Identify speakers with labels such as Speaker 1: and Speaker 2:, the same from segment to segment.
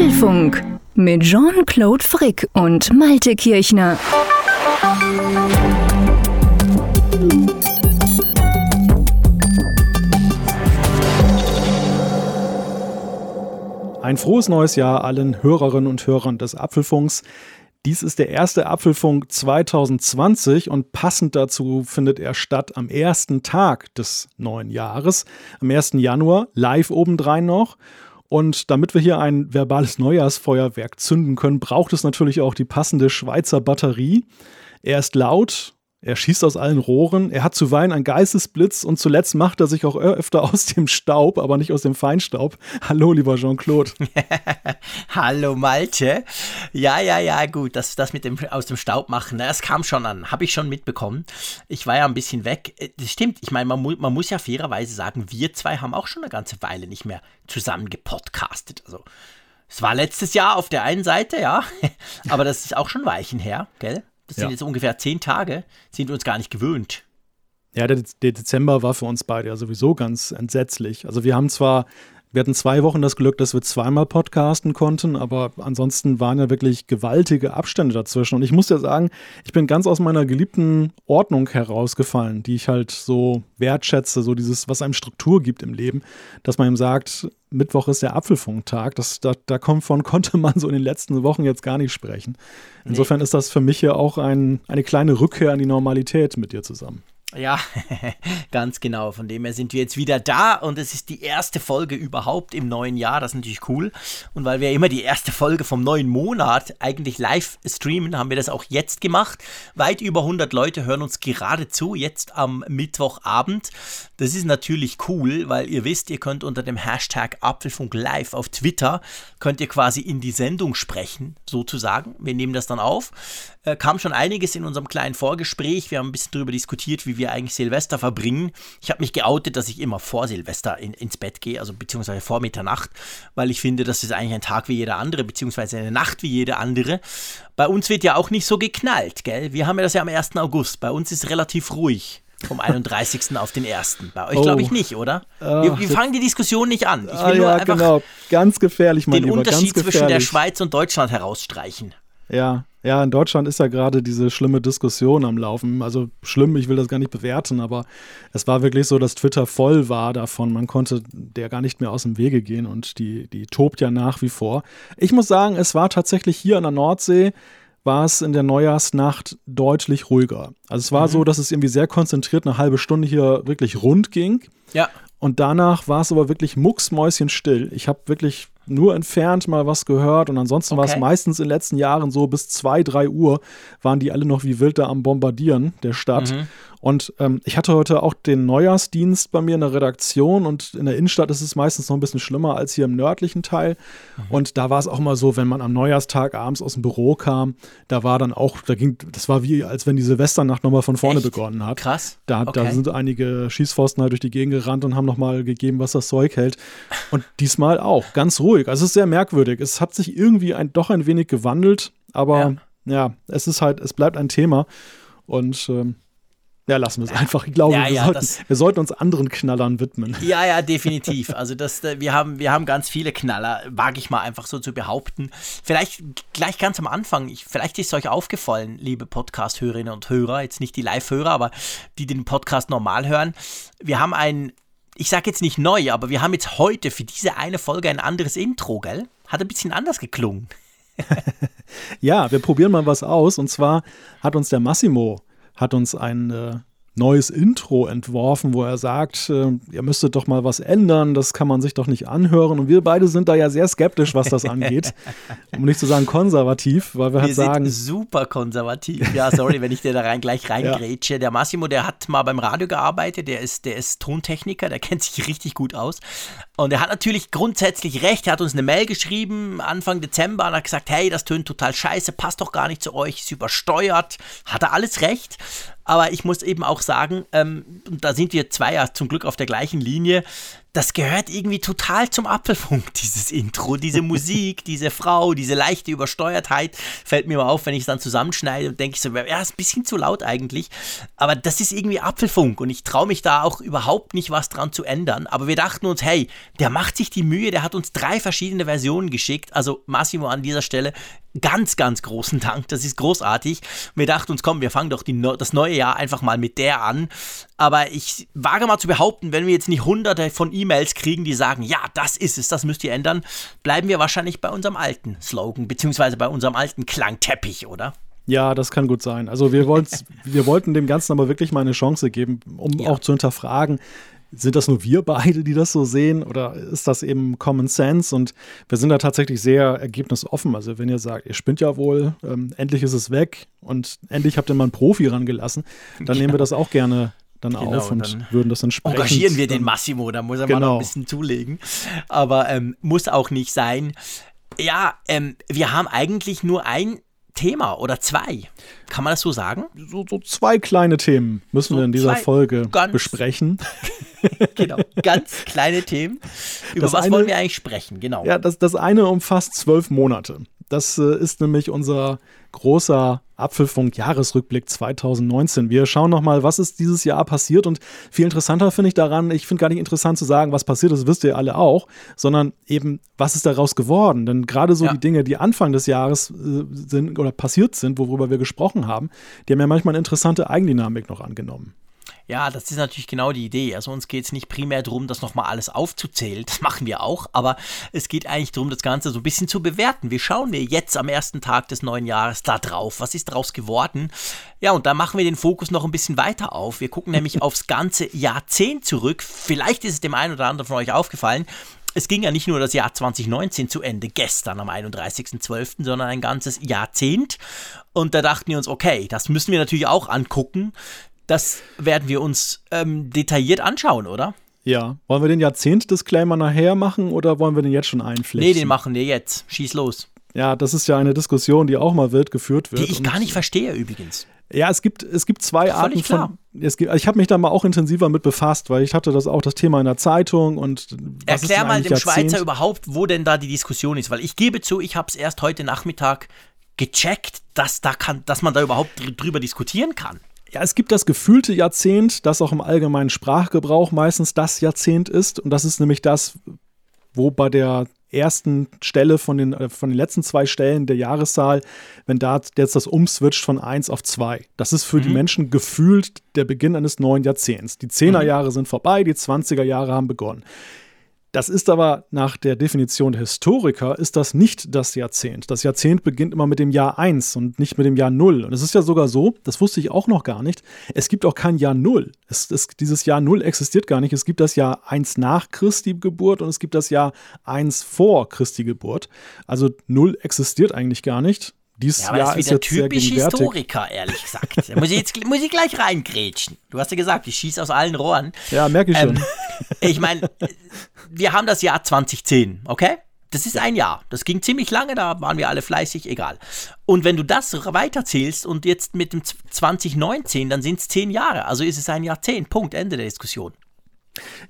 Speaker 1: Apfelfunk mit Jean-Claude Frick und Malte Kirchner.
Speaker 2: Ein frohes neues Jahr allen Hörerinnen und Hörern des Apfelfunks. Dies ist der erste Apfelfunk 2020 und passend dazu findet er statt am ersten Tag des neuen Jahres, am 1. Januar, live obendrein noch. Und damit wir hier ein verbales Neujahrsfeuerwerk zünden können, braucht es natürlich auch die passende Schweizer Batterie. Er ist laut, er schießt aus allen Rohren, er hat zuweilen einen Geistesblitz und zuletzt macht er sich auch öfter aus dem Staub, aber nicht aus dem Feinstaub. Hallo, lieber Jean-Claude.
Speaker 3: Hallo, Malte. Ja, ja, ja, gut, das, das mit dem aus dem Staub machen, das kam schon an, habe ich schon mitbekommen. Ich war ja ein bisschen weg. Äh, das stimmt, ich meine, man, mu man muss ja fairerweise sagen, wir zwei haben auch schon eine ganze Weile nicht mehr zusammen gepodcastet. Also, es war letztes Jahr auf der einen Seite, ja, aber das ist auch schon Weichen her, gell? Das sind ja. jetzt ungefähr zehn Tage, sind wir uns gar nicht gewöhnt.
Speaker 2: Ja, der, der Dezember war für uns beide ja sowieso ganz entsetzlich. Also wir haben zwar wir hatten zwei Wochen das Glück, dass wir zweimal podcasten konnten, aber ansonsten waren ja wirklich gewaltige Abstände dazwischen. Und ich muss ja sagen, ich bin ganz aus meiner geliebten Ordnung herausgefallen, die ich halt so wertschätze, so dieses, was einem Struktur gibt im Leben, dass man ihm sagt, Mittwoch ist der Apfelfunktag. Das, da, davon konnte man so in den letzten Wochen jetzt gar nicht sprechen. Insofern nee. ist das für mich ja auch ein, eine kleine Rückkehr an die Normalität mit dir zusammen.
Speaker 3: Ja, ganz genau. Von dem her sind wir jetzt wieder da und es ist die erste Folge überhaupt im neuen Jahr. Das ist natürlich cool. Und weil wir immer die erste Folge vom neuen Monat eigentlich live streamen, haben wir das auch jetzt gemacht. Weit über 100 Leute hören uns gerade zu, jetzt am Mittwochabend. Das ist natürlich cool, weil ihr wisst, ihr könnt unter dem Hashtag Apfelfunk Live auf Twitter, könnt ihr quasi in die Sendung sprechen, sozusagen. Wir nehmen das dann auf. Äh, kam schon einiges in unserem kleinen Vorgespräch. Wir haben ein bisschen darüber diskutiert, wie wir eigentlich Silvester verbringen. Ich habe mich geoutet, dass ich immer vor Silvester in, ins Bett gehe, also beziehungsweise vor Mitternacht, weil ich finde, das ist eigentlich ein Tag wie jeder andere, beziehungsweise eine Nacht wie jede andere. Bei uns wird ja auch nicht so geknallt, gell? Wir haben ja das ja am 1. August. Bei uns ist relativ ruhig vom 31. auf den 1. Bei euch oh. glaube ich nicht, oder? Uh, wir, wir fangen die Diskussion nicht an. Ich will
Speaker 2: ah,
Speaker 3: nur
Speaker 2: ja,
Speaker 3: einfach
Speaker 2: genau. Ganz gefährlich, mein
Speaker 3: den
Speaker 2: Lieber,
Speaker 3: Unterschied zwischen der Schweiz und Deutschland herausstreichen.
Speaker 2: Ja, ja, in Deutschland ist ja gerade diese schlimme Diskussion am Laufen. Also schlimm, ich will das gar nicht bewerten, aber es war wirklich so, dass Twitter voll war davon. Man konnte der gar nicht mehr aus dem Wege gehen und die, die tobt ja nach wie vor. Ich muss sagen, es war tatsächlich hier an der Nordsee, war es in der Neujahrsnacht deutlich ruhiger. Also es war mhm. so, dass es irgendwie sehr konzentriert eine halbe Stunde hier wirklich rund ging.
Speaker 3: Ja.
Speaker 2: Und danach war es aber wirklich mucksmäuschenstill. Ich habe wirklich nur entfernt mal was gehört und ansonsten okay. war es meistens in den letzten Jahren so bis 2, 3 Uhr waren die alle noch wie wild da am Bombardieren der Stadt. Mhm. Und ähm, ich hatte heute auch den Neujahrsdienst bei mir in der Redaktion und in der Innenstadt ist es meistens noch ein bisschen schlimmer als hier im nördlichen Teil. Mhm. Und da war es auch mal so, wenn man am Neujahrstag abends aus dem Büro kam, da war dann auch, da ging, das war wie, als wenn die Silvesternacht nochmal von vorne Echt? begonnen hat.
Speaker 3: Krass.
Speaker 2: Da, okay. da sind einige Schießpfosten halt durch die Gegend gerannt und haben nochmal gegeben, was das Zeug hält. Und diesmal auch, ganz ruhig. Also es ist sehr merkwürdig. Es hat sich irgendwie ein, doch ein wenig gewandelt, aber ja, ja es ist halt, es bleibt ein Thema. Und ähm, ja, lassen wir es einfach. Ich glaube,
Speaker 3: ja,
Speaker 2: wir,
Speaker 3: ja,
Speaker 2: sollten, wir, sollten, uns anderen Knallern widmen.
Speaker 3: Ja, ja, definitiv. Also das, äh, wir, haben, wir haben ganz viele Knaller, wage ich mal einfach so zu behaupten. Vielleicht gleich ganz am Anfang, ich, vielleicht ist es euch aufgefallen, liebe Podcast-Hörerinnen und Hörer, jetzt nicht die Live-Hörer, aber die den Podcast normal hören. Wir haben ein, ich sage jetzt nicht neu, aber wir haben jetzt heute für diese eine Folge ein anderes Intro, gell? Hat ein bisschen anders geklungen.
Speaker 2: ja, wir probieren mal was aus. Und zwar hat uns der Massimo hat uns ein äh, neues Intro entworfen, wo er sagt, äh, ihr müsstet doch mal was ändern, das kann man sich doch nicht anhören. Und wir beide sind da ja sehr skeptisch, was das angeht. um nicht zu sagen konservativ, weil wir, wir halt sagen.
Speaker 3: Sind super konservativ. Ja, sorry, wenn ich dir da rein gleich reingrätsche. Ja. Der Massimo, der hat mal beim Radio gearbeitet, der ist, der ist Tontechniker, der kennt sich richtig gut aus. Und er hat natürlich grundsätzlich recht. Er hat uns eine Mail geschrieben Anfang Dezember und hat gesagt, hey, das tönt total scheiße, passt doch gar nicht zu euch, ist übersteuert. Hat er alles recht. Aber ich muss eben auch sagen, ähm, da sind wir zwei ja zum Glück auf der gleichen Linie. Das gehört irgendwie total zum Apfelfunk, dieses Intro, diese Musik, diese Frau, diese leichte Übersteuertheit, fällt mir mal auf, wenn ich es dann zusammenschneide und denke so, ja, ist ein bisschen zu laut eigentlich, aber das ist irgendwie Apfelfunk und ich traue mich da auch überhaupt nicht was dran zu ändern, aber wir dachten uns, hey, der macht sich die Mühe, der hat uns drei verschiedene Versionen geschickt, also Massimo an dieser Stelle, ganz, ganz großen Dank. Das ist großartig. Wir dachten uns, komm, wir fangen doch die, das neue Jahr einfach mal mit der an. Aber ich wage mal zu behaupten, wenn wir jetzt nicht hunderte von E-Mails kriegen, die sagen, ja, das ist es, das müsst ihr ändern, bleiben wir wahrscheinlich bei unserem alten Slogan, beziehungsweise bei unserem alten Klangteppich, oder?
Speaker 2: Ja, das kann gut sein. Also wir, wir wollten dem Ganzen aber wirklich mal eine Chance geben, um ja. auch zu hinterfragen, sind das nur wir beide, die das so sehen oder ist das eben Common Sense? Und wir sind da tatsächlich sehr ergebnisoffen. Also wenn ihr sagt, ihr spinnt ja wohl, ähm, endlich ist es weg und endlich habt ihr mal einen Profi rangelassen, dann genau. nehmen wir das auch gerne dann genau, auf und dann würden das entsprechend.
Speaker 3: Engagieren wir den Massimo, da muss er genau. mal noch ein bisschen zulegen. Aber ähm, muss auch nicht sein. Ja, ähm, wir haben eigentlich nur ein Thema oder zwei. Kann man das so sagen?
Speaker 2: So, so zwei kleine Themen müssen so wir in dieser Folge besprechen.
Speaker 3: genau, ganz kleine Themen. Über das was eine, wollen wir eigentlich sprechen? Genau.
Speaker 2: Ja, das, das eine umfasst zwölf Monate. Das äh, ist nämlich unser großer Apfelfunk Jahresrückblick 2019. Wir schauen nochmal, was ist dieses Jahr passiert und viel interessanter finde ich daran, ich finde gar nicht interessant zu sagen, was passiert ist, wisst ihr alle auch, sondern eben, was ist daraus geworden? Denn gerade so ja. die Dinge, die Anfang des Jahres äh, sind oder passiert sind, worüber wir gesprochen haben, die haben ja manchmal eine interessante Eigendynamik noch angenommen.
Speaker 3: Ja, das ist natürlich genau die Idee. Also uns geht es nicht primär darum, das nochmal alles aufzuzählen. Das machen wir auch. Aber es geht eigentlich darum, das Ganze so ein bisschen zu bewerten. Wie schauen wir jetzt am ersten Tag des neuen Jahres da drauf? Was ist daraus geworden? Ja, und da machen wir den Fokus noch ein bisschen weiter auf. Wir gucken nämlich aufs ganze Jahrzehnt zurück. Vielleicht ist es dem einen oder anderen von euch aufgefallen es ging ja nicht nur das Jahr 2019 zu Ende, gestern am 31.12., sondern ein ganzes Jahrzehnt. Und da dachten wir uns, okay, das müssen wir natürlich auch angucken. Das werden wir uns ähm, detailliert anschauen, oder?
Speaker 2: Ja. Wollen wir den Jahrzehnt-Disclaimer nachher machen oder wollen wir den jetzt schon einflechten?
Speaker 3: Nee, den machen wir jetzt. Schieß los.
Speaker 2: Ja, das ist ja eine Diskussion, die auch mal wild geführt wird.
Speaker 3: Die ich gar nicht verstehe übrigens.
Speaker 2: Ja, es gibt, es gibt zwei Arten von. Es gibt, ich habe mich da mal auch intensiver mit befasst, weil ich hatte das auch das Thema in der Zeitung und
Speaker 3: Erklär mal dem Jahrzehnt? Schweizer überhaupt, wo denn da die Diskussion ist, weil ich gebe zu, ich habe es erst heute Nachmittag gecheckt, dass, da kann, dass man da überhaupt drüber diskutieren kann.
Speaker 2: Ja, es gibt das gefühlte Jahrzehnt, das auch im allgemeinen Sprachgebrauch meistens das Jahrzehnt ist. Und das ist nämlich das, wo bei der ersten Stelle von den, äh, von den letzten zwei Stellen der Jahreszahl, wenn da jetzt das umswitcht von 1 auf 2. Das ist für mhm. die Menschen gefühlt der Beginn eines neuen Jahrzehnts. Die 10er mhm. Jahre sind vorbei, die 20er Jahre haben begonnen. Das ist aber nach der Definition der Historiker, ist das nicht das Jahrzehnt. Das Jahrzehnt beginnt immer mit dem Jahr 1 und nicht mit dem Jahr 0. Und es ist ja sogar so, das wusste ich auch noch gar nicht, es gibt auch kein Jahr 0. Es, es, dieses Jahr 0 existiert gar nicht. Es gibt das Jahr 1 nach Christi Geburt und es gibt das Jahr 1 vor Christi Geburt. Also 0 existiert eigentlich gar nicht.
Speaker 3: Dieses ja, aber Jahr das ist wieder ist typisch Historiker, ehrlich gesagt. Da muss ich jetzt muss ich gleich reingrätschen. Du hast ja gesagt, ich schieße aus allen Rohren.
Speaker 2: Ja, merke ich ähm, schon.
Speaker 3: ich meine, wir haben das Jahr 2010, okay? Das ist ein Jahr. Das ging ziemlich lange, da waren wir alle fleißig, egal. Und wenn du das weiterzählst und jetzt mit dem 2019, dann sind es zehn Jahre. Also ist es ein Jahrzehnt. Punkt, Ende der Diskussion.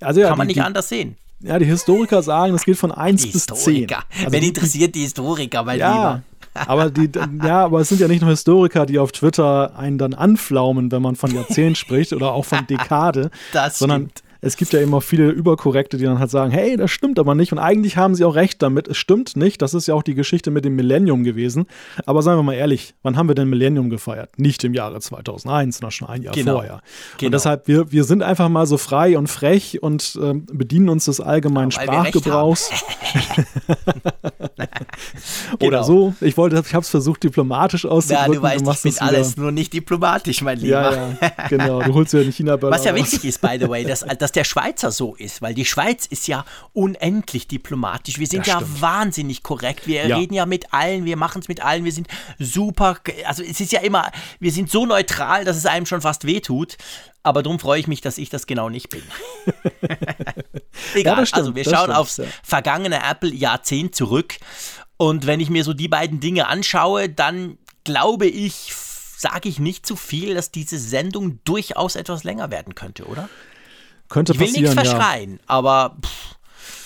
Speaker 3: Also ja, Kann man die, nicht anders sehen.
Speaker 2: Ja, die Historiker sagen, es geht von 1 bis 10.
Speaker 3: Also Wen interessiert die Historiker, mein ja, Lieber?
Speaker 2: Aber die, ja, aber es sind ja nicht nur Historiker, die auf Twitter einen dann anflaumen, wenn man von Jahrzehnt spricht oder auch von Dekade, das sondern stimmt es gibt ja immer viele Überkorrekte, die dann halt sagen, hey, das stimmt aber nicht. Und eigentlich haben sie auch recht damit. Es stimmt nicht. Das ist ja auch die Geschichte mit dem Millennium gewesen. Aber sagen wir mal ehrlich, wann haben wir denn Millennium gefeiert? Nicht im Jahre 2001, sondern schon ein Jahr genau. vorher. Genau. Und deshalb, wir, wir sind einfach mal so frei und frech und äh, bedienen uns des allgemeinen ja, Sprachgebrauchs. Oder genau. so. Ich wollte, ich habe es versucht, diplomatisch auszudrücken.
Speaker 3: Ja, du weißt, du ich bin alles nur nicht diplomatisch, mein Lieber. Ja,
Speaker 2: ja, genau. Du holst ja den china
Speaker 3: Was ja wichtig ist, by the way, dass, dass dass der Schweizer so ist, weil die Schweiz ist ja unendlich diplomatisch. Wir sind ja wahnsinnig korrekt. Wir ja. reden ja mit allen, wir machen es mit allen, wir sind super. Also es ist ja immer, wir sind so neutral, dass es einem schon fast wehtut. Aber darum freue ich mich, dass ich das genau nicht bin. Egal, ja, stimmt, also wir schauen stimmt, aufs ja. vergangene Apple-Jahrzehnt zurück. Und wenn ich mir so die beiden Dinge anschaue, dann glaube ich, sage ich nicht zu viel, dass diese Sendung durchaus etwas länger werden könnte, oder?
Speaker 2: Könnte
Speaker 3: ich will nichts verschreien, ja. aber pff.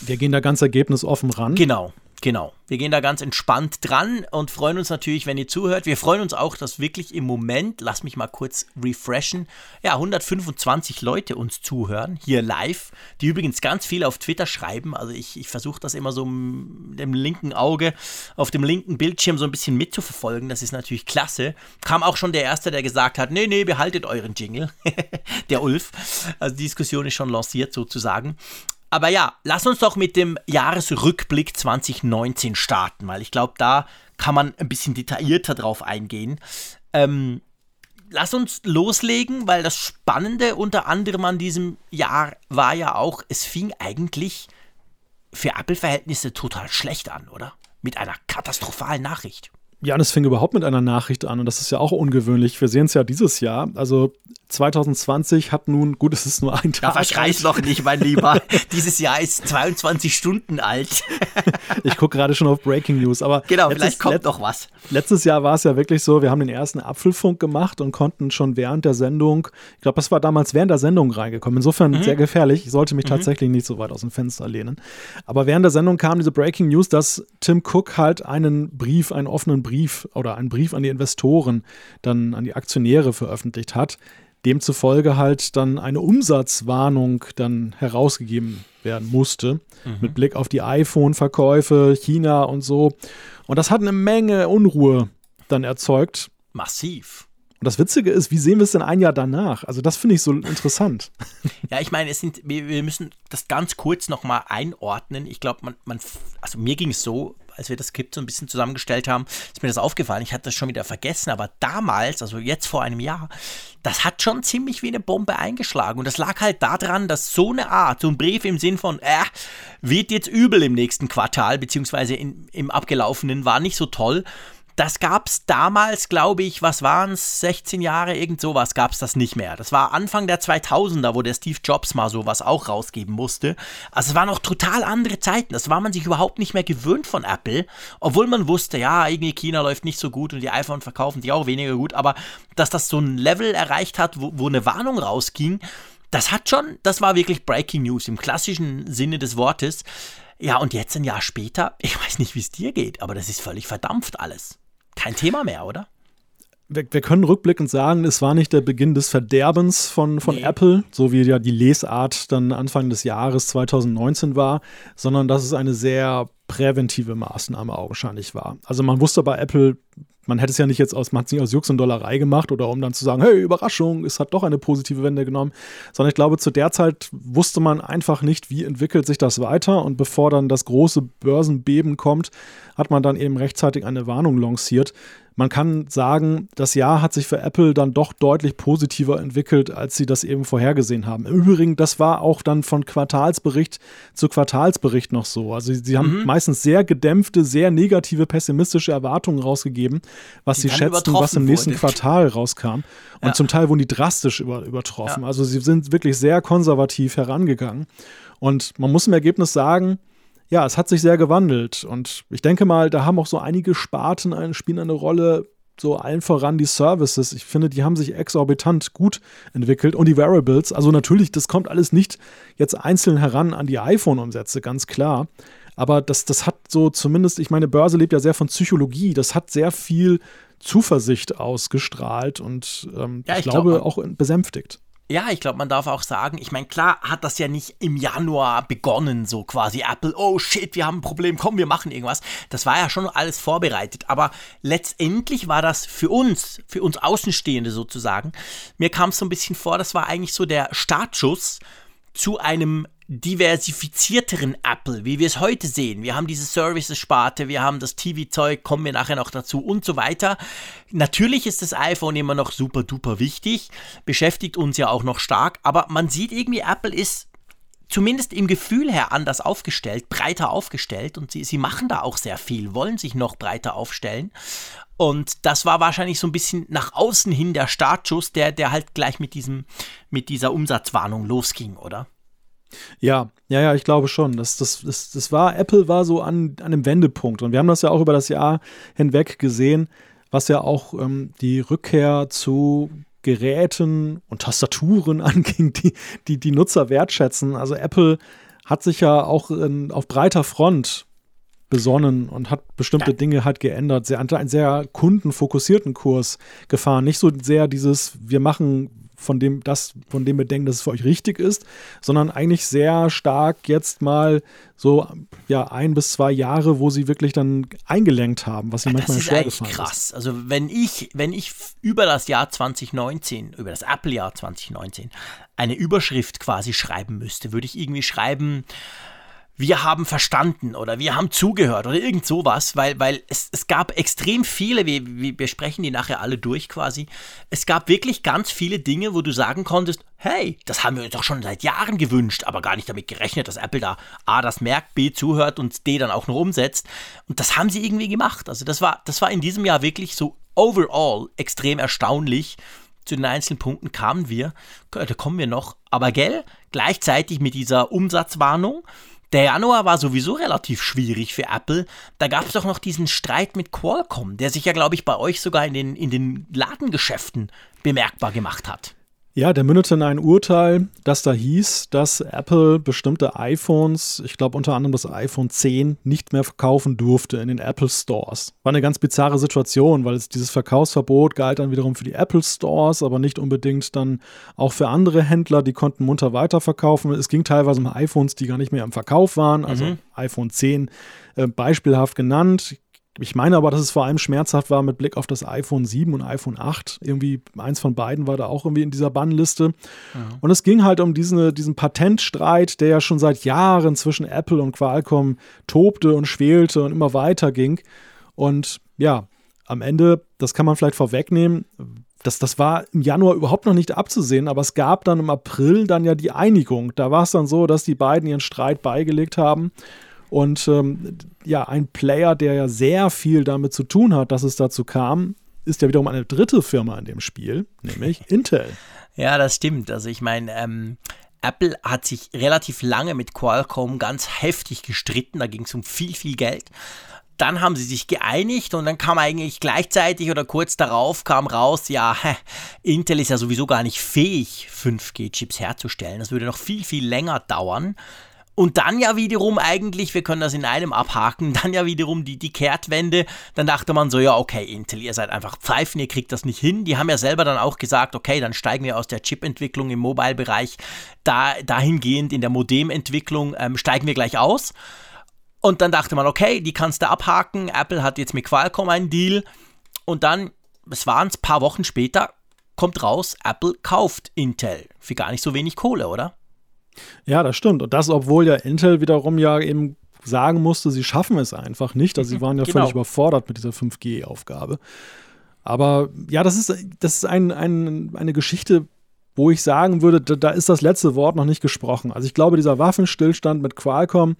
Speaker 2: wir gehen da ganz ergebnisoffen ran.
Speaker 3: Genau. Genau. Wir gehen da ganz entspannt dran und freuen uns natürlich, wenn ihr zuhört. Wir freuen uns auch, dass wirklich im Moment, lass mich mal kurz refreshen, ja, 125 Leute uns zuhören, hier live, die übrigens ganz viel auf Twitter schreiben. Also ich, ich versuche das immer so mit dem linken Auge auf dem linken Bildschirm so ein bisschen mitzuverfolgen. Das ist natürlich klasse. Kam auch schon der Erste, der gesagt hat, nee, nee, behaltet euren Jingle. der Ulf. Also die Diskussion ist schon lanciert sozusagen. Aber ja, lass uns doch mit dem Jahresrückblick 2019 starten, weil ich glaube, da kann man ein bisschen detaillierter drauf eingehen. Ähm, lass uns loslegen, weil das Spannende unter anderem an diesem Jahr war ja auch, es fing eigentlich für Apple-Verhältnisse total schlecht an, oder? Mit einer katastrophalen Nachricht.
Speaker 2: Ja, und es fing überhaupt mit einer Nachricht an und das ist ja auch ungewöhnlich. Wir sehen es ja dieses Jahr. Also 2020 hat nun, gut, es ist nur ein Tag.
Speaker 3: Da verschreiß noch nicht, mein Lieber. Dieses Jahr ist 22 Stunden alt.
Speaker 2: ich gucke gerade schon auf Breaking News, aber.
Speaker 3: Genau, letztes, vielleicht kommt noch was.
Speaker 2: Letztes Jahr war es ja wirklich so, wir haben den ersten Apfelfunk gemacht und konnten schon während der Sendung, ich glaube, das war damals während der Sendung reingekommen. Insofern mhm. sehr gefährlich. Ich sollte mich mhm. tatsächlich nicht so weit aus dem Fenster lehnen. Aber während der Sendung kam diese Breaking News, dass Tim Cook halt einen Brief, einen offenen Brief oder einen Brief an die Investoren, dann an die Aktionäre veröffentlicht hat demzufolge halt dann eine Umsatzwarnung dann herausgegeben werden musste, mhm. mit Blick auf die iPhone-Verkäufe, China und so. Und das hat eine Menge Unruhe dann erzeugt.
Speaker 3: Massiv.
Speaker 2: Und das Witzige ist, wie sehen wir es denn ein Jahr danach? Also das finde ich so interessant.
Speaker 3: Ja, ich meine, es sind, wir, wir müssen das ganz kurz nochmal einordnen. Ich glaube, man, man, also mir ging es so, als wir das Skript so ein bisschen zusammengestellt haben, ist mir das aufgefallen. Ich hatte das schon wieder vergessen, aber damals, also jetzt vor einem Jahr, das hat schon ziemlich wie eine Bombe eingeschlagen. Und das lag halt daran, dass so eine Art, so ein Brief im Sinn von, äh, wird jetzt übel im nächsten Quartal, beziehungsweise in, im abgelaufenen, war nicht so toll. Das gab es damals, glaube ich, was waren es, 16 Jahre, irgend sowas, gab es das nicht mehr. Das war Anfang der 2000er, wo der Steve Jobs mal sowas auch rausgeben musste. Also es waren noch total andere Zeiten. Das war man sich überhaupt nicht mehr gewöhnt von Apple. Obwohl man wusste, ja, irgendwie China läuft nicht so gut und die iPhone verkaufen die auch weniger gut. Aber dass das so ein Level erreicht hat, wo, wo eine Warnung rausging, das hat schon, das war wirklich Breaking News im klassischen Sinne des Wortes. Ja, und jetzt ein Jahr später, ich weiß nicht, wie es dir geht, aber das ist völlig verdampft alles kein Thema mehr, oder?
Speaker 2: Wir, wir, können rückblickend sagen, es war nicht der Beginn des Verderbens von, von nee. Apple, so wie ja die Lesart dann Anfang des Jahres 2019 war, sondern dass es eine sehr präventive Maßnahme augenscheinlich war. Also man wusste bei Apple, man hätte es ja nicht jetzt aus, man hat es nicht aus Jux und Dollerei gemacht oder um dann zu sagen, hey, Überraschung, es hat doch eine positive Wende genommen, sondern ich glaube, zu der Zeit wusste man einfach nicht, wie entwickelt sich das weiter und bevor dann das große Börsenbeben kommt, hat man dann eben rechtzeitig eine Warnung lanciert. Man kann sagen, das Jahr hat sich für Apple dann doch deutlich positiver entwickelt, als sie das eben vorhergesehen haben. Im Übrigen, das war auch dann von Quartalsbericht zu Quartalsbericht noch so. Also sie haben mhm. meistens sehr gedämpfte, sehr negative, pessimistische Erwartungen rausgegeben, was die sie schätzten, was im nächsten wurde. Quartal rauskam. Und ja. zum Teil wurden die drastisch über, übertroffen. Ja. Also sie sind wirklich sehr konservativ herangegangen. Und man muss im Ergebnis sagen, ja, es hat sich sehr gewandelt. Und ich denke mal, da haben auch so einige Sparten ein, spielen eine Rolle. So allen voran die Services. Ich finde, die haben sich exorbitant gut entwickelt. Und die Variables. Also natürlich, das kommt alles nicht jetzt einzeln heran an die iPhone-Umsätze, ganz klar. Aber das, das hat so zumindest, ich meine, Börse lebt ja sehr von Psychologie. Das hat sehr viel Zuversicht ausgestrahlt und ähm, ja, ich, ich, glaube glaub, auch besänftigt.
Speaker 3: Ja, ich glaube, man darf auch sagen, ich meine, klar hat das ja nicht im Januar begonnen, so quasi Apple, oh shit, wir haben ein Problem, komm, wir machen irgendwas. Das war ja schon alles vorbereitet. Aber letztendlich war das für uns, für uns Außenstehende sozusagen, mir kam es so ein bisschen vor, das war eigentlich so der Startschuss zu einem diversifizierteren Apple, wie wir es heute sehen. Wir haben diese Services-Sparte, wir haben das TV-Zeug, kommen wir nachher noch dazu und so weiter. Natürlich ist das iPhone immer noch super duper wichtig, beschäftigt uns ja auch noch stark, aber man sieht irgendwie, Apple ist zumindest im Gefühl her anders aufgestellt, breiter aufgestellt und sie, sie machen da auch sehr viel, wollen sich noch breiter aufstellen. Und das war wahrscheinlich so ein bisschen nach außen hin der Startschuss, der, der halt gleich mit, diesem, mit dieser Umsatzwarnung losging, oder?
Speaker 2: Ja, ja, ja, ich glaube schon. Das, das, das, das war, Apple war so an, an einem Wendepunkt. Und wir haben das ja auch über das Jahr hinweg gesehen, was ja auch ähm, die Rückkehr zu Geräten und Tastaturen anging, die, die die Nutzer wertschätzen. Also Apple hat sich ja auch in, auf breiter Front besonnen und hat bestimmte ja. Dinge halt geändert. Sie hat einen sehr kundenfokussierten Kurs gefahren. Nicht so sehr dieses, wir machen von dem, das, von dem wir denken, dass es für euch richtig ist, sondern eigentlich sehr stark jetzt mal so ja ein bis zwei Jahre, wo sie wirklich dann eingelenkt haben, was sie ja, manchmal schwer gefallen ist.
Speaker 3: krass. Also wenn ich, wenn ich über das Jahr 2019, über das Apple-Jahr 2019 eine Überschrift quasi schreiben müsste, würde ich irgendwie schreiben, wir haben verstanden oder wir haben zugehört oder irgend sowas, weil, weil es, es gab extrem viele, wir, wir sprechen die nachher alle durch quasi, es gab wirklich ganz viele Dinge, wo du sagen konntest, hey, das haben wir uns doch schon seit Jahren gewünscht, aber gar nicht damit gerechnet, dass Apple da A das merkt, B zuhört und D dann auch noch umsetzt. Und das haben sie irgendwie gemacht. Also das war, das war in diesem Jahr wirklich so overall extrem erstaunlich. Zu den einzelnen Punkten kamen wir, da kommen wir noch, aber gell, gleichzeitig mit dieser Umsatzwarnung, der Januar war sowieso relativ schwierig für Apple. Da gab es doch noch diesen Streit mit Qualcomm, der sich ja, glaube ich, bei euch sogar in den, in den Ladengeschäften bemerkbar gemacht hat.
Speaker 2: Ja, der mündete in ein Urteil, das da hieß, dass Apple bestimmte iPhones, ich glaube unter anderem das iPhone 10, nicht mehr verkaufen durfte in den Apple Stores. War eine ganz bizarre Situation, weil es dieses Verkaufsverbot galt dann wiederum für die Apple Stores, aber nicht unbedingt dann auch für andere Händler, die konnten munter weiterverkaufen. Es ging teilweise um iPhones, die gar nicht mehr im Verkauf waren, also mhm. iPhone 10 äh, beispielhaft genannt. Ich meine aber, dass es vor allem schmerzhaft war mit Blick auf das iPhone 7 und iPhone 8. Irgendwie eins von beiden war da auch irgendwie in dieser Bannliste. Ja. Und es ging halt um diesen, diesen Patentstreit, der ja schon seit Jahren zwischen Apple und Qualcomm tobte und schwelte und immer weiter ging. Und ja, am Ende, das kann man vielleicht vorwegnehmen, das, das war im Januar überhaupt noch nicht abzusehen, aber es gab dann im April dann ja die Einigung. Da war es dann so, dass die beiden ihren Streit beigelegt haben und ähm, ja, ein Player, der ja sehr viel damit zu tun hat, dass es dazu kam, ist ja wiederum eine dritte Firma in dem Spiel, nämlich Intel.
Speaker 3: Ja, das stimmt. Also ich meine, ähm, Apple hat sich relativ lange mit Qualcomm ganz heftig gestritten. Da ging es um viel, viel Geld. Dann haben sie sich geeinigt und dann kam eigentlich gleichzeitig oder kurz darauf kam raus, ja, Intel ist ja sowieso gar nicht fähig, 5G-Chips herzustellen. Das würde noch viel, viel länger dauern. Und dann ja wiederum eigentlich, wir können das in einem abhaken, dann ja wiederum die, die Kehrtwende. Dann dachte man so, ja, okay, Intel, ihr seid einfach Pfeifen, ihr kriegt das nicht hin. Die haben ja selber dann auch gesagt, okay, dann steigen wir aus der Chip-Entwicklung im Mobile-Bereich da, dahingehend in der Modem-Entwicklung ähm, steigen wir gleich aus. Und dann dachte man, okay, die kannst du abhaken. Apple hat jetzt mit Qualcomm einen Deal. Und dann, es waren es paar Wochen später, kommt raus, Apple kauft Intel für gar nicht so wenig Kohle, oder?
Speaker 2: Ja, das stimmt. Und das, obwohl ja Intel wiederum ja eben sagen musste, sie schaffen es einfach nicht. Also sie waren ja genau. völlig überfordert mit dieser 5G-Aufgabe. Aber ja, das ist, das ist ein, ein, eine Geschichte, wo ich sagen würde, da, da, ist das letzte Wort noch nicht gesprochen. Also ich glaube, dieser Waffenstillstand mit Qualcomm,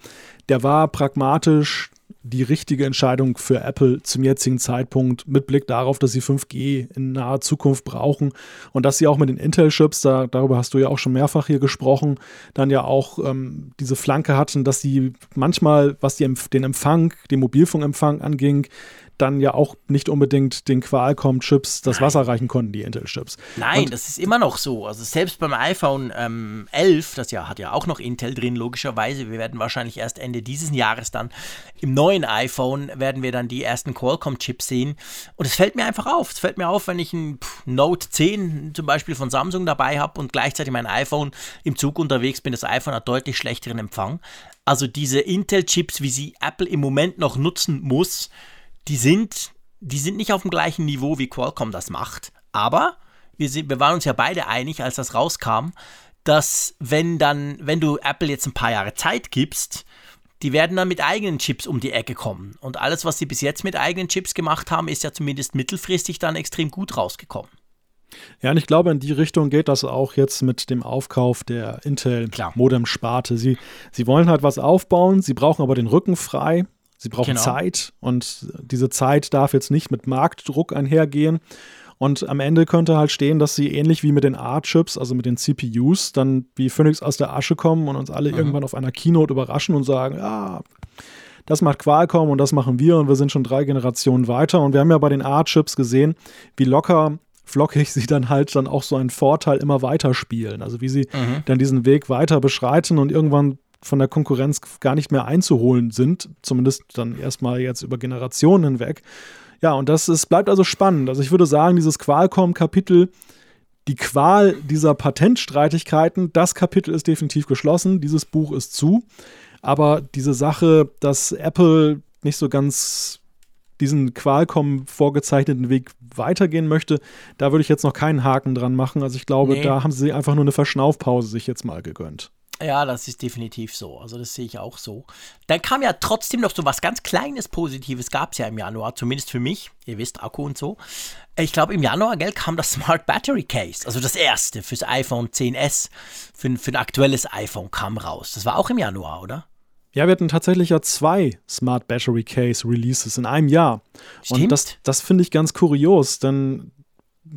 Speaker 2: der war pragmatisch die richtige Entscheidung für Apple zum jetzigen Zeitpunkt mit Blick darauf, dass sie 5G in naher Zukunft brauchen und dass sie auch mit den Intel-Chips, da, darüber hast du ja auch schon mehrfach hier gesprochen, dann ja auch ähm, diese Flanke hatten, dass sie manchmal, was die, den Empfang, den Mobilfunkempfang anging, dann ja auch nicht unbedingt den Qualcomm-Chips das Nein. Wasser reichen konnten, die Intel-Chips.
Speaker 3: Nein, Und das ist immer noch so. Also selbst beim iPhone ähm, 11, das ja hat ja auch noch Intel drin, logischerweise. Wir werden wahrscheinlich erst Ende dieses Jahres dann im neuen iPhone werden wir dann die ersten Qualcomm-Chips sehen. Und es fällt mir einfach auf. Es fällt mir auf, wenn ich ein Note 10 zum Beispiel von Samsung dabei habe und gleichzeitig mein iPhone im Zug unterwegs bin. Das iPhone hat deutlich schlechteren Empfang. Also diese Intel-Chips, wie sie Apple im Moment noch nutzen muss, die sind, die sind nicht auf dem gleichen Niveau, wie Qualcomm das macht. Aber wir, sind, wir waren uns ja beide einig, als das rauskam, dass wenn dann, wenn du Apple jetzt ein paar Jahre Zeit gibst, die werden dann mit eigenen Chips um die Ecke kommen. Und alles, was sie bis jetzt mit eigenen Chips gemacht haben, ist ja zumindest mittelfristig dann extrem gut rausgekommen.
Speaker 2: Ja, und ich glaube, in die Richtung geht das auch jetzt mit dem Aufkauf der Intel-Modem-Sparte. Sie, sie wollen halt was aufbauen, sie brauchen aber den Rücken frei. Sie brauchen genau. Zeit und diese Zeit darf jetzt nicht mit Marktdruck einhergehen. Und am Ende könnte halt stehen, dass sie ähnlich wie mit den A-Chips, also mit den CPUs, dann wie Phoenix aus der Asche kommen und uns alle mhm. irgendwann auf einer Keynote überraschen und sagen, ja, das macht Qualcomm und das machen wir und wir sind schon drei Generationen weiter. Und wir haben ja bei den A-Chips gesehen, wie locker flockig sie dann halt dann auch so einen Vorteil immer weiter spielen. Also wie sie mhm. dann diesen Weg weiter beschreiten und irgendwann von der Konkurrenz gar nicht mehr einzuholen sind, zumindest dann erstmal jetzt über Generationen hinweg. Ja, und das ist, bleibt also spannend. Also ich würde sagen, dieses Qualcomm-Kapitel, die Qual dieser Patentstreitigkeiten, das Kapitel ist definitiv geschlossen, dieses Buch ist zu. Aber diese Sache, dass Apple nicht so ganz diesen Qualcomm vorgezeichneten Weg weitergehen möchte, da würde ich jetzt noch keinen Haken dran machen. Also ich glaube, nee. da haben sie einfach nur eine Verschnaufpause sich jetzt mal gegönnt.
Speaker 3: Ja, das ist definitiv so. Also das sehe ich auch so. Dann kam ja trotzdem noch so was ganz Kleines Positives, gab es ja im Januar, zumindest für mich. Ihr wisst, Akku und so. Ich glaube, im Januar, gell, kam das Smart Battery Case, also das erste fürs iPhone 10s, für, für ein aktuelles iPhone kam raus. Das war auch im Januar, oder?
Speaker 2: Ja, wir hatten tatsächlich ja zwei Smart Battery Case Releases in einem Jahr. Stimmt. Und das, das finde ich ganz kurios, denn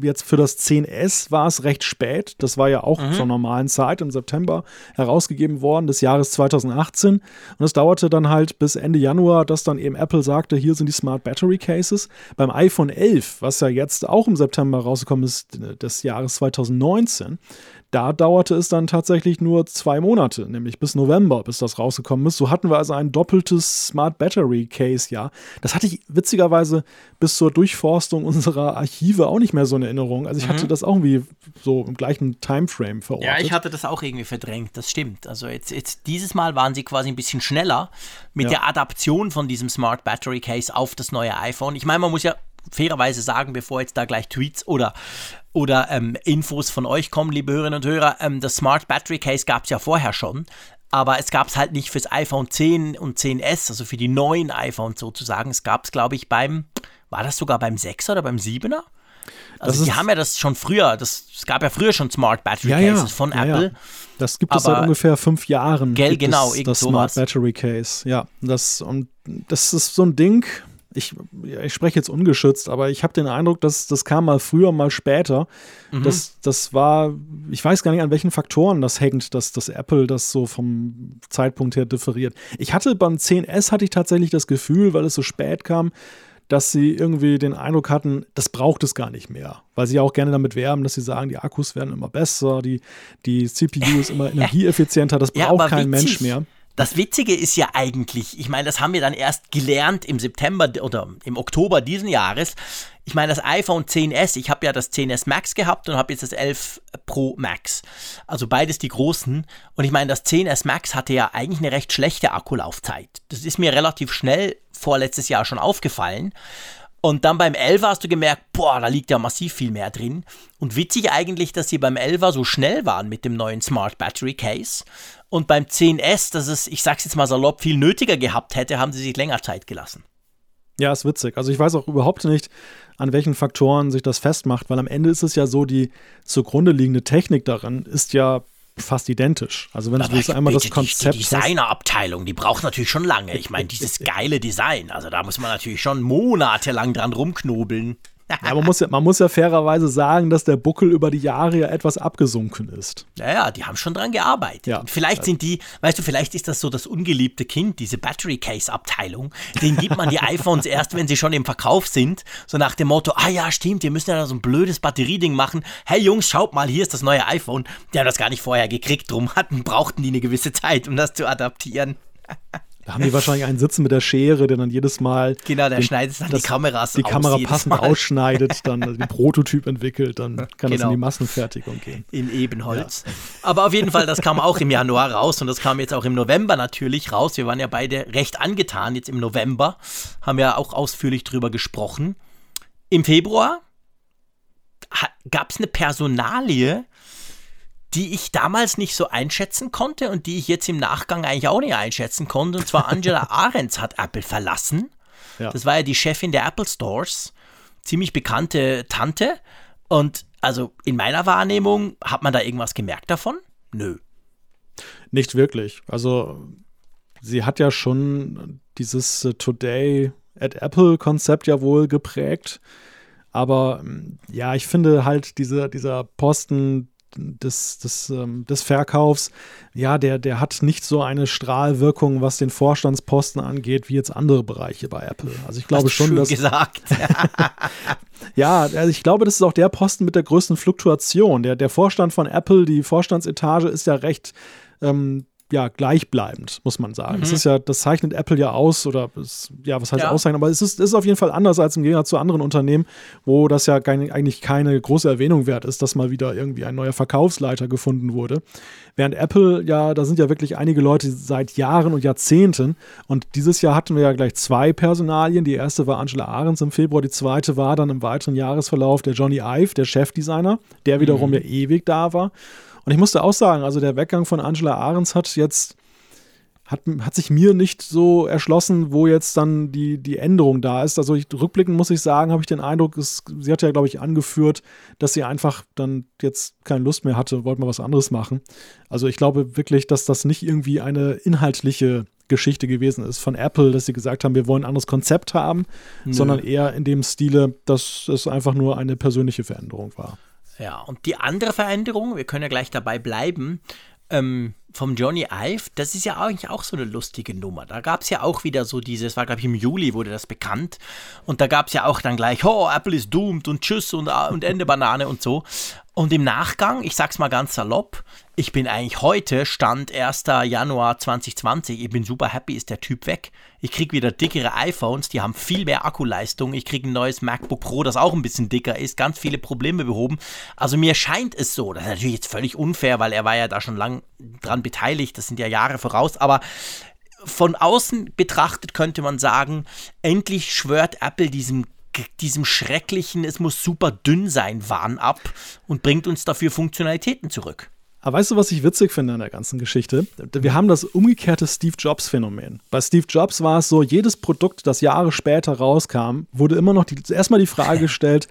Speaker 2: jetzt für das 10S war es recht spät. Das war ja auch mhm. zur normalen Zeit im September herausgegeben worden des Jahres 2018. Und es dauerte dann halt bis Ende Januar, dass dann eben Apple sagte, hier sind die Smart Battery Cases. Beim iPhone 11, was ja jetzt auch im September rausgekommen ist, des Jahres 2019, da dauerte es dann tatsächlich nur zwei Monate, nämlich bis November, bis das rausgekommen ist. So hatten wir also ein doppeltes Smart Battery Case, ja. Das hatte ich witzigerweise bis zur Durchforstung unserer Archive auch nicht mehr so in Erinnerung. Also ich mhm. hatte das auch irgendwie so im gleichen Timeframe verortet.
Speaker 3: Ja, ich hatte das auch irgendwie verdrängt, das stimmt. Also jetzt, jetzt dieses Mal waren sie quasi ein bisschen schneller mit ja. der Adaption von diesem Smart Battery Case auf das neue iPhone. Ich meine, man muss ja fairerweise sagen, bevor jetzt da gleich Tweets oder, oder ähm, Infos von euch kommen, liebe Hörerinnen und Hörer, ähm, das Smart Battery Case gab es ja vorher schon. Aber es gab es halt nicht fürs iPhone 10 und 10S, also für die neuen iPhones sozusagen. Es gab es, glaube ich, beim, war das sogar beim 6er oder beim 7er? Also die haben ja das schon früher, das, es gab ja früher schon Smart Battery ja, Cases ja, von ja, Apple.
Speaker 2: Das gibt es seit ungefähr fünf Jahren.
Speaker 3: Gell, genau,
Speaker 2: das, das Smart Battery Case. Ja, das, und das ist so ein Ding, ich, ich spreche jetzt ungeschützt, aber ich habe den Eindruck, dass das kam mal früher, mal später. Mhm. Das, das war, ich weiß gar nicht, an welchen Faktoren das hängt, dass, dass Apple das so vom Zeitpunkt her differiert. Ich hatte beim 10S hatte ich tatsächlich das Gefühl, weil es so spät kam, dass sie irgendwie den Eindruck hatten, das braucht es gar nicht mehr. Weil sie ja auch gerne damit werben, dass sie sagen, die Akkus werden immer besser, die, die CPU ist immer energieeffizienter, das braucht ja, kein witzig. Mensch mehr.
Speaker 3: Das Witzige ist ja eigentlich, ich meine, das haben wir dann erst gelernt im September oder im Oktober diesen Jahres. Ich meine, das iPhone 10s, ich habe ja das 10s Max gehabt und habe jetzt das 11 Pro Max. Also beides die großen. Und ich meine, das 10s Max hatte ja eigentlich eine recht schlechte Akkulaufzeit. Das ist mir relativ schnell vorletztes Jahr schon aufgefallen. Und dann beim 11 hast du gemerkt, boah, da liegt ja massiv viel mehr drin. Und witzig eigentlich, dass sie beim 11 so schnell waren mit dem neuen Smart Battery Case. Und beim 10S, dass es, ich sag's jetzt mal salopp, viel nötiger gehabt hätte, haben sie sich länger Zeit gelassen.
Speaker 2: Ja, ist witzig. Also ich weiß auch überhaupt nicht, an welchen Faktoren sich das festmacht, weil am Ende ist es ja so, die zugrunde liegende Technik darin ist ja fast identisch. Also wenn Aber du jetzt einmal das Konzept
Speaker 3: die, die Designerabteilung, die braucht natürlich schon lange. Ich meine, dieses geile Design, also da muss man natürlich schon monatelang dran rumknobeln.
Speaker 2: Ja, man, muss ja, man muss ja fairerweise sagen, dass der Buckel über die Jahre ja etwas abgesunken ist.
Speaker 3: Ja, ja, die haben schon dran gearbeitet. Ja. Und vielleicht sind die, weißt du, vielleicht ist das so das ungeliebte Kind, diese Battery Case Abteilung. Den gibt man die iPhones erst, wenn sie schon im Verkauf sind. So nach dem Motto, ah ja, stimmt, wir müssen ja so ein blödes Batterieding machen. Hey Jungs, schaut mal, hier ist das neue iPhone. Die haben das gar nicht vorher gekriegt, drum hatten, brauchten die eine gewisse Zeit, um das zu adaptieren.
Speaker 2: Da haben die wahrscheinlich einen sitzen mit der Schere, der dann jedes Mal.
Speaker 3: Genau, der den, schneidet dann das, die Kameras
Speaker 2: Die Kamera passend Mal. ausschneidet, dann den Prototyp entwickelt, dann kann genau. das in die genau. Massenfertigung gehen.
Speaker 3: In Ebenholz. Ja. Aber auf jeden Fall, das kam auch im Januar raus und das kam jetzt auch im November natürlich raus. Wir waren ja beide recht angetan jetzt im November, haben ja auch ausführlich drüber gesprochen. Im Februar gab es eine Personalie, die ich damals nicht so einschätzen konnte und die ich jetzt im Nachgang eigentlich auch nicht einschätzen konnte. Und zwar Angela Ahrens hat Apple verlassen. Ja. Das war ja die Chefin der Apple Stores. Ziemlich bekannte Tante. Und also in meiner Wahrnehmung, hat man da irgendwas gemerkt davon? Nö.
Speaker 2: Nicht wirklich. Also sie hat ja schon dieses äh, Today at Apple Konzept ja wohl geprägt. Aber ja, ich finde halt diese, dieser Posten des, des, ähm, des Verkaufs, ja, der, der hat nicht so eine Strahlwirkung, was den Vorstandsposten angeht, wie jetzt andere Bereiche bei Apple. Also ich glaube schon, dass.
Speaker 3: gesagt.
Speaker 2: ja, also ich glaube, das ist auch der Posten mit der größten Fluktuation. Der, der Vorstand von Apple, die Vorstandsetage ist ja recht ähm, ja, gleichbleibend, muss man sagen. Mhm. Das ist ja, das zeichnet Apple ja aus oder ist, ja, was heißt ja. auszeichnen, aber es ist, ist auf jeden Fall anders als im Gegensatz zu anderen Unternehmen, wo das ja kein, eigentlich keine große Erwähnung wert ist, dass mal wieder irgendwie ein neuer Verkaufsleiter gefunden wurde. Während Apple, ja, da sind ja wirklich einige Leute seit Jahren und Jahrzehnten und dieses Jahr hatten wir ja gleich zwei Personalien. Die erste war Angela Ahrens im Februar, die zweite war dann im weiteren Jahresverlauf der Johnny Ive, der Chefdesigner, der wiederum mhm. ja ewig da war. Und ich musste auch sagen, also der Weggang von Angela Ahrens hat jetzt hat, hat sich mir nicht so erschlossen, wo jetzt dann die, die Änderung da ist. Also ich, rückblickend muss ich sagen, habe ich den Eindruck, es, sie hat ja, glaube ich, angeführt, dass sie einfach dann jetzt keine Lust mehr hatte, wollte mal was anderes machen. Also ich glaube wirklich, dass das nicht irgendwie eine inhaltliche Geschichte gewesen ist von Apple, dass sie gesagt haben, wir wollen ein anderes Konzept haben, Nö. sondern eher in dem Stile, dass es einfach nur eine persönliche Veränderung war.
Speaker 3: Ja, und die andere Veränderung, wir können ja gleich dabei bleiben, ähm, vom Johnny Ive, das ist ja eigentlich auch so eine lustige Nummer. Da gab es ja auch wieder so dieses, war glaube ich im Juli wurde das bekannt. Und da gab es ja auch dann gleich, oh, Apple ist doomed und tschüss und, äh, und Ende Banane und so. Und im Nachgang, ich sag's mal ganz salopp, ich bin eigentlich heute, Stand 1. Januar 2020, ich bin super happy, ist der Typ weg. Ich krieg wieder dickere iPhones, die haben viel mehr Akkuleistung. Ich krieg ein neues MacBook Pro, das auch ein bisschen dicker ist, ganz viele Probleme behoben. Also mir scheint es so, das ist natürlich jetzt völlig unfair, weil er war ja da schon lang dran beteiligt, das sind ja Jahre voraus, aber von außen betrachtet könnte man sagen, endlich schwört Apple diesem diesem schrecklichen, es muss super dünn sein, Wahn ab und bringt uns dafür Funktionalitäten zurück.
Speaker 2: Aber weißt du, was ich witzig finde an der ganzen Geschichte? Wir haben das umgekehrte Steve Jobs-Phänomen. Bei Steve Jobs war es so, jedes Produkt, das Jahre später rauskam, wurde immer noch die, erstmal die Frage gestellt,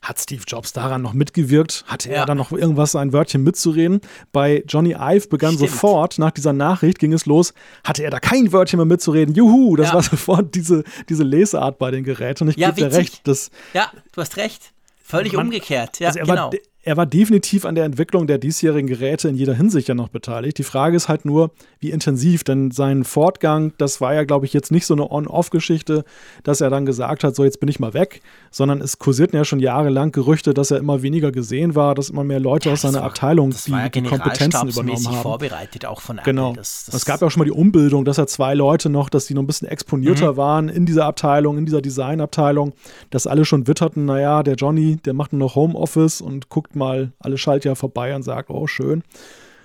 Speaker 2: hat Steve Jobs daran noch mitgewirkt? Hatte er ja. da noch irgendwas, ein Wörtchen mitzureden? Bei Johnny Ive begann Stimmt. sofort, nach dieser Nachricht ging es los, hatte er da kein Wörtchen mehr mitzureden? Juhu, das ja. war sofort diese, diese Lesart bei den Geräten. Und ich ja, gebe dir recht. Das,
Speaker 3: ja, du hast recht. Völlig man, umgekehrt. Ja, also
Speaker 2: genau. War, er war definitiv an der Entwicklung der diesjährigen Geräte in jeder Hinsicht ja noch beteiligt. Die Frage ist halt nur, wie intensiv, denn sein Fortgang, das war ja, glaube ich, jetzt nicht so eine On-Off-Geschichte, dass er dann gesagt hat, so jetzt bin ich mal weg, sondern es kursierten ja schon jahrelang Gerüchte, dass er immer weniger gesehen war, dass immer mehr Leute ja, aus seiner war, Abteilung die, ja die Kompetenzen übernommen haben.
Speaker 3: vorbereitet auch von Apple.
Speaker 2: Genau. Das, das es gab ja auch schon mal die Umbildung, dass er zwei Leute noch, dass die noch ein bisschen exponierter mhm. waren in dieser Abteilung, in dieser Designabteilung, dass alle schon witterten, naja, der Johnny, der macht nur noch Homeoffice und guckt mal alle Schaltjahr vorbei und sagt, oh, schön.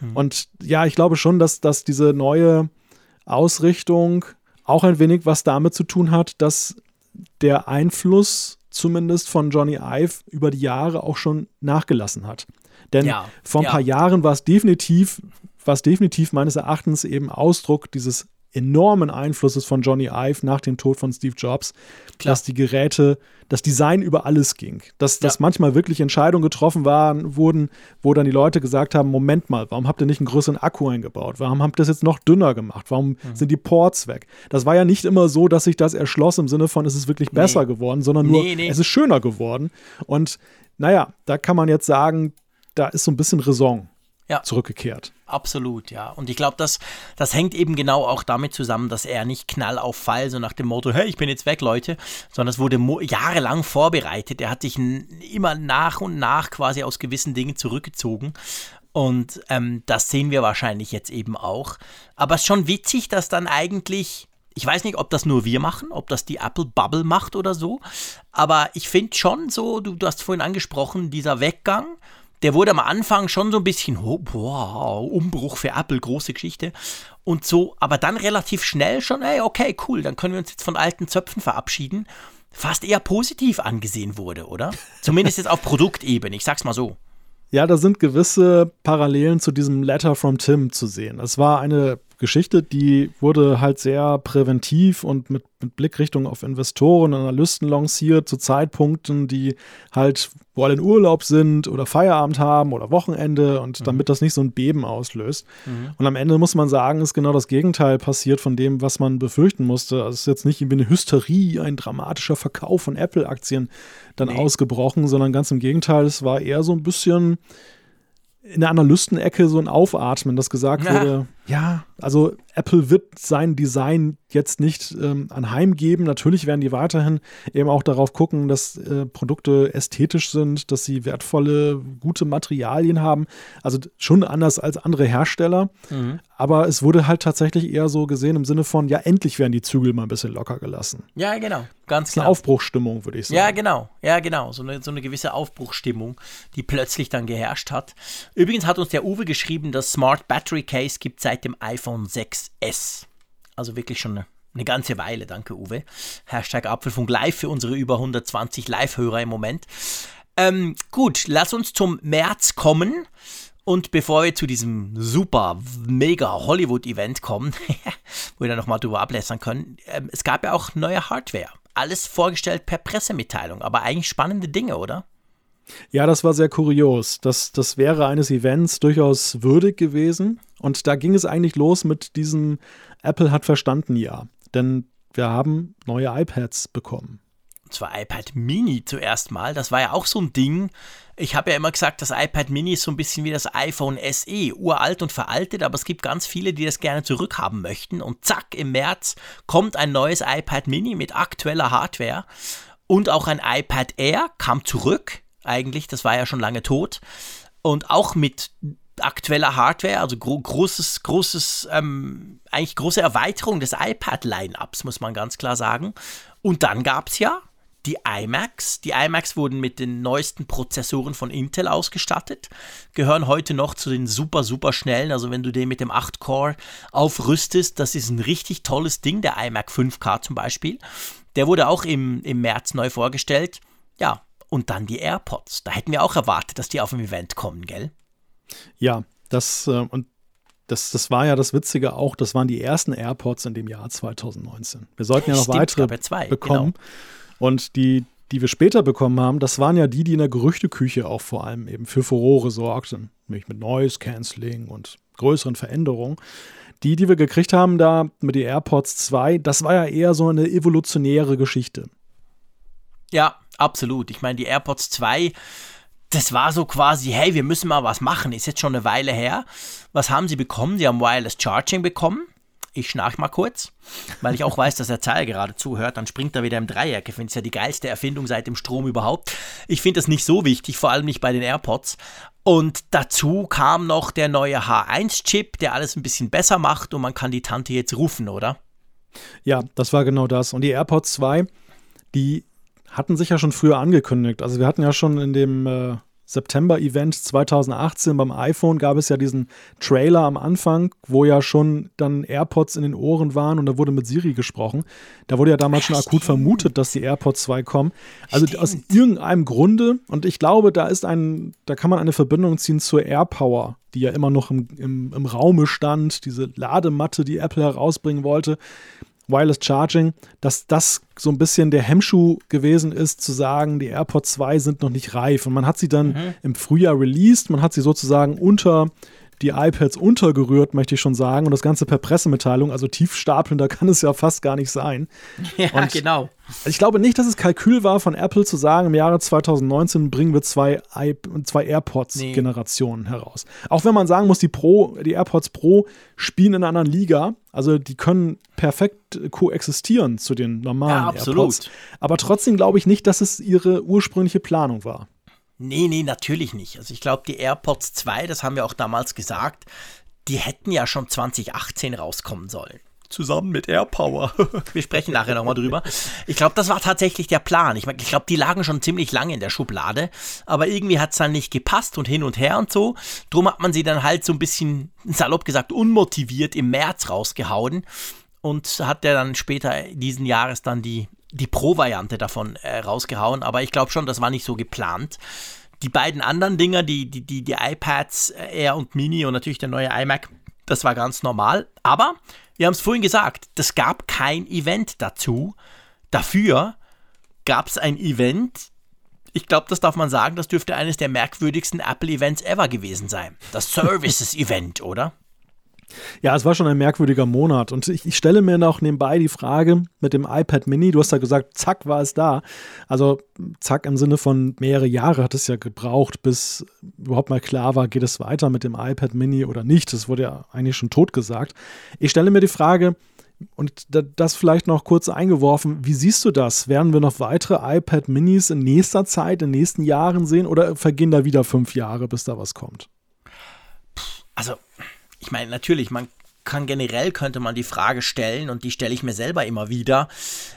Speaker 2: Mhm. Und ja, ich glaube schon, dass, dass diese neue Ausrichtung auch ein wenig was damit zu tun hat, dass der Einfluss zumindest von Johnny Ive über die Jahre auch schon nachgelassen hat. Denn ja, vor ein ja. paar Jahren war es definitiv, war es definitiv meines Erachtens eben Ausdruck dieses enormen Einflusses von Johnny Ive nach dem Tod von Steve Jobs, Klar. dass die Geräte, das Design über alles ging. Dass, ja. dass manchmal wirklich Entscheidungen getroffen waren, wurden, wo dann die Leute gesagt haben: Moment mal, warum habt ihr nicht einen größeren Akku eingebaut? Warum habt ihr das jetzt noch dünner gemacht? Warum mhm. sind die Ports weg? Das war ja nicht immer so, dass sich das erschloss im Sinne von, es ist wirklich besser nee. geworden, sondern nur, nee, nee. es ist schöner geworden. Und naja, da kann man jetzt sagen, da ist so ein bisschen Raison ja. zurückgekehrt.
Speaker 3: Absolut, ja. Und ich glaube, das, das hängt eben genau auch damit zusammen, dass er nicht knall auf Fall, so nach dem Motto, hey, ich bin jetzt weg, Leute, sondern es wurde jahrelang vorbereitet. Er hat sich immer nach und nach quasi aus gewissen Dingen zurückgezogen. Und ähm, das sehen wir wahrscheinlich jetzt eben auch. Aber es ist schon witzig, dass dann eigentlich ich weiß nicht, ob das nur wir machen, ob das die Apple Bubble macht oder so, aber ich finde schon so, du, du hast vorhin angesprochen, dieser Weggang, der wurde am Anfang schon so ein bisschen, oh, boah, Umbruch für Apple, große Geschichte. Und so, aber dann relativ schnell schon, ey, okay, cool, dann können wir uns jetzt von alten Zöpfen verabschieden. Fast eher positiv angesehen wurde, oder? Zumindest jetzt auf Produktebene, ich sag's mal so.
Speaker 2: Ja, da sind gewisse Parallelen zu diesem Letter from Tim zu sehen. Es war eine Geschichte, die wurde halt sehr präventiv und mit, mit Blickrichtung auf Investoren und Analysten lanciert zu Zeitpunkten, die halt, wo alle in Urlaub sind oder Feierabend haben oder Wochenende und mhm. damit das nicht so ein Beben auslöst. Mhm. Und am Ende muss man sagen, ist genau das Gegenteil passiert von dem, was man befürchten musste. Also es ist jetzt nicht irgendwie eine Hysterie, ein dramatischer Verkauf von Apple-Aktien dann nee. ausgebrochen, sondern ganz im Gegenteil, es war eher so ein bisschen in der Analystenecke so ein Aufatmen, das gesagt ja. wurde, ja, also Apple wird sein Design jetzt nicht ähm, anheimgeben. Natürlich werden die weiterhin eben auch darauf gucken, dass äh, Produkte ästhetisch sind, dass sie wertvolle, gute Materialien haben. Also schon anders als andere Hersteller. Mhm. Aber es wurde halt tatsächlich eher so gesehen im Sinne von, ja, endlich werden die Zügel mal ein bisschen locker gelassen.
Speaker 3: Ja, genau. Ganz
Speaker 2: das ist eine Aufbruchsstimmung, würde ich sagen.
Speaker 3: Ja, genau. Ja, genau. So eine, so eine gewisse Aufbruchsstimmung, die plötzlich dann geherrscht hat. Übrigens hat uns der Uwe geschrieben, das Smart Battery Case gibt seit dem iPhone 6S. Also wirklich schon eine, ganze Weile. Danke, Uwe. Hashtag Apfelfunk Live für unsere über 120 Live-Hörer im Moment. Ähm, gut, lass uns zum März kommen. Und bevor wir zu diesem super, mega Hollywood-Event kommen, wo wir dann nochmal drüber ablässern können, ähm, es gab ja auch neue Hardware. Alles vorgestellt per Pressemitteilung, aber eigentlich spannende Dinge, oder?
Speaker 2: Ja, das war sehr kurios. Das, das wäre eines Events durchaus würdig gewesen. Und da ging es eigentlich los mit diesem Apple hat verstanden, ja. Denn wir haben neue iPads bekommen.
Speaker 3: Und zwar iPad Mini zuerst mal. Das war ja auch so ein Ding. Ich habe ja immer gesagt, das iPad Mini ist so ein bisschen wie das iPhone SE. Uralt und veraltet, aber es gibt ganz viele, die das gerne zurückhaben möchten. Und zack, im März kommt ein neues iPad Mini mit aktueller Hardware. Und auch ein iPad Air kam zurück. Eigentlich, das war ja schon lange tot. Und auch mit aktueller Hardware, also gro großes, großes, ähm, eigentlich große Erweiterung des iPad-Line-Ups, muss man ganz klar sagen. Und dann gab es ja die iMacs. Die iMacs wurden mit den neuesten Prozessoren von Intel ausgestattet, gehören heute noch zu den super, super schnellen. Also wenn du den mit dem 8-Core aufrüstest, das ist ein richtig tolles Ding, der iMac 5K zum Beispiel. Der wurde auch im, im März neu vorgestellt. Ja, und dann die AirPods. Da hätten wir auch erwartet, dass die auf dem Event kommen, gell?
Speaker 2: Ja, das äh, und das, das war ja das Witzige auch, das waren die ersten AirPods in dem Jahr 2019. Wir sollten ja noch Stimmt, weitere zwei, bekommen. Genau. Und die, die wir später bekommen haben, das waren ja die, die in der Gerüchteküche auch vor allem eben für Furore sorgten. Nämlich mit Noise Cancelling und größeren Veränderungen. Die, die wir gekriegt haben da mit den AirPods 2, das war ja eher so eine evolutionäre Geschichte.
Speaker 3: Ja, absolut. Ich meine, die AirPods 2 das war so quasi, hey, wir müssen mal was machen. Ist jetzt schon eine Weile her. Was haben sie bekommen? Sie haben Wireless Charging bekommen. Ich schnarch mal kurz, weil ich auch weiß, dass der Zahl gerade zuhört. Dann springt er wieder im Dreieck. Ich finde es ja die geilste Erfindung seit dem Strom überhaupt. Ich finde das nicht so wichtig, vor allem nicht bei den AirPods. Und dazu kam noch der neue H1-Chip, der alles ein bisschen besser macht und man kann die Tante jetzt rufen, oder?
Speaker 2: Ja, das war genau das. Und die AirPods 2, die hatten sich ja schon früher angekündigt. Also wir hatten ja schon in dem äh, September-Event 2018 beim iPhone gab es ja diesen Trailer am Anfang, wo ja schon dann AirPods in den Ohren waren und da wurde mit Siri gesprochen. Da wurde ja damals schon akut vermutet, dass die AirPods 2 kommen. Also Stimmt. aus irgendeinem Grunde, und ich glaube, da ist ein, da kann man eine Verbindung ziehen zur AirPower, die ja immer noch im, im, im Raume stand, diese Ladematte, die Apple herausbringen wollte. Wireless Charging, dass das so ein bisschen der Hemmschuh gewesen ist, zu sagen, die AirPods 2 sind noch nicht reif. Und man hat sie dann mhm. im Frühjahr released, man hat sie sozusagen unter die iPads untergerührt, möchte ich schon sagen. Und das Ganze per Pressemitteilung, also tief stapeln, da kann es ja fast gar nicht sein.
Speaker 3: Ja,
Speaker 2: und
Speaker 3: genau.
Speaker 2: Ich glaube nicht, dass es Kalkül war von Apple zu sagen, im Jahre 2019 bringen wir zwei, zwei AirPods-Generationen nee. heraus. Auch wenn man sagen muss, die Pro, die AirPods Pro spielen in einer anderen Liga. Also die können perfekt koexistieren zu den normalen ja, absolut. AirPods. Aber trotzdem glaube ich nicht, dass es ihre ursprüngliche Planung war.
Speaker 3: Nee, nee, natürlich nicht. Also ich glaube, die AirPods 2, das haben wir auch damals gesagt, die hätten ja schon 2018 rauskommen sollen. Zusammen mit AirPower. wir sprechen nachher nochmal drüber. Ich glaube, das war tatsächlich der Plan. Ich, mein, ich glaube, die lagen schon ziemlich lange in der Schublade, aber irgendwie hat es dann nicht gepasst und hin und her und so. Drum hat man sie dann halt so ein bisschen, salopp gesagt, unmotiviert im März rausgehauen und hat der dann später diesen Jahres dann die die Pro-Variante davon äh, rausgehauen, aber ich glaube schon, das war nicht so geplant. Die beiden anderen Dinger, die, die, die, die iPads äh, Air und Mini und natürlich der neue iMac, das war ganz normal. Aber wir haben es vorhin gesagt, es gab kein Event dazu. Dafür gab es ein Event, ich glaube, das darf man sagen, das dürfte eines der merkwürdigsten Apple-Events ever gewesen sein. Das Services-Event, oder?
Speaker 2: Ja, es war schon ein merkwürdiger Monat. Und ich, ich, stelle mir noch nebenbei die Frage mit dem iPad Mini. Du hast ja gesagt, zack, war es da. Also zack im Sinne von mehrere Jahre hat es ja gebraucht, bis überhaupt mal klar war, geht es weiter mit dem iPad Mini oder nicht. Das wurde ja eigentlich schon tot gesagt. Ich stelle mir die Frage, und das vielleicht noch kurz eingeworfen, wie siehst du das? Werden wir noch weitere iPad Minis in nächster Zeit, in nächsten Jahren sehen oder vergehen da wieder fünf Jahre, bis da was kommt?
Speaker 3: Also ich meine, natürlich, man kann generell könnte man die Frage stellen und die stelle ich mir selber immer wieder,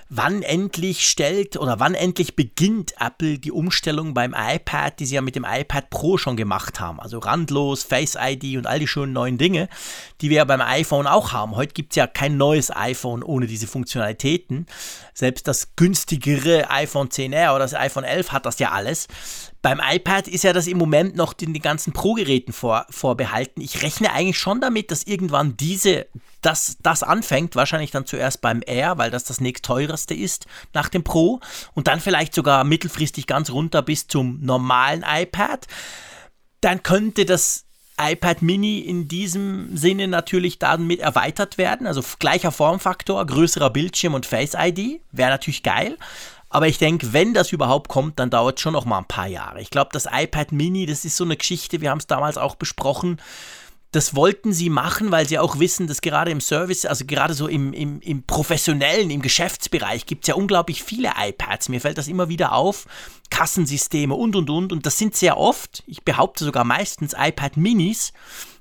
Speaker 3: wann endlich stellt oder wann endlich beginnt Apple die Umstellung beim iPad, die sie ja mit dem iPad Pro schon gemacht haben. Also randlos, Face ID und all die schönen neuen Dinge, die wir ja beim iPhone auch haben. Heute gibt es ja kein neues iPhone ohne diese Funktionalitäten. Selbst das günstigere iPhone 10R oder das iPhone 11 hat das ja alles. Beim iPad ist ja das im Moment noch den, den ganzen Pro-Geräten vor, vorbehalten. Ich rechne eigentlich schon damit, dass irgendwann diese, das, das anfängt, wahrscheinlich dann zuerst beim Air, weil das das nächst teuerste ist nach dem Pro und dann vielleicht sogar mittelfristig ganz runter bis zum normalen iPad. Dann könnte das iPad Mini in diesem Sinne natürlich damit erweitert werden, also gleicher Formfaktor, größerer Bildschirm und Face ID, wäre natürlich geil. Aber ich denke, wenn das überhaupt kommt, dann dauert es schon noch mal ein paar Jahre. Ich glaube, das iPad Mini, das ist so eine Geschichte, wir haben es damals auch besprochen. Das wollten sie machen, weil sie auch wissen, dass gerade im Service, also gerade so im, im, im professionellen, im Geschäftsbereich gibt es ja unglaublich viele iPads. Mir fällt das immer wieder auf. Kassensysteme und und und. Und das sind sehr oft, ich behaupte sogar meistens iPad Minis.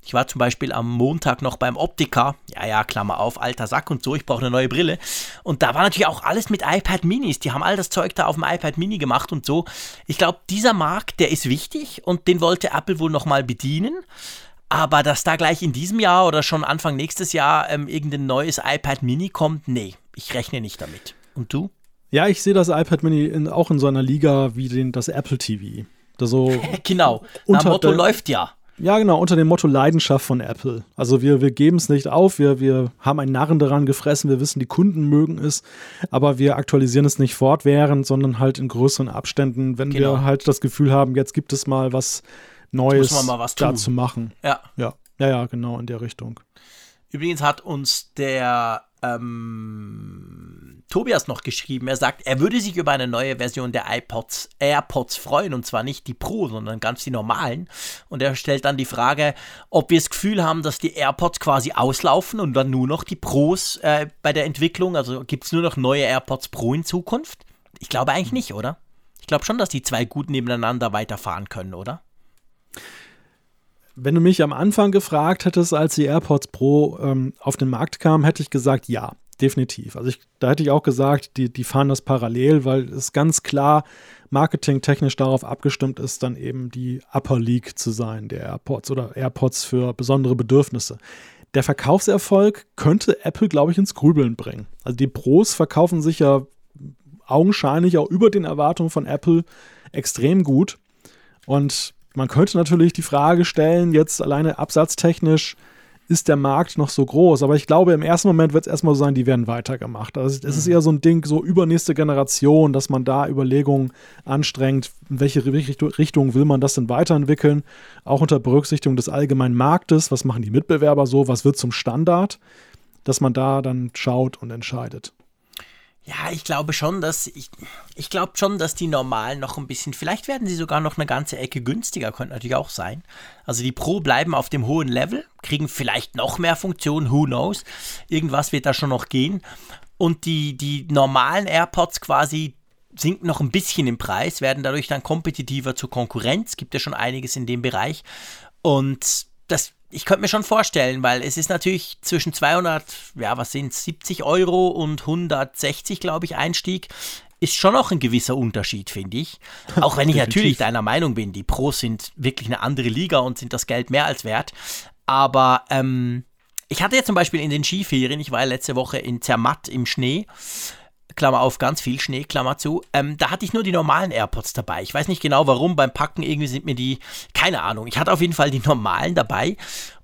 Speaker 3: Ich war zum Beispiel am Montag noch beim Optiker. Ja, ja, Klammer auf, alter Sack und so. Ich brauche eine neue Brille. Und da war natürlich auch alles mit iPad Minis. Die haben all das Zeug da auf dem iPad Mini gemacht und so. Ich glaube, dieser Markt, der ist wichtig und den wollte Apple wohl nochmal bedienen. Aber dass da gleich in diesem Jahr oder schon Anfang nächstes Jahr ähm, irgendein neues iPad Mini kommt, nee, ich rechne nicht damit. Und du?
Speaker 2: Ja, ich sehe das iPad Mini in, auch in so einer Liga wie den, das Apple TV.
Speaker 3: Das so genau, das Motto läuft ja.
Speaker 2: Ja, genau, unter dem Motto Leidenschaft von Apple. Also wir, wir geben es nicht auf, wir, wir haben einen Narren daran gefressen, wir wissen, die Kunden mögen es, aber wir aktualisieren es nicht fortwährend, sondern halt in größeren Abständen, wenn genau. wir halt das Gefühl haben, jetzt gibt es mal was Neues
Speaker 3: mal was
Speaker 2: da zu machen.
Speaker 3: Ja.
Speaker 2: ja. Ja, ja, genau, in der Richtung.
Speaker 3: Übrigens hat uns der ähm, Tobias noch geschrieben. Er sagt, er würde sich über eine neue Version der iPods, AirPods freuen und zwar nicht die Pro, sondern ganz die normalen. Und er stellt dann die Frage, ob wir das Gefühl haben, dass die AirPods quasi auslaufen und dann nur noch die Pros äh, bei der Entwicklung. Also gibt es nur noch neue AirPods Pro in Zukunft? Ich glaube eigentlich nicht, oder? Ich glaube schon, dass die zwei gut nebeneinander weiterfahren können, oder?
Speaker 2: Wenn du mich am Anfang gefragt hättest, als die AirPods Pro ähm, auf den Markt kamen, hätte ich gesagt, ja, definitiv. Also ich, da hätte ich auch gesagt, die, die fahren das parallel, weil es ganz klar marketingtechnisch darauf abgestimmt ist, dann eben die Upper League zu sein, der AirPods oder AirPods für besondere Bedürfnisse. Der Verkaufserfolg könnte Apple, glaube ich, ins Grübeln bringen. Also die Pros verkaufen sich ja augenscheinlich auch über den Erwartungen von Apple extrem gut. Und man könnte natürlich die Frage stellen, jetzt alleine absatztechnisch, ist der Markt noch so groß? Aber ich glaube, im ersten Moment wird es erstmal so sein, die werden weitergemacht. Also es ist mhm. eher so ein Ding, so übernächste Generation, dass man da Überlegungen anstrengt, in welche Richtung will man das denn weiterentwickeln? Auch unter Berücksichtigung des allgemeinen Marktes, was machen die Mitbewerber so, was wird zum Standard, dass man da dann schaut und entscheidet.
Speaker 3: Ja, ich glaube schon, dass ich, ich glaube schon, dass die normalen noch ein bisschen, vielleicht werden sie sogar noch eine ganze Ecke günstiger, könnte natürlich auch sein. Also die Pro bleiben auf dem hohen Level, kriegen vielleicht noch mehr Funktionen, who knows. Irgendwas wird da schon noch gehen. Und die, die normalen AirPods quasi sinken noch ein bisschen im Preis, werden dadurch dann kompetitiver zur Konkurrenz. Gibt ja schon einiges in dem Bereich. Und das ich könnte mir schon vorstellen, weil es ist natürlich zwischen 200, ja, was sind 70 Euro und 160, glaube ich, Einstieg. Ist schon noch ein gewisser Unterschied, finde ich. Auch wenn ich natürlich deiner Meinung bin, die Pros sind wirklich eine andere Liga und sind das Geld mehr als wert. Aber ähm, ich hatte ja zum Beispiel in den Skiferien, ich war ja letzte Woche in Zermatt im Schnee, Klammer auf, ganz viel Schnee, Klammer zu. Ähm, da hatte ich nur die normalen AirPods dabei. Ich weiß nicht genau warum, beim Packen irgendwie sind mir die, keine Ahnung. Ich hatte auf jeden Fall die normalen dabei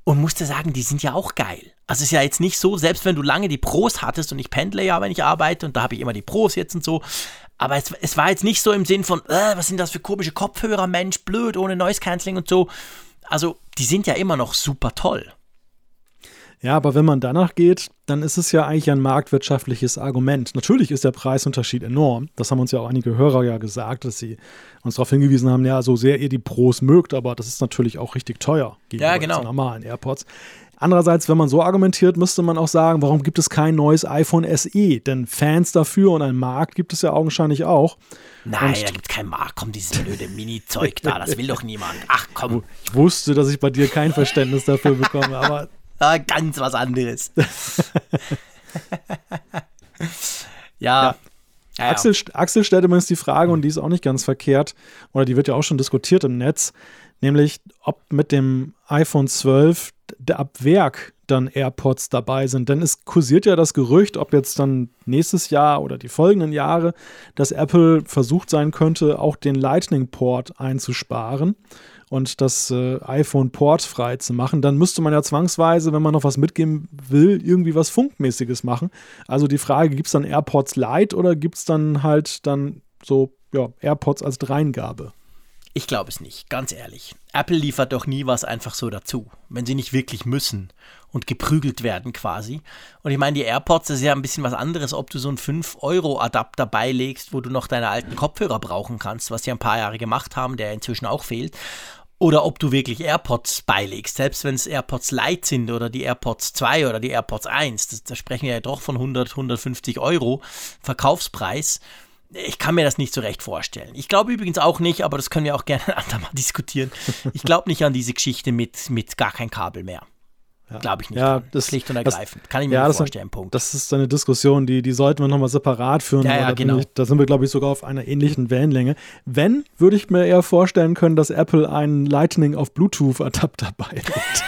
Speaker 3: und musste sagen, die sind ja auch geil. Also ist ja jetzt nicht so, selbst wenn du lange die Pros hattest und ich pendle ja, wenn ich arbeite und da habe ich immer die Pros jetzt und so. Aber es, es war jetzt nicht so im Sinn von, äh, was sind das für komische Kopfhörer, Mensch, blöd, ohne Noise Cancelling und so. Also die sind ja immer noch super toll.
Speaker 2: Ja, aber wenn man danach geht, dann ist es ja eigentlich ein marktwirtschaftliches Argument. Natürlich ist der Preisunterschied enorm. Das haben uns ja auch einige Hörer ja gesagt, dass sie uns darauf hingewiesen haben, ja, so sehr ihr die Pros mögt, aber das ist natürlich auch richtig teuer
Speaker 3: gegenüber ja, genau.
Speaker 2: normalen AirPods. Andererseits, wenn man so argumentiert, müsste man auch sagen, warum gibt es kein neues iPhone SE? Denn Fans dafür und einen Markt gibt es ja augenscheinlich auch.
Speaker 3: Nein, und da gibt es keinen Markt. Komm, dieses blöde Mini-Zeug da, das will doch niemand. Ach komm.
Speaker 2: Ich wusste, dass ich bei dir kein Verständnis dafür bekomme, aber.
Speaker 3: Ja, ganz was anderes. ja. ja.
Speaker 2: Ja, Axel, Axel stellt übrigens die Frage, und die ist auch nicht ganz verkehrt, oder die wird ja auch schon diskutiert im Netz, nämlich ob mit dem iPhone 12 ab Werk dann AirPods dabei sind. Denn es kursiert ja das Gerücht, ob jetzt dann nächstes Jahr oder die folgenden Jahre, dass Apple versucht sein könnte, auch den Lightning-Port einzusparen und das äh, iPhone portfrei zu machen, dann müsste man ja zwangsweise, wenn man noch was mitgeben will, irgendwie was Funkmäßiges machen. Also die Frage, gibt es dann AirPods Lite oder gibt es dann halt dann so ja, AirPods als Dreingabe?
Speaker 3: Ich glaube es nicht, ganz ehrlich. Apple liefert doch nie was einfach so dazu, wenn sie nicht wirklich müssen und geprügelt werden quasi. Und ich meine, die AirPods, das ist ja ein bisschen was anderes, ob du so einen 5-Euro-Adapter beilegst, wo du noch deine alten Kopfhörer brauchen kannst, was sie ein paar Jahre gemacht haben, der inzwischen auch fehlt. Oder ob du wirklich AirPods beilegst, selbst wenn es AirPods Lite sind oder die AirPods 2 oder die AirPods 1. da sprechen wir ja doch von 100, 150 Euro Verkaufspreis ich kann mir das nicht so recht vorstellen. Ich glaube übrigens auch nicht, aber das können wir auch gerne ein andermal diskutieren. Ich glaube nicht an diese Geschichte mit, mit gar kein Kabel mehr. Ja. Glaube ich nicht.
Speaker 2: Ja, das,
Speaker 3: Schlicht und ergreifend. Das, Kann ich mir ja, nicht vorstellen.
Speaker 2: Das, Punkt. Das ist eine Diskussion, die, die sollten wir nochmal separat führen.
Speaker 3: Ja, ja,
Speaker 2: da,
Speaker 3: genau.
Speaker 2: ich, da sind wir, glaube ich, sogar auf einer ähnlichen Wellenlänge. Wenn, würde ich mir eher vorstellen können, dass Apple einen Lightning auf Bluetooth-Adapter beilegt.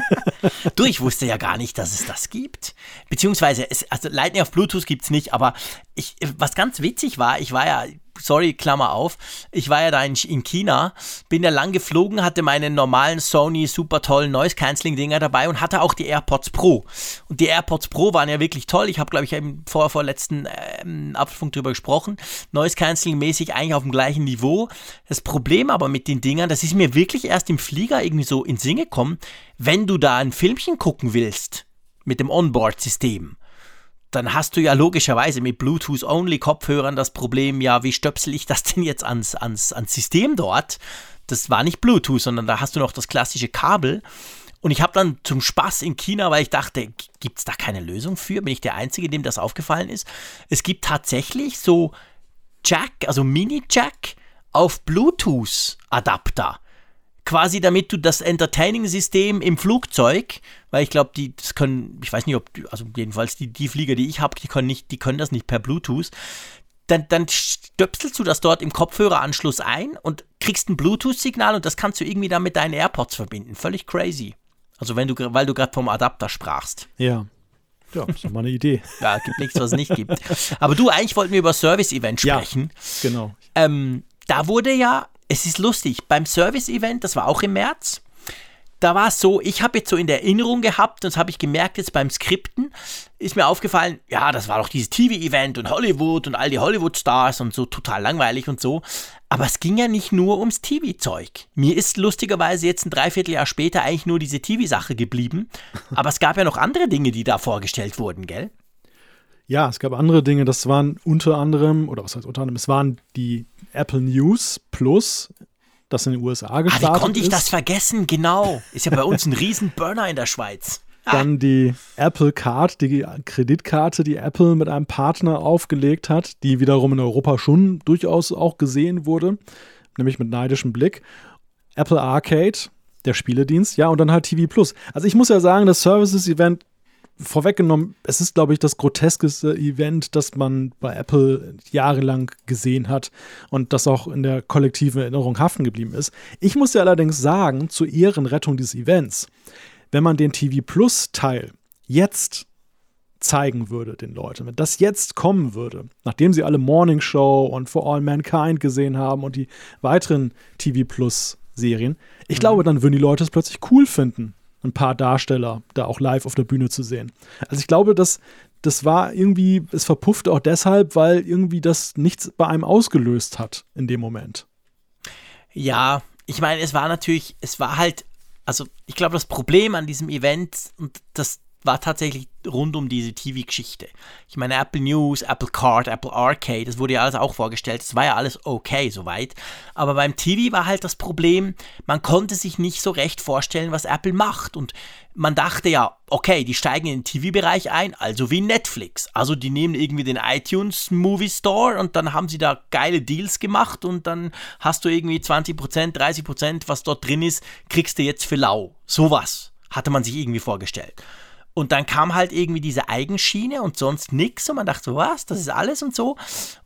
Speaker 3: du, ich wusste ja gar nicht, dass es das gibt. Beziehungsweise, es, also Lightning auf Bluetooth gibt es nicht, aber ich, was ganz witzig war, ich war ja sorry, Klammer auf. Ich war ja da in, in China, bin ja lang geflogen, hatte meine normalen Sony super tollen Noise Cancelling Dinger dabei und hatte auch die AirPods Pro. Und die AirPods Pro waren ja wirklich toll. Ich habe, glaube ich, im vor, vorletzten ähm, Apfelfunk drüber gesprochen. Noise Cancelling mäßig eigentlich auf dem gleichen Niveau. Das Problem aber mit den Dingern, das ist mir wirklich erst im Flieger irgendwie so in Sinn gekommen, wenn du da ein Filmchen gucken willst mit dem Onboard-System dann hast du ja logischerweise mit Bluetooth-Only-Kopfhörern das Problem, ja, wie stöpsel ich das denn jetzt ans, ans, ans System dort? Das war nicht Bluetooth, sondern da hast du noch das klassische Kabel. Und ich habe dann zum Spaß in China, weil ich dachte, gibt es da keine Lösung für? Bin ich der Einzige, dem das aufgefallen ist? Es gibt tatsächlich so Jack, also Mini-Jack auf Bluetooth-Adapter quasi damit du das Entertaining-System im Flugzeug, weil ich glaube, die das können, ich weiß nicht, ob, also jedenfalls die, die Flieger, die ich habe, die können nicht, die können das nicht per Bluetooth. Dann, dann stöpselst du das dort im Kopfhöreranschluss ein und kriegst ein Bluetooth-Signal und das kannst du irgendwie dann mit deinen AirPods verbinden. Völlig crazy. Also wenn du, weil du gerade vom Adapter sprachst.
Speaker 2: Ja. Ja, ist doch mal eine Idee.
Speaker 3: ja, gibt nichts, was es nicht gibt. Aber du, eigentlich wollten wir über Service-Event sprechen.
Speaker 2: Ja, genau.
Speaker 3: Ähm, da wurde ja es ist lustig, beim Service-Event, das war auch im März, da war es so, ich habe jetzt so in der Erinnerung gehabt, das habe ich gemerkt jetzt beim Skripten, ist mir aufgefallen, ja, das war doch dieses TV-Event und Hollywood und all die Hollywood-Stars und so total langweilig und so. Aber es ging ja nicht nur ums TV-Zeug. Mir ist lustigerweise jetzt ein Dreivierteljahr später eigentlich nur diese TV-Sache geblieben. Aber es gab ja noch andere Dinge, die da vorgestellt wurden, gell?
Speaker 2: Ja, es gab andere Dinge. Das waren unter anderem, oder was heißt unter anderem, es waren die Apple News Plus, das in den USA gestartet ah, wie
Speaker 3: konnte ich
Speaker 2: ist.
Speaker 3: das vergessen? Genau. Ist ja bei uns ein Riesenburner in der Schweiz.
Speaker 2: Dann die Apple Card, die Kreditkarte, die Apple mit einem Partner aufgelegt hat, die wiederum in Europa schon durchaus auch gesehen wurde, nämlich mit neidischem Blick. Apple Arcade, der Spieledienst, ja, und dann halt TV Plus. Also ich muss ja sagen, das Services-Event vorweggenommen, es ist, glaube ich, das groteskeste Event, das man bei Apple jahrelang gesehen hat und das auch in der kollektiven Erinnerung haften geblieben ist. Ich muss ja allerdings sagen, zur Ehrenrettung dieses Events, wenn man den TV Plus-Teil jetzt zeigen würde den Leuten, wenn das jetzt kommen würde, nachdem sie alle Morning Show und For All Mankind gesehen haben und die weiteren TV Plus Serien, ich mhm. glaube, dann würden die Leute es plötzlich cool finden, ein paar Darsteller da auch live auf der Bühne zu sehen. Also ich glaube, dass das war irgendwie, es verpufft auch deshalb, weil irgendwie das nichts bei einem ausgelöst hat in dem Moment.
Speaker 3: Ja, ich meine, es war natürlich, es war halt Also ich glaube, das Problem an diesem Event, und das war tatsächlich rund um diese TV-Geschichte. Ich meine, Apple News, Apple Card, Apple Arcade, das wurde ja alles auch vorgestellt. Das war ja alles okay soweit. Aber beim TV war halt das Problem, man konnte sich nicht so recht vorstellen, was Apple macht. Und man dachte ja, okay, die steigen in den TV-Bereich ein, also wie Netflix. Also die nehmen irgendwie den iTunes Movie Store und dann haben sie da geile Deals gemacht und dann hast du irgendwie 20%, 30%, was dort drin ist, kriegst du jetzt für lau. Sowas hatte man sich irgendwie vorgestellt. Und dann kam halt irgendwie diese Eigenschiene und sonst nichts. Und man dachte so, was, das ist alles und so.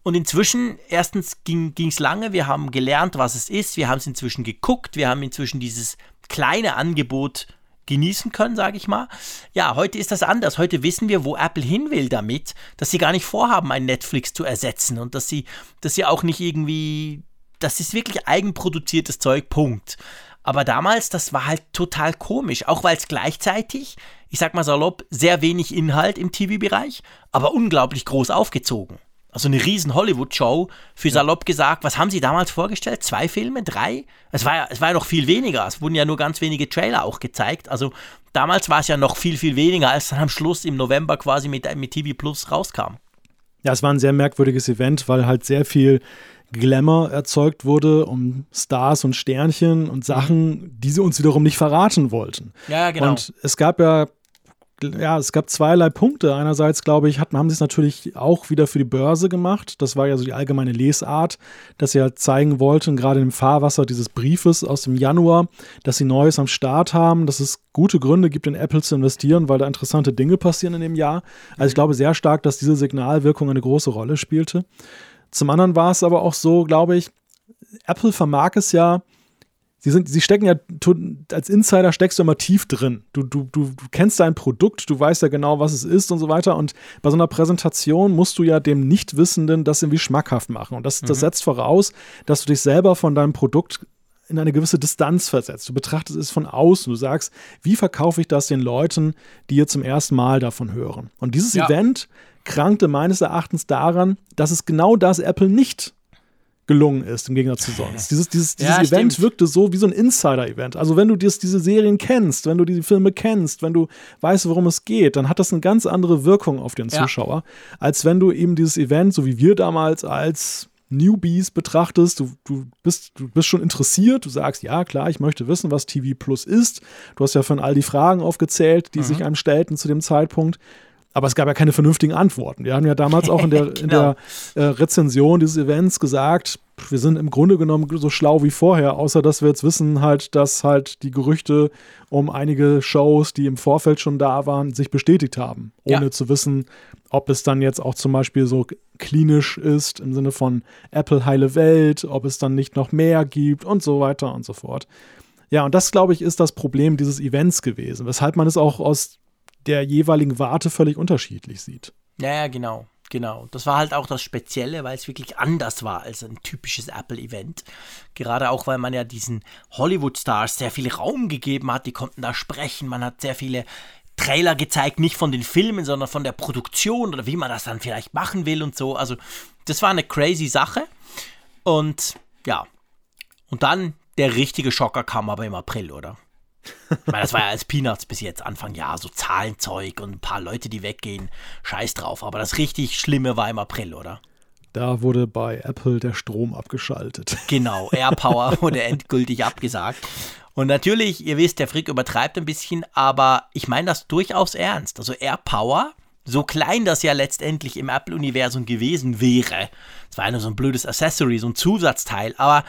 Speaker 3: Und inzwischen, erstens ging es lange, wir haben gelernt, was es ist. Wir haben es inzwischen geguckt. Wir haben inzwischen dieses kleine Angebot genießen können, sage ich mal. Ja, heute ist das anders. Heute wissen wir, wo Apple hin will damit, dass sie gar nicht vorhaben, ein Netflix zu ersetzen und dass sie, dass sie auch nicht irgendwie, das ist wirklich eigenproduziertes Zeug, Punkt. Aber damals, das war halt total komisch, auch weil es gleichzeitig ich sag mal salopp, sehr wenig Inhalt im TV-Bereich, aber unglaublich groß aufgezogen. Also eine riesen Hollywood-Show, für salopp gesagt, was haben sie damals vorgestellt? Zwei Filme? Drei? Es war, ja, es war ja noch viel weniger. Es wurden ja nur ganz wenige Trailer auch gezeigt. Also damals war es ja noch viel, viel weniger, als dann am Schluss im November quasi mit, mit TV Plus rauskam.
Speaker 2: Ja, es war ein sehr merkwürdiges Event, weil halt sehr viel Glamour erzeugt wurde um Stars und Sternchen und Sachen, die sie uns wiederum nicht verraten wollten.
Speaker 3: Ja, genau.
Speaker 2: Und es gab ja ja, es gab zweierlei Punkte. Einerseits, glaube ich, hatten, haben sie es natürlich auch wieder für die Börse gemacht. Das war ja so die allgemeine Lesart, dass sie halt zeigen wollten, gerade im Fahrwasser dieses Briefes aus dem Januar, dass sie Neues am Start haben, dass es gute Gründe gibt, in Apple zu investieren, weil da interessante Dinge passieren in dem Jahr. Also ich glaube sehr stark, dass diese Signalwirkung eine große Rolle spielte. Zum anderen war es aber auch so, glaube ich, Apple vermag es ja, sie, sind, sie stecken ja, als Insider steckst du immer tief drin. Du, du, du, du kennst dein Produkt, du weißt ja genau, was es ist und so weiter. Und bei so einer Präsentation musst du ja dem Nichtwissenden das irgendwie schmackhaft machen. Und das, das mhm. setzt voraus, dass du dich selber von deinem Produkt in eine gewisse Distanz versetzt. Du betrachtest es von außen. Du sagst, wie verkaufe ich das den Leuten, die hier zum ersten Mal davon hören? Und dieses ja. Event krankte meines Erachtens daran, dass es genau das Apple nicht gelungen ist, im Gegensatz zu sonst. Dieses, dieses, dieses ja, Event stimmt. wirkte so wie so ein Insider-Event. Also wenn du dies, diese Serien kennst, wenn du diese Filme kennst, wenn du weißt, worum es geht, dann hat das eine ganz andere Wirkung auf den Zuschauer, ja. als wenn du eben dieses Event, so wie wir damals als Newbies betrachtest, du, du, bist, du bist schon interessiert, du sagst, ja klar, ich möchte wissen, was TV Plus ist. Du hast ja von all die Fragen aufgezählt, die mhm. sich einem stellten zu dem Zeitpunkt. Aber es gab ja keine vernünftigen Antworten. Wir haben ja damals auch in der, genau. in der äh, Rezension dieses Events gesagt, wir sind im Grunde genommen so schlau wie vorher, außer dass wir jetzt wissen halt, dass halt die Gerüchte um einige Shows, die im Vorfeld schon da waren, sich bestätigt haben, ohne ja. zu wissen, ob es dann jetzt auch zum Beispiel so klinisch ist im Sinne von Apple heile Welt, ob es dann nicht noch mehr gibt und so weiter und so fort. Ja, und das, glaube ich, ist das Problem dieses Events gewesen, weshalb man es auch aus der jeweiligen Warte völlig unterschiedlich sieht.
Speaker 3: Ja, ja, genau. Genau, das war halt auch das Spezielle, weil es wirklich anders war als ein typisches Apple-Event. Gerade auch, weil man ja diesen Hollywood-Stars sehr viel Raum gegeben hat, die konnten da sprechen. Man hat sehr viele Trailer gezeigt, nicht von den Filmen, sondern von der Produktion oder wie man das dann vielleicht machen will und so. Also, das war eine crazy Sache. Und ja, und dann der richtige Schocker kam aber im April, oder? Ich meine, das war ja als Peanuts bis jetzt Anfang Jahr, so Zahlenzeug und ein paar Leute, die weggehen. Scheiß drauf. Aber das richtig Schlimme war im April, oder?
Speaker 2: Da wurde bei Apple der Strom abgeschaltet.
Speaker 3: Genau, AirPower wurde endgültig abgesagt. Und natürlich, ihr wisst, der Frick übertreibt ein bisschen, aber ich meine das durchaus ernst. Also AirPower, so klein das ja letztendlich im Apple-Universum gewesen wäre, es war ja nur so ein blödes Accessory, so ein Zusatzteil, aber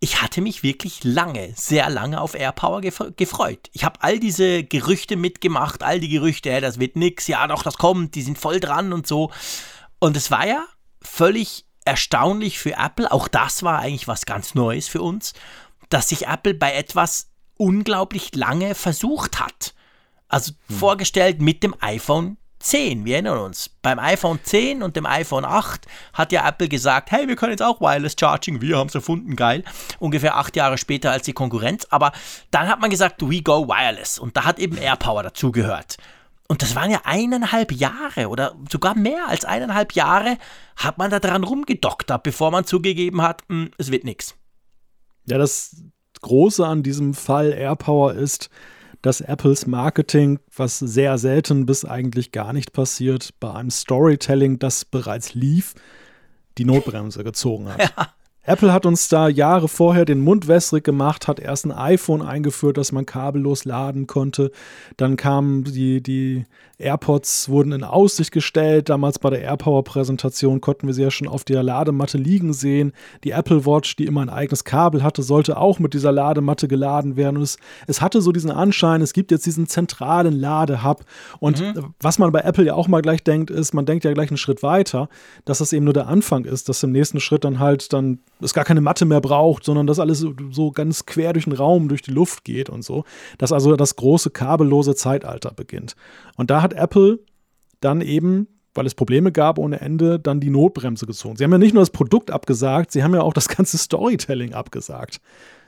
Speaker 3: ich hatte mich wirklich lange, sehr lange auf AirPower gefreut. Ich habe all diese Gerüchte mitgemacht, all die Gerüchte, hey, das wird nix, ja doch, das kommt, die sind voll dran und so. Und es war ja völlig erstaunlich für Apple, auch das war eigentlich was ganz Neues für uns, dass sich Apple bei etwas unglaublich lange versucht hat. Also hm. vorgestellt mit dem iPhone 10, wir erinnern uns, beim iPhone 10 und dem iPhone 8 hat ja Apple gesagt, hey, wir können jetzt auch Wireless Charging, wir haben es erfunden, geil. Ungefähr acht Jahre später als die Konkurrenz. Aber dann hat man gesagt, we go wireless. Und da hat eben AirPower dazugehört. Und das waren ja eineinhalb Jahre oder sogar mehr als eineinhalb Jahre hat man da dran rumgedoktert, bevor man zugegeben hat, hm, es wird nichts.
Speaker 2: Ja, das Große an diesem Fall AirPower ist, dass Apples Marketing, was sehr selten bis eigentlich gar nicht passiert, bei einem Storytelling, das bereits lief, die Notbremse gezogen hat. Ja. Apple hat uns da Jahre vorher den Mund wässrig gemacht, hat erst ein iPhone eingeführt, das man kabellos laden konnte. Dann kamen die, die AirPods, wurden in Aussicht gestellt. Damals bei der AirPower-Präsentation konnten wir sie ja schon auf der Ladematte liegen sehen. Die Apple Watch, die immer ein eigenes Kabel hatte, sollte auch mit dieser Ladematte geladen werden. Und es, es hatte so diesen Anschein, es gibt jetzt diesen zentralen Ladehub. Und mhm. was man bei Apple ja auch mal gleich denkt, ist, man denkt ja gleich einen Schritt weiter, dass das eben nur der Anfang ist, dass im nächsten Schritt dann halt dann es gar keine Matte mehr braucht, sondern dass alles so, ganz quer durch den Raum, durch die Luft geht und so. Dass also das große kabellose Zeitalter beginnt. Und da hat Apple dann eben weil es Probleme gab ohne Ende, dann die Notbremse gezogen. Sie haben ja nicht nur das Produkt abgesagt, sie haben ja auch das ganze Storytelling abgesagt.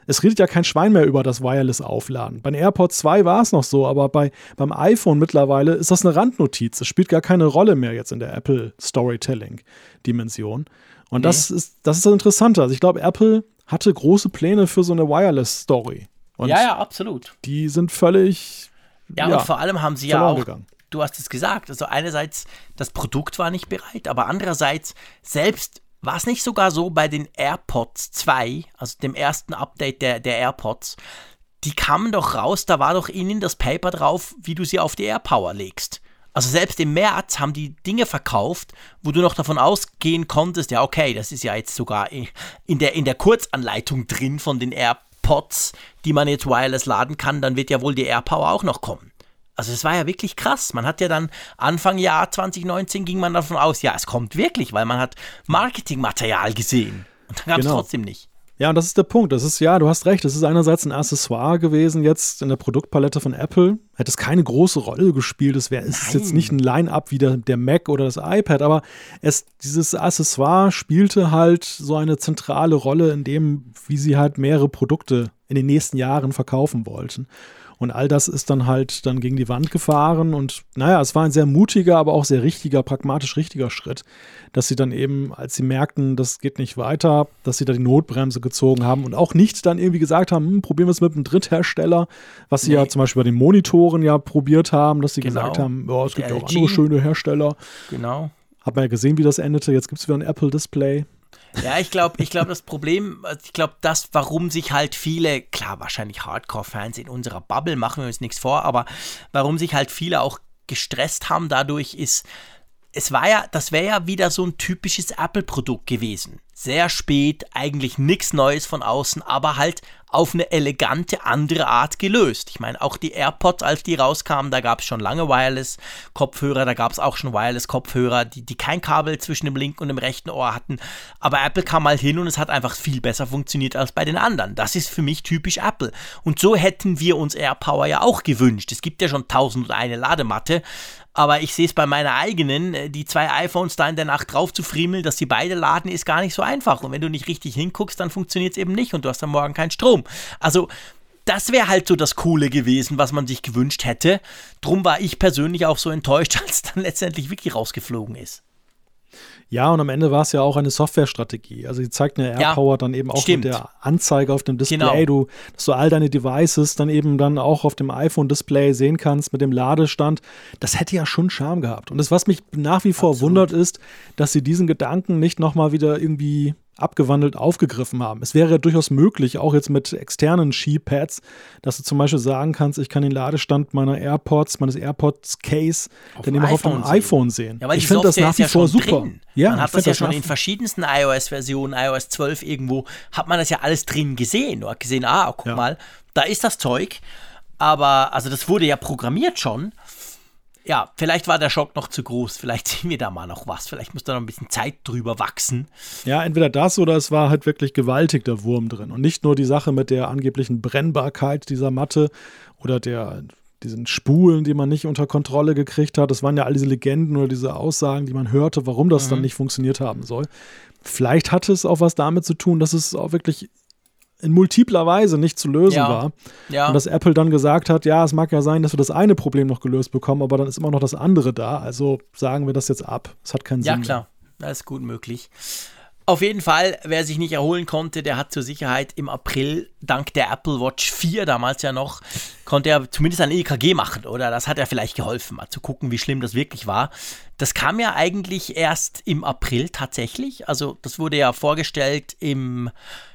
Speaker 2: Es redet ja kein Schwein mehr über das Wireless-Aufladen. Beim AirPods 2 war es noch so, aber bei, beim iPhone mittlerweile ist das eine Randnotiz. Es spielt gar keine Rolle mehr jetzt in der Apple Storytelling-Dimension. Und nee. das ist das ist das Interessante. Also ich glaube, Apple hatte große Pläne für so eine Wireless-Story.
Speaker 3: Ja, ja, absolut.
Speaker 2: Die sind völlig.
Speaker 3: Ja, ja und vor allem haben sie ja auch. Gegangen. Du hast es gesagt. Also einerseits das Produkt war nicht bereit, aber andererseits selbst war es nicht sogar so bei den AirPods 2, also dem ersten Update der, der AirPods, die kamen doch raus, da war doch innen das Paper drauf, wie du sie auf die AirPower legst. Also selbst im März haben die Dinge verkauft, wo du noch davon ausgehen konntest, ja okay, das ist ja jetzt sogar in der, in der Kurzanleitung drin von den AirPods, die man jetzt wireless laden kann, dann wird ja wohl die AirPower auch noch kommen. Also es war ja wirklich krass. Man hat ja dann Anfang Jahr 2019 ging man davon aus, ja, es kommt wirklich, weil man hat Marketingmaterial gesehen. Und dann gab es genau. trotzdem nicht.
Speaker 2: Ja, und das ist der Punkt. Das ist, ja, du hast recht. Das ist einerseits ein Accessoire gewesen jetzt in der Produktpalette von Apple. Hätte es keine große Rolle gespielt. Es wäre, es ist jetzt nicht ein Line-Up wie der, der Mac oder das iPad, aber es, dieses Accessoire spielte halt so eine zentrale Rolle in dem, wie sie halt mehrere Produkte in den nächsten Jahren verkaufen wollten. Und all das ist dann halt dann gegen die Wand gefahren. Und naja, es war ein sehr mutiger, aber auch sehr richtiger, pragmatisch richtiger Schritt, dass sie dann eben, als sie merkten, das geht nicht weiter, dass sie da die Notbremse gezogen haben und auch nicht dann irgendwie gesagt haben, hm, probieren wir es mit einem Dritthersteller, was sie nee. ja zum Beispiel bei den Monitoren ja probiert haben, dass sie genau. gesagt haben, oh, es gibt ja auch andere schöne Hersteller.
Speaker 3: Genau.
Speaker 2: Hat man ja gesehen, wie das endete. Jetzt gibt es wieder ein Apple-Display.
Speaker 3: Ja, ich glaube, ich glaube, das Problem, also ich glaube, das, warum sich halt viele, klar, wahrscheinlich Hardcore-Fans in unserer Bubble machen wir uns nichts vor, aber warum sich halt viele auch gestresst haben dadurch ist, es war ja, das wäre ja wieder so ein typisches Apple-Produkt gewesen. Sehr spät, eigentlich nichts Neues von außen, aber halt auf eine elegante andere Art gelöst. Ich meine, auch die AirPods, als die rauskamen, da gab es schon lange Wireless-Kopfhörer, da gab es auch schon Wireless-Kopfhörer, die, die kein Kabel zwischen dem linken und dem rechten Ohr hatten. Aber Apple kam mal hin und es hat einfach viel besser funktioniert als bei den anderen. Das ist für mich typisch Apple. Und so hätten wir uns AirPower ja auch gewünscht. Es gibt ja schon tausend und eine Ladematte aber ich sehe es bei meiner eigenen, äh, die zwei iPhones da in der Nacht drauf zu friemeln, dass sie beide laden, ist gar nicht so einfach. Und wenn du nicht richtig hinguckst, dann funktioniert es eben nicht und du hast am Morgen keinen Strom. Also, das wäre halt so das Coole gewesen, was man sich gewünscht hätte. Drum war ich persönlich auch so enttäuscht, als dann letztendlich wirklich rausgeflogen ist.
Speaker 2: Ja, und am Ende war es ja auch eine Softwarestrategie. Also sie zeigt eine AirPower ja, dann eben auch stimmt. mit der Anzeige auf dem Display, genau. du, dass du all deine Devices dann eben dann auch auf dem iPhone-Display sehen kannst mit dem Ladestand. Das hätte ja schon Charme gehabt. Und das, was mich nach wie vor Absolut. wundert, ist, dass sie diesen Gedanken nicht nochmal wieder irgendwie abgewandelt aufgegriffen haben. Es wäre durchaus möglich, auch jetzt mit externen Skipads, dass du zum Beispiel sagen kannst, ich kann den Ladestand meiner AirPods, meines AirPods Case, dann eben auch auf dem iPhone sehen.
Speaker 3: Ja, ich finde das nach wie ja vor super. Drin. Ja, man hat das ja das schon in verschiedensten iOS-Versionen, iOS 12 irgendwo, hat man das ja alles drin gesehen. Du hast gesehen, ah, guck ja. mal, da ist das Zeug. Aber, also das wurde ja programmiert schon ja, vielleicht war der Schock noch zu groß. Vielleicht sehen wir da mal noch was. Vielleicht muss da noch ein bisschen Zeit drüber wachsen.
Speaker 2: Ja, entweder das oder es war halt wirklich gewaltig der Wurm drin. Und nicht nur die Sache mit der angeblichen Brennbarkeit dieser Matte oder der diesen Spulen, die man nicht unter Kontrolle gekriegt hat. Das waren ja all diese Legenden oder diese Aussagen, die man hörte, warum das mhm. dann nicht funktioniert haben soll. Vielleicht hatte es auch was damit zu tun, dass es auch wirklich in multipler Weise nicht zu lösen ja. war. Ja. Und dass Apple dann gesagt hat, ja, es mag ja sein, dass wir das eine Problem noch gelöst bekommen, aber dann ist immer noch das andere da. Also sagen wir das jetzt ab. Es hat keinen
Speaker 3: ja,
Speaker 2: Sinn.
Speaker 3: Ja, klar. Das ist gut möglich. Auf jeden Fall, wer sich nicht erholen konnte, der hat zur Sicherheit im April dank der Apple Watch 4 damals ja noch, konnte er zumindest ein EKG machen, oder? Das hat ja vielleicht geholfen, mal zu gucken, wie schlimm das wirklich war. Das kam ja eigentlich erst im April tatsächlich. Also das wurde ja vorgestellt im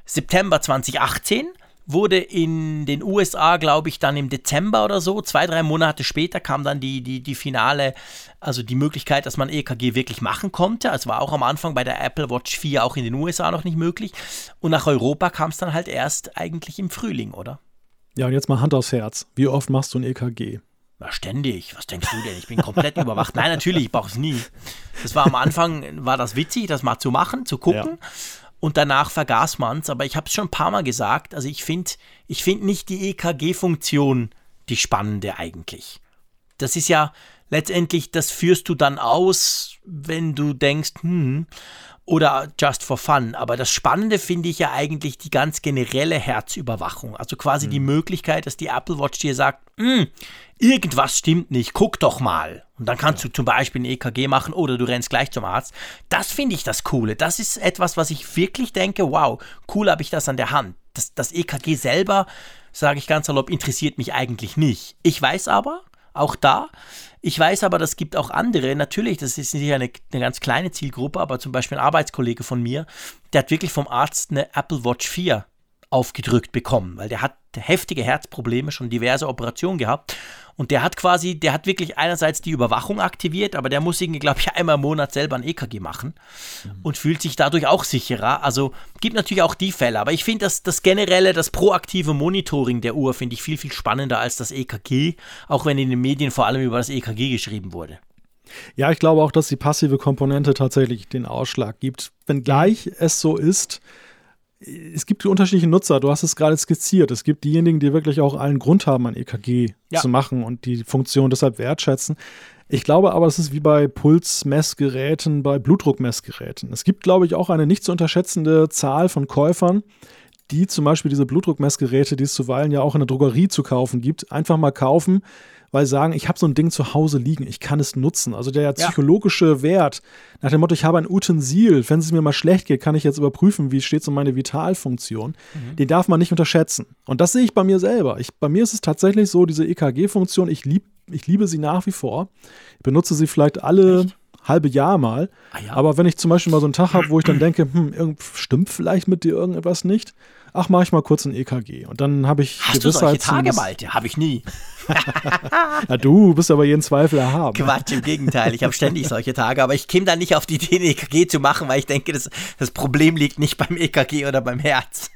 Speaker 3: September 2018 wurde in den USA, glaube ich, dann im Dezember oder so, zwei, drei Monate später kam dann die, die, die finale, also die Möglichkeit, dass man EKG wirklich machen konnte. Es war auch am Anfang bei der Apple Watch 4 auch in den USA noch nicht möglich. Und nach Europa kam es dann halt erst eigentlich im Frühling, oder?
Speaker 2: Ja, und jetzt mal Hand aufs Herz. Wie oft machst du ein EKG?
Speaker 3: Ja, ständig. Was denkst du denn? Ich bin komplett überwacht. Nein, natürlich, ich brauche es nie. Das war am Anfang, war das witzig, das mal zu machen, zu gucken. Ja und danach vergaß man es. Aber ich habe es schon ein paar Mal gesagt. Also ich finde ich find nicht die EKG-Funktion die spannende eigentlich. Das ist ja letztendlich, das führst du dann aus, wenn du denkst, hm, oder just for fun. Aber das Spannende finde ich ja eigentlich die ganz generelle Herzüberwachung. Also quasi mhm. die Möglichkeit, dass die Apple Watch dir sagt, hm, irgendwas stimmt nicht, guck doch mal. Und dann kannst ja. du zum Beispiel ein EKG machen oder du rennst gleich zum Arzt. Das finde ich das Coole. Das ist etwas, was ich wirklich denke, wow, cool habe ich das an der Hand. Das, das EKG selber, sage ich ganz salopp, interessiert mich eigentlich nicht. Ich weiß aber, auch da, ich weiß aber, das gibt auch andere. Natürlich, das ist nicht eine, eine ganz kleine Zielgruppe, aber zum Beispiel ein Arbeitskollege von mir, der hat wirklich vom Arzt eine Apple Watch 4 aufgedrückt bekommen, weil der hat heftige Herzprobleme, schon diverse Operationen gehabt. Und der hat quasi, der hat wirklich einerseits die Überwachung aktiviert, aber der muss irgendwie, glaube ich, einmal im Monat selber ein EKG machen mhm. und fühlt sich dadurch auch sicherer. Also gibt natürlich auch die Fälle, aber ich finde das, das generelle, das proaktive Monitoring der Uhr finde ich viel, viel spannender als das EKG, auch wenn in den Medien vor allem über das EKG geschrieben wurde.
Speaker 2: Ja, ich glaube auch, dass die passive Komponente tatsächlich den Ausschlag gibt. Wenngleich es so ist, es gibt unterschiedliche Nutzer, du hast es gerade skizziert. Es gibt diejenigen, die wirklich auch allen Grund haben, ein EKG ja. zu machen und die Funktion deshalb wertschätzen. Ich glaube aber, es ist wie bei Pulsmessgeräten, bei Blutdruckmessgeräten. Es gibt, glaube ich, auch eine nicht zu unterschätzende Zahl von Käufern, die zum Beispiel diese Blutdruckmessgeräte, die es zuweilen ja auch in der Drogerie zu kaufen gibt, einfach mal kaufen, weil sagen, ich habe so ein Ding zu Hause liegen, ich kann es nutzen. Also der psychologische ja. Wert nach dem Motto, ich habe ein Utensil, wenn es mir mal schlecht geht, kann ich jetzt überprüfen, wie steht es um meine Vitalfunktion. Mhm. Den darf man nicht unterschätzen. Und das sehe ich bei mir selber. Ich, bei mir ist es tatsächlich so, diese EKG-Funktion, ich, lieb, ich liebe sie nach wie vor. Ich benutze sie vielleicht alle Echt? halbe Jahr mal. Ah, ja. Aber wenn ich zum Beispiel mal so einen Tag habe, wo ich dann denke, hm, stimmt vielleicht mit dir irgendetwas nicht, ach, mache ich mal kurz ein EKG. Und dann habe ich
Speaker 3: Hast. Du solche Tage, Malte? Habe ich nie.
Speaker 2: ja, du bist aber jeden Zweifel erhaben.
Speaker 3: Quatsch, im Gegenteil. Ich habe ständig solche Tage, aber ich käme da nicht auf die Idee, ein EKG zu machen, weil ich denke, das, das Problem liegt nicht beim EKG oder beim Herz.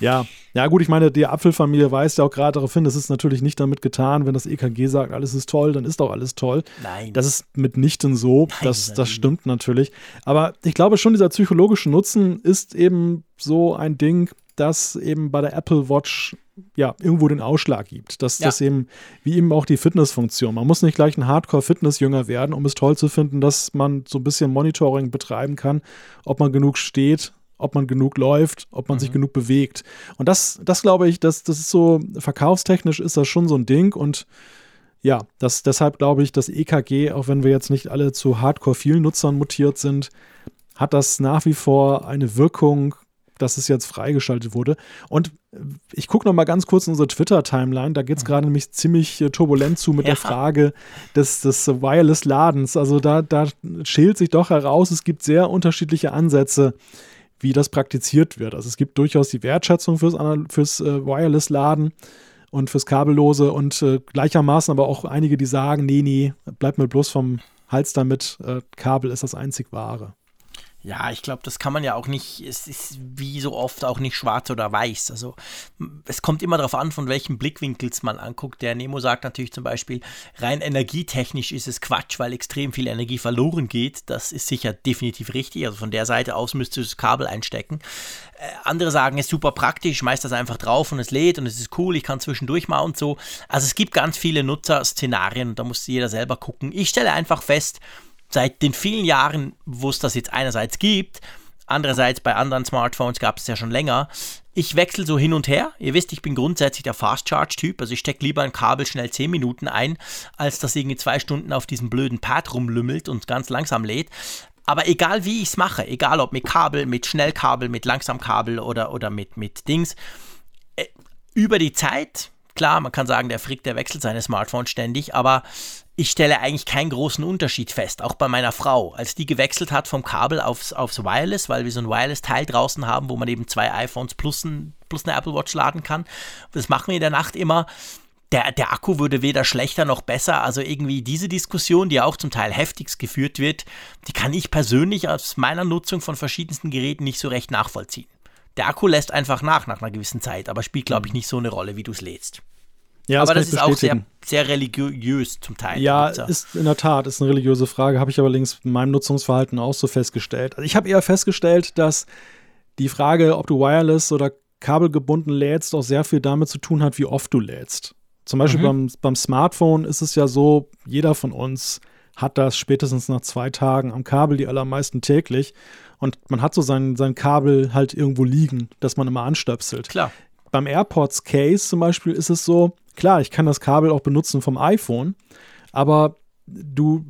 Speaker 2: ja, ja, gut, ich meine, die Apfelfamilie weist ja auch gerade darauf hin, das ist natürlich nicht damit getan, wenn das EKG sagt, alles ist toll, dann ist auch alles toll.
Speaker 3: Nein.
Speaker 2: Das ist mitnichten so. Nein, das, das stimmt natürlich. Aber ich glaube schon, dieser psychologische Nutzen ist eben so ein Ding, das eben bei der Apple Watch ja irgendwo den Ausschlag gibt. Dass ja. das eben, wie eben auch die Fitnessfunktion. Man muss nicht gleich ein Hardcore-Fitnessjünger werden, um es toll zu finden, dass man so ein bisschen Monitoring betreiben kann, ob man genug steht, ob man genug läuft, ob man mhm. sich genug bewegt. Und das, das glaube ich, das, das ist so, verkaufstechnisch ist das schon so ein Ding und ja, das, deshalb glaube ich, dass EKG, auch wenn wir jetzt nicht alle zu hardcore vielen Nutzern mutiert sind, hat das nach wie vor eine Wirkung, dass es jetzt freigeschaltet wurde. Und ich gucke noch mal ganz kurz in unsere Twitter-Timeline. Da geht es mhm. gerade nämlich ziemlich äh, turbulent zu mit ja. der Frage des, des Wireless-Ladens. Also da, da schält sich doch heraus, es gibt sehr unterschiedliche Ansätze, wie das praktiziert wird. Also es gibt durchaus die Wertschätzung fürs, fürs äh, Wireless-Laden und fürs Kabellose und äh, gleichermaßen aber auch einige, die sagen, nee, nee, bleib mir bloß vom Hals damit, äh, Kabel ist das einzig wahre.
Speaker 3: Ja, ich glaube, das kann man ja auch nicht, es ist wie so oft auch nicht schwarz oder weiß. Also es kommt immer darauf an, von welchem Blickwinkels man anguckt. Der Nemo sagt natürlich zum Beispiel, rein energietechnisch ist es Quatsch, weil extrem viel Energie verloren geht. Das ist sicher definitiv richtig. Also von der Seite aus müsste das Kabel einstecken. Äh, andere sagen, es ist super praktisch, schmeißt das einfach drauf und es lädt und es ist cool, ich kann zwischendurch mal und so. Also es gibt ganz viele Nutzerszenarien und da muss jeder selber gucken. Ich stelle einfach fest, seit den vielen Jahren, wo es das jetzt einerseits gibt, andererseits bei anderen Smartphones gab es ja schon länger, ich wechsle so hin und her. Ihr wisst, ich bin grundsätzlich der Fast Charge Typ, also ich stecke lieber ein Kabel schnell 10 Minuten ein, als dass irgendwie zwei Stunden auf diesem blöden Pad rumlümmelt und ganz langsam lädt. Aber egal wie ich es mache, egal ob mit Kabel, mit Schnellkabel, mit Langsamkabel oder, oder mit, mit Dings, äh, über die Zeit, klar, man kann sagen, der Frick, der wechselt seine Smartphones ständig, aber ich stelle eigentlich keinen großen Unterschied fest, auch bei meiner Frau. Als die gewechselt hat vom Kabel aufs, aufs Wireless, weil wir so ein Wireless-Teil draußen haben, wo man eben zwei iPhones plus, ein, plus eine Apple Watch laden kann. Das machen wir in der Nacht immer der, der Akku würde weder schlechter noch besser. Also irgendwie diese Diskussion, die auch zum Teil heftigst geführt wird, die kann ich persönlich aus meiner Nutzung von verschiedensten Geräten nicht so recht nachvollziehen. Der Akku lässt einfach nach nach einer gewissen Zeit, aber spielt, glaube ich, nicht so eine Rolle, wie du es lädst. Ja, aber das, das ist auch sehr, sehr religiös zum Teil.
Speaker 2: Ja, ist in der Tat, ist eine religiöse Frage, habe ich allerdings in meinem Nutzungsverhalten auch so festgestellt. Also ich habe eher festgestellt, dass die Frage, ob du wireless oder kabelgebunden lädst, auch sehr viel damit zu tun hat, wie oft du lädst. Zum Beispiel mhm. beim, beim Smartphone ist es ja so, jeder von uns hat das spätestens nach zwei Tagen am Kabel, die allermeisten täglich. Und man hat so sein, sein Kabel halt irgendwo liegen, das man immer anstöpselt.
Speaker 3: Klar.
Speaker 2: Beim AirPods Case zum Beispiel ist es so, klar, ich kann das Kabel auch benutzen vom iPhone, aber du,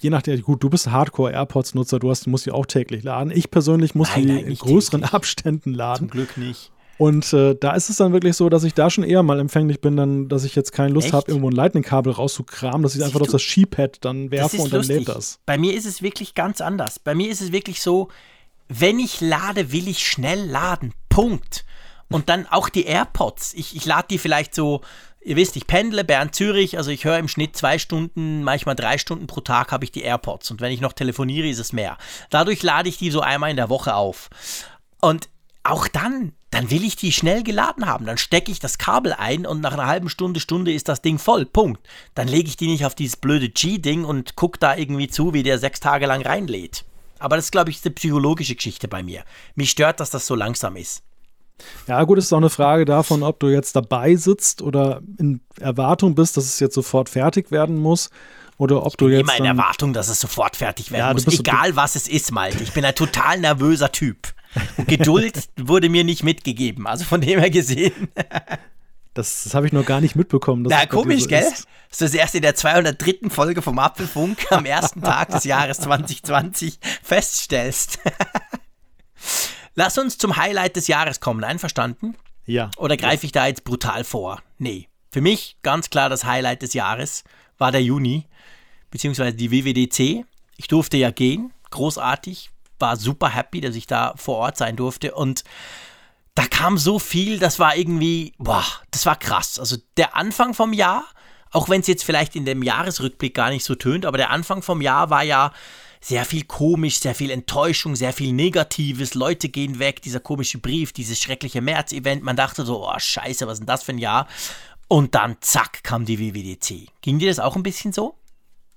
Speaker 2: je nachdem, gut, du bist Hardcore-AirPods-Nutzer, du hast, musst die auch täglich laden. Ich persönlich muss nein, die nein, in größeren täglich. Abständen laden.
Speaker 3: Zum Glück nicht.
Speaker 2: Und äh, da ist es dann wirklich so, dass ich da schon eher mal empfänglich bin, dann, dass ich jetzt keine Lust habe, irgendwo ein Lightning-Kabel rauszukramen, dass ich einfach auf das Skipad dann werfe und dann lustig. lädt das.
Speaker 3: Bei mir ist es wirklich ganz anders. Bei mir ist es wirklich so, wenn ich lade, will ich schnell laden. Punkt. Und dann auch die AirPods. Ich, ich lade die vielleicht so, ihr wisst, ich pendle Bern-Zürich, also ich höre im Schnitt zwei Stunden, manchmal drei Stunden pro Tag habe ich die AirPods. Und wenn ich noch telefoniere, ist es mehr. Dadurch lade ich die so einmal in der Woche auf. Und auch dann, dann will ich die schnell geladen haben. Dann stecke ich das Kabel ein und nach einer halben Stunde, Stunde ist das Ding voll. Punkt. Dann lege ich die nicht auf dieses blöde G-Ding und gucke da irgendwie zu, wie der sechs Tage lang reinlädt. Aber das, glaube ich, ist eine psychologische Geschichte bei mir. Mich stört, dass das so langsam ist.
Speaker 2: Ja, gut, ist auch eine Frage davon, ob du jetzt dabei sitzt oder in Erwartung bist, dass es jetzt sofort fertig werden muss. Oder ob
Speaker 3: ich bin
Speaker 2: du jetzt.
Speaker 3: immer in Erwartung, dass es sofort fertig werden ja, muss. Egal, was es ist, Malte. Ich bin ein total nervöser Typ. Geduld wurde mir nicht mitgegeben. Also von dem her gesehen.
Speaker 2: Das, das habe ich noch gar nicht mitbekommen.
Speaker 3: Na, komisch, so gell? Ist. Das ist erst in der 203. Folge vom Apfelfunk am ersten Tag des Jahres 2020 feststellst. Lass uns zum Highlight des Jahres kommen, einverstanden?
Speaker 2: Ja.
Speaker 3: Oder greife ich da jetzt brutal vor? Nee. Für mich ganz klar das Highlight des Jahres war der Juni, beziehungsweise die WWDC. Ich durfte ja gehen, großartig, war super happy, dass ich da vor Ort sein durfte und da kam so viel, das war irgendwie, boah, das war krass. Also der Anfang vom Jahr, auch wenn es jetzt vielleicht in dem Jahresrückblick gar nicht so tönt, aber der Anfang vom Jahr war ja sehr viel komisch, sehr viel Enttäuschung, sehr viel Negatives. Leute gehen weg, dieser komische Brief, dieses schreckliche März-Event. Man dachte so, oh Scheiße, was ist denn das für ein Jahr? Und dann zack kam die WWDC. Ging dir das auch ein bisschen so?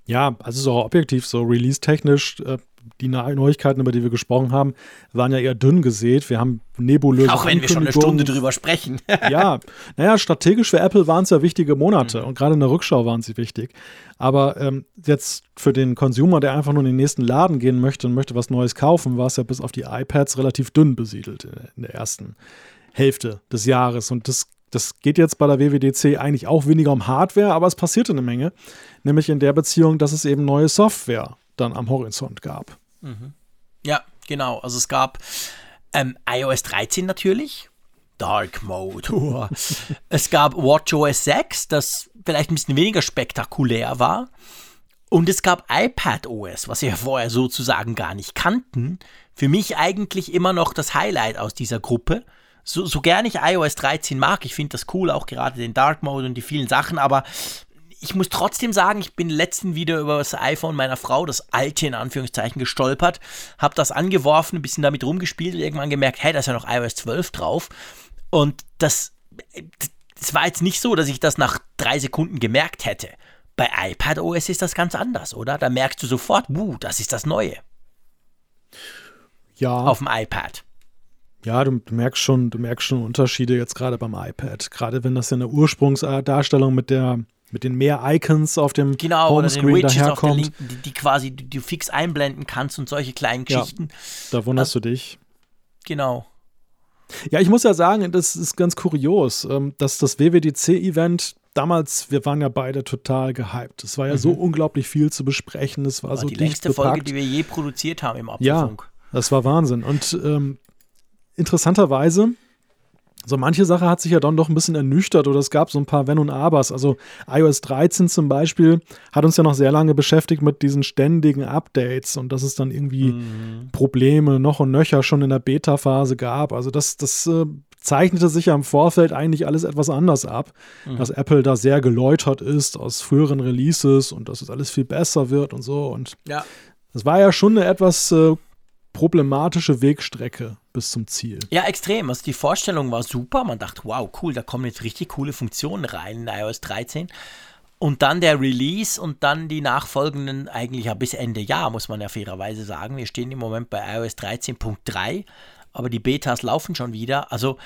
Speaker 2: Ja, also so objektiv, so release-technisch, äh, die Neuigkeiten, über die wir gesprochen haben, waren ja eher dünn gesät. Wir haben nebulöse
Speaker 3: Auch wenn wir schon eine Stunde drüber sprechen.
Speaker 2: ja, naja, strategisch für Apple waren es ja wichtige Monate mhm. und gerade in der Rückschau waren sie wichtig. Aber ähm, jetzt für den Consumer, der einfach nur in den nächsten Laden gehen möchte und möchte was Neues kaufen, war es ja bis auf die iPads relativ dünn besiedelt in der ersten Hälfte des Jahres. Und das das geht jetzt bei der WWDC eigentlich auch weniger um Hardware, aber es passierte eine Menge. Nämlich in der Beziehung, dass es eben neue Software dann am Horizont gab.
Speaker 3: Mhm. Ja, genau. Also es gab ähm, iOS 13 natürlich. Dark Mode. es gab WatchOS 6, das vielleicht ein bisschen weniger spektakulär war. Und es gab iPadOS, was wir vorher sozusagen gar nicht kannten. Für mich eigentlich immer noch das Highlight aus dieser Gruppe so, so gern ich iOS 13 mag, ich finde das cool, auch gerade den Dark Mode und die vielen Sachen, aber ich muss trotzdem sagen, ich bin letzten wieder über das iPhone meiner Frau, das alte in Anführungszeichen, gestolpert, habe das angeworfen, ein bisschen damit rumgespielt und irgendwann gemerkt, hey, da ist ja noch iOS 12 drauf. Und das, das war jetzt nicht so, dass ich das nach drei Sekunden gemerkt hätte. Bei iPadOS ist das ganz anders, oder? Da merkst du sofort, wuh, das ist das Neue.
Speaker 2: Ja.
Speaker 3: Auf dem iPad.
Speaker 2: Ja, du, du, merkst schon, du merkst schon Unterschiede jetzt gerade beim iPad. Gerade wenn das in der Ursprungsdarstellung mit der mit den mehr Icons auf dem
Speaker 3: genau, Homescreen oder den Widgets daherkommt. Auf der Linken, die, die quasi die du fix einblenden kannst und solche kleinen Geschichten.
Speaker 2: Ja, da wunderst also, du dich.
Speaker 3: Genau.
Speaker 2: Ja, ich muss ja sagen, das ist ganz kurios, ähm, dass das WWDC-Event damals, wir waren ja beide total gehypt. Es war ja mhm. so unglaublich viel zu besprechen. Es war, war so
Speaker 3: die längste
Speaker 2: bepackt.
Speaker 3: Folge, die wir je produziert haben im Apfelfunk.
Speaker 2: Ja, das war Wahnsinn. Und ähm, interessanterweise so manche Sache hat sich ja dann doch ein bisschen ernüchtert oder es gab so ein paar Wenn und Abers. Also iOS 13 zum Beispiel hat uns ja noch sehr lange beschäftigt mit diesen ständigen Updates und dass es dann irgendwie mhm. Probleme noch und nöcher schon in der Beta-Phase gab. Also das, das äh, zeichnete sich ja im Vorfeld eigentlich alles etwas anders ab, mhm. dass Apple da sehr geläutert ist aus früheren Releases und dass es alles viel besser wird und so. Und
Speaker 3: ja.
Speaker 2: das war ja schon eine etwas äh, problematische Wegstrecke bis zum Ziel.
Speaker 3: Ja, extrem. Also die Vorstellung war super. Man dachte, wow, cool, da kommen jetzt richtig coole Funktionen rein in iOS 13. Und dann der Release und dann die nachfolgenden, eigentlich ja bis Ende Jahr, muss man ja fairerweise sagen. Wir stehen im Moment bei iOS 13.3, aber die Betas laufen schon wieder. Also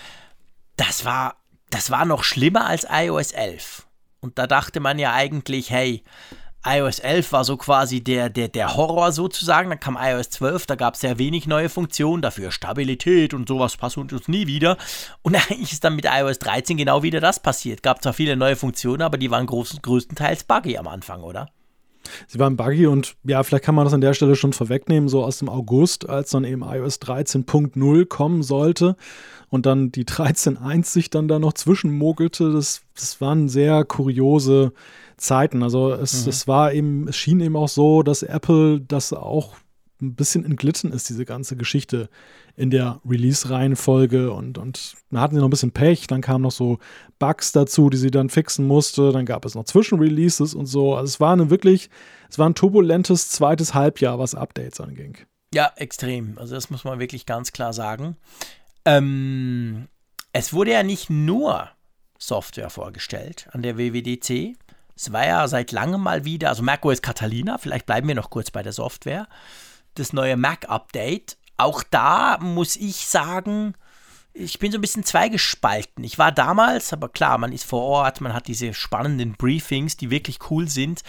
Speaker 3: das war, das war noch schlimmer als iOS 11. Und da dachte man ja eigentlich, hey, iOS 11 war so quasi der, der, der Horror sozusagen. Dann kam iOS 12, da gab es sehr wenig neue Funktionen, dafür Stabilität und sowas passiert uns nie wieder. Und eigentlich ist dann mit iOS 13 genau wieder das passiert. Gab zwar viele neue Funktionen, aber die waren groß, größtenteils buggy am Anfang, oder?
Speaker 2: Sie waren buggy und ja, vielleicht kann man das an der Stelle schon vorwegnehmen, so aus dem August, als dann eben iOS 13.0 kommen sollte und dann die 13.1 sich dann da noch zwischenmogelte. Das, das waren sehr kuriose Zeiten. Also es, mhm. es war eben, es schien eben auch so, dass Apple das auch ein bisschen entglitten ist, diese ganze Geschichte in der Release-Reihenfolge und, und dann hatten sie noch ein bisschen Pech, dann kamen noch so Bugs dazu, die sie dann fixen musste, dann gab es noch Zwischenreleases und so. Also es war eine wirklich, es war ein turbulentes zweites Halbjahr, was Updates anging.
Speaker 3: Ja, extrem. Also das muss man wirklich ganz klar sagen. Ähm, es wurde ja nicht nur Software vorgestellt an der WWDC, es war ja seit langem mal wieder, also macOS Catalina, vielleicht bleiben wir noch kurz bei der Software, das neue Mac-Update. Auch da muss ich sagen, ich bin so ein bisschen zweigespalten. Ich war damals, aber klar, man ist vor Ort, man hat diese spannenden Briefings, die wirklich cool sind.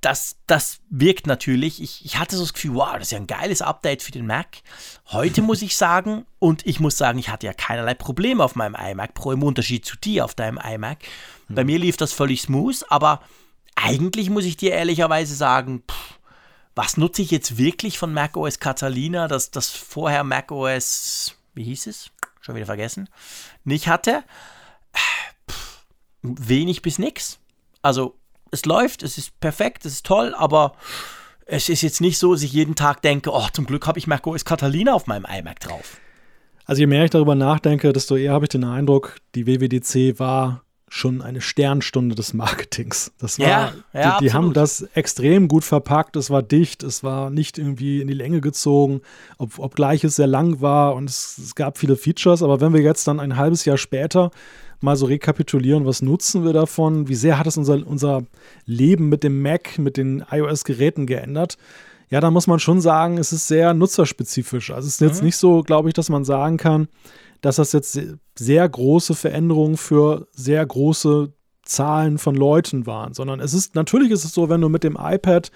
Speaker 3: Das, das wirkt natürlich. Ich, ich hatte so das Gefühl, wow, das ist ja ein geiles Update für den Mac. Heute muss ich sagen, und ich muss sagen, ich hatte ja keinerlei Probleme auf meinem iMac Pro, im Unterschied zu dir auf deinem iMac. Bei mir lief das völlig smooth, aber eigentlich muss ich dir ehrlicherweise sagen, pff, was nutze ich jetzt wirklich von macOS Catalina, das, das vorher macOS, wie hieß es? Schon wieder vergessen, nicht hatte? Pff, wenig bis nix. Also, es läuft, es ist perfekt, es ist toll, aber es ist jetzt nicht so, dass ich jeden Tag denke, oh, zum Glück habe ich macOS Catalina auf meinem iMac drauf.
Speaker 2: Also je mehr ich darüber nachdenke, desto eher habe ich den Eindruck, die WWDC war schon eine Sternstunde des Marketings. Das war, ja, ja, die, die haben das extrem gut verpackt. Es war dicht, es war nicht irgendwie in die Länge gezogen, ob, obgleich es sehr lang war und es, es gab viele Features. Aber wenn wir jetzt dann ein halbes Jahr später mal so rekapitulieren, was nutzen wir davon? Wie sehr hat es unser, unser Leben mit dem Mac, mit den iOS-Geräten geändert? Ja, da muss man schon sagen, es ist sehr nutzerspezifisch. Also es ist jetzt mhm. nicht so, glaube ich, dass man sagen kann, dass das jetzt sehr große Veränderungen für sehr große Zahlen von Leuten waren, sondern es ist natürlich ist es so, wenn du mit dem iPad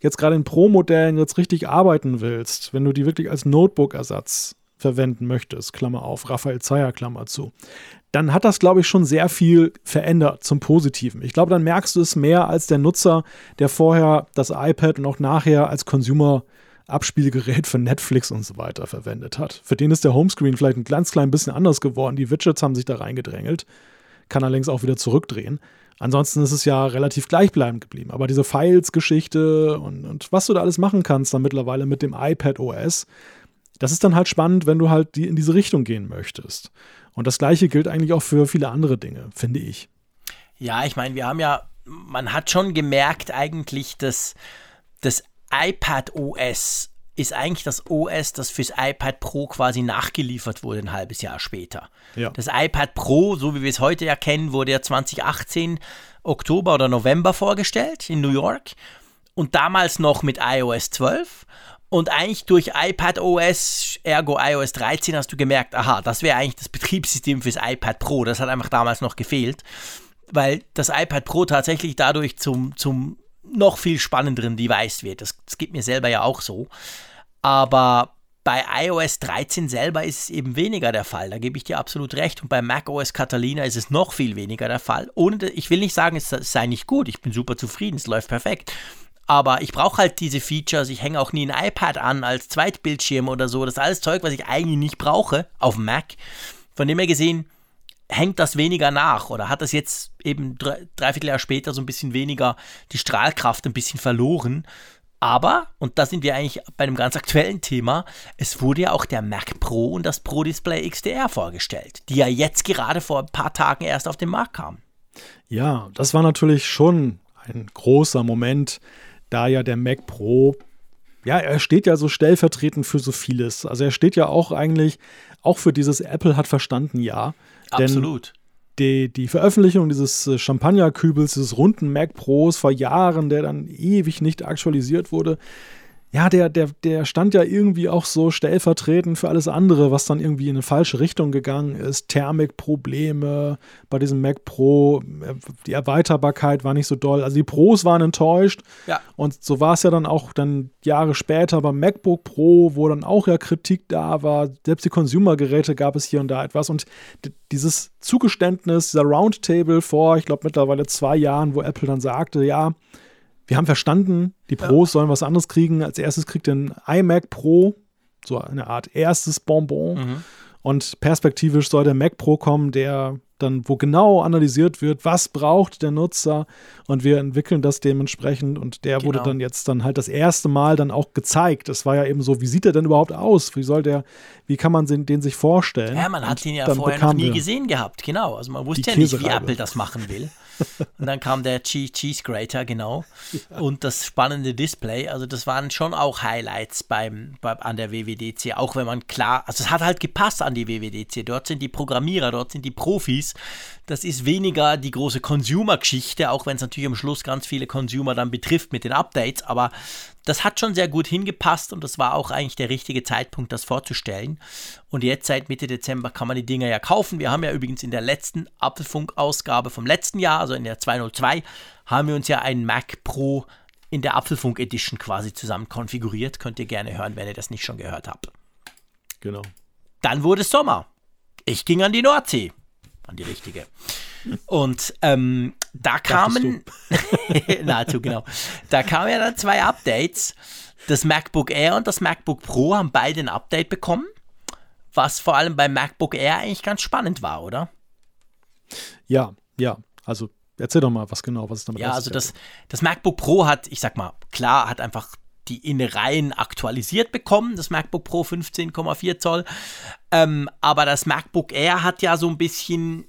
Speaker 2: jetzt gerade in Pro-Modellen jetzt richtig arbeiten willst, wenn du die wirklich als Notebook-Ersatz verwenden möchtest, Klammer auf, Raphael Zeyer, Klammer zu, dann hat das, glaube ich, schon sehr viel verändert zum Positiven. Ich glaube, dann merkst du es mehr als der Nutzer, der vorher das iPad und auch nachher als Consumer Abspielgerät für Netflix und so weiter verwendet hat. Für den ist der Homescreen vielleicht ein ganz klein bisschen anders geworden. Die Widgets haben sich da reingedrängelt. Kann allerdings auch wieder zurückdrehen. Ansonsten ist es ja relativ gleichbleibend geblieben. Aber diese Files-Geschichte und, und, was du da alles machen kannst dann mittlerweile mit dem iPad OS, das ist dann halt spannend, wenn du halt die in diese Richtung gehen möchtest. Und das gleiche gilt eigentlich auch für viele andere Dinge, finde ich.
Speaker 3: Ja, ich meine, wir haben ja, man hat schon gemerkt eigentlich, dass das iPad OS ist eigentlich das OS, das fürs iPad Pro quasi nachgeliefert wurde ein halbes Jahr später. Ja. Das iPad Pro, so wie wir es heute ja kennen, wurde ja 2018 Oktober oder November vorgestellt in New York und damals noch mit iOS 12. Und eigentlich durch iPad OS, ergo iOS 13, hast du gemerkt, aha, das wäre eigentlich das Betriebssystem fürs iPad Pro. Das hat einfach damals noch gefehlt, weil das iPad Pro tatsächlich dadurch zum, zum noch viel spannenderen Device wird. Das, das geht mir selber ja auch so. Aber bei iOS 13 selber ist es eben weniger der Fall. Da gebe ich dir absolut recht. Und bei macOS Catalina ist es noch viel weniger der Fall. Ohne, ich will nicht sagen, es sei nicht gut. Ich bin super zufrieden. Es läuft perfekt. Aber ich brauche halt diese Features. Ich hänge auch nie ein iPad an als Zweitbildschirm oder so. Das ist alles Zeug, was ich eigentlich nicht brauche auf Mac. Von dem her gesehen, hängt das weniger nach oder hat das jetzt eben drei, dreiviertel Jahr später so ein bisschen weniger die Strahlkraft ein bisschen verloren. Aber, und da sind wir eigentlich bei einem ganz aktuellen Thema, es wurde ja auch der Mac Pro und das Pro Display XDR vorgestellt, die ja jetzt gerade vor ein paar Tagen erst auf den Markt kamen.
Speaker 2: Ja, das war natürlich schon ein großer Moment, da ja der Mac Pro, ja, er steht ja so stellvertretend für so vieles. Also er steht ja auch eigentlich auch für dieses Apple hat verstanden, ja.
Speaker 3: Absolut.
Speaker 2: Die, die Veröffentlichung dieses äh, Champagnerkübels, dieses runden Mac Pros vor Jahren, der dann ewig nicht aktualisiert wurde, ja, der, der, der stand ja irgendwie auch so stellvertretend für alles andere, was dann irgendwie in eine falsche Richtung gegangen ist. Thermikprobleme bei diesem Mac Pro, äh, die Erweiterbarkeit war nicht so doll. Also die Pros waren enttäuscht.
Speaker 3: Ja.
Speaker 2: Und so war es ja dann auch dann Jahre später beim MacBook Pro, wo dann auch ja Kritik da war. Selbst die Consumer-Geräte gab es hier und da etwas. Und dieses Zugeständnis, dieser Roundtable vor, ich glaube mittlerweile zwei Jahren, wo Apple dann sagte, ja, wir haben verstanden, die Pros ja. sollen was anderes kriegen. Als erstes kriegt ein iMac Pro, so eine Art erstes Bonbon. Mhm. Und perspektivisch soll der Mac Pro kommen, der dann, wo genau analysiert wird, was braucht der Nutzer und wir entwickeln das dementsprechend und der genau. wurde dann jetzt dann halt das erste Mal dann auch gezeigt. Es war ja eben so, wie sieht er denn überhaupt aus? Wie soll der, wie kann man den, den sich vorstellen?
Speaker 3: Ja, man hat ihn ja vorher noch nie gesehen gehabt, genau. Also man wusste ja nicht, wie Apple das machen will. Und dann kam der Cheese Grater, genau. Ja. Und das spannende Display. Also, das waren schon auch Highlights beim, beim, an der WWDC. Auch wenn man klar, also es hat halt gepasst an die WWDC. Dort sind die Programmierer, dort sind die Profis. Das ist weniger die große Consumer-Geschichte, auch wenn es natürlich am Schluss ganz viele Consumer dann betrifft mit den Updates. Aber das hat schon sehr gut hingepasst und das war auch eigentlich der richtige Zeitpunkt, das vorzustellen. Und jetzt seit Mitte Dezember kann man die Dinger ja kaufen. Wir haben ja übrigens in der letzten Apfelfunk-Ausgabe vom letzten Jahr, also in der 202, haben wir uns ja einen Mac Pro in der Apfelfunk Edition quasi zusammen konfiguriert. Könnt ihr gerne hören, wenn ihr das nicht schon gehört habt.
Speaker 2: Genau.
Speaker 3: Dann wurde es Sommer. Ich ging an die Nordsee. An die richtige. Und ähm, da kamen, nahezu genau, da kamen ja dann zwei Updates. Das MacBook Air und das MacBook Pro haben beide ein Update bekommen, was vor allem beim MacBook Air eigentlich ganz spannend war, oder?
Speaker 2: Ja, ja. Also erzähl doch mal, was genau, was ist damit
Speaker 3: Ja, also das, das MacBook Pro hat, ich sag mal, klar, hat einfach die Innereien aktualisiert bekommen, das MacBook Pro 15,4 Zoll. Ähm, aber das MacBook Air hat ja so ein bisschen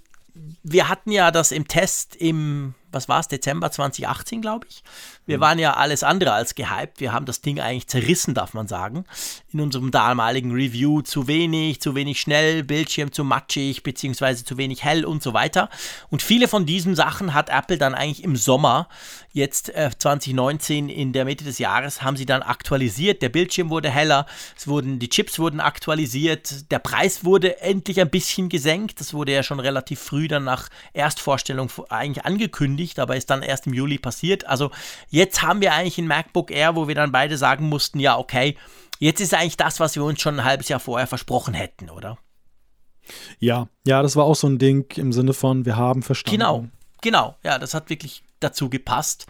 Speaker 3: wir hatten ja das im Test im, was war es, Dezember 2018, glaube ich. Wir mhm. waren ja alles andere als gehypt. Wir haben das Ding eigentlich zerrissen, darf man sagen. In unserem damaligen Review zu wenig, zu wenig schnell, Bildschirm zu matschig, beziehungsweise zu wenig hell und so weiter. Und viele von diesen Sachen hat Apple dann eigentlich im Sommer, jetzt äh, 2019, in der Mitte des Jahres, haben sie dann aktualisiert. Der Bildschirm wurde heller, es wurden, die Chips wurden aktualisiert, der Preis wurde endlich ein bisschen gesenkt. Das wurde ja schon relativ früh dann nach Erstvorstellung eigentlich angekündigt, aber ist dann erst im Juli passiert. Also Jetzt haben wir eigentlich ein MacBook Air, wo wir dann beide sagen mussten, ja, okay, jetzt ist eigentlich das, was wir uns schon ein halbes Jahr vorher versprochen hätten, oder?
Speaker 2: Ja, ja, das war auch so ein Ding im Sinne von, wir haben verstanden.
Speaker 3: Genau, genau, ja, das hat wirklich dazu gepasst.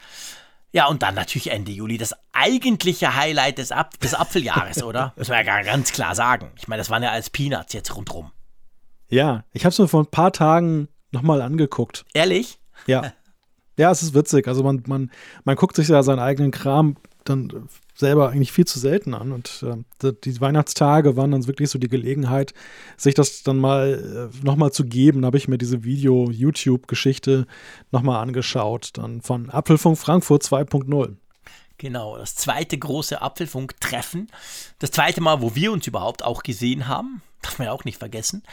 Speaker 3: Ja, und dann natürlich Ende Juli, das eigentliche Highlight des, Ap des Apfeljahres, oder? Muss man ja ganz klar sagen. Ich meine, das waren ja als Peanuts jetzt rundrum.
Speaker 2: Ja, ich habe es mir vor ein paar Tagen nochmal angeguckt.
Speaker 3: Ehrlich?
Speaker 2: Ja. Ja, es ist witzig. Also man, man, man guckt sich ja seinen eigenen Kram dann selber eigentlich viel zu selten an. Und äh, die Weihnachtstage waren dann wirklich so die Gelegenheit, sich das dann mal äh, nochmal zu geben. Da habe ich mir diese Video-YouTube-Geschichte nochmal angeschaut. Dann von Apfelfunk Frankfurt 2.0.
Speaker 3: Genau, das zweite große Apfelfunk-Treffen. Das zweite Mal, wo wir uns überhaupt auch gesehen haben. Darf man ja auch nicht vergessen.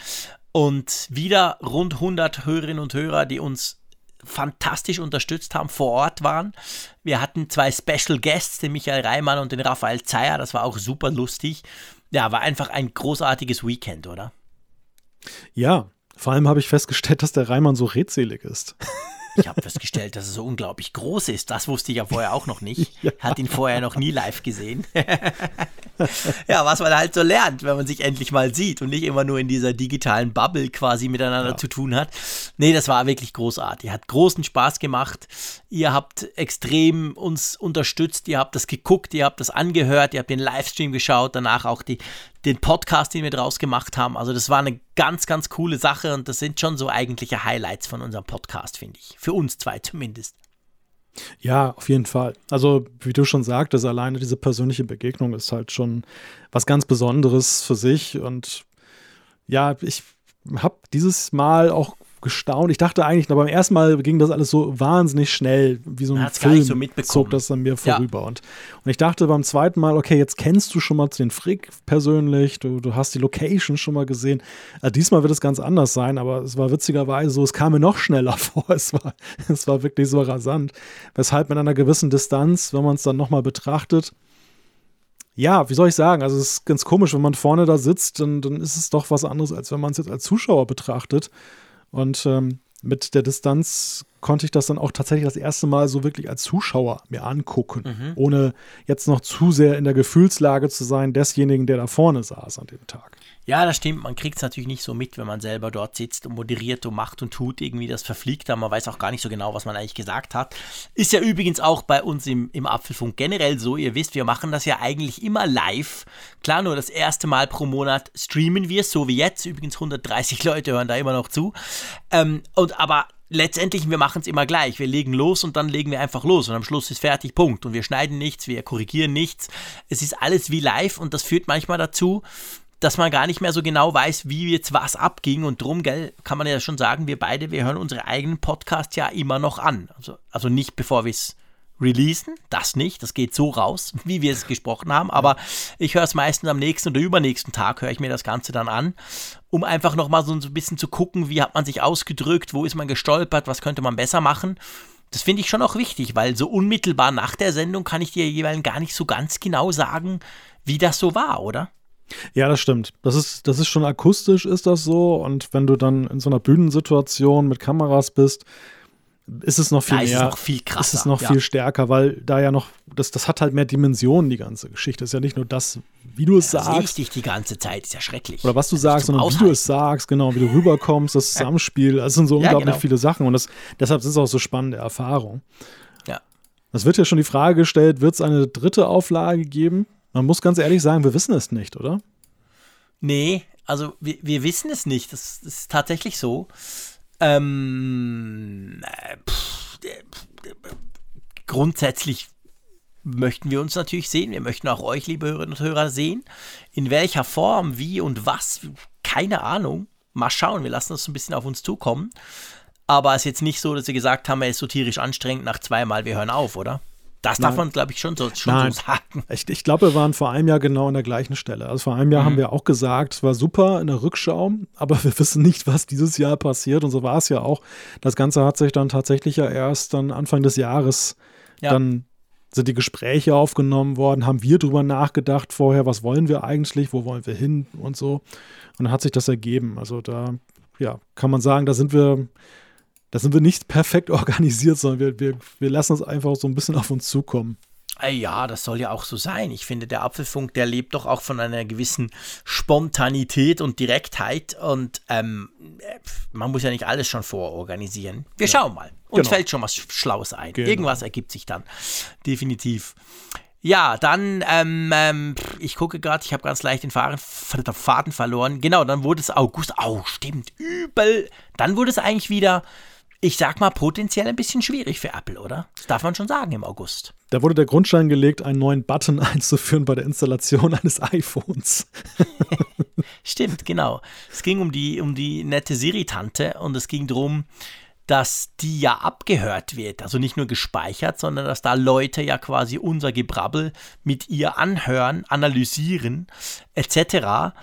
Speaker 3: Und wieder rund 100 Hörerinnen und Hörer, die uns fantastisch unterstützt haben, vor Ort waren. Wir hatten zwei Special Guests, den Michael Reimann und den Raphael Zeyer, das war auch super lustig. Ja, war einfach ein großartiges Weekend, oder?
Speaker 2: Ja, vor allem habe ich festgestellt, dass der Reimann so redselig ist.
Speaker 3: Ich habe festgestellt, dass er so unglaublich groß ist. Das wusste ich ja vorher auch noch nicht. ja. Hat ihn vorher noch nie live gesehen. ja, was man halt so lernt, wenn man sich endlich mal sieht und nicht immer nur in dieser digitalen Bubble quasi miteinander ja. zu tun hat. Nee, das war wirklich großartig. Hat großen Spaß gemacht. Ihr habt extrem uns unterstützt. Ihr habt das geguckt, ihr habt das angehört, ihr habt den Livestream geschaut, danach auch die, den Podcast, den wir draus gemacht haben. Also das war eine ganz, ganz coole Sache und das sind schon so eigentliche Highlights von unserem Podcast, finde ich. Für uns zwei zumindest.
Speaker 2: Ja, auf jeden Fall. Also, wie du schon sagtest, alleine diese persönliche Begegnung ist halt schon was ganz Besonderes für sich. Und ja, ich habe dieses Mal auch gestaunt. Ich dachte eigentlich, beim ersten Mal ging das alles so wahnsinnig schnell, wie so ein Film so zog das an mir vorüber. Ja. Und, und ich dachte beim zweiten Mal, okay, jetzt kennst du schon mal den Frick persönlich, du, du hast die Location schon mal gesehen. Also diesmal wird es ganz anders sein, aber es war witzigerweise so, es kam mir noch schneller vor. Es war, es war wirklich so rasant. Weshalb mit einer gewissen Distanz, wenn man es dann nochmal betrachtet, ja, wie soll ich sagen? Also, es ist ganz komisch, wenn man vorne da sitzt, dann, dann ist es doch was anderes, als wenn man es jetzt als Zuschauer betrachtet. Und ähm, mit der Distanz konnte ich das dann auch tatsächlich das erste Mal so wirklich als Zuschauer mir angucken, mhm. ohne jetzt noch zu sehr in der Gefühlslage zu sein desjenigen, der da vorne saß an dem Tag.
Speaker 3: Ja, das stimmt. Man kriegt es natürlich nicht so mit, wenn man selber dort sitzt und moderiert und macht und tut. Irgendwie das verfliegt da. Man weiß auch gar nicht so genau, was man eigentlich gesagt hat. Ist ja übrigens auch bei uns im, im Apfelfunk generell so. Ihr wisst, wir machen das ja eigentlich immer live. Klar, nur das erste Mal pro Monat streamen wir es, so wie jetzt. Übrigens 130 Leute hören da immer noch zu. Ähm, und aber letztendlich, wir machen es immer gleich. Wir legen los und dann legen wir einfach los und am Schluss ist fertig, Punkt. Und wir schneiden nichts, wir korrigieren nichts. Es ist alles wie live und das führt manchmal dazu, dass man gar nicht mehr so genau weiß, wie jetzt was abging. Und drum, gell, kann man ja schon sagen, wir beide, wir hören unsere eigenen Podcasts ja immer noch an. Also, also nicht bevor wir es releasen, das nicht, das geht so raus, wie wir es gesprochen haben, aber ich höre es meistens am nächsten oder übernächsten Tag, höre ich mir das Ganze dann an, um einfach nochmal so ein bisschen zu gucken, wie hat man sich ausgedrückt, wo ist man gestolpert, was könnte man besser machen. Das finde ich schon auch wichtig, weil so unmittelbar nach der Sendung kann ich dir jeweils gar nicht so ganz genau sagen, wie das so war, oder?
Speaker 2: Ja, das stimmt. Das ist, das ist schon akustisch, ist das so. Und wenn du dann in so einer Bühnensituation mit Kameras bist, ist es noch viel
Speaker 3: da
Speaker 2: mehr. Ist
Speaker 3: es noch viel krasser.
Speaker 2: Ist es noch ja. viel stärker, weil da ja noch, das, das hat halt mehr Dimensionen, die ganze Geschichte. Das ist ja nicht nur das, wie du es ja, sagst.
Speaker 3: Richtig die ganze Zeit, ist ja schrecklich.
Speaker 2: Oder was du sagst, sondern Aushalten. wie du es sagst, genau, wie du rüberkommst, das Zusammenspiel. Das sind so ja, unglaublich genau. viele Sachen und das, deshalb ist es auch so spannende Erfahrung.
Speaker 3: Ja.
Speaker 2: Es wird ja schon die Frage gestellt, wird es eine dritte Auflage geben? Man muss ganz ehrlich sagen, wir wissen es nicht, oder?
Speaker 3: Nee, also wir, wir wissen es nicht. Das, das ist tatsächlich so. Ähm, äh, pff, grundsätzlich möchten wir uns natürlich sehen. Wir möchten auch euch, liebe Hörerinnen und Hörer, sehen. In welcher Form, wie und was, keine Ahnung. Mal schauen, wir lassen das ein bisschen auf uns zukommen. Aber es ist jetzt nicht so, dass wir gesagt haben, er ist so tierisch anstrengend nach zweimal, wir hören auf, oder? Das darf man, glaube ich, schon, so, schon Nein. so sagen.
Speaker 2: Ich, ich glaube, wir waren vor einem Jahr genau an der gleichen Stelle. Also vor einem Jahr mhm. haben wir auch gesagt, es war super in der Rückschau, aber wir wissen nicht, was dieses Jahr passiert. Und so war es ja auch. Das Ganze hat sich dann tatsächlich ja erst dann Anfang des Jahres ja. dann sind die Gespräche aufgenommen worden, haben wir drüber nachgedacht vorher, was wollen wir eigentlich, wo wollen wir hin und so. Und dann hat sich das ergeben. Also da, ja, kann man sagen, da sind wir da sind wir nicht perfekt organisiert, sondern wir, wir, wir lassen es einfach so ein bisschen auf uns zukommen.
Speaker 3: Ja, das soll ja auch so sein. Ich finde, der Apfelfunk, der lebt doch auch von einer gewissen Spontanität und Direktheit und ähm, man muss ja nicht alles schon vororganisieren. Wir ja. schauen mal. Uns genau. fällt schon was Schlaues ein. Genau. Irgendwas ergibt sich dann. Definitiv. Ja, dann, ähm, ähm, ich gucke gerade, ich habe ganz leicht den Faden, Faden verloren. Genau, dann wurde es August. Oh, stimmt, übel. Dann wurde es eigentlich wieder ich sag mal, potenziell ein bisschen schwierig für Apple, oder? Das darf man schon sagen im August.
Speaker 2: Da wurde der Grundstein gelegt, einen neuen Button einzuführen bei der Installation eines iPhones.
Speaker 3: Stimmt, genau. Es ging um die, um die nette Siri-Tante und es ging darum, dass die ja abgehört wird, also nicht nur gespeichert, sondern dass da Leute ja quasi unser Gebrabbel mit ihr anhören, analysieren, etc.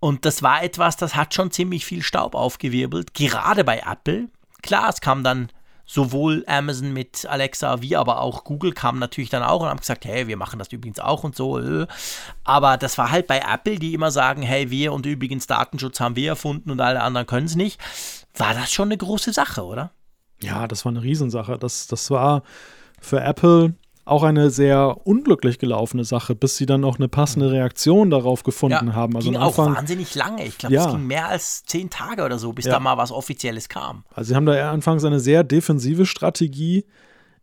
Speaker 3: Und das war etwas, das hat schon ziemlich viel Staub aufgewirbelt, gerade bei Apple, Klar, es kam dann sowohl Amazon mit Alexa wie aber auch Google kam natürlich dann auch und haben gesagt, hey, wir machen das übrigens auch und so. Äh. Aber das war halt bei Apple, die immer sagen, hey, wir und übrigens Datenschutz haben wir erfunden und alle anderen können es nicht. War das schon eine große Sache, oder?
Speaker 2: Ja, das war eine Riesensache. Das, das war für Apple auch eine sehr unglücklich gelaufene Sache, bis sie dann auch eine passende Reaktion darauf gefunden
Speaker 3: ja,
Speaker 2: haben.
Speaker 3: Also ging auch wahnsinnig lange. Ich glaube,
Speaker 2: Ja.
Speaker 3: es ging mehr als zehn Tage oder so, bis
Speaker 2: Ja.
Speaker 3: da mal was Offizielles kam.
Speaker 2: Also sie haben da anfangs eine sehr defensive Strategie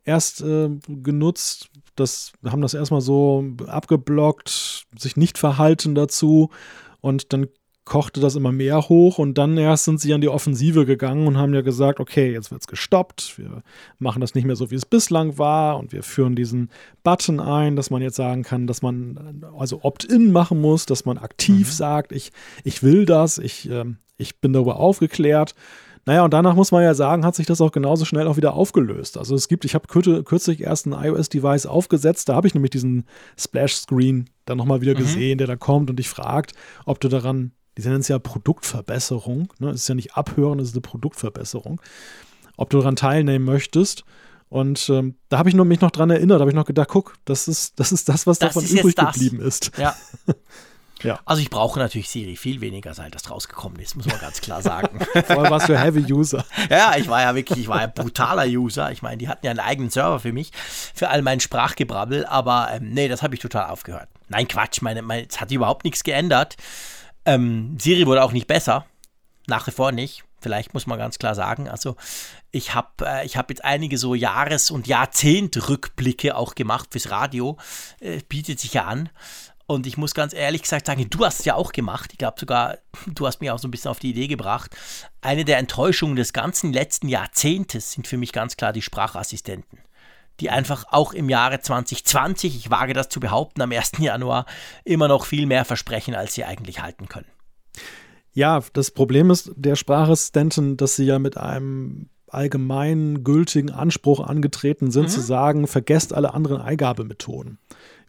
Speaker 2: erst äh, genutzt. Das haben das erstmal so abgeblockt, sich nicht verhalten dazu und dann kochte das immer mehr hoch und dann erst sind sie an die Offensive gegangen und haben ja gesagt, okay, jetzt wird's gestoppt, wir machen das nicht mehr so, wie es bislang war und wir führen diesen Button ein, dass man jetzt sagen kann, dass man äh, also Opt-in machen muss, dass man aktiv sagt, ich, ich will das, ich, ähm, ich bin darüber aufgeklärt. Naja, und danach muss man ja sagen, hat sich das auch genauso schnell auch wieder aufgelöst. Also es gibt, ich habe kürzlich erst ein iOS-Device aufgesetzt, da habe ich nämlich diesen Splash-Screen dann nochmal wieder gesehen, der da kommt und dich fragt, ob du daran, die nennen es ja Produktverbesserung, ne? es ist ja nicht abhören, es ist eine Produktverbesserung, ob du daran teilnehmen möchtest. Und ähm, da habe ich nur, mich noch dran erinnert, habe ich noch gedacht, guck, das ist das, ist das was
Speaker 3: Das
Speaker 2: davon
Speaker 3: ist
Speaker 2: übrig geblieben ist.
Speaker 3: Ja.
Speaker 2: Ja.
Speaker 3: Also ich brauche natürlich Siri viel weniger, seit das rausgekommen ist, muss man ganz klar sagen.
Speaker 2: Vorher warst du Heavy-User.
Speaker 3: ja, ich war ja wirklich, ich war ja brutaler User. Ich meine, die hatten ja einen eigenen Server für mich, für all mein Sprachgebrabbel, aber ähm, nee, das habe ich total aufgehört. Nein, Quatsch, meine, meine, es hat überhaupt nichts geändert. Ähm, Siri wurde auch nicht besser. Nach wie vor nicht. Vielleicht muss man ganz klar sagen. Also ich habe äh, hab jetzt einige so Jahres- und Jahrzehnt-Rückblicke auch gemacht fürs Radio. Äh, bietet sich ja an. Und ich muss ganz ehrlich gesagt sagen, du hast es ja auch gemacht. Ich glaube sogar, du hast mich auch so ein bisschen auf die Idee gebracht. Eine der Enttäuschungen des ganzen letzten Jahrzehntes sind für mich ganz klar die Sprachassistenten. Die einfach auch im Jahre 2020, ich wage das zu behaupten, am 1. Januar immer noch viel mehr versprechen, als sie eigentlich halten können.
Speaker 2: Ja, das Problem ist der Sprachassistenten, dass sie ja mit einem allgemein gültigen Anspruch angetreten sind, zu sagen, vergesst alle anderen Eingabemethoden.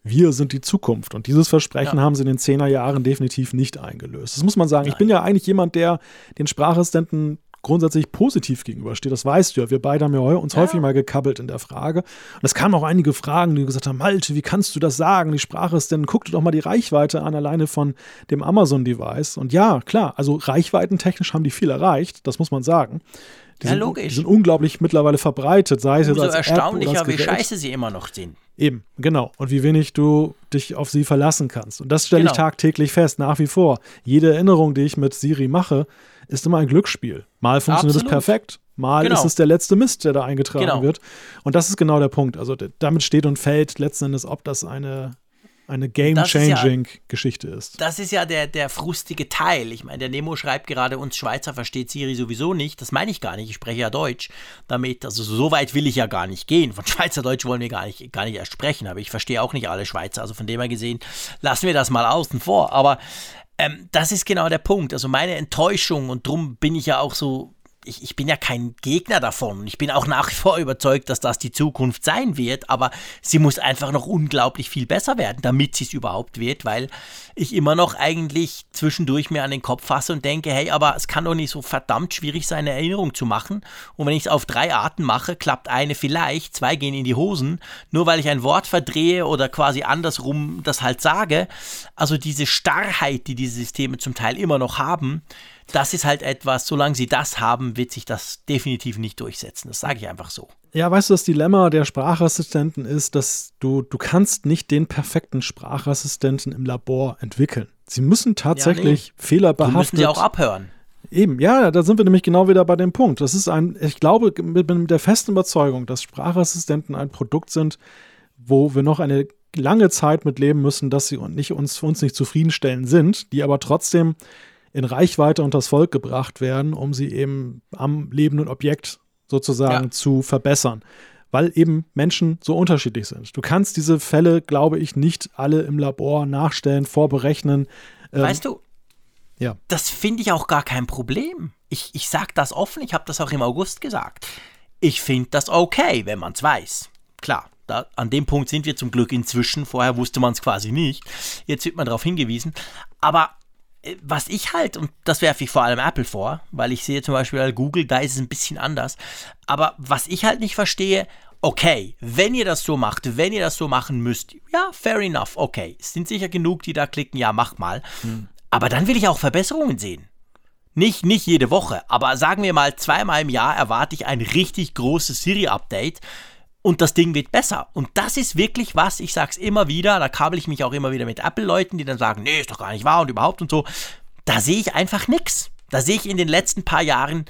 Speaker 2: Wir sind die Zukunft. Und dieses Versprechen
Speaker 3: Ja.
Speaker 2: haben sie in den 10er Jahren definitiv nicht eingelöst. Das muss man sagen. Ich bin ja eigentlich jemand, der den Sprachassistenten grundsätzlich positiv gegenübersteht. Das weißt du ja. Wir beide haben ja uns häufig mal gekabbelt in der Frage. Und es kamen auch einige Fragen, die gesagt haben, Malte, wie kannst du das sagen? Die Sprachassistenten, guck dir doch mal die Reichweite an, alleine von dem Amazon-Device. Und ja, klar, also reichweitentechnisch haben die viel erreicht, das muss man sagen. Die
Speaker 3: Ja,
Speaker 2: sind,
Speaker 3: logisch.
Speaker 2: Die sind unglaublich mittlerweile verbreitet, sei es jetzt
Speaker 3: Umso
Speaker 2: als App oder
Speaker 3: erstaunlicher,
Speaker 2: als
Speaker 3: wie scheiße sie immer noch sind.
Speaker 2: Eben, genau. Und wie wenig du dich auf sie verlassen kannst. Und das stelle ich
Speaker 3: Genau.
Speaker 2: tagtäglich fest, nach wie vor. Jede Erinnerung, die ich mit Siri mache, ist immer ein Glücksspiel. Mal funktioniert es
Speaker 3: Absolut.
Speaker 2: perfekt, mal
Speaker 3: Genau.
Speaker 2: ist es der letzte Mist, der da eingetragen
Speaker 3: Genau.
Speaker 2: wird. Und das ist genau der Punkt. Also damit steht und fällt letzten Endes, ob das eine, eine game-changing Geschichte ist.
Speaker 3: Das ist ja der, der frustige Teil. Ich meine, der Nemo schreibt gerade, uns Schweizer versteht Siri sowieso nicht. Das meine ich gar nicht. Ich spreche ja Deutsch. Damit, also so weit will ich ja gar nicht gehen. Von Schweizerdeutsch wollen wir gar nicht, gar nicht erst sprechen. Aber ich verstehe auch nicht alle Schweizer. Also von dem her gesehen, lassen wir das mal außen vor. Aber ähm, das ist genau der Punkt. Also meine Enttäuschung und drum bin ich ja auch so. Ich, ich bin ja kein Gegner davon. Ich bin auch nach wie vor überzeugt, dass das die Zukunft sein wird, aber sie muss einfach noch unglaublich viel besser werden, damit sie es überhaupt wird, weil ich immer noch eigentlich zwischendurch mir an den Kopf fasse und denke, hey, aber es kann doch nicht so verdammt schwierig sein, eine Erinnerung zu machen. Und wenn ich es auf drei Arten mache, klappt eine vielleicht, zwei gehen in die Hosen, nur weil ich ein Wort verdrehe oder quasi andersrum das halt sage. Also diese Starrheit, die diese Systeme zum Teil immer noch haben, das ist halt etwas, solange sie das haben, wird sich das definitiv nicht durchsetzen. Das sage ich einfach so.
Speaker 2: Ja, weißt du, das Dilemma der Sprachassistenten ist, dass du, du kannst nicht den perfekten Sprachassistenten im Labor entwickeln. Sie müssen tatsächlich
Speaker 3: Die
Speaker 2: fehlerbehaftet
Speaker 3: müssen sie auch abhören.
Speaker 2: Eben, ja, da sind wir nämlich genau wieder bei dem Punkt. Das ist ein, ich glaube, mit, mit der festen Überzeugung, dass Sprachassistenten ein Produkt sind, wo wir noch eine lange Zeit mit leben müssen, dass sie nicht uns, uns nicht zufriedenstellend sind, die aber trotzdem in Reichweite unter das Volk gebracht werden, um sie eben am lebenden Objekt sozusagen
Speaker 3: Ja.
Speaker 2: zu verbessern. Weil eben Menschen so unterschiedlich sind. Du kannst diese Fälle, glaube ich, nicht alle im Labor nachstellen, vorberechnen. Ähm,
Speaker 3: Weißt du,
Speaker 2: ja.
Speaker 3: das finde ich auch gar kein Problem. Ich, ich sage das offen, ich habe das auch im August gesagt. Ich finde das okay, wenn man es weiß. Klar, da, an dem Punkt sind wir zum Glück inzwischen. Vorher wusste man es quasi nicht. Jetzt wird man darauf hingewiesen. Aber was ich halt, und das werfe ich vor allem Apple vor, weil ich sehe zum Beispiel bei Google, da ist es ein bisschen anders. Aber was ich halt nicht verstehe, okay, wenn ihr das so macht, wenn ihr das so machen müsst, ja, fair enough, okay. Es sind sicher genug, die da klicken, ja, macht mal. Aber dann will ich auch Verbesserungen sehen. Nicht, nicht jede Woche, aber sagen wir mal zweimal im Jahr erwarte ich ein richtig großes Siri-Update und das Ding wird besser. Und das ist wirklich was, ich sag's immer wieder, da kabel ich mich auch immer wieder mit Apple-Leuten, die dann sagen, nee, ist doch gar nicht wahr und überhaupt und so. Da sehe ich einfach nichts. Da sehe ich in den letzten paar Jahren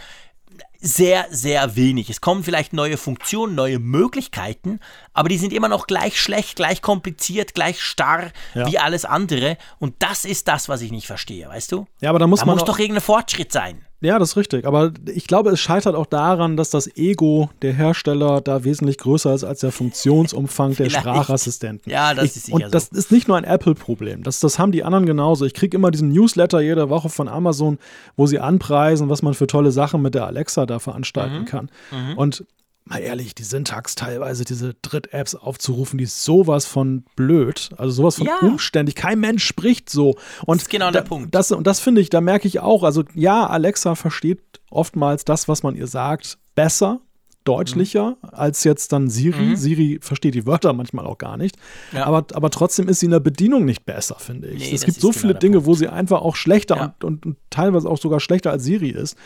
Speaker 3: sehr, sehr wenig. Es kommen vielleicht neue Funktionen, neue Möglichkeiten, aber die sind immer noch gleich schlecht, gleich kompliziert, gleich starr ja. wie alles andere. Und das ist das, was ich nicht verstehe, weißt du?
Speaker 2: Ja, aber da muss
Speaker 3: da
Speaker 2: man
Speaker 3: muss doch irgendein Fortschritt sein.
Speaker 2: Ja, das ist richtig. Aber ich glaube, es scheitert auch daran, dass das Ego der Hersteller da wesentlich größer ist als der Funktionsumfang der Sprachassistenten.
Speaker 3: Ja, das
Speaker 2: ich,
Speaker 3: ist sicher
Speaker 2: Und das so. ist nicht nur ein Apple-Problem. Das, das haben die anderen genauso. Ich kriege immer diesen Newsletter jede Woche von Amazon, wo sie anpreisen, was man für tolle Sachen mit der Alexa da veranstalten mhm. kann. Mhm. Und mal ehrlich, die Syntax teilweise, diese Dritt-Apps aufzurufen, die ist sowas von blöd, also sowas von ja. umständlich. Kein Mensch spricht so. Und
Speaker 3: das ist genau
Speaker 2: da,
Speaker 3: der Punkt.
Speaker 2: Das, und das finde ich, da merke ich auch, also ja, Alexa versteht oftmals das, was man ihr sagt, besser, deutlicher mhm. als jetzt dann Siri. Mhm. Siri versteht die Wörter manchmal auch gar nicht. Ja. Aber, aber trotzdem ist sie in der Bedienung nicht besser, finde ich. Nee, es gibt so genau viele Dinge, Punkt. wo sie einfach auch schlechter ja. und, und, und, teilweise auch sogar schlechter als Siri ist.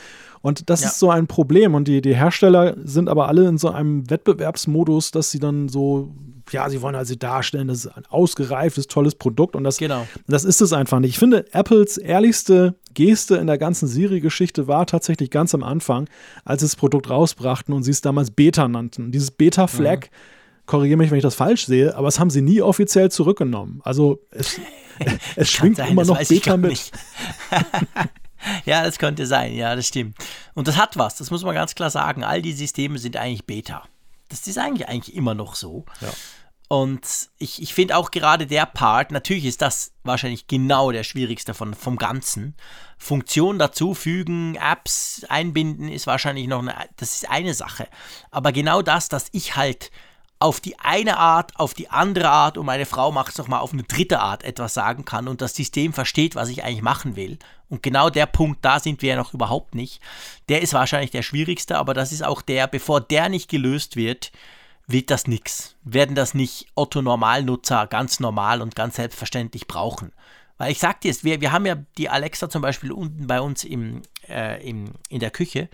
Speaker 2: Und das ja. ist so ein Problem. Und die, die Hersteller sind aber alle in so einem Wettbewerbsmodus, dass sie dann so, ja, sie wollen also darstellen, das ist ein ausgereiftes, tolles Produkt. Und das,
Speaker 3: genau.
Speaker 2: das ist es einfach nicht. Ich finde, Apples ehrlichste Geste in der ganzen Siri-Geschichte war tatsächlich ganz am Anfang, als sie das Produkt rausbrachten und sie es damals Beta nannten. Dieses Beta-Flag. Mhm korrigiere mich, wenn ich das falsch sehe, aber das haben sie nie offiziell zurückgenommen. Also es, es schwingt sein, immer noch Beta mit.
Speaker 3: ja, das könnte sein, ja, das stimmt. Und das hat was, das muss man ganz klar sagen. All die Systeme sind eigentlich Beta. Das ist eigentlich, eigentlich immer noch so.
Speaker 2: Ja.
Speaker 3: Und ich, ich finde auch gerade der Part, natürlich ist das wahrscheinlich genau der schwierigste von, vom Ganzen. Funktionen dazufügen, Apps einbinden ist wahrscheinlich noch eine, das ist eine Sache. Aber genau das, dass ich halt auf die eine Art, auf die andere Art und meine Frau macht es nochmal auf eine dritte Art etwas sagen kann und das System versteht, was ich eigentlich machen will. Und genau der Punkt, da sind wir ja noch überhaupt nicht. Der ist wahrscheinlich der schwierigste, aber das ist auch der, bevor der nicht gelöst wird, wird das nichts. Werden das nicht Otto-Normalnutzer ganz normal und ganz selbstverständlich brauchen. Weil ich sag dir es, wir, wir haben ja die Alexa zum Beispiel unten bei uns im, äh, im, in der Küche,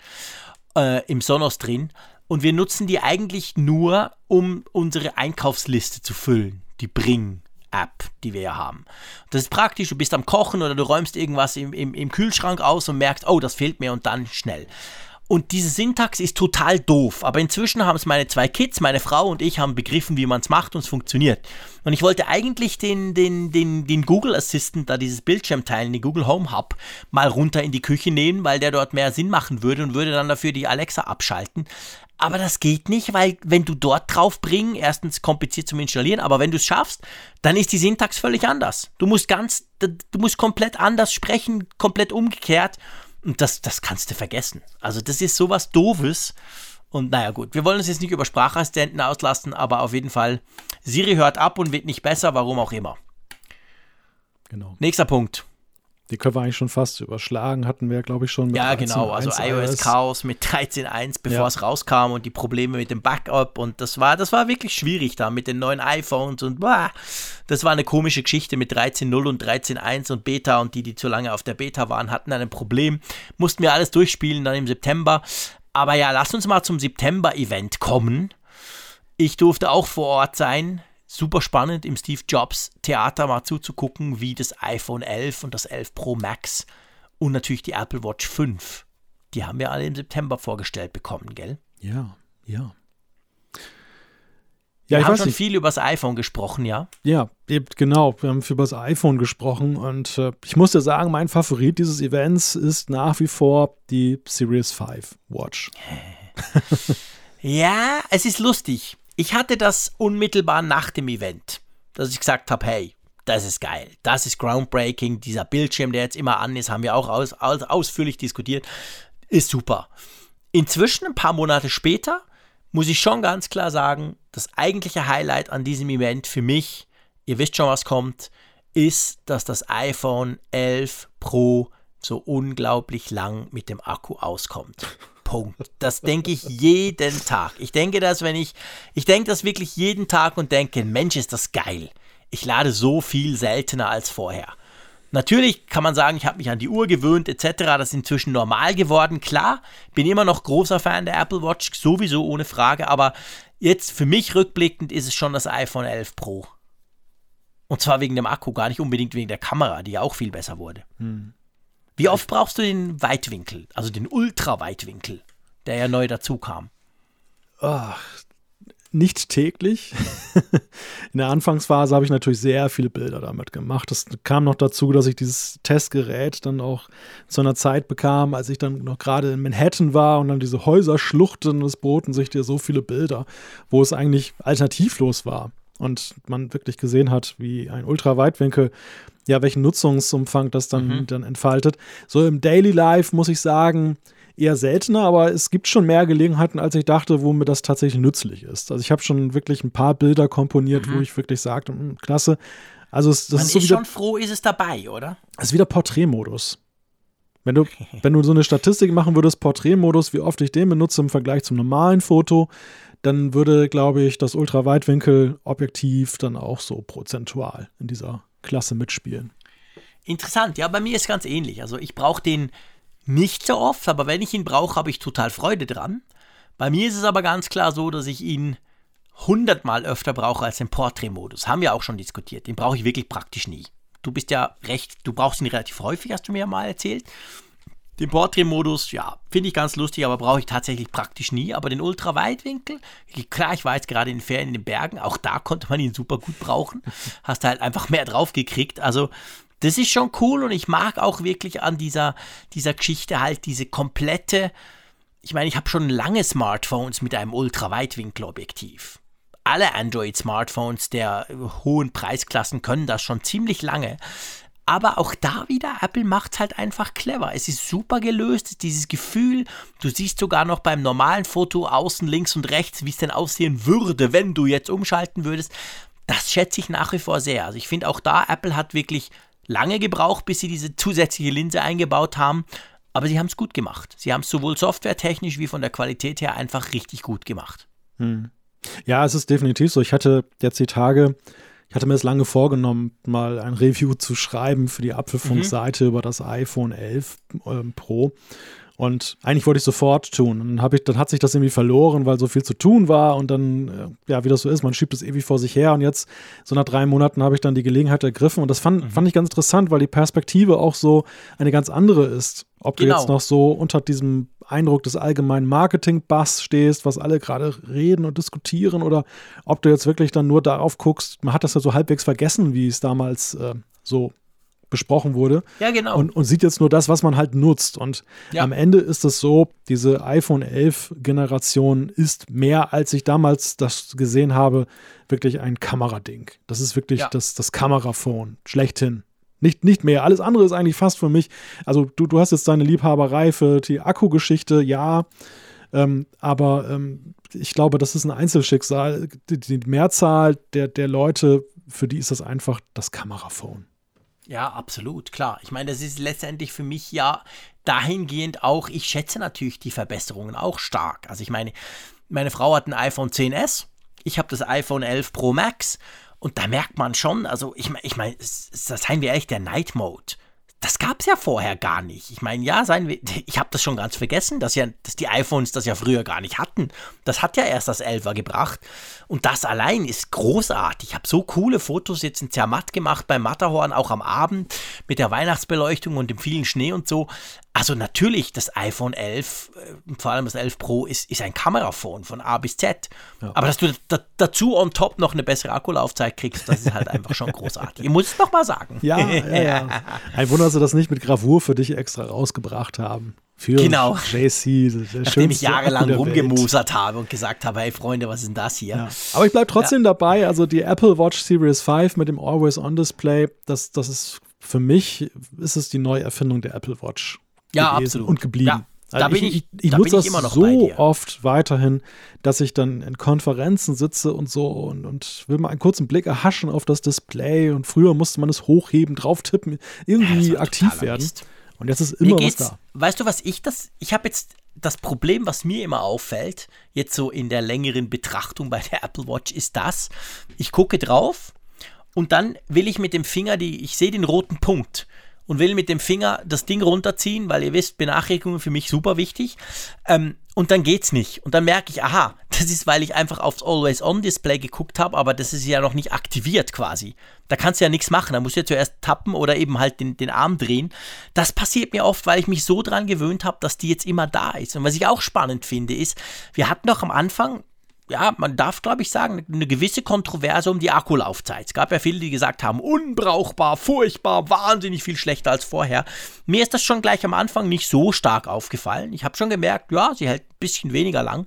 Speaker 3: äh, im Sonos drin. Und wir nutzen die eigentlich nur, um unsere Einkaufsliste zu füllen. Die Bring. App, die wir ja haben. Das ist praktisch, du bist am Kochen oder du räumst irgendwas im, im, im Kühlschrank aus und merkst, oh, das fehlt mir und dann schnell. Und diese Syntax ist total doof. Aber inzwischen haben es meine zwei Kids, meine Frau und ich haben begriffen, wie man es macht und es funktioniert. Und ich wollte eigentlich den, den, den, den Google Assistant, da dieses Bildschirm teilen, den Google Home Hub, mal runter in die Küche nehmen, weil der dort mehr Sinn machen würde und würde dann dafür die Alexa abschalten. Aber das geht nicht, weil wenn du dort drauf bringen, erstens kompliziert zum Installieren, aber wenn du es schaffst, dann ist die Syntax völlig anders. Du musst ganz, du musst komplett anders sprechen, komplett umgekehrt. Und das, das kannst du vergessen. Also das ist sowas Doofes. Und naja gut, wir wollen uns jetzt nicht über Sprachassistenten auslassen, aber auf jeden Fall, Siri hört ab und wird nicht besser, warum auch immer.
Speaker 2: Genau.
Speaker 3: Nächster Punkt.
Speaker 2: Die können wir eigentlich schon fast überschlagen, hatten wir, glaube ich, schon
Speaker 3: mit Ja, genau, also iOS Chaos mit 13.1, bevor ja. es rauskam und die Probleme mit dem Backup und das war, das war wirklich schwierig da mit den neuen iPhones und boah, das war eine komische Geschichte mit 13.0 und 13.1 und Beta und die, die zu lange auf der Beta waren, hatten ein Problem. Mussten wir alles durchspielen dann im September. Aber ja, lass uns mal zum September-Event kommen. Ich durfte auch vor Ort sein super spannend im Steve Jobs Theater mal zuzugucken, wie das iPhone 11 und das 11 Pro Max und natürlich die Apple Watch 5. Die haben wir alle im September vorgestellt bekommen, gell?
Speaker 2: Ja, ja.
Speaker 3: Ja, wir haben schon nicht. viel über das iPhone gesprochen, ja?
Speaker 2: Ja, genau. Wir haben viel über das iPhone gesprochen und äh, ich muss dir sagen, mein Favorit dieses Events ist nach wie vor die Series 5 Watch.
Speaker 3: ja, es ist lustig. Ich hatte das unmittelbar nach dem Event, dass ich gesagt habe, hey, das ist geil, das ist groundbreaking, dieser Bildschirm, der jetzt immer an ist, haben wir auch aus, aus, ausführlich diskutiert, ist super. Inzwischen, ein paar Monate später, muss ich schon ganz klar sagen, das eigentliche Highlight an diesem Event für mich, ihr wisst schon, was kommt, ist, dass das iPhone 11 Pro so unglaublich lang mit dem Akku auskommt. Punkt. Das denke ich jeden Tag. Ich denke das, wenn ich, ich denke das wirklich jeden Tag und denke, Mensch, ist das geil. Ich lade so viel seltener als vorher. Natürlich kann man sagen, ich habe mich an die Uhr gewöhnt etc. Das ist inzwischen normal geworden. Klar, bin immer noch großer Fan der Apple Watch, sowieso ohne Frage. Aber jetzt für mich rückblickend ist es schon das iPhone 11 Pro. Und zwar wegen dem Akku, gar nicht unbedingt wegen der Kamera, die ja auch viel besser wurde. Hm. Wie oft brauchst du den Weitwinkel, also den Ultraweitwinkel, der ja neu dazu kam?
Speaker 2: Ach, nicht täglich. In der Anfangsphase habe ich natürlich sehr viele Bilder damit gemacht. Es kam noch dazu, dass ich dieses Testgerät dann auch zu einer Zeit bekam, als ich dann noch gerade in Manhattan war und dann diese Häuser schluchten und es boten sich dir so viele Bilder, wo es eigentlich alternativlos war und man wirklich gesehen hat, wie ein Ultraweitwinkel, ja, welchen Nutzungsumfang das dann, mhm. dann entfaltet. So im Daily Life muss ich sagen, eher seltener, aber es gibt schon mehr Gelegenheiten, als ich dachte, wo mir das tatsächlich nützlich ist. Also ich habe schon wirklich ein paar Bilder komponiert, mhm. wo ich wirklich sagte, hm, klasse. Also es, das
Speaker 3: Man
Speaker 2: ist, so
Speaker 3: ist
Speaker 2: wieder,
Speaker 3: schon froh, ist es dabei, oder?
Speaker 2: Es ist wieder Porträtmodus. Wenn du, wenn du so eine Statistik machen würdest, Porträtmodus, wie oft ich den benutze im Vergleich zum normalen Foto, dann würde, glaube ich, das Ultraweitwinkel-Objektiv dann auch so prozentual in dieser Klasse mitspielen.
Speaker 3: Interessant, ja, bei mir ist ganz ähnlich. Also ich brauche den nicht so oft, aber wenn ich ihn brauche, habe ich total Freude dran. Bei mir ist es aber ganz klar so, dass ich ihn hundertmal öfter brauche als den Portrait-Modus. Haben wir auch schon diskutiert. Den brauche ich wirklich praktisch nie. Du bist ja recht, du brauchst ihn relativ häufig, hast du mir ja mal erzählt. Den Portrait-Modus, ja, finde ich ganz lustig, aber brauche ich tatsächlich praktisch nie. Aber den Ultraweitwinkel, klar, ich war jetzt gerade in den Ferien in den Bergen, auch da konnte man ihn super gut brauchen. Hast halt einfach mehr drauf gekriegt. Also das ist schon cool und ich mag auch wirklich an dieser, dieser Geschichte halt diese komplette. Ich meine, ich habe schon lange Smartphones mit einem Ultraweitwinkelobjektiv. Alle Android-Smartphones der hohen Preisklassen können das schon ziemlich lange. Aber auch da wieder, Apple macht es halt einfach clever. Es ist super gelöst, dieses Gefühl, du siehst sogar noch beim normalen Foto außen links und rechts, wie es denn aussehen würde, wenn du jetzt umschalten würdest. Das schätze ich nach wie vor sehr. Also ich finde auch da, Apple hat wirklich lange gebraucht, bis sie diese zusätzliche Linse eingebaut haben. Aber sie haben es gut gemacht. Sie haben es sowohl softwaretechnisch wie von der Qualität her einfach richtig gut gemacht.
Speaker 2: Hm. Ja, es ist definitiv so. Ich hatte jetzt die Tage, ich hatte mir das lange vorgenommen, mal ein Review zu schreiben für die Apfelfunk-Seite mhm. über das iPhone 11 ähm, Pro. Und eigentlich wollte ich sofort tun. Und dann, ich, dann hat sich das irgendwie verloren, weil so viel zu tun war. Und dann, äh, ja, wie das so ist, man schiebt es ewig vor sich her. Und jetzt, so nach drei Monaten, habe ich dann die Gelegenheit ergriffen. Und das fand, mhm. fand ich ganz interessant, weil die Perspektive auch so eine ganz andere ist. Ob genau. du jetzt noch so unter diesem Eindruck des allgemeinen Marketing-Bass stehst, was alle gerade reden und diskutieren, oder ob du jetzt wirklich dann nur darauf guckst, man hat das ja so halbwegs vergessen, wie es damals äh, so besprochen wurde.
Speaker 3: Ja, genau.
Speaker 2: Und, und, sieht jetzt nur das, was man halt nutzt. Und ja. am Ende ist es so, diese iPhone 11 Generation ist mehr, als ich damals das gesehen habe, wirklich ein Kamerading. Das ist wirklich ja. das, das Kameraphone, schlechthin. Nicht, nicht mehr. Alles andere ist eigentlich fast für mich. Also, du, du hast jetzt deine Liebhaberei für die Akkugeschichte, ja. Ähm, aber ähm, ich glaube, das ist ein Einzelschicksal. Die, die Mehrzahl der, der Leute, für die ist das einfach das Kameraphone.
Speaker 3: Ja, absolut, klar. Ich meine, das ist letztendlich für mich ja dahingehend auch, ich schätze natürlich die Verbesserungen auch stark. Also ich meine, meine Frau hat ein iPhone 10s, ich habe das iPhone 11 Pro Max und da merkt man schon, also ich meine, ich seien wir ehrlich, der Night Mode, das gab es ja vorher gar nicht. Ich meine, ja, seien wir, ich habe das schon ganz vergessen, dass, ja, dass die iPhones das ja früher gar nicht hatten. Das hat ja erst das 11er gebracht. Und das allein ist großartig. Ich habe so coole Fotos jetzt in Zermatt gemacht beim Matterhorn, auch am Abend mit der Weihnachtsbeleuchtung und dem vielen Schnee und so. Also natürlich, das iPhone 11, äh, vor allem das 11 Pro, ist, ist ein Kameraphone von A bis Z. Ja. Aber dass du da, dazu on top noch eine bessere Akkulaufzeit kriegst, das ist halt einfach schon großartig. Ich muss es noch mal sagen.
Speaker 2: Ja, ja, ja. Ein Wunder, dass sie das nicht mit Gravur für dich extra rausgebracht haben. Für
Speaker 3: genau.
Speaker 2: JC,
Speaker 3: Nachdem ich jahrelang rumgemusert habe und gesagt habe, hey Freunde, was ist denn das hier? Ja.
Speaker 2: Aber ich bleibe trotzdem ja. dabei, also die Apple Watch Series 5 mit dem Always-On-Display, das, das ist für mich, ist es die Neuerfindung der Apple Watch
Speaker 3: ja, absolut.
Speaker 2: und geblieben. Ja.
Speaker 3: Also da bin ich,
Speaker 2: ich, ich da nutze das so oft weiterhin, dass ich dann in Konferenzen sitze und so und, und will mal einen kurzen Blick erhaschen auf das Display. Und früher musste man es hochheben, drauf tippen, irgendwie aktiv werden. Mist. Und jetzt ist immer was da.
Speaker 3: Weißt du, was ich das, ich habe jetzt das Problem, was mir immer auffällt, jetzt so in der längeren Betrachtung bei der Apple Watch, ist das, ich gucke drauf und dann will ich mit dem Finger die, ich sehe den roten Punkt und will mit dem Finger das Ding runterziehen, weil ihr wisst, Benachrichtigungen für mich super wichtig. Ähm, und dann geht's nicht. Und dann merke ich, aha, das ist, weil ich einfach aufs Always-On-Display geguckt habe, aber das ist ja noch nicht aktiviert quasi. Da kannst du ja nichts machen. Da musst du ja zuerst tappen oder eben halt den, den Arm drehen. Das passiert mir oft, weil ich mich so dran gewöhnt habe, dass die jetzt immer da ist. Und was ich auch spannend finde, ist, wir hatten doch am Anfang ja, man darf, glaube ich, sagen, eine gewisse Kontroverse um die Akkulaufzeit. Es gab ja viele, die gesagt haben, unbrauchbar, furchtbar, wahnsinnig viel schlechter als vorher. Mir ist das schon gleich am Anfang nicht so stark aufgefallen. Ich habe schon gemerkt, ja, sie hält ein bisschen weniger lang.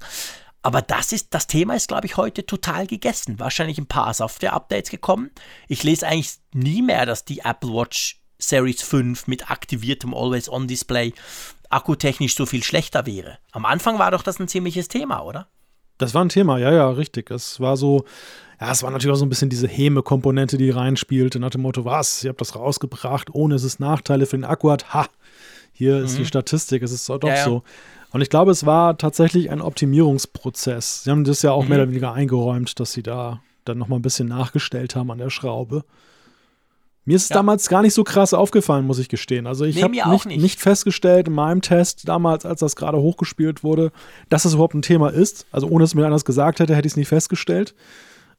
Speaker 3: Aber das ist, das Thema ist, glaube ich, heute total gegessen. Wahrscheinlich ein paar Software-Updates gekommen. Ich lese eigentlich nie mehr, dass die Apple Watch Series 5 mit aktiviertem Always-On-Display akkutechnisch so viel schlechter wäre. Am Anfang war doch das ein ziemliches Thema, oder?
Speaker 2: Das war ein Thema, ja, ja, richtig. Es war so, ja, es war natürlich auch so ein bisschen diese Häme-Komponente, die reinspielte, nach dem Motto, was, ihr habt das rausgebracht, ohne dass es Nachteile für den Akku hat. Ha, hier mhm. ist die mhm. Statistik, es ist doch ja, so. Und ich glaube, es war tatsächlich ein Optimierungsprozess. Sie haben das ja auch mhm. mehr oder weniger eingeräumt, dass sie da dann nochmal ein bisschen nachgestellt haben an der Schraube. Mir ist es ja. damals gar nicht so krass aufgefallen, muss ich gestehen. Also ich nee, habe nicht, nicht. nicht, festgestellt in meinem Test damals, als das gerade hochgespielt wurde, dass es überhaupt ein Thema ist. Also ohne dass es mir anders gesagt hätte, hätte ich es nicht festgestellt.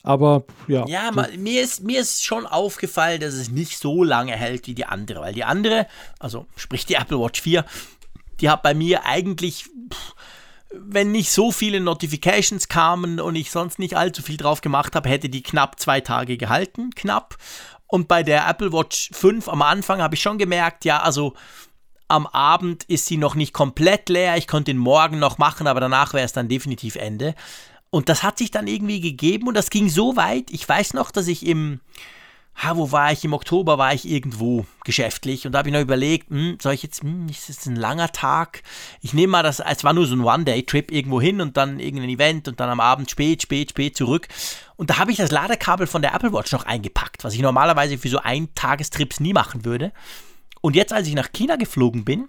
Speaker 2: Aber ja.
Speaker 3: Ja, so. mir, ist, mir ist schon aufgefallen, dass es nicht so lange hält wie die andere. Weil die andere, also sprich die Apple Watch 4, die hat bei mir eigentlich. Pff, wenn nicht so viele Notifications kamen und ich sonst nicht allzu viel drauf gemacht habe, hätte die knapp zwei Tage gehalten, knapp. Und bei der Apple Watch 5 am Anfang habe ich schon gemerkt, ja, also am Abend ist sie noch nicht komplett leer. Ich konnte den morgen noch machen, aber danach wäre es dann definitiv Ende. Und das hat sich dann irgendwie gegeben und das ging so weit. Ich weiß noch, dass ich im ha, wo war ich? Im Oktober war ich irgendwo geschäftlich und da habe ich noch überlegt, hm, soll ich jetzt, hm, ist das ein langer Tag? Ich nehme mal das, es war nur so ein One-Day-Trip irgendwo hin und dann irgendein Event und dann am Abend spät, spät, spät zurück. Und da habe ich das Ladekabel von der Apple Watch noch eingepackt, was ich normalerweise für so Ein-Tagestrips nie machen würde. Und jetzt, als ich nach China geflogen bin,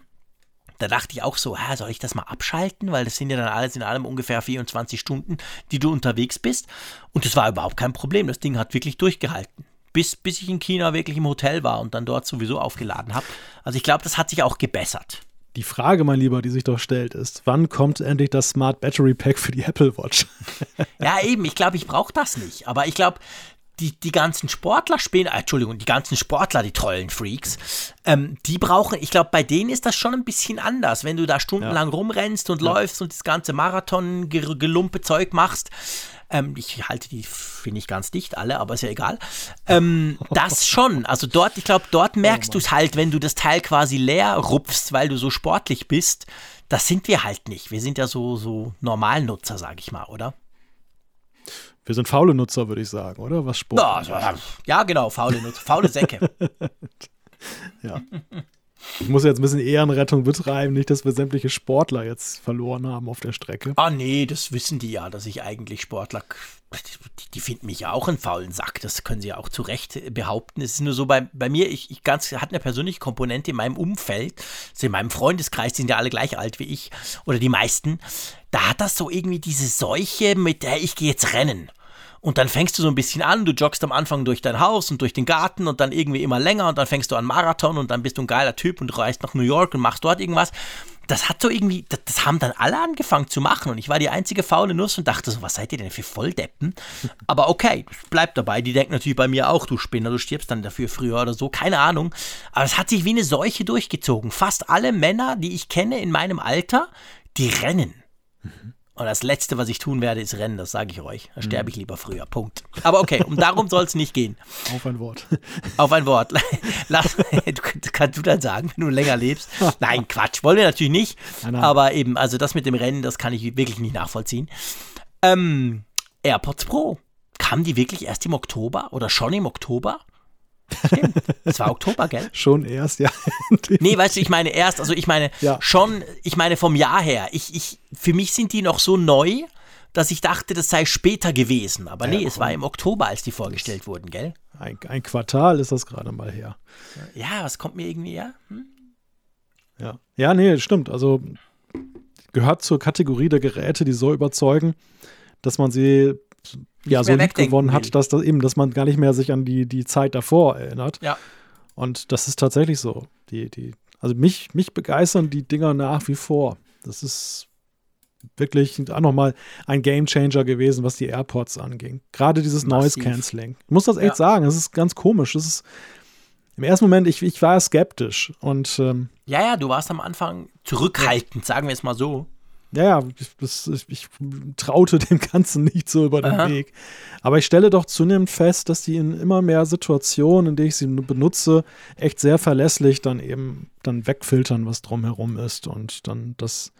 Speaker 3: da dachte ich auch so, hä, soll ich das mal abschalten? Weil das sind ja dann alles in allem ungefähr 24 Stunden, die du unterwegs bist. Und das war überhaupt kein Problem. Das Ding hat wirklich durchgehalten bis, bis ich in China wirklich im Hotel war und dann dort sowieso aufgeladen habe. Also ich glaube, das hat sich auch gebessert.
Speaker 2: Die Frage, mein Lieber, die sich doch stellt, ist, wann kommt endlich das Smart Battery Pack für die Apple Watch?
Speaker 3: ja, eben, ich glaube, ich brauche das nicht. Aber ich glaube, die, die ganzen Sportler spielen, äh, Entschuldigung, die ganzen Sportler, die tollen Freaks, ähm, die brauchen, ich glaube, bei denen ist das schon ein bisschen anders. Wenn du da stundenlang ja. rumrennst und ja. läufst und das ganze Marathon-gelumpe Zeug machst, ähm, ich halte die, finde ich, ganz dicht, alle, aber ist ja egal. Ähm, das schon. Also dort, ich glaube, dort oh merkst oh du es halt, wenn du das Teil quasi leer rupfst, weil du so sportlich bist. Das sind wir halt nicht. Wir sind ja so, so Normalnutzer, sage ich mal, oder?
Speaker 2: Wir sind faule Nutzer, würde ich sagen, oder? Was Sport?
Speaker 3: Ja, ja, genau, faule Nutzer, faule Säcke.
Speaker 2: ja. Ich muss jetzt ein bisschen Ehrenrettung betreiben, nicht, dass wir sämtliche Sportler jetzt verloren haben auf der Strecke.
Speaker 3: Ah, nee, das wissen die ja, dass ich eigentlich Sportler. Die, die finden mich ja auch einen faulen Sack. Das können sie ja auch zu Recht behaupten. Es ist nur so bei, bei mir, ich, ich ganz, hat eine persönliche Komponente in meinem Umfeld, also in meinem Freundeskreis, die sind ja alle gleich alt wie ich, oder die meisten. Da hat das so irgendwie diese Seuche, mit der ich gehe jetzt rennen. Und dann fängst du so ein bisschen an, du joggst am Anfang durch dein Haus und durch den Garten und dann irgendwie immer länger und dann fängst du an Marathon und dann bist du ein geiler Typ und reist nach New York und machst dort irgendwas. Das hat so irgendwie, das, das haben dann alle angefangen zu machen und ich war die einzige faule Nuss und dachte so, was seid ihr denn für Volldeppen? Aber okay, bleib dabei, die denken natürlich bei mir auch, du Spinner, du stirbst dann dafür früher oder so, keine Ahnung. Aber es hat sich wie eine Seuche durchgezogen. Fast alle Männer, die ich kenne in meinem Alter, die rennen. Mhm. Und das Letzte, was ich tun werde, ist rennen, das sage ich euch. Da sterbe ich lieber früher. Punkt. Aber okay, um darum soll es nicht gehen.
Speaker 2: Auf ein Wort.
Speaker 3: Auf ein Wort. Lass, du, kannst du dann sagen, wenn du länger lebst. Nein, Quatsch, wollen wir natürlich nicht. Nein, nein. Aber eben, also das mit dem Rennen, das kann ich wirklich nicht nachvollziehen. Ähm, AirPods Pro. Kamen die wirklich erst im Oktober oder schon im Oktober? Stimmt. Es war Oktober, gell?
Speaker 2: Schon erst, ja.
Speaker 3: nee, weißt du, ich meine erst, also ich meine ja. schon, ich meine vom Jahr her. Ich, ich, für mich sind die noch so neu, dass ich dachte, das sei später gewesen. Aber ja, nee, es war im Oktober, als die vorgestellt wurden, gell?
Speaker 2: Ein, ein Quartal ist das gerade mal her.
Speaker 3: Ja, was kommt mir irgendwie, ja? Hm?
Speaker 2: Ja. Ja, nee, stimmt. Also gehört zur Kategorie der Geräte, die so überzeugen, dass man sie ja, so lieb gewonnen hat, dass das eben, dass man gar nicht mehr sich an die, die Zeit davor erinnert.
Speaker 3: Ja.
Speaker 2: Und das ist tatsächlich so. Die, die, also mich, mich begeistern die Dinger nach wie vor. Das ist wirklich auch nochmal ein Gamechanger gewesen, was die AirPods anging. Gerade dieses Massiv. Noise Cancelling. Ich muss das echt ja. sagen, es ist ganz komisch. Das ist im ersten Moment, ich, ich war skeptisch und ähm,
Speaker 3: Ja, ja, du warst am Anfang zurückhaltend, sagen wir es mal so.
Speaker 2: Ja, ja, ich, ich, traute dem Ganzen nicht so über den Aha. Weg. Aber ich stelle doch zunehmend fest, dass die in immer mehr Situationen, in denen ich sie benutze, echt sehr verlässlich dann eben dann wegfiltern, was drumherum ist und dann das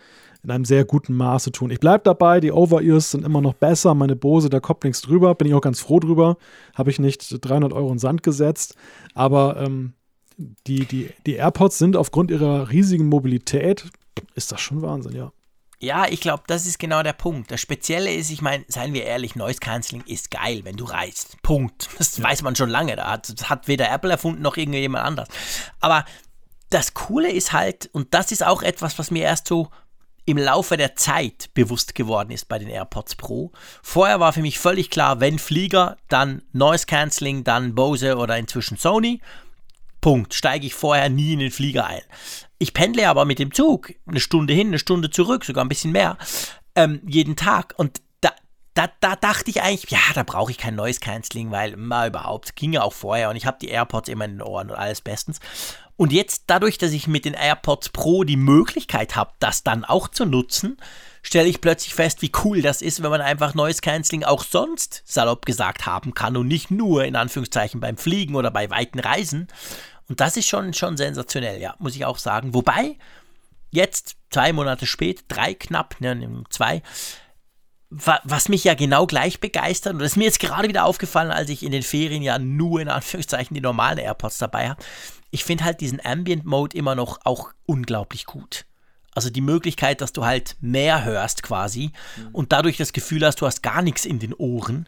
Speaker 2: in einem sehr guten Maße tun. Ich bleibe dabei, die Over-Ears sind immer noch besser. Meine Bose, da kommt nichts drüber. Bin ich auch ganz froh drüber. Habe ich nicht 300 Euro in Sand gesetzt. Aber ähm, die, die, die AirPods sind aufgrund ihrer riesigen Mobilität, ist das schon Wahnsinn, ja.
Speaker 3: Ja, ich glaube, das ist genau der Punkt. Das Spezielle ist, ich meine, seien wir ehrlich, Noise Cancelling ist geil, wenn du reist. Punkt. Das ja. weiß man schon lange. Da hat, das hat weder Apple erfunden noch irgendjemand anders. Aber das Coole ist halt, und das ist auch etwas, was mir erst so im Laufe der Zeit bewusst geworden ist bei den AirPods Pro. Vorher war für mich völlig klar, wenn Flieger, dann Noise Cancelling, dann Bose oder inzwischen Sony. Punkt. Steige ich vorher nie in den Flieger ein. Ich pendle aber mit dem Zug eine Stunde hin, eine Stunde zurück, sogar ein bisschen mehr, ähm, jeden Tag. Und da, da, da dachte ich eigentlich, ja, da brauche ich kein Noise Cancelling, weil mal überhaupt, ging ja auch vorher und ich habe die AirPods immer in den Ohren und alles bestens. Und jetzt dadurch, dass ich mit den AirPods Pro die Möglichkeit habe, das dann auch zu nutzen, stelle ich plötzlich fest, wie cool das ist, wenn man einfach Noise Cancelling auch sonst salopp gesagt haben kann und nicht nur in Anführungszeichen beim Fliegen oder bei weiten Reisen. Und das ist schon, schon sensationell, ja, muss ich auch sagen. Wobei, jetzt, zwei Monate später, drei knapp, ne, zwei, was mich ja genau gleich begeistert, und das ist mir jetzt gerade wieder aufgefallen, als ich in den Ferien ja nur in Anführungszeichen die normalen AirPods dabei habe. Ich finde halt diesen Ambient Mode immer noch auch unglaublich gut. Also die Möglichkeit, dass du halt mehr hörst quasi mhm. und dadurch das Gefühl hast, du hast gar nichts in den Ohren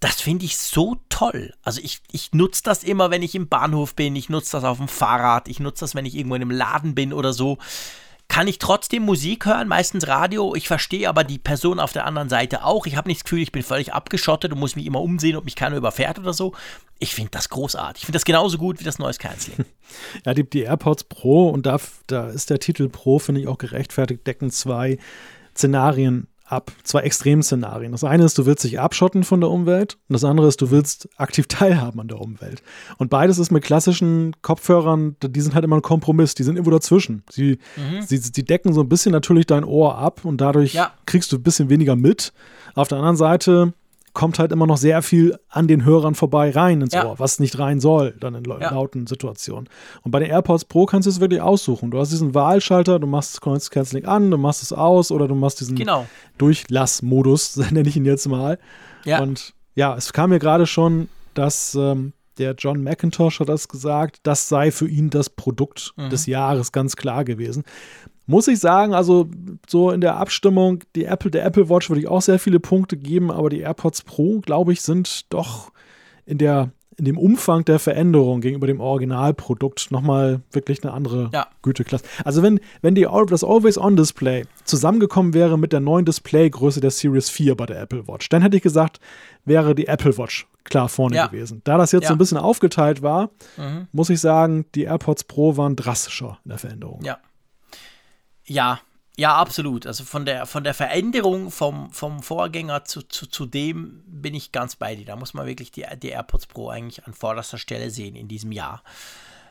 Speaker 3: das finde ich so toll. Also ich, ich nutze das immer, wenn ich im Bahnhof bin, ich nutze das auf dem Fahrrad, ich nutze das, wenn ich irgendwo in einem Laden bin oder so. Kann ich trotzdem Musik hören, meistens Radio. Ich verstehe aber die Person auf der anderen Seite auch. Ich habe nicht das Gefühl, ich bin völlig abgeschottet und muss mich immer umsehen, ob mich keiner überfährt oder so. Ich finde das großartig. Ich finde das genauso gut wie das Noise Cancelling.
Speaker 2: Ja, die, die AirPods Pro und da, da ist der Titel Pro, finde ich auch gerechtfertigt, decken zwei Szenarien ab. Zwei Extremszenarien. Das eine ist, du willst dich abschotten von der Umwelt und das andere ist, du willst aktiv teilhaben an der Umwelt. Und beides ist mit klassischen Kopfhörern, die sind halt immer ein Kompromiss, die sind irgendwo dazwischen. Sie, mhm. sie, sie decken so ein bisschen natürlich dein Ohr ab und dadurch ja. kriegst du ein bisschen weniger mit. Auf der anderen Seite kommt halt immer noch sehr viel an den Hörern vorbei rein ins ja. Ohr, was nicht rein soll, dann in ja. lauten Situationen. Und bei den AirPods Pro kannst du es wirklich aussuchen. Du hast diesen Wahlschalter, du machst das Canceling an, du machst es aus oder du machst diesen genau. Durchlassmodus, nenne ich ihn jetzt mal. Ja. Und ja, es kam mir gerade schon, dass ähm, der John McIntosh hat das gesagt, das sei für ihn das Produkt mhm. des Jahres ganz klar gewesen muss ich sagen, also so in der Abstimmung, die Apple, der Apple Watch würde ich auch sehr viele Punkte geben, aber die AirPods Pro, glaube ich, sind doch in der in dem Umfang der Veränderung gegenüber dem Originalprodukt nochmal wirklich eine andere ja. Güteklasse. Also wenn, wenn die, das Always-On-Display zusammengekommen wäre mit der neuen Displaygröße der Series 4 bei der Apple Watch, dann hätte ich gesagt, wäre die Apple Watch klar vorne ja. gewesen. Da das jetzt ja. so ein bisschen aufgeteilt war, mhm. muss ich sagen, die AirPods Pro waren drastischer in der Veränderung.
Speaker 3: Ja. Ja, ja, absolut. Also von der, von der Veränderung vom, vom Vorgänger zu, zu, zu dem bin ich ganz bei dir. Da muss man wirklich die, die AirPods Pro eigentlich an vorderster Stelle sehen in diesem Jahr.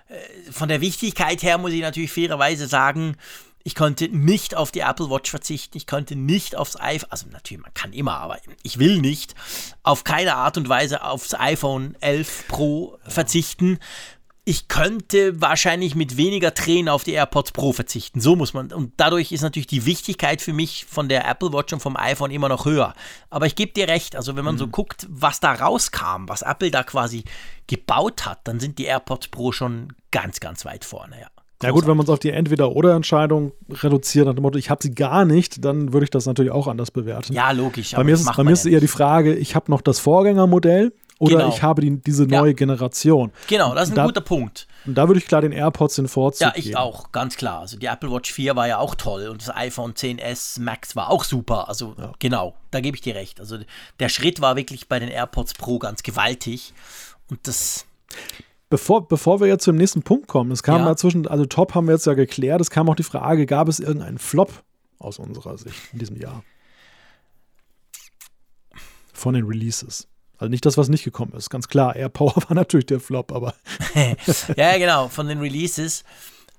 Speaker 3: Äh, von der Wichtigkeit her muss ich natürlich fairerweise sagen, ich konnte nicht auf die Apple Watch verzichten, ich konnte nicht aufs iPhone, also natürlich, man kann immer, aber ich will nicht auf keine Art und Weise aufs iPhone 11 Pro verzichten, ich könnte wahrscheinlich mit weniger Tränen auf die AirPods Pro verzichten. So muss man. Und dadurch ist natürlich die Wichtigkeit für mich von der Apple Watch und vom iPhone immer noch höher. Aber ich gebe dir recht. Also, wenn man mhm. so guckt, was da rauskam, was Apple da quasi gebaut hat, dann sind die AirPods Pro schon ganz, ganz weit vorne, ja.
Speaker 2: Ja gut, wenn man es auf die Entweder-Oder-Entscheidung reduziert, nach dem Motto, ich habe sie gar nicht, dann würde ich das natürlich auch anders bewerten.
Speaker 3: Ja, logisch.
Speaker 2: Bei mir ist, bei mir ist eher die Frage, ich habe noch das Vorgängermodell, oder genau. ich habe die, diese neue ja. Generation.
Speaker 3: Genau, das ist ein da, guter Punkt.
Speaker 2: Und da würde ich klar den AirPods den Vorzug
Speaker 3: Ja, ich geben. auch, ganz klar. Also die Apple Watch 4 war ja auch toll und das iPhone 10s Max war auch super. Also ja. genau, da gebe ich dir recht. Also der Schritt war wirklich bei den AirPods Pro ganz gewaltig und das
Speaker 2: Bevor, bevor wir jetzt zum nächsten Punkt kommen, es kam
Speaker 3: Ja.
Speaker 2: dazwischen, also Top haben wir jetzt ja geklärt, es kam auch die Frage, gab es irgendeinen Flop aus unserer Sicht in diesem Jahr? Von den Releases. Also nicht das, was nicht gekommen ist. Ganz klar, Air Power war natürlich der Flop, aber
Speaker 3: Ja, genau, von den Releases.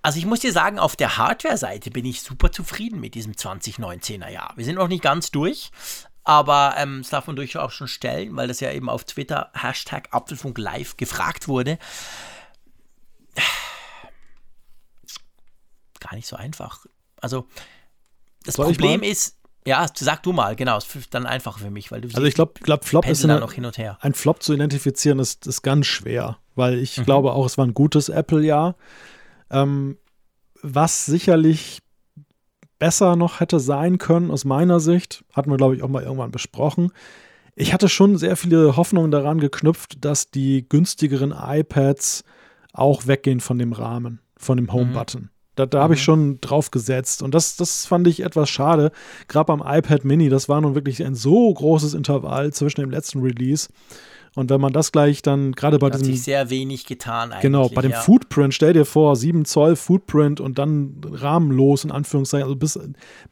Speaker 3: Also ich muss dir sagen, auf der Hardware-Seite bin ich super zufrieden mit diesem 2019er Jahr. Wir sind noch nicht ganz durch, aber ähm, das darf man durchaus schon stellen, weil das ja eben auf Twitter Hashtag Apfelfunk Live gefragt wurde. Gar nicht so einfach. Also das
Speaker 2: Soll
Speaker 3: Problem ist, ja, sag du mal, genau, es ist dann einfacher für mich, weil du
Speaker 2: also ich glaube, glaub, Flop ist eine,
Speaker 3: noch hin und her.
Speaker 2: ein Flop zu identifizieren, ist, ist ganz schwer, weil
Speaker 3: Mhm.
Speaker 2: ich glaube auch, es war ein gutes Apple-Jahr. Ähm, was sicherlich besser noch hätte sein können, aus meiner Sicht, hatten wir, glaube ich, auch mal irgendwann besprochen. Ich hatte schon sehr viele Hoffnungen daran geknüpft, dass die günstigeren iPads auch weggehen von dem Rahmen, von dem Home-Button. Da, da habe ich schon drauf gesetzt. Und das, das fand ich etwas schade. Gerade beim iPad Mini, das war nun wirklich ein so großes Intervall zwischen dem letzten Release. Und wenn man das gleich dann, gerade bei
Speaker 3: hat
Speaker 2: diesem
Speaker 3: sich sehr wenig getan eigentlich.
Speaker 2: Genau, bei dem
Speaker 3: ja.
Speaker 2: Footprint, stell dir vor, 7 Zoll Footprint und dann rahmenlos, in Anführungszeichen, also bis,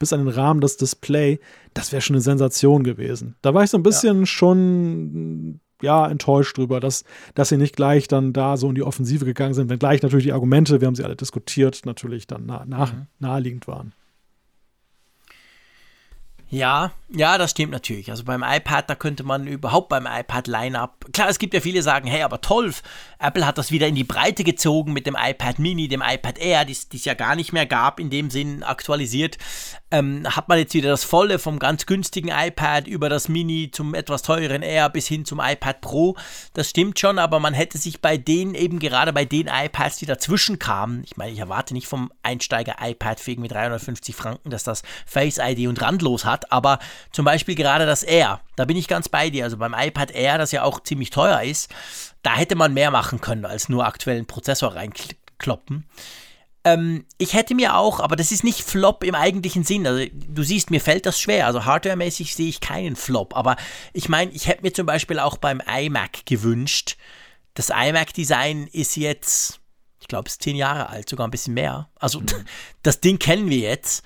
Speaker 2: bis an den Rahmen das Display, das wäre schon eine Sensation gewesen. Da war ich so ein bisschen schon, ja, enttäuscht drüber, dass, dass sie nicht gleich dann da so in die Offensive gegangen sind, wenngleich natürlich die Argumente, wir haben sie alle diskutiert, natürlich dann nah, nach,
Speaker 3: Mhm.
Speaker 2: naheliegend waren.
Speaker 3: Ja, ja, das stimmt natürlich. Also beim iPad, da könnte man überhaupt beim iPad Lineup. Klar, es gibt ja viele, sagen, hey, aber toll, Apple hat das wieder in die Breite gezogen mit dem iPad Mini, dem iPad Air, die es ja gar nicht mehr gab, in dem Sinn aktualisiert. Ähm, hat man jetzt wieder das volle vom ganz günstigen iPad über das Mini zum etwas teureren Air bis hin zum iPad Pro. Das stimmt schon, aber man hätte sich bei denen eben gerade bei den iPads, die dazwischen kamen, ich meine, ich erwarte nicht vom Einsteiger-iPad für irgendwie 350 Franken, dass das Face ID und randlos hat, aber zum Beispiel gerade das Air, da bin ich ganz bei dir. Also beim iPad Air, das ja auch ziemlich teuer ist, da hätte man mehr machen können, als nur aktuellen Prozessor reinkloppen. Ähm, ich hätte mir auch, aber das ist nicht Flop im eigentlichen Sinn. Also du siehst, mir fällt das schwer. Also hardwaremäßig sehe ich keinen Flop. Aber ich meine, ich hätte mir zum Beispiel auch beim iMac gewünscht. Das iMac-Design ist jetzt, ich glaube, es ist zehn Jahre alt, sogar ein bisschen mehr. Also das Ding kennen wir jetzt.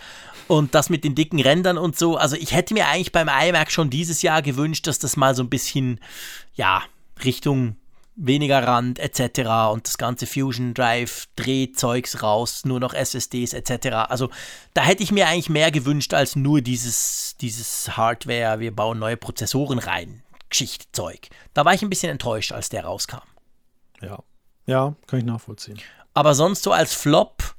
Speaker 3: Und das mit den dicken Rändern und so. Also ich hätte mir eigentlich beim iMac schon dieses Jahr gewünscht, dass das mal so ein bisschen, ja, Richtung weniger Rand etc. und das ganze Fusion Drive Drehzeugs raus, nur noch SSDs etc. Also da hätte ich mir eigentlich mehr gewünscht als nur dieses, dieses Hardware, wir bauen neue Prozessoren rein, Geschichtzeug. Da war ich ein bisschen enttäuscht, als der rauskam.
Speaker 2: Ja. Ja, kann ich nachvollziehen.
Speaker 3: Aber sonst so als Flop,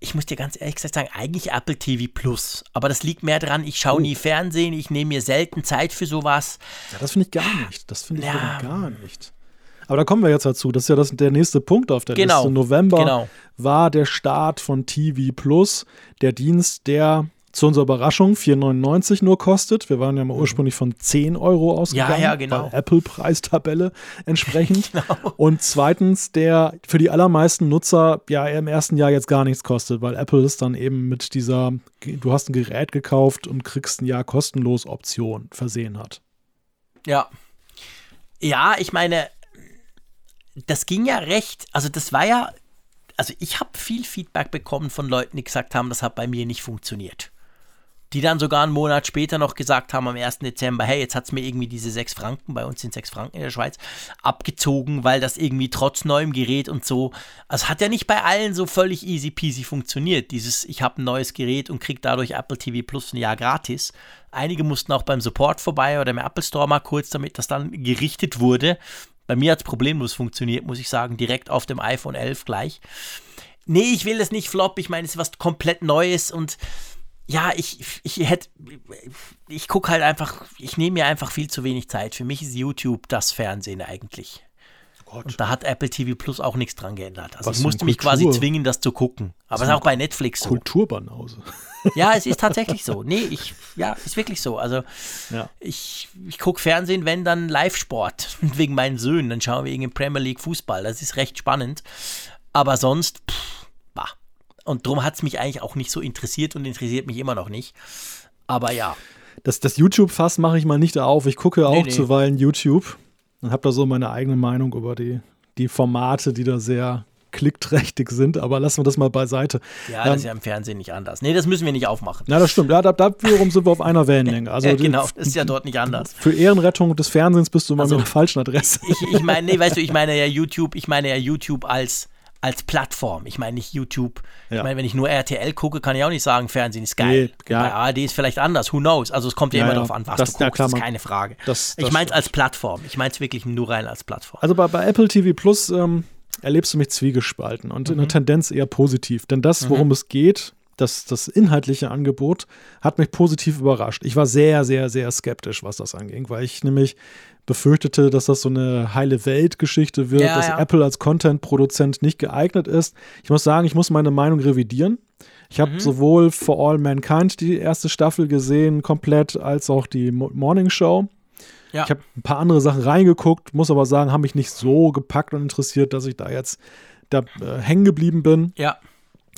Speaker 3: ich muss dir ganz ehrlich gesagt sagen, eigentlich Apple TV Plus. Aber das liegt mehr dran, ich schaue
Speaker 2: Oh.
Speaker 3: nie Fernsehen, ich nehme mir selten Zeit für sowas.
Speaker 2: Ja, das finde ich gar nicht. Das finde ich
Speaker 3: Ja.
Speaker 2: gar nicht. Aber da kommen wir jetzt dazu. Das ist ja das, der nächste Punkt auf der
Speaker 3: Genau.
Speaker 2: Liste. November
Speaker 3: Genau.
Speaker 2: war der Start von TV Plus, der Dienst, der zu unserer Überraschung 4,99 nur kostet. Wir waren ja mal ursprünglich von 10 Euro ausgegangen.
Speaker 3: Mhm. Ja, ja, genau.
Speaker 2: Bei Apple-Preistabelle entsprechend. Und zweitens, der für die allermeisten Nutzer ja im ersten Jahr jetzt gar nichts kostet, weil Apple es dann eben mit dieser, du hast ein Gerät gekauft und kriegst ein Jahr kostenlos Option versehen hat.
Speaker 3: Ja. Ja, ich meine, das ging ja recht, also das war ja, also ich habe viel Feedback bekommen von Leuten, die gesagt haben, das hat bei mir nicht funktioniert. Die dann sogar einen Monat später noch gesagt haben, am 1. Dezember, hey, jetzt hat es mir irgendwie diese 6 Franken, bei uns sind 6 Franken in der Schweiz, abgezogen, weil das irgendwie trotz neuem Gerät und so, also hat ja nicht bei allen so völlig easy peasy funktioniert, dieses, ich habe ein neues Gerät und kriege dadurch Apple TV Plus ein Jahr gratis. Einige mussten auch beim Support vorbei oder im Apple Store mal kurz, damit das dann gerichtet wurde. Bei mir hat es problemlos funktioniert, muss ich sagen, direkt auf dem iPhone 11 gleich. Nee, ich will es nicht flop, ich meine, es ist was komplett Neues und ja, ich, ich hätte, ich gucke halt einfach, ich nehme mir einfach viel zu wenig Zeit. Für mich ist YouTube das Fernsehen eigentlich. Und da hat Apple TV Plus auch nichts dran geändert. Also
Speaker 2: Was
Speaker 3: ich musste mich quasi zwingen, das zu gucken. Aber es ist auch bei Netflix so.
Speaker 2: Kulturbanause.
Speaker 3: Ja, es ist tatsächlich so. Nee, ich, ja, ist wirklich so. Also
Speaker 2: Ja.
Speaker 3: ich, ich gucke Fernsehen, wenn dann Live-Sport. Wegen meinen Söhnen. Dann schauen wir irgendwie Premier League Fußball. Das ist recht spannend. Aber sonst, pff, bah. Und darum hat es mich eigentlich auch nicht so interessiert und interessiert mich immer noch nicht. Aber ja,
Speaker 2: Das, das YouTube-Fass mache ich mal nicht auf. Ich gucke auch
Speaker 3: Nee, nee.
Speaker 2: zuweilen YouTube und habe da so meine eigene Meinung über die die Formate, die da sehr klickträchtig sind, aber lassen wir das mal beiseite.
Speaker 3: Ja, das ähm, ist ja im Fernsehen nicht anders. Nee, das müssen wir nicht aufmachen.
Speaker 2: Ja, das stimmt. Ja, da, da wiederum sind wir auf einer Wellenlänge. Also,
Speaker 3: ja, genau, das ist ja dort nicht anders.
Speaker 2: Für Ehrenrettung des Fernsehens bist du mal also, mit der falschen Adresse.
Speaker 3: Ich, ich meine, nee, weißt du, ich meine ja YouTube, ich meine ja YouTube als als Plattform. Ich meine nicht YouTube. Ja. Ich meine, wenn ich nur RTL gucke, kann ich auch nicht sagen, Fernsehen ist geil. Nee, ja. Bei ARD ist vielleicht anders. Who knows? Also es kommt ja, ja immer darauf an, was das, du guckst. Klar, ist keine Frage. Das, das ich meine es als Plattform. Ich meine es wirklich nur rein als Plattform.
Speaker 2: Also bei, bei Apple TV Plus ähm, erlebst du mich zwiegespalten und mhm. in der Tendenz eher positiv. Denn das, worum mhm. es geht, das, das inhaltliche Angebot hat mich positiv überrascht. Ich war sehr, sehr, sehr skeptisch, was das anging, weil ich nämlich befürchtete, dass das so eine heile Weltgeschichte wird, ja, dass ja. Apple als Content-Produzent nicht geeignet ist. Ich muss sagen, ich muss meine Meinung revidieren. Ich habe mhm. sowohl For All Mankind die erste Staffel gesehen, komplett, als auch die Morning Show. Ja. Ich habe ein paar andere Sachen reingeguckt, muss aber sagen, haben mich nicht so gepackt und interessiert, dass ich da jetzt da äh, hängen geblieben bin.
Speaker 3: Ja.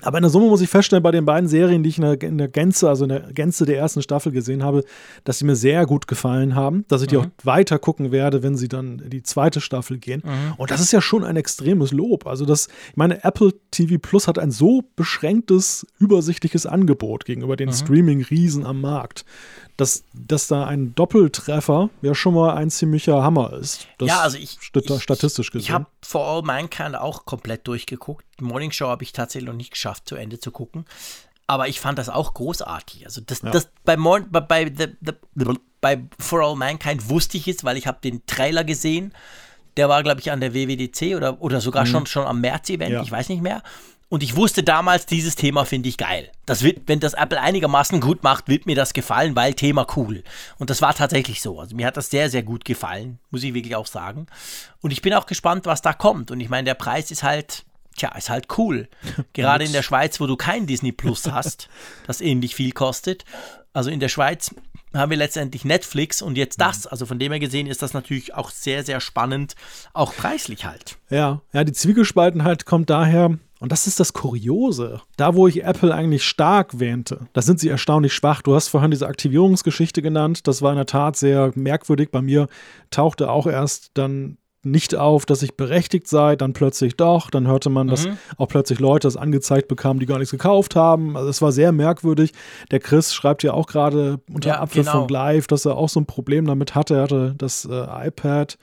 Speaker 2: Aber in der Summe muss ich feststellen, bei den beiden Serien, die ich in der, in der, Gänze, also in der Gänze der ersten Staffel gesehen habe, dass sie mir sehr gut gefallen haben, dass ich mhm. die auch weiter gucken werde, wenn sie dann in die zweite Staffel gehen. Mhm. Und das ist ja schon ein extremes Lob. Also das, ich meine, Apple TV Plus hat ein so beschränktes, übersichtliches Angebot gegenüber den mhm. Streaming-Riesen am Markt, dass, dass da ein Doppeltreffer ja schon mal ein ziemlicher Hammer ist.
Speaker 3: Das ja, also ich,
Speaker 2: ich statistisch gesehen.
Speaker 3: Ich habe For All Mankind auch komplett durchgeguckt. Die Morning Show habe ich tatsächlich noch nicht geschafft, zu Ende zu gucken. Aber ich fand das auch großartig. Also das, ja. das bei, Morn, bei, bei, the, the, bei For All Mankind wusste ich es, weil ich habe den Trailer gesehen. Der war, glaube ich, an der WWDC oder, oder sogar mhm. schon, schon am März-Event, ja. ich weiß nicht mehr. Und ich wusste damals, dieses Thema finde ich geil. Das wird, wenn das Apple einigermaßen gut macht, wird mir das gefallen, weil Thema cool. Und das war tatsächlich so. Also mir hat das sehr, sehr gut gefallen, muss ich wirklich auch sagen. Und ich bin auch gespannt, was da kommt. Und ich meine, der Preis ist halt, tja, ist halt cool. Gerade in der Schweiz, wo du kein Disney Plus hast, das ähnlich viel kostet. Also in der Schweiz haben wir letztendlich Netflix und jetzt das. Also von dem her gesehen ist das natürlich auch sehr, sehr spannend, auch preislich halt.
Speaker 2: Ja, ja, die Zwiegespaltenheit kommt daher, und das ist das Kuriose. Da, wo ich Apple eigentlich stark wähnte, da sind sie erstaunlich schwach. Du hast vorhin diese Aktivierungsgeschichte genannt. Das war in der Tat sehr merkwürdig. Bei mir tauchte auch erst dann nicht auf, dass ich berechtigt sei, dann plötzlich doch. Dann hörte man, dass mhm. auch plötzlich Leute das angezeigt bekamen, die gar nichts gekauft haben. Also es war sehr merkwürdig. Der Chris schreibt ja auch gerade unter ja, Apfel genau. von Live, dass er auch so ein Problem damit hatte. Er hatte das äh, iPad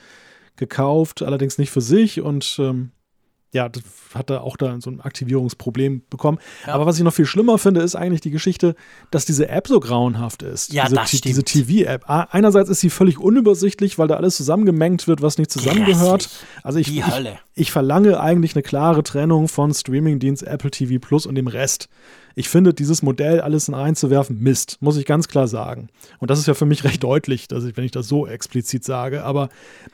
Speaker 2: gekauft, allerdings nicht für sich und ähm, ja, das hat er auch da so ein Aktivierungsproblem bekommen. Ja. Aber was ich noch viel schlimmer finde, ist eigentlich die Geschichte, dass diese App so grauenhaft ist.
Speaker 3: Ja,
Speaker 2: diese,
Speaker 3: das stimmt.
Speaker 2: Diese TV-App. Einerseits ist sie völlig unübersichtlich, weil da alles zusammengemengt wird, was nicht zusammengehört. Also ich, ich, ich, verlange eigentlich eine klare Trennung von Streamingdienst Apple TV Plus und dem Rest. Ich finde, dieses Modell alles in einzuwerfen, Mist, muss ich ganz klar sagen. Und das ist ja für mich recht deutlich, dass ich, wenn ich das so explizit sage. Aber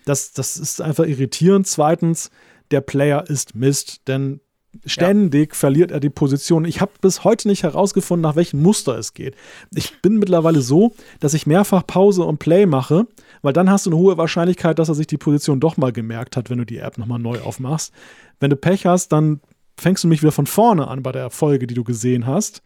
Speaker 2: das, das ist einfach irritierend. Zweitens, der Player ist Mist, denn ständig ja. verliert er die Position. Ich habe bis heute nicht herausgefunden, nach welchem Muster es geht. Ich bin mittlerweile so, dass ich mehrfach Pause und Play mache, weil dann hast du eine hohe Wahrscheinlichkeit, dass er sich die Position doch mal gemerkt hat, wenn du die App nochmal neu aufmachst. Wenn du Pech hast, dann fängst du mich wieder von vorne an bei der Folge, die du gesehen hast.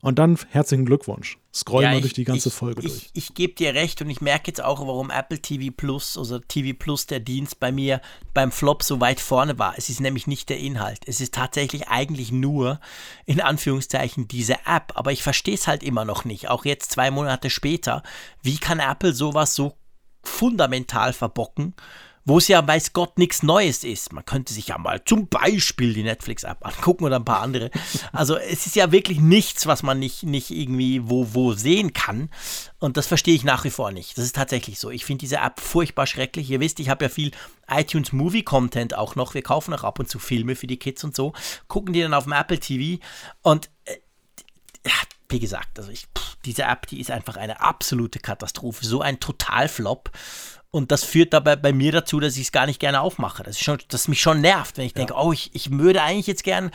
Speaker 2: Und dann herzlichen Glückwunsch. Scroll ja, mal durch die ganze
Speaker 3: ich,
Speaker 2: Folge
Speaker 3: ich,
Speaker 2: durch.
Speaker 3: Ich gebe dir recht und ich merke jetzt auch, warum Apple TV Plus, also TV Plus, der Dienst bei mir beim Flop so weit vorne war. Es ist nämlich nicht der Inhalt. Es ist tatsächlich eigentlich nur, in Anführungszeichen, diese App. Aber ich verstehe es halt immer noch nicht. Auch jetzt zwei Monate später. Wie kann Apple sowas so fundamental verbocken? Wo es ja weiß Gott nichts Neues ist. Man könnte sich ja mal zum Beispiel die Netflix-App angucken oder ein paar andere. Also es ist ja wirklich nichts, was man nicht, nicht irgendwie wo, wo sehen kann. Und das verstehe ich nach wie vor nicht. Das ist tatsächlich so. Ich finde diese App furchtbar schrecklich. Ihr wisst, ich habe ja viel iTunes Movie Content auch noch. Wir kaufen auch ab und zu Filme für die Kids und so. Gucken die dann auf dem Apple TV. Und äh, wie gesagt, also ich, pff, diese App, die ist einfach eine absolute Katastrophe. So ein Totalflop. Und das führt dabei bei mir dazu, dass ich es gar nicht gerne aufmache. Das, ist schon, das mich schon nervt, wenn ich denke, oh, ich, ich würde eigentlich jetzt gern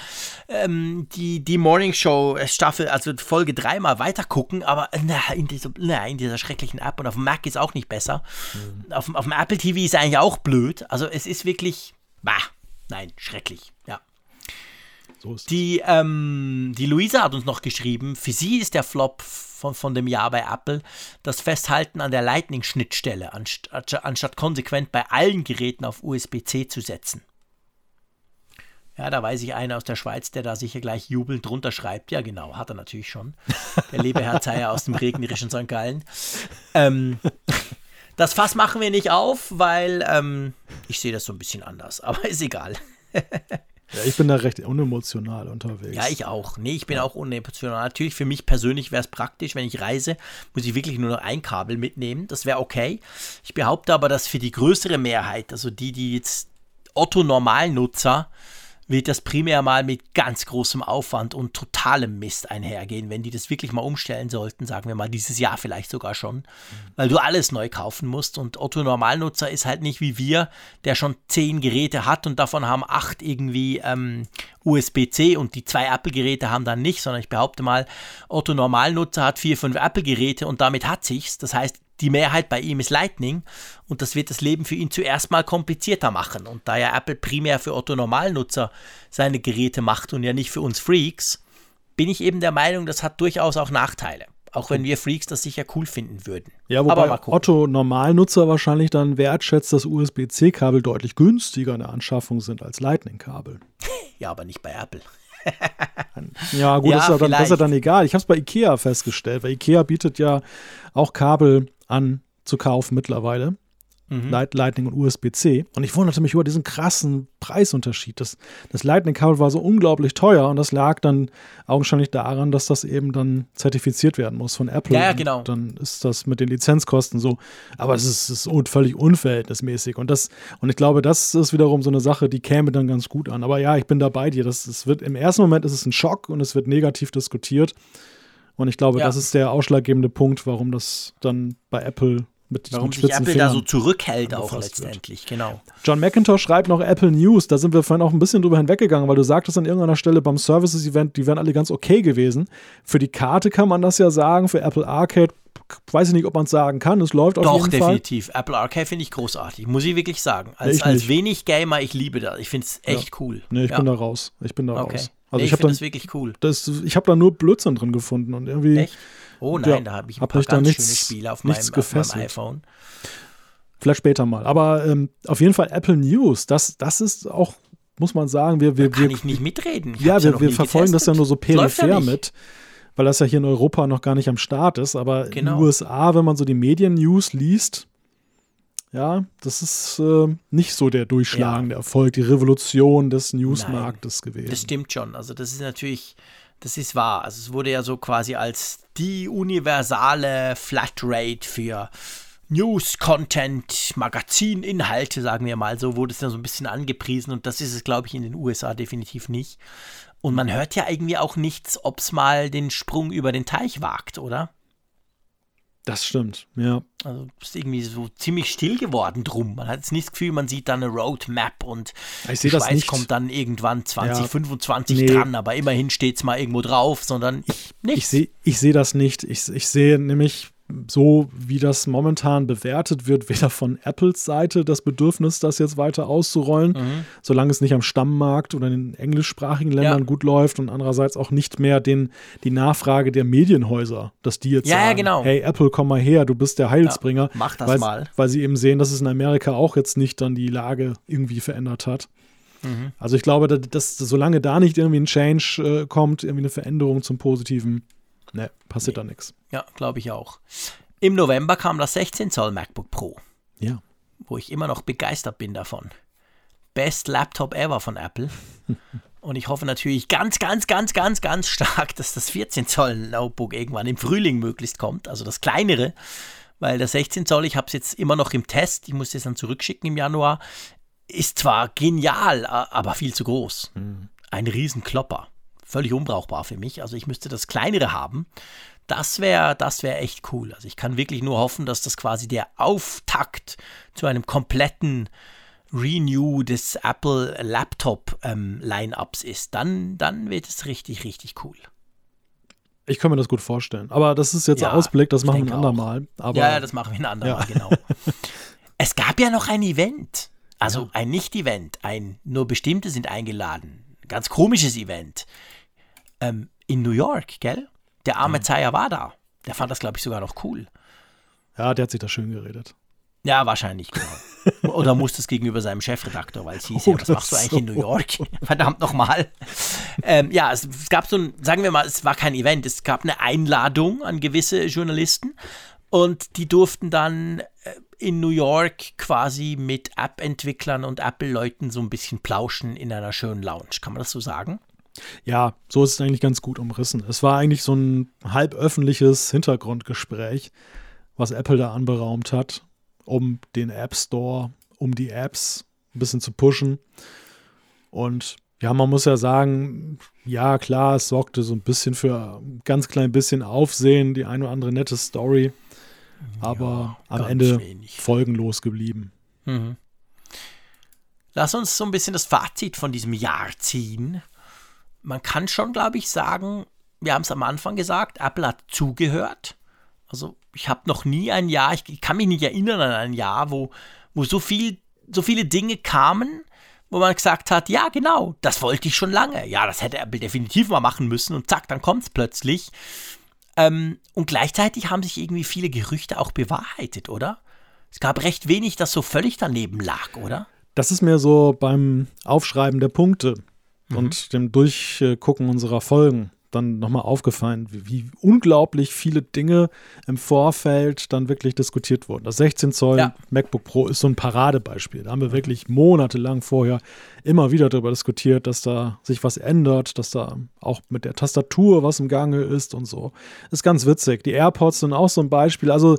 Speaker 3: ähm, die, die Morning Show äh, Staffel, also Folge 3 mal weiter gucken, aber na, in, dieser, na, in dieser schrecklichen App und auf dem Mac ist auch nicht besser. Mhm. Auf, auf dem Apple TV ist eigentlich auch blöd. Also es ist wirklich, bah, nein, schrecklich, ja. So die, ähm, die Luisa hat uns noch geschrieben, für sie ist der Flop von, von dem Jahr bei Apple das Festhalten an der Lightning-Schnittstelle, anstatt, anstatt konsequent bei allen Geräten auf USB-C zu setzen. Ja, da weiß ich einen aus der Schweiz, der da sicher gleich jubelnd drunter schreibt. Ja, genau, hat er natürlich schon. Der liebe Herr Zeier aus dem regnerischen St. Gallen. Ähm, das Fass machen wir nicht auf, weil ähm, ich sehe das so ein bisschen anders, aber ist egal.
Speaker 2: Ja, ich bin da recht unemotional unterwegs.
Speaker 3: Ja, ich auch. Nee, ich bin auch unemotional. Natürlich, für mich persönlich wäre es praktisch, wenn ich reise, muss ich wirklich nur noch ein Kabel mitnehmen. Das wäre okay. Ich behaupte aber, dass für die größere Mehrheit, also die, die jetzt Otto-Normalnutzer, wird das primär mal mit ganz großem Aufwand und totalem Mist einhergehen, wenn die das wirklich mal umstellen sollten, sagen wir mal dieses Jahr vielleicht sogar schon, weil du alles neu kaufen musst und Otto Normalnutzer ist halt nicht wie wir, der schon zehn Geräte hat und davon haben acht irgendwie ähm, USB-C und die zwei Apple-Geräte haben dann nicht, sondern ich behaupte mal, Otto Normalnutzer hat vier, fünf Apple-Geräte und damit hat sich's. Das heißt, die Mehrheit bei ihm ist Lightning und das wird das Leben für ihn zuerst mal komplizierter machen. Und da ja Apple primär für Otto-Normalnutzer seine Geräte macht und ja nicht für uns Freaks, bin ich eben der Meinung, das hat durchaus auch Nachteile. Auch wenn wir Freaks das sicher cool finden würden.
Speaker 2: Ja, wobei Otto-Normalnutzer wahrscheinlich dann wertschätzt, dass USB-C-Kabel deutlich günstiger in der Anschaffung sind als Lightning-Kabel.
Speaker 3: ja, aber nicht bei Apple.
Speaker 2: ja, gut, ja, ist, ja dann, das ist ja dann egal. Ich habe es bei Ikea festgestellt, weil Ikea bietet ja auch Kabel an zu kaufen mittlerweile mhm. Lightning und USB-C. Und ich wunderte mich über diesen krassen Preisunterschied. Das, das Lightning-Kabel war so unglaublich teuer und das lag dann augenscheinlich daran, dass das eben dann zertifiziert werden muss von Apple.
Speaker 3: Ja, genau.
Speaker 2: Und dann ist das mit den Lizenzkosten so. Aber es ist, ist völlig unverhältnismäßig. Und, das, und ich glaube, das ist wiederum so eine Sache, die käme dann ganz gut an. Aber ja, ich bin da bei dir. Das, das wird, Im ersten Moment ist es ein Schock und es wird negativ diskutiert. Und ich glaube, ja. das ist der ausschlaggebende Punkt, warum das dann bei Apple mit
Speaker 3: Warum sich Apple Fingern da so zurückhält auch letztendlich, wird. genau.
Speaker 2: John McIntosh schreibt noch Apple News, da sind wir vorhin auch ein bisschen drüber hinweggegangen, weil du sagtest an irgendeiner Stelle beim Services-Event, die wären alle ganz okay gewesen. Für die Karte kann man das ja sagen, für Apple Arcade weiß ich nicht, ob man es sagen kann. Es läuft auf
Speaker 3: Doch,
Speaker 2: jeden
Speaker 3: Fall. Doch, definitiv. Apple Arcade finde ich großartig. Muss ich wirklich sagen. Als, ich als wenig Gamer, ich liebe das. Ich finde es echt ja. cool.
Speaker 2: Nee, ich
Speaker 3: ja.
Speaker 2: bin da raus. Ich bin da
Speaker 3: okay.
Speaker 2: raus.
Speaker 3: Also nee, ich, ich finde das wirklich cool.
Speaker 2: Das, ich habe da nur Blödsinn drin gefunden und irgendwie.
Speaker 3: Echt? Oh nein, ja, da habe ich ein hab paar ganz nichts, schöne Spiele auf meinem, auf meinem iPhone.
Speaker 2: Vielleicht später mal. Aber ähm, auf jeden Fall Apple News, das, das ist auch, muss man sagen, wir. wir
Speaker 3: da kann
Speaker 2: wir,
Speaker 3: ich nicht mitreden. Ich
Speaker 2: ja, wir, wir verfolgen getestet. das ja nur so peripher mit, weil das ja hier in Europa noch gar nicht am Start ist. Aber genau. in den USA, wenn man so die Medien-News liest, ja, das ist äh, nicht so der durchschlagende ja. Erfolg, die Revolution des Newsmarktes gewesen.
Speaker 3: Das stimmt schon. Also, das ist natürlich das ist wahr. Also es wurde ja so quasi als die universale Flatrate für News, Content, Magazininhalte, sagen wir mal so, wurde es ja so ein bisschen angepriesen und das ist es, glaube ich, in den USA definitiv nicht. Und man hört ja irgendwie auch nichts, ob es mal den Sprung über den Teich wagt, oder?
Speaker 2: Das stimmt, ja.
Speaker 3: Also ist irgendwie so ziemlich still geworden drum. Man hat jetzt nicht das Gefühl, man sieht da eine Roadmap und
Speaker 2: ich die Schweiz nicht.
Speaker 3: kommt dann irgendwann 2025 ja. nee. dran, aber immerhin steht es mal irgendwo drauf, sondern ich nicht.
Speaker 2: Ich sehe ich seh das nicht. Ich, ich sehe nämlich so wie das momentan bewertet wird, weder von Apples Seite das Bedürfnis, das jetzt weiter auszurollen, mhm. solange es nicht am Stammmarkt oder in den englischsprachigen Ländern ja. gut läuft und andererseits auch nicht mehr den, die Nachfrage der Medienhäuser, dass die jetzt
Speaker 3: ja,
Speaker 2: sagen,
Speaker 3: ja, genau.
Speaker 2: hey Apple, komm mal her, du bist der Heilsbringer.
Speaker 3: mach das
Speaker 2: weil,
Speaker 3: mal.
Speaker 2: Weil sie eben sehen, dass es in Amerika auch jetzt nicht dann die Lage irgendwie verändert hat. Mhm. Also ich glaube, dass, dass, solange da nicht irgendwie ein Change äh, kommt, irgendwie eine Veränderung zum Positiven, Ne, passiert nee. da nichts.
Speaker 3: Ja, glaube ich auch. Im November kam das 16 Zoll MacBook Pro.
Speaker 2: Ja.
Speaker 3: Wo ich immer noch begeistert bin davon. Best Laptop ever von Apple. Und ich hoffe natürlich ganz, ganz, ganz, ganz, ganz stark, dass das 14 Zoll Notebook irgendwann im Frühling möglichst kommt. Also das kleinere. Weil das 16 Zoll, ich habe es jetzt immer noch im Test. Ich muss es dann zurückschicken im Januar. Ist zwar genial, aber viel zu groß. Mhm. Ein Riesenklopper völlig unbrauchbar für mich. Also ich müsste das kleinere haben. Das wäre das wär echt cool. Also ich kann wirklich nur hoffen, dass das quasi der Auftakt zu einem kompletten Renew des Apple Laptop ähm, Lineups ist. Dann, dann wird es richtig, richtig cool.
Speaker 2: Ich kann mir das gut vorstellen. Aber das ist jetzt ja, ein Ausblick, das machen wir ein andermal. Aber,
Speaker 3: ja, das machen wir ein andermal, ja. genau. es gab ja noch ein Event. Also ja. ein Nicht-Event. Ein nur bestimmte sind eingeladen. Ganz komisches Event ähm, in New York, gell? Der arme ja. Zaya war da. Der fand das, glaube ich, sogar noch cool.
Speaker 2: Ja, der hat sich da schön geredet.
Speaker 3: Ja, wahrscheinlich, genau. oder, musste es gegenüber seinem Chefredakteur, weil es hieß, oh, ja, was machst du eigentlich so. in New York? Verdammt nochmal. Ähm, ja, es, es gab so ein, sagen wir mal, es war kein Event, es gab eine Einladung an gewisse Journalisten und die durften dann äh, in New York quasi mit App-Entwicklern und Apple-Leuten so ein bisschen plauschen in einer schönen Lounge. Kann man das so sagen?
Speaker 2: Ja, so ist es eigentlich ganz gut umrissen. Es war eigentlich so ein halb öffentliches Hintergrundgespräch, was Apple da anberaumt hat, um den App Store, um die Apps ein bisschen zu pushen. Und ja, man muss ja sagen, ja, klar, es sorgte so ein bisschen für ein ganz klein bisschen Aufsehen, die eine oder andere nette Story, aber ja, am Ende wenig. folgenlos geblieben. Mhm.
Speaker 3: Lass uns so ein bisschen das Fazit von diesem Jahr ziehen man kann schon, glaube ich, sagen, wir haben es am Anfang gesagt, Apple hat zugehört. Also ich habe noch nie ein Jahr, ich, ich, kann mich nicht erinnern an ein Jahr, wo, wo so, viel, so viele Dinge kamen, wo man gesagt hat, ja genau, das wollte ich schon lange. Ja, das hätte Apple definitiv mal machen müssen und zack, dann kommt es plötzlich. Ähm, und gleichzeitig haben sich irgendwie viele Gerüchte auch bewahrheitet, oder? Es gab recht wenig, das so völlig daneben lag, oder?
Speaker 2: Das ist mir so beim Aufschreiben der Punkte mhm. und dem Durchgucken unserer Folgen dann nochmal aufgefallen, wie, wie, unglaublich viele Dinge im Vorfeld dann wirklich diskutiert wurden. Das 16 Zoll ja. MacBook Pro ist so ein Paradebeispiel. Da haben wir wirklich monatelang vorher immer wieder darüber diskutiert, dass da sich was ändert, dass da auch mit der Tastatur was im Gange ist und so. Ist ganz witzig. Die AirPods sind auch so ein Beispiel. Also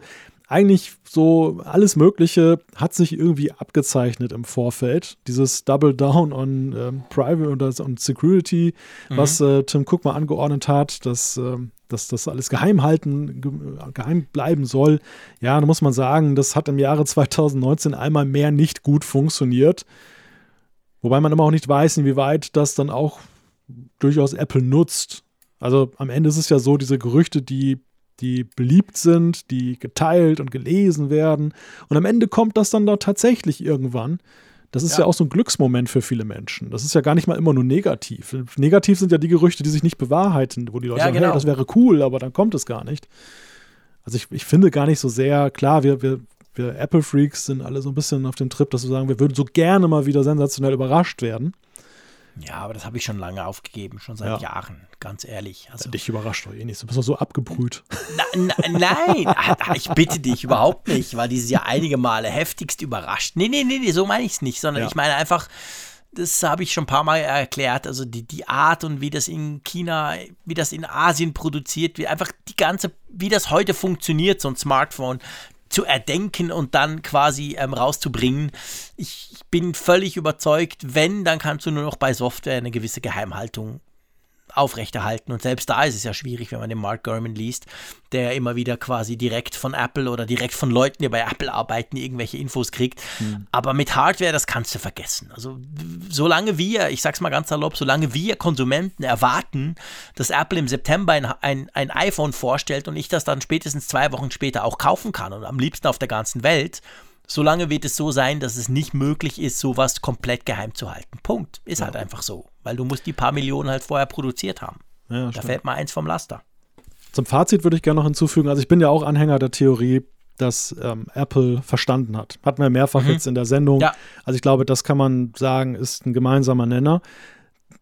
Speaker 2: eigentlich so alles Mögliche hat sich irgendwie abgezeichnet im Vorfeld. Dieses Double Down on äh, Private und, und Security, mhm. was äh, Tim Cook mal angeordnet hat, dass, äh, dass das alles geheim halten, ge geheim bleiben soll. Ja, da muss man sagen, das hat im Jahre 2019 einmal mehr nicht gut funktioniert. Wobei man immer auch nicht weiß, inwieweit das dann auch durchaus Apple nutzt. Also am Ende ist es ja so, diese Gerüchte, die die beliebt sind, die geteilt und gelesen werden. Und am Ende kommt das dann da tatsächlich irgendwann. Das ist ja. ja. auch so ein Glücksmoment für viele Menschen. Das ist ja gar nicht mal immer nur negativ. Negativ sind ja die Gerüchte, die sich nicht bewahrheiten, wo die Leute ja, sagen, genau. hey, das wäre cool, aber dann kommt es gar nicht. Also ich, ich finde gar nicht so sehr, klar, wir, wir, wir Apple-Freaks sind alle so ein bisschen auf dem Trip, dass wir sagen, wir würden so gerne mal wieder sensationell überrascht werden.
Speaker 3: Ja, aber das habe ich schon lange aufgegeben, schon seit ja. Jahren, ganz ehrlich.
Speaker 2: Also, dich überrascht doch eh nicht, du bist doch so abgebrüht.
Speaker 3: Na, na, nein, ah, ah, ich bitte dich überhaupt nicht, war dieses Jahr einige Male heftigst überrascht. Nee, nee, nee, nee so meine ich es nicht, sondern ja. ich meine einfach, das habe ich schon ein paar Mal erklärt, also die, die Art und wie das in China, wie das in Asien produziert wird, einfach die ganze, wie das heute funktioniert, so ein Smartphone, zu erdenken und dann quasi ähm, rauszubringen. Ich, ich bin völlig überzeugt, wenn, dann kannst du nur noch bei Software eine gewisse Geheimhaltung aufrechterhalten. Und selbst da ist es ja schwierig, wenn man den Mark Gurman liest, der immer wieder quasi direkt von Apple oder direkt von Leuten, die bei Apple arbeiten, irgendwelche Infos kriegt. Mhm. Aber mit Hardware, das kannst du vergessen. Also solange wir, ich sag's mal ganz salopp, solange wir Konsumenten erwarten, dass Apple im September ein, ein, ein iPhone vorstellt und ich das dann spätestens zwei Wochen später auch kaufen kann und am liebsten auf der ganzen Welt, Solange wird es so sein, dass es nicht möglich ist, sowas komplett geheim zu halten. Punkt. Ist ja. halt einfach so. Weil du musst die paar Millionen halt vorher produziert haben. Ja, da fällt mal eins vom Laster.
Speaker 2: Zum Fazit würde ich gerne noch hinzufügen, also ich bin ja auch Anhänger der Theorie, dass ähm, Apple verstanden hat. Hatten wir mehrfach mhm. jetzt in der Sendung. Ja. Also ich glaube, das kann man sagen, ist ein gemeinsamer Nenner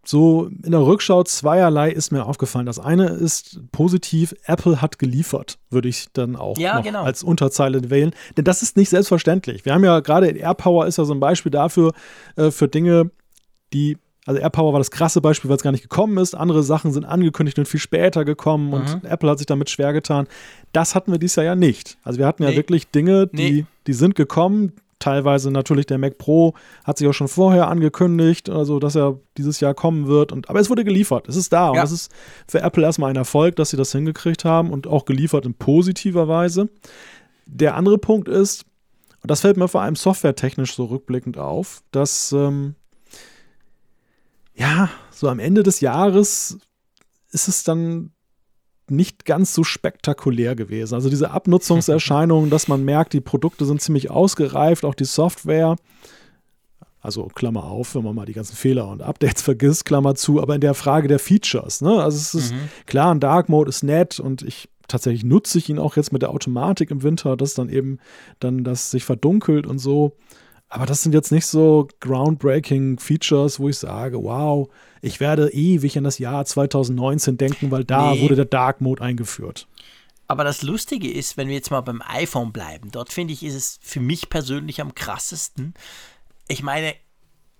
Speaker 2: so in der Rückschau zweierlei ist mir aufgefallen. Das eine ist positiv, Apple hat geliefert, würde ich dann auch ja, genau. als Unterzeile wählen. Denn das ist nicht selbstverständlich. Wir haben ja gerade AirPower ist ja so ein Beispiel dafür, äh, für Dinge, die also AirPower war das krasse Beispiel, weil es gar nicht gekommen ist. Andere Sachen sind angekündigt und viel später gekommen mhm. und Apple hat sich damit schwer getan. Das hatten wir dieses Jahr ja nicht. Also wir hatten ja nee. wirklich Dinge, die, nee. die sind gekommen, teilweise natürlich der Mac Pro hat sich auch schon vorher angekündigt, also dass er dieses Jahr kommen wird. Und, aber es wurde geliefert, es ist da. Ja. Und das ist für Apple erstmal ein Erfolg, dass sie das hingekriegt haben und auch geliefert in positiver Weise. Der andere Punkt ist, und das fällt mir vor allem softwaretechnisch so rückblickend auf, dass ähm, ja, so am Ende des Jahres ist es dann nicht ganz so spektakulär gewesen. Also diese Abnutzungserscheinungen, dass man merkt, die Produkte sind ziemlich ausgereift, auch die Software. Also Klammer auf, wenn man mal die ganzen Fehler und Updates vergisst, Klammer zu, aber in der Frage der Features, ne? Also es ist mhm. klar, ein Dark Mode ist nett und ich tatsächlich nutze ich ihn auch jetzt mit der Automatik im Winter, dass dann eben dann das sich verdunkelt und so. Aber das sind jetzt nicht so groundbreaking Features, wo ich sage, wow, ich werde ewig an das Jahr 2019 denken, weil da nee. wurde der Dark Mode eingeführt.
Speaker 3: Aber das Lustige ist, wenn wir jetzt mal beim iPhone bleiben, dort finde ich, ist es für mich persönlich am krassesten. Ich meine,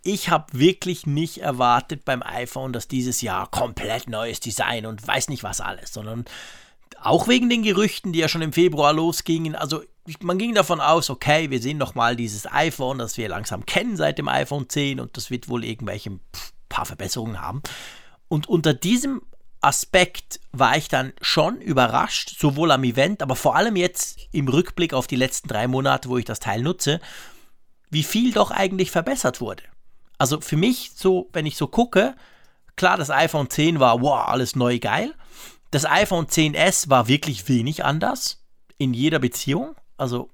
Speaker 3: ich habe wirklich nicht erwartet beim iPhone, dass dieses Jahr komplett neues Design und weiß nicht was alles, sondern auch wegen den Gerüchten, die ja schon im Februar losgingen. Also man ging davon aus, okay, wir sehen noch mal dieses iPhone, das wir langsam kennen seit dem iPhone 10 und das wird wohl irgendwelche paar Verbesserungen haben. Und unter diesem Aspekt war ich dann schon überrascht, sowohl am Event, aber vor allem jetzt im Rückblick auf die letzten drei Monate, wo ich das Teil nutze, wie viel doch eigentlich verbessert wurde. Also für mich, so, wenn ich so gucke, klar, das iPhone 10 war, wow, alles neu geil. Das iPhone 10S war wirklich wenig anders in jeder Beziehung. Also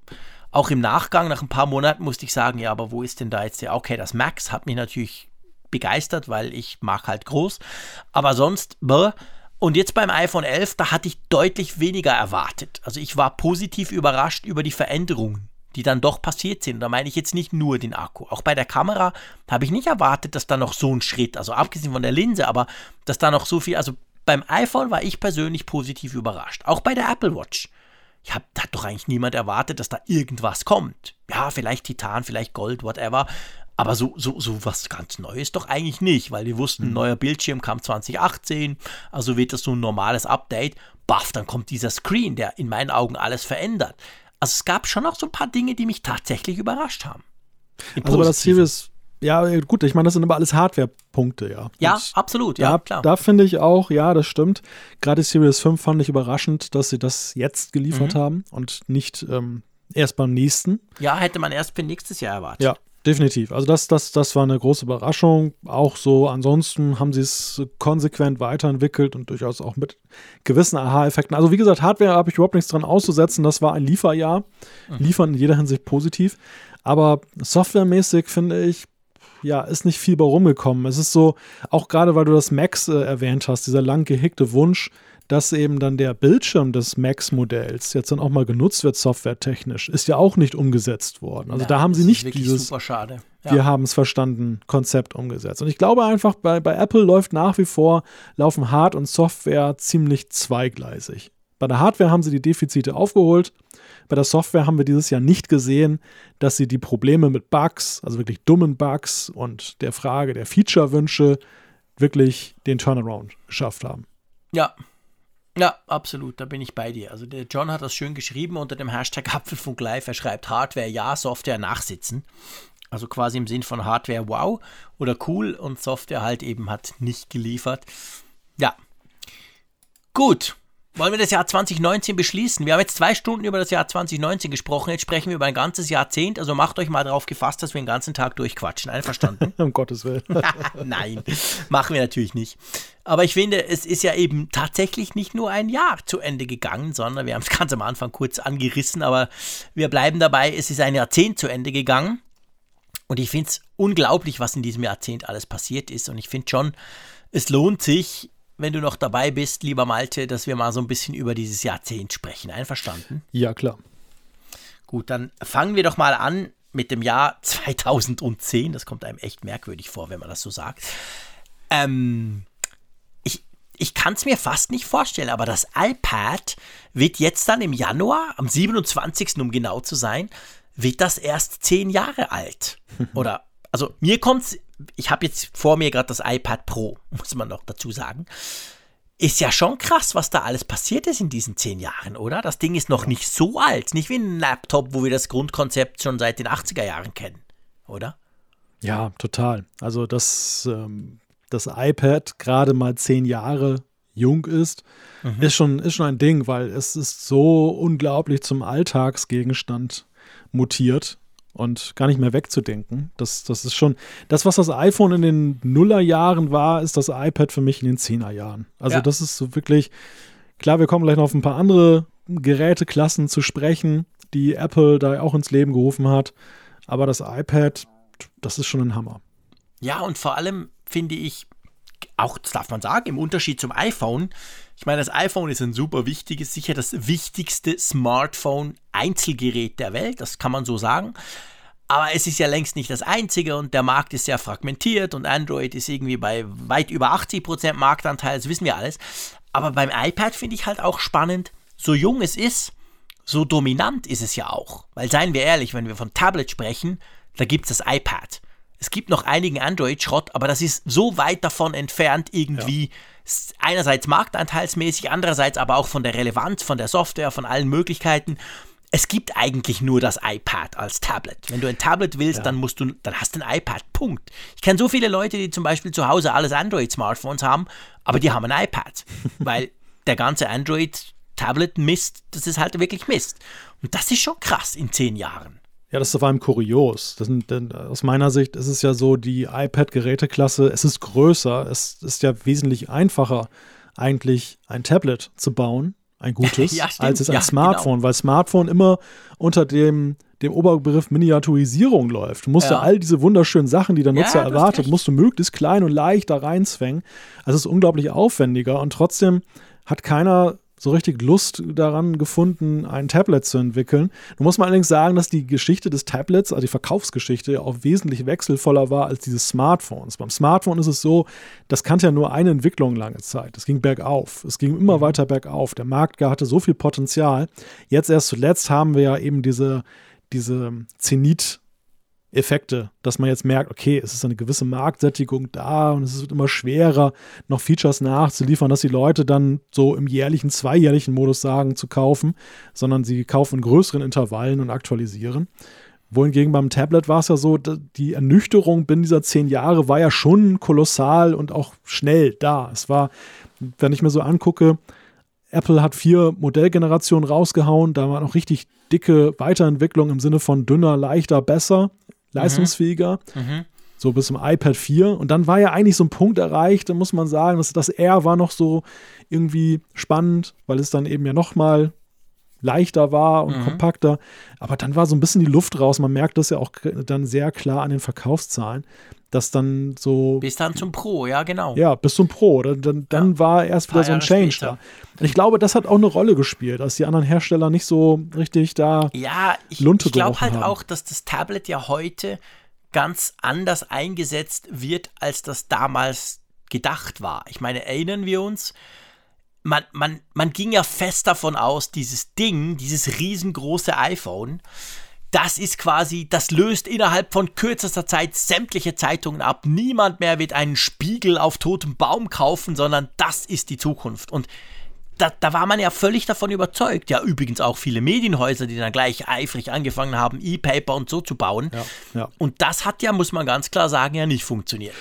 Speaker 3: auch im Nachgang, nach ein paar Monaten musste ich sagen, ja, aber wo ist denn da jetzt der? Okay, das Max hat mich natürlich begeistert, weil ich mag halt groß. Aber sonst, bäh. Und jetzt beim iPhone 11, da hatte ich deutlich weniger erwartet. Also ich war positiv überrascht über die Veränderungen die dann doch passiert sind. Da meine ich jetzt nicht nur den Akku. Auch bei der Kamera habe ich nicht erwartet, dass da noch so ein Schritt, also abgesehen von der Linse, aber dass da noch so viel, also beim iPhone war ich persönlich positiv überrascht. Auch bei der Apple Watch. Ich habe, da hat doch eigentlich niemand erwartet, dass da irgendwas kommt. Ja, vielleicht Titan, vielleicht Gold, whatever. Aber so, so, so was ganz Neues doch eigentlich nicht, weil wir wussten, ein mhm. neuer Bildschirm kam 2018, also wird das so ein normales Update. Baff, dann kommt dieser Screen, der in meinen Augen alles verändert. Also es gab schon noch so ein paar Dinge, die mich tatsächlich überrascht haben.
Speaker 2: Also bei das Series, ja gut, ich meine, das sind aber alles Hardware-Punkte, ja.
Speaker 3: Ja, Und absolut, ja,
Speaker 2: da,
Speaker 3: klar.
Speaker 2: Da finde ich auch, ja, das stimmt. Gerade Series 5 fand ich überraschend, dass sie das jetzt geliefert mhm. haben und nicht ähm, erst beim nächsten.
Speaker 3: Ja, hätte man erst für nächstes Jahr erwartet.
Speaker 2: Ja, Definitiv. Also das, das, das war eine große Überraschung. Auch so, ansonsten haben sie es konsequent weiterentwickelt und durchaus auch mit gewissen Aha-Effekten. Also wie gesagt, Hardware habe ich überhaupt nichts dran auszusetzen. Das war ein Lieferjahr. Mhm. Liefern in jeder Hinsicht positiv. Aber softwaremäßig finde ich, ja, ist nicht viel bei rumgekommen. Es ist so, auch gerade weil du das Max äh, erwähnt hast, dieser lang gehegte Wunsch, dass eben dann der Bildschirm des Max-Modells jetzt dann auch mal genutzt wird, softwaretechnisch, ist ja auch nicht umgesetzt worden. Also ja, da haben sie nicht dieses
Speaker 3: ja.
Speaker 2: Wir haben es verstanden, Konzept umgesetzt. Und ich glaube einfach, bei, bei Apple läuft nach wie vor, laufen Hard- und Software ziemlich zweigleisig. Bei der Hardware haben sie die Defizite aufgeholt. Bei der Software haben wir dieses Jahr nicht gesehen, dass sie die Probleme mit Bugs, also wirklich dummen Bugs und der Frage der Feature-Wünsche wirklich den Turnaround geschafft haben.
Speaker 3: Ja, ja, absolut, da bin ich bei dir. Also der John hat das schön geschrieben unter dem Hashtag Apfelfunk Live. Er schreibt Hardware ja, Software nachsitzen. Also quasi im Sinn von Hardware wow oder cool und Software halt eben hat nicht geliefert. Ja. Gut, wollen wir das Jahr 2019 beschließen? Wir haben jetzt zwei Stunden über das Jahr 2019 gesprochen. Jetzt sprechen wir über ein ganzes Jahrzehnt. Also macht euch mal darauf gefasst, dass wir den ganzen Tag durchquatschen. Einverstanden?
Speaker 2: um Gottes Willen.
Speaker 3: Nein, machen wir natürlich nicht. Aber ich finde, es ist ja eben tatsächlich nicht nur ein Jahr zu Ende gegangen, sondern wir haben es ganz am Anfang kurz angerissen, aber wir bleiben dabei, es ist ein Jahrzehnt zu Ende gegangen. Und ich finde es unglaublich, was in diesem Jahrzehnt alles passiert ist. Und ich finde schon, es lohnt sich, wenn du noch dabei bist, lieber Malte, dass wir mal so ein bisschen über dieses Jahrzehnt sprechen. Einverstanden?
Speaker 2: Ja, klar.
Speaker 3: Gut, dann fangen wir doch mal an mit dem Jahr 2010. Das kommt einem echt merkwürdig vor, wenn man das so sagt. Ähm, ich ich kann es mir fast nicht vorstellen, aber das iPad wird jetzt dann im Januar, am 27. um genau zu sein, wird das erst zehn Jahre alt. Oder, also mir kommt es ich habe jetzt vor mir gerade das iPad Pro, muss man noch dazu sagen. Ist ja schon krass, was da alles passiert ist in diesen zehn Jahren, oder? Das Ding ist noch nicht so alt. Nicht wie ein Laptop, wo wir das Grundkonzept schon seit den 80er Jahren kennen, oder?
Speaker 2: Ja, total. Also, dass ähm, das iPad gerade mal zehn Jahre jung ist, mhm. ist, schon, ist schon ein Ding, weil es ist so unglaublich zum Alltagsgegenstand mutiert und gar nicht mehr wegzudenken. Das, das ist schon, das, was das iPhone in den Nullerjahren war, ist das iPad für mich in den Zehnerjahren. Also ja. das ist so wirklich, klar, wir kommen gleich noch auf ein paar andere Geräteklassen zu sprechen, die Apple da auch ins Leben gerufen hat. Aber das iPad, das ist schon ein Hammer.
Speaker 3: Ja, und vor allem finde ich, auch, das darf man sagen, im Unterschied zum iPhone, ich meine, das iPhone ist ein super wichtiges, sicher das wichtigste Smartphone-Einzelgerät der Welt, das kann man so sagen. Aber es ist ja längst nicht das einzige und der Markt ist sehr fragmentiert und Android ist irgendwie bei weit über 80% Marktanteil, das wissen wir alles. Aber beim iPad finde ich halt auch spannend, so jung es ist, so dominant ist es ja auch. Weil seien wir ehrlich, wenn wir von Tablet sprechen, da gibt es das iPad. Es gibt noch einigen Android-Schrott, aber das ist so weit davon entfernt, irgendwie ja. Einerseits marktanteilsmäßig, andererseits aber auch von der Relevanz, von der Software, von allen Möglichkeiten. Es gibt eigentlich nur das iPad als Tablet. Wenn du ein Tablet willst, ja. dann musst du, dann hast du ein iPad. Punkt. Ich kenne so viele Leute, die zum Beispiel zu Hause alles Android-Smartphones haben, aber die haben ein iPad, weil der ganze Android-Tablet-Mist, das ist halt wirklich Mist. Und das ist schon krass in zehn Jahren.
Speaker 2: Ja, das ist vor allem kurios. Sind, denn aus meiner Sicht ist es ja so, die iPad-Geräteklasse, es ist größer, es ist ja wesentlich einfacher, eigentlich ein Tablet zu bauen, ein gutes, ja, als es ein ja, Smartphone, genau. weil Smartphone immer unter dem, dem Oberbegriff Miniaturisierung läuft. Du musst ja. ja all diese wunderschönen Sachen, die der Nutzer erwartet, musst du möglichst klein und leicht da reinzwängen. Also es ist unglaublich aufwendiger und trotzdem hat keiner so richtig Lust daran gefunden, ein Tablet zu entwickeln. Du musst mal allerdings sagen, dass die Geschichte des Tablets, also die Verkaufsgeschichte, auch wesentlich wechselvoller war als dieses Smartphones. Beim Smartphone ist es so, das kannte ja nur eine Entwicklung lange Zeit. Es ging bergauf. Es ging immer mhm. weiter bergauf. Der Markt hatte so viel Potenzial. Jetzt erst zuletzt haben wir ja eben diese, diese Zenit- Effekte, dass man jetzt merkt, okay, es ist eine gewisse Marktsättigung da und es wird immer schwerer, noch Features nachzuliefern, dass die Leute dann so im jährlichen, zweijährlichen Modus sagen, zu kaufen, sondern sie kaufen in größeren Intervallen und aktualisieren. Wohingegen beim Tablet war es ja so, die Ernüchterung binnen dieser zehn Jahre war ja schon kolossal und auch schnell da. Es war, wenn ich mir so angucke, Apple hat vier Modellgenerationen rausgehauen, da war noch richtig dicke Weiterentwicklung im Sinne von dünner, leichter, besser leistungsfähiger. Mhm. mhm. So bis zum iPad 4. Und dann war ja eigentlich so ein Punkt erreicht, da muss man sagen, dass das R war noch so irgendwie spannend, weil es dann eben ja nochmal leichter war und mhm. kompakter. Aber dann war so ein bisschen die Luft raus. Man merkt das ja auch dann sehr klar an den Verkaufszahlen, dass dann so.
Speaker 3: Bis dann zum Pro, ja, genau.
Speaker 2: Ja, bis zum Pro. Dann, dann, dann ja. war erst wieder so ein Change später. da. Und ich glaube, das hat auch eine Rolle gespielt, dass die anderen Hersteller nicht so richtig da.
Speaker 3: Ja, ich, ich glaube halt haben. auch, dass das Tablet ja heute ganz anders eingesetzt wird, als das damals gedacht war. Ich meine, erinnern wir uns, man, man, man ging ja fest davon aus, dieses Ding, dieses riesengroße iPhone, das ist quasi, das löst innerhalb von kürzester Zeit sämtliche Zeitungen ab. Niemand mehr wird einen Spiegel auf totem Baum kaufen, sondern das ist die Zukunft. Und da, da, war man ja völlig davon überzeugt. Ja, übrigens auch viele Medienhäuser, die dann gleich eifrig angefangen haben, E-Paper und so zu bauen. Ja, ja. Und das hat ja, muss man ganz klar sagen, ja nicht funktioniert.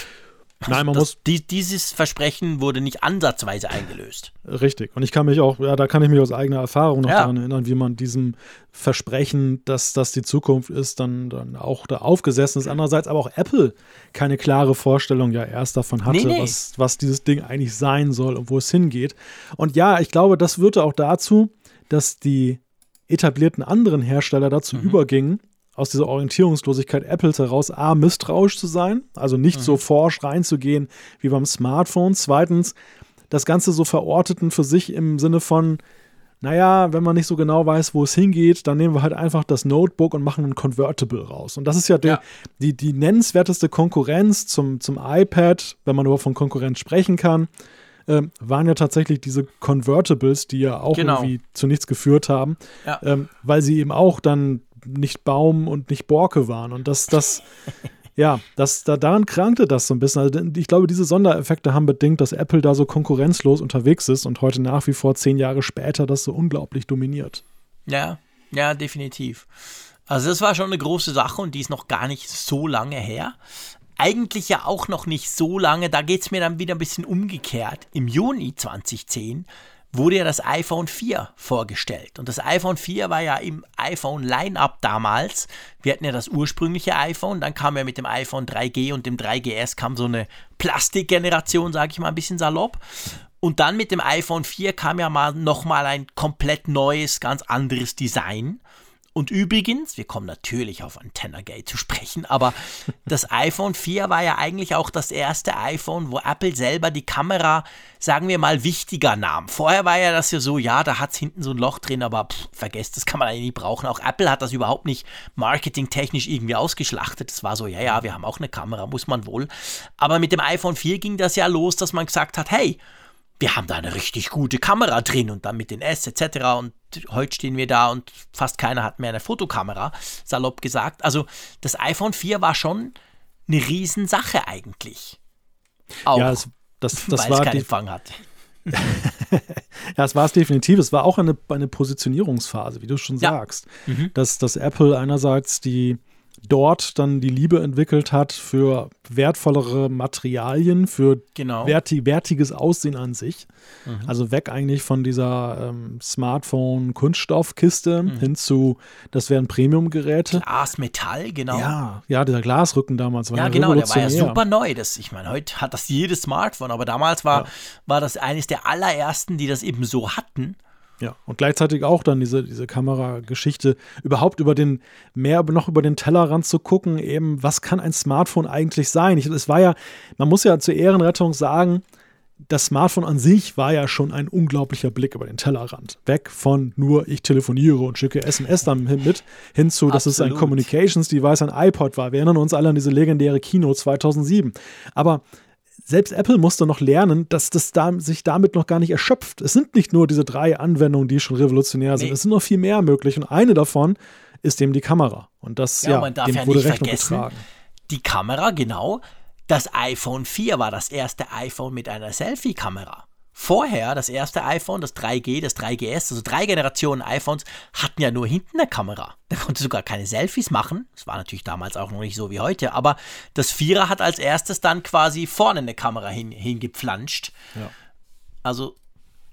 Speaker 2: Nein, man
Speaker 3: das,
Speaker 2: muss.
Speaker 3: Die, dieses Versprechen wurde nicht ansatzweise eingelöst.
Speaker 2: Richtig. Und ich kann mich auch, ja, da kann ich mich aus eigener Erfahrung noch ja. daran erinnern, wie man diesem Versprechen, dass das die Zukunft ist, dann, dann auch da aufgesessen ist. Andererseits aber auch Apple keine klare Vorstellung ja erst davon hatte, nee, nee. Was, was dieses Ding eigentlich sein soll und wo es hingeht. Und ja, ich glaube, das führte auch dazu, dass die etablierten anderen Hersteller dazu mhm. übergingen, aus dieser Orientierungslosigkeit Apples heraus, A, misstrauisch zu sein, also nicht mhm. so forsch reinzugehen wie beim Smartphone. Zweitens, das Ganze so verorteten für sich im Sinne von, naja, wenn man nicht so genau weiß, wo es hingeht, dann nehmen wir halt einfach das Notebook und machen ein Convertible raus. Und das ist ja, der, ja. Die, die nennenswerteste Konkurrenz zum, zum iPad, wenn man überhaupt von Konkurrenz sprechen kann, äh, waren ja tatsächlich diese Convertibles, die ja auch genau. irgendwie zu nichts geführt haben, ja. ähm, weil sie eben auch dann nicht Baum und nicht Borke waren. Und das, das, ja, das, da, daran krankte das so ein bisschen. Also ich glaube, diese Sondereffekte haben bedingt, dass Apple da so konkurrenzlos unterwegs ist und heute nach wie vor zehn Jahre später das so unglaublich dominiert.
Speaker 3: Ja, ja, definitiv. Also das war schon eine große Sache und die ist noch gar nicht so lange her. Eigentlich ja auch noch nicht so lange, da geht es mir dann wieder ein bisschen umgekehrt. Im Juni 2010 wurde ja das iPhone 4 vorgestellt. Und das iPhone 4 war ja im iPhone Line-up damals. Wir hatten ja das ursprüngliche iPhone, dann kam ja mit dem iPhone 3G und dem 3GS kam so eine Plastikgeneration, sage ich mal ein bisschen salopp. Und dann mit dem iPhone 4 kam ja mal nochmal ein komplett neues, ganz anderes Design. Und übrigens, wir kommen natürlich auf Antennagate zu sprechen, aber das iPhone 4 war ja eigentlich auch das erste iPhone, wo Apple selber die Kamera, sagen wir mal, wichtiger nahm. Vorher war ja das ja so, ja, da hat es hinten so ein Loch drin, aber pff, vergesst, das kann man eigentlich nie brauchen. Auch Apple hat das überhaupt nicht marketingtechnisch irgendwie ausgeschlachtet. Es war so, ja, ja, wir haben auch eine Kamera, muss man wohl. Aber mit dem iPhone 4 ging das ja los, dass man gesagt hat, hey, wir haben da eine richtig gute Kamera drin und dann mit den S etc. Und heute stehen wir da und fast keiner hat mehr eine Fotokamera, salopp gesagt. Also das iPhone 4 war schon eine Riesensache eigentlich.
Speaker 2: Auch, ja, es, das, das
Speaker 3: weil
Speaker 2: war
Speaker 3: es keinen Empfang hat.
Speaker 2: ja, es war es definitiv. Es war auch eine, eine Positionierungsphase, wie du schon ja. sagst. Mhm. Dass, dass Apple einerseits die dort dann die Liebe entwickelt hat für wertvollere Materialien, für
Speaker 3: genau.
Speaker 2: werti wertiges Aussehen an sich. Mhm. Also weg eigentlich von dieser ähm, Smartphone-Kunststoffkiste mhm. hin zu, das wären Premium-Geräte.
Speaker 3: Glas, Metall, genau.
Speaker 2: Ja, ja, dieser Glasrücken damals
Speaker 3: war ja, genau, der war ja super neu. Das, ich meine, heute hat das jedes Smartphone, aber damals war, ja. war das eines der allerersten, die das eben so hatten.
Speaker 2: Ja, und gleichzeitig auch dann diese, diese Kamerageschichte, überhaupt über den, mehr noch über den Tellerrand zu gucken, eben, was kann ein Smartphone eigentlich sein? Ich, es war ja, man muss ja zur Ehrenrettung sagen, das Smartphone an sich war ja schon ein unglaublicher Blick über den Tellerrand. Weg von nur ich telefoniere und schicke SMS dann mit, hin zu, dass Absolut. es ein Communications-Device, ein iPod war. Wir erinnern uns alle an diese legendäre Kino 2007. Aber selbst Apple musste noch lernen, dass das da, sich damit noch gar nicht erschöpft. Es sind nicht nur diese drei Anwendungen, die schon revolutionär sind. Nee. Es sind noch viel mehr möglich. Und eine davon ist eben die Kamera. Und das
Speaker 3: ja,
Speaker 2: ja
Speaker 3: man darf ja
Speaker 2: wurde
Speaker 3: nicht Rechnung vergessen, getragen. Die Kamera, genau. Das iPhone 4 war das erste iPhone mit einer Selfie-Kamera. Vorher, das erste iPhone, das 3G, das 3GS, also drei Generationen iPhones, hatten ja nur hinten eine Kamera. Da konnte sogar keine Selfies machen. Das war natürlich damals auch noch nicht so wie heute, aber das Vierer hat als erstes dann quasi vorne eine Kamera hin, hingepflanscht.
Speaker 2: Ja.
Speaker 3: Also,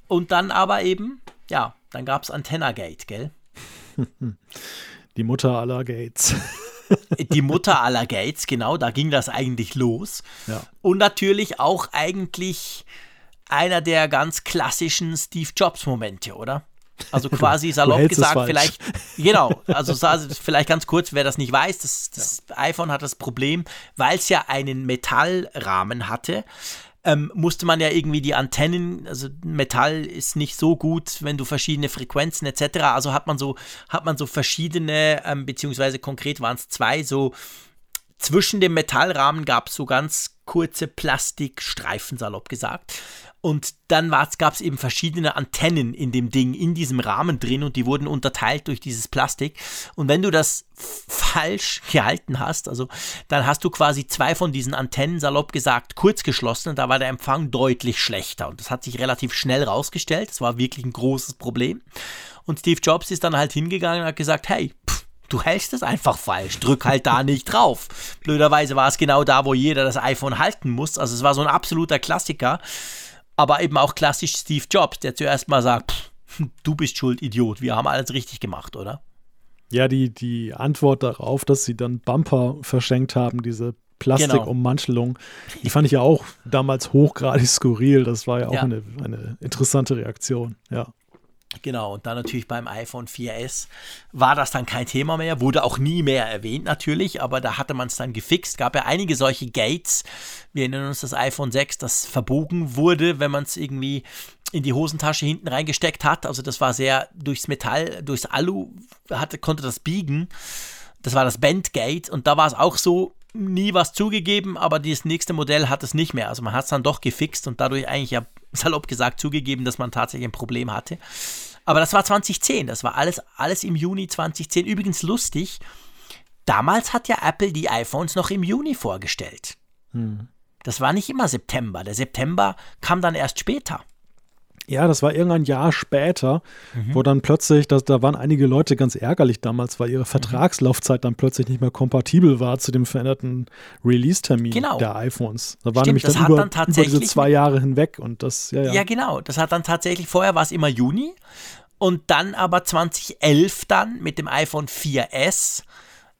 Speaker 3: und dann aber eben, ja, dann gab es Antenna-Gate, gell?
Speaker 2: Die Mutter aller Gates.
Speaker 3: Die Mutter aller Gates, genau, da ging das eigentlich los.
Speaker 2: Ja.
Speaker 3: Und natürlich auch eigentlich einer der ganz klassischen Steve Jobs-Momente, oder? Also quasi salopp gesagt, vielleicht, genau, also vielleicht ganz kurz, wer das nicht weiß, das, das ja. iPhone hat das Problem, weil es ja einen Metallrahmen hatte, ähm, musste man ja irgendwie die Antennen, also Metall ist nicht so gut, wenn du verschiedene Frequenzen etc., also hat man so, hat man so verschiedene, ähm, beziehungsweise konkret waren es zwei, so zwischen dem Metallrahmen gab es so ganz kurze Plastikstreifen, salopp gesagt. Und dann gab es eben verschiedene Antennen in dem Ding, in diesem Rahmen drin und die wurden unterteilt durch dieses Plastik. Und wenn du das falsch gehalten hast, also dann hast du quasi zwei von diesen Antennen, salopp gesagt, kurz geschlossen und da war der Empfang deutlich schlechter. Und das hat sich relativ schnell rausgestellt. Das war wirklich ein großes Problem. Und Steve Jobs ist dann halt hingegangen und hat gesagt, hey, pff, du hältst es einfach falsch, drück halt da nicht drauf. Blöderweise war es genau da, wo jeder das iPhone halten muss. Also es war so ein absoluter Klassiker aber eben auch klassisch Steve Jobs, der zuerst mal sagt, du bist schuld, Idiot, wir haben alles richtig gemacht, oder?
Speaker 2: Ja, die, die Antwort darauf, dass sie dann Bumper verschenkt haben, diese Plastikummantelung, genau. die fand ich ja auch damals hochgradig skurril. Das war ja auch ja. Eine, eine interessante Reaktion, ja.
Speaker 3: Genau, und dann natürlich beim iPhone 4S war das dann kein Thema mehr, wurde auch nie mehr erwähnt natürlich, aber da hatte man es dann gefixt. Gab ja einige solche Gates. Wir erinnern uns das iPhone 6, das verbogen wurde, wenn man es irgendwie in die Hosentasche hinten reingesteckt hat. Also das war sehr durchs Metall, durchs Alu hatte, konnte das biegen. Das war das Bandgate und da war es auch so, nie was zugegeben, aber das nächste Modell hat es nicht mehr. Also man hat es dann doch gefixt und dadurch eigentlich ja salopp gesagt zugegeben, dass man tatsächlich ein Problem hatte. Aber das war 2010, das war alles, alles im Juni 2010. Übrigens lustig, damals hat ja Apple die iPhones noch im Juni vorgestellt. Hm. Das war nicht immer September. Der September kam dann erst später.
Speaker 2: Ja, das war irgendein Jahr später, mhm. wo dann plötzlich, das, da waren einige Leute ganz ärgerlich damals, weil ihre mhm. Vertragslaufzeit dann plötzlich nicht mehr kompatibel war zu dem veränderten Release-Termin
Speaker 3: genau.
Speaker 2: der iPhones. Da war Stimmt, nämlich dann, über, dann über, diese zwei Jahre hinweg und das, ja, ja.
Speaker 3: Ja, genau. Das hat dann tatsächlich, vorher war es immer Juni und dann aber 2011 dann mit dem iPhone 4S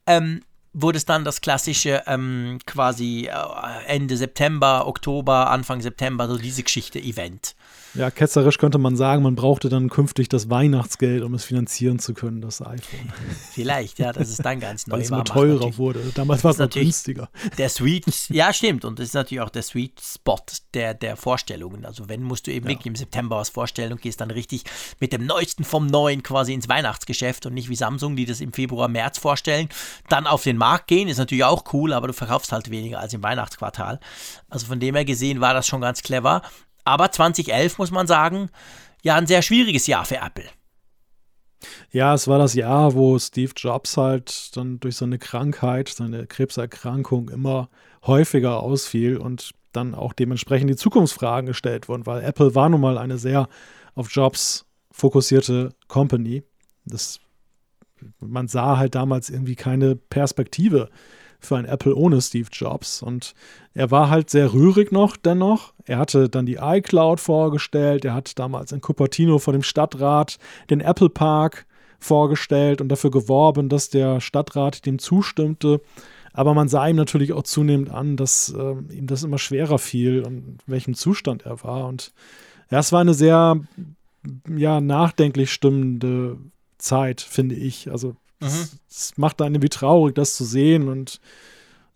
Speaker 3: ähm, wurde es dann das klassische ähm, quasi äh, Ende September, Oktober, Anfang September, so diese Geschichte Event.
Speaker 2: Ja, ketzerisch könnte man sagen, man brauchte dann künftig das Weihnachtsgeld, um es finanzieren zu können, das iPhone.
Speaker 3: Vielleicht, ja, dass es dann ganz neu
Speaker 2: Weil es immer teurer wurde. Damals war es noch günstiger.
Speaker 3: Der Sweet, ja, stimmt. Und das ist natürlich auch der Sweet Spot der, der Vorstellungen. Also, wenn musst du eben ja. wirklich im September was vorstellen und gehst dann richtig mit dem Neuesten vom Neuen quasi ins Weihnachtsgeschäft und nicht wie Samsung, die das im Februar, März vorstellen. Dann auf den Markt gehen, ist natürlich auch cool, aber du verkaufst halt weniger als im Weihnachtsquartal. Also, von dem her gesehen war das schon ganz clever. Aber 2011 muss man sagen, ja, ein sehr schwieriges Jahr für Apple.
Speaker 2: Ja, es war das Jahr, wo Steve Jobs halt dann durch seine Krankheit, seine Krebserkrankung immer häufiger ausfiel und dann auch dementsprechend die Zukunftsfragen gestellt wurden, weil Apple war nun mal eine sehr auf Jobs fokussierte Company. Das, man sah halt damals irgendwie keine Perspektive für ein Apple ohne Steve Jobs. Und er war halt sehr rührig noch dennoch. Er hatte dann die iCloud vorgestellt. Er hat damals in Cupertino vor dem Stadtrat den Apple Park vorgestellt und dafür geworben, dass der Stadtrat dem zustimmte. Aber man sah ihm natürlich auch zunehmend an, dass äh, ihm das immer schwerer fiel und in welchem Zustand er war. Und ja, es war eine sehr ja, nachdenklich stimmende Zeit, finde ich. Also Mhm. Es, macht einen irgendwie traurig, das zu sehen und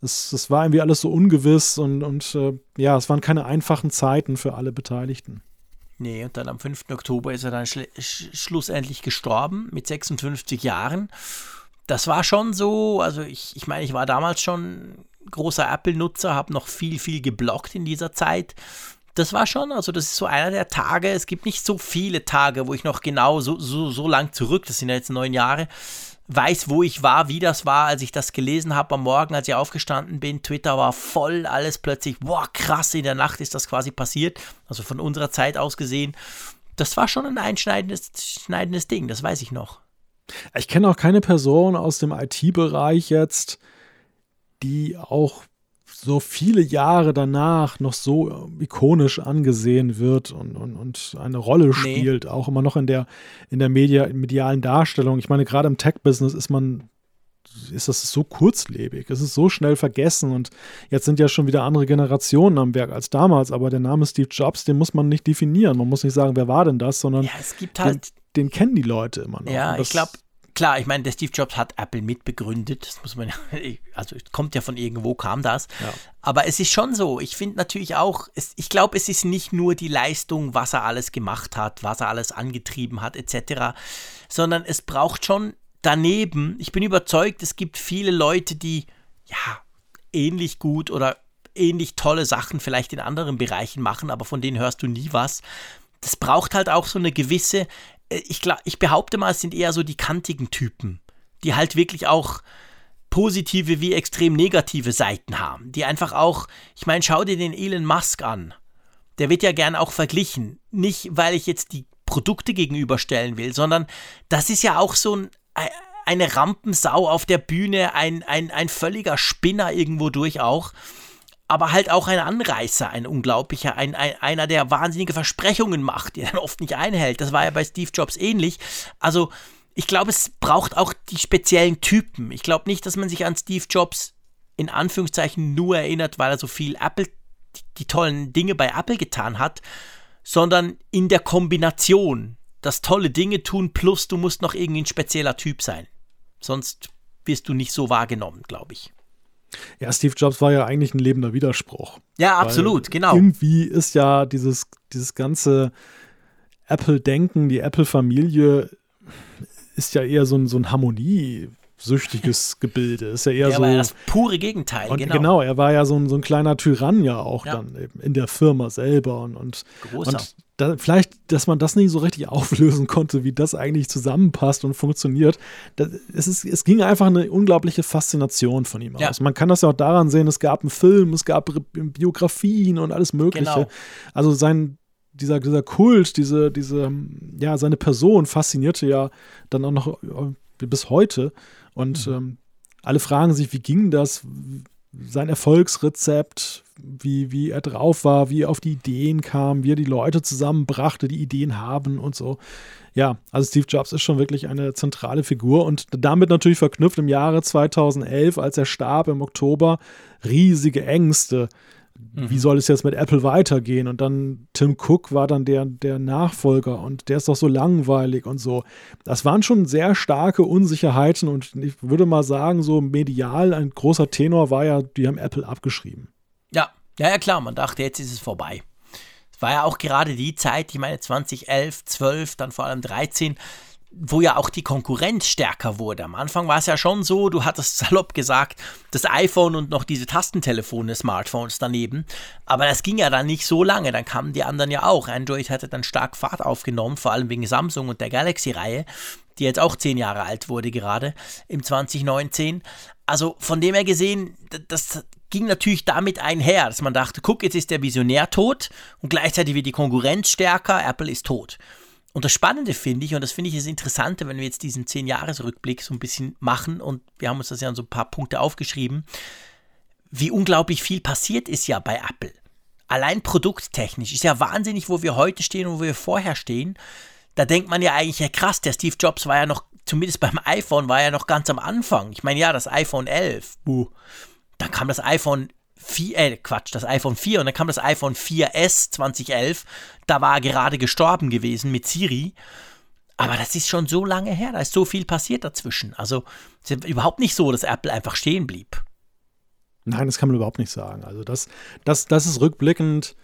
Speaker 2: es, es war irgendwie alles so ungewiss und, und äh, ja, es waren keine einfachen Zeiten für alle Beteiligten.
Speaker 3: Nee, und dann am 5. Oktober ist er dann sch schlussendlich gestorben mit 56 Jahren. Das war schon so, also ich, ich meine, ich war damals schon großer Apple-Nutzer, habe noch viel, viel geblockt in dieser Zeit. Das war schon, also das ist so einer der Tage, es gibt nicht so viele Tage, wo ich noch genau so, so, so lang zurück, das sind ja jetzt neun Jahre, weiß, wo ich war, wie das war, als ich das gelesen habe am Morgen, als ich aufgestanden bin. Twitter war voll, alles plötzlich, boah, krass, in der Nacht ist das quasi passiert. Also von unserer Zeit aus gesehen. Das war schon ein einschneidendes schneidendes Ding, das weiß ich noch.
Speaker 2: Ich kenne auch keine Person aus dem IT-Bereich jetzt, die auch so viele Jahre danach noch so ikonisch angesehen wird und, und, und eine Rolle spielt, nee. auch immer noch in der, in der Media, medialen Darstellung. Ich meine, gerade im Tech-Business ist man ist das so kurzlebig, es ist so schnell vergessen und jetzt sind ja schon wieder andere Generationen am Werk als damals, aber der Name Steve Jobs, den muss man nicht definieren, man muss nicht sagen, wer war denn das, sondern
Speaker 3: ja, es gibt halt
Speaker 2: den, den kennen die Leute immer noch.
Speaker 3: Ja, ich glaube, klar, ich meine, der Steve Jobs hat Apple mitbegründet. Das muss man ja, also kommt ja von irgendwo, kam das. Ja. Aber es ist schon so. Ich finde natürlich auch, es, ich glaube, es ist nicht nur die Leistung, was er alles gemacht hat, was er alles angetrieben hat, etc., sondern es braucht schon daneben, ich bin überzeugt, es gibt viele Leute, die ja ähnlich gut oder ähnlich tolle Sachen vielleicht in anderen Bereichen machen, aber von denen hörst du nie was. Das braucht halt auch so eine gewisse äh, ich, ich behaupte mal, es sind eher so die kantigen Typen, die halt wirklich auch positive wie extrem negative Seiten haben. Die einfach auch, ich meine, schau dir den Elon Musk an. Der wird ja gern auch verglichen. Nicht, weil ich jetzt die Produkte gegenüberstellen will, sondern das ist ja auch so ein, eine Rampensau auf der Bühne, ein, ein, ein völliger Spinner irgendwo durch auch aber halt auch ein Anreißer, ein unglaublicher, ein, ein, einer, der wahnsinnige Versprechungen macht, die er dann oft nicht einhält. Das war ja bei Steve Jobs ähnlich. Also, ich glaube, es braucht auch die speziellen Typen. Ich glaube nicht, dass man sich an Steve Jobs in Anführungszeichen nur erinnert, weil er so viel Apple, die, die tollen Dinge bei Apple getan hat, sondern in der Kombination. Das tolle Dinge tun, plus du musst noch irgendwie ein spezieller Typ sein. Sonst wirst du nicht so wahrgenommen, glaube ich.
Speaker 2: Ja, Steve Jobs war ja eigentlich ein lebender Widerspruch.
Speaker 3: Ja, absolut, genau.
Speaker 2: Irgendwie ist ja dieses, dieses ganze Apple-Denken, die Apple-Familie ist ja eher so ein, so ein Harmonie, süchtiges Gebilde. Ist ja eher
Speaker 3: er
Speaker 2: so.
Speaker 3: war ja das pure Gegenteil,
Speaker 2: und
Speaker 3: genau.
Speaker 2: Genau, er war ja so ein, so ein kleiner Tyrann ja auch ja. dann eben in der Firma selber und, und,
Speaker 3: Großer.
Speaker 2: und da, vielleicht, dass man das nicht so richtig auflösen konnte, wie das eigentlich zusammenpasst und funktioniert. Das, es, ist, es ging einfach eine unglaubliche Faszination von ihm ja. aus. Man kann das ja auch daran sehen, es gab einen Film, es gab Biografien und alles Mögliche. Genau. Also sein, dieser, dieser Kult, diese, diese, ja, seine Person faszinierte ja dann auch noch äh, bis heute. Und mhm. ähm, alle fragen sich, wie ging das? Sein Erfolgsrezept, wie, wie er drauf war, wie er auf die Ideen kam, wie er die Leute zusammenbrachte, die Ideen haben und so. Ja, also Steve Jobs ist schon wirklich eine zentrale Figur und damit natürlich verknüpft im Jahre 2011, als er starb im Oktober, riesige Ängste wie soll es jetzt mit Apple weitergehen? Und dann Tim Cook war dann der, der Nachfolger und der ist doch so langweilig und so. Das waren schon sehr starke Unsicherheiten und ich würde mal sagen, so medial ein großer Tenor war ja, die haben Apple abgeschrieben.
Speaker 3: Ja, ja, ja, klar, man dachte, jetzt ist es vorbei. Es war ja auch gerade die Zeit, ich meine 2011, 12, dann vor allem 13, wo ja auch die Konkurrenz stärker wurde. Am Anfang war es ja schon so, du hattest salopp gesagt, das iPhone und noch diese Tastentelefone, Smartphones daneben. Aber das ging ja dann nicht so lange, dann kamen die anderen ja auch. Android hatte dann stark Fahrt aufgenommen, vor allem wegen Samsung und der Galaxy-Reihe, die jetzt auch zehn Jahre alt wurde gerade im 2019. Also von dem her gesehen, das ging natürlich damit einher, dass man dachte, guck, jetzt ist der Visionär tot und gleichzeitig wird die Konkurrenz stärker, Apple ist tot. Und das Spannende finde ich, und das finde ich das Interessante, wenn wir jetzt diesen 10-Jahres-Rückblick so ein bisschen machen, und wir haben uns das ja an so ein paar Punkte aufgeschrieben, wie unglaublich viel passiert ist ja bei Apple. Allein produkttechnisch ist ja wahnsinnig, wo wir heute stehen und wo wir vorher stehen. Da denkt man ja eigentlich, ja krass, der Steve Jobs war ja noch, zumindest beim iPhone, war ja noch ganz am Anfang. Ich meine, ja, das iPhone 11, buh. Dann kam das iPhone 4, äh, Quatsch, das iPhone 4 und dann kam das iPhone 4S 2011. Da war er gerade gestorben gewesen mit Siri. Aber das ist schon so lange her, da ist so viel passiert dazwischen. Also es ist überhaupt nicht so, dass Apple einfach stehen blieb.
Speaker 2: Nein, das kann man überhaupt nicht sagen. Also das, das, das ist rückblickend,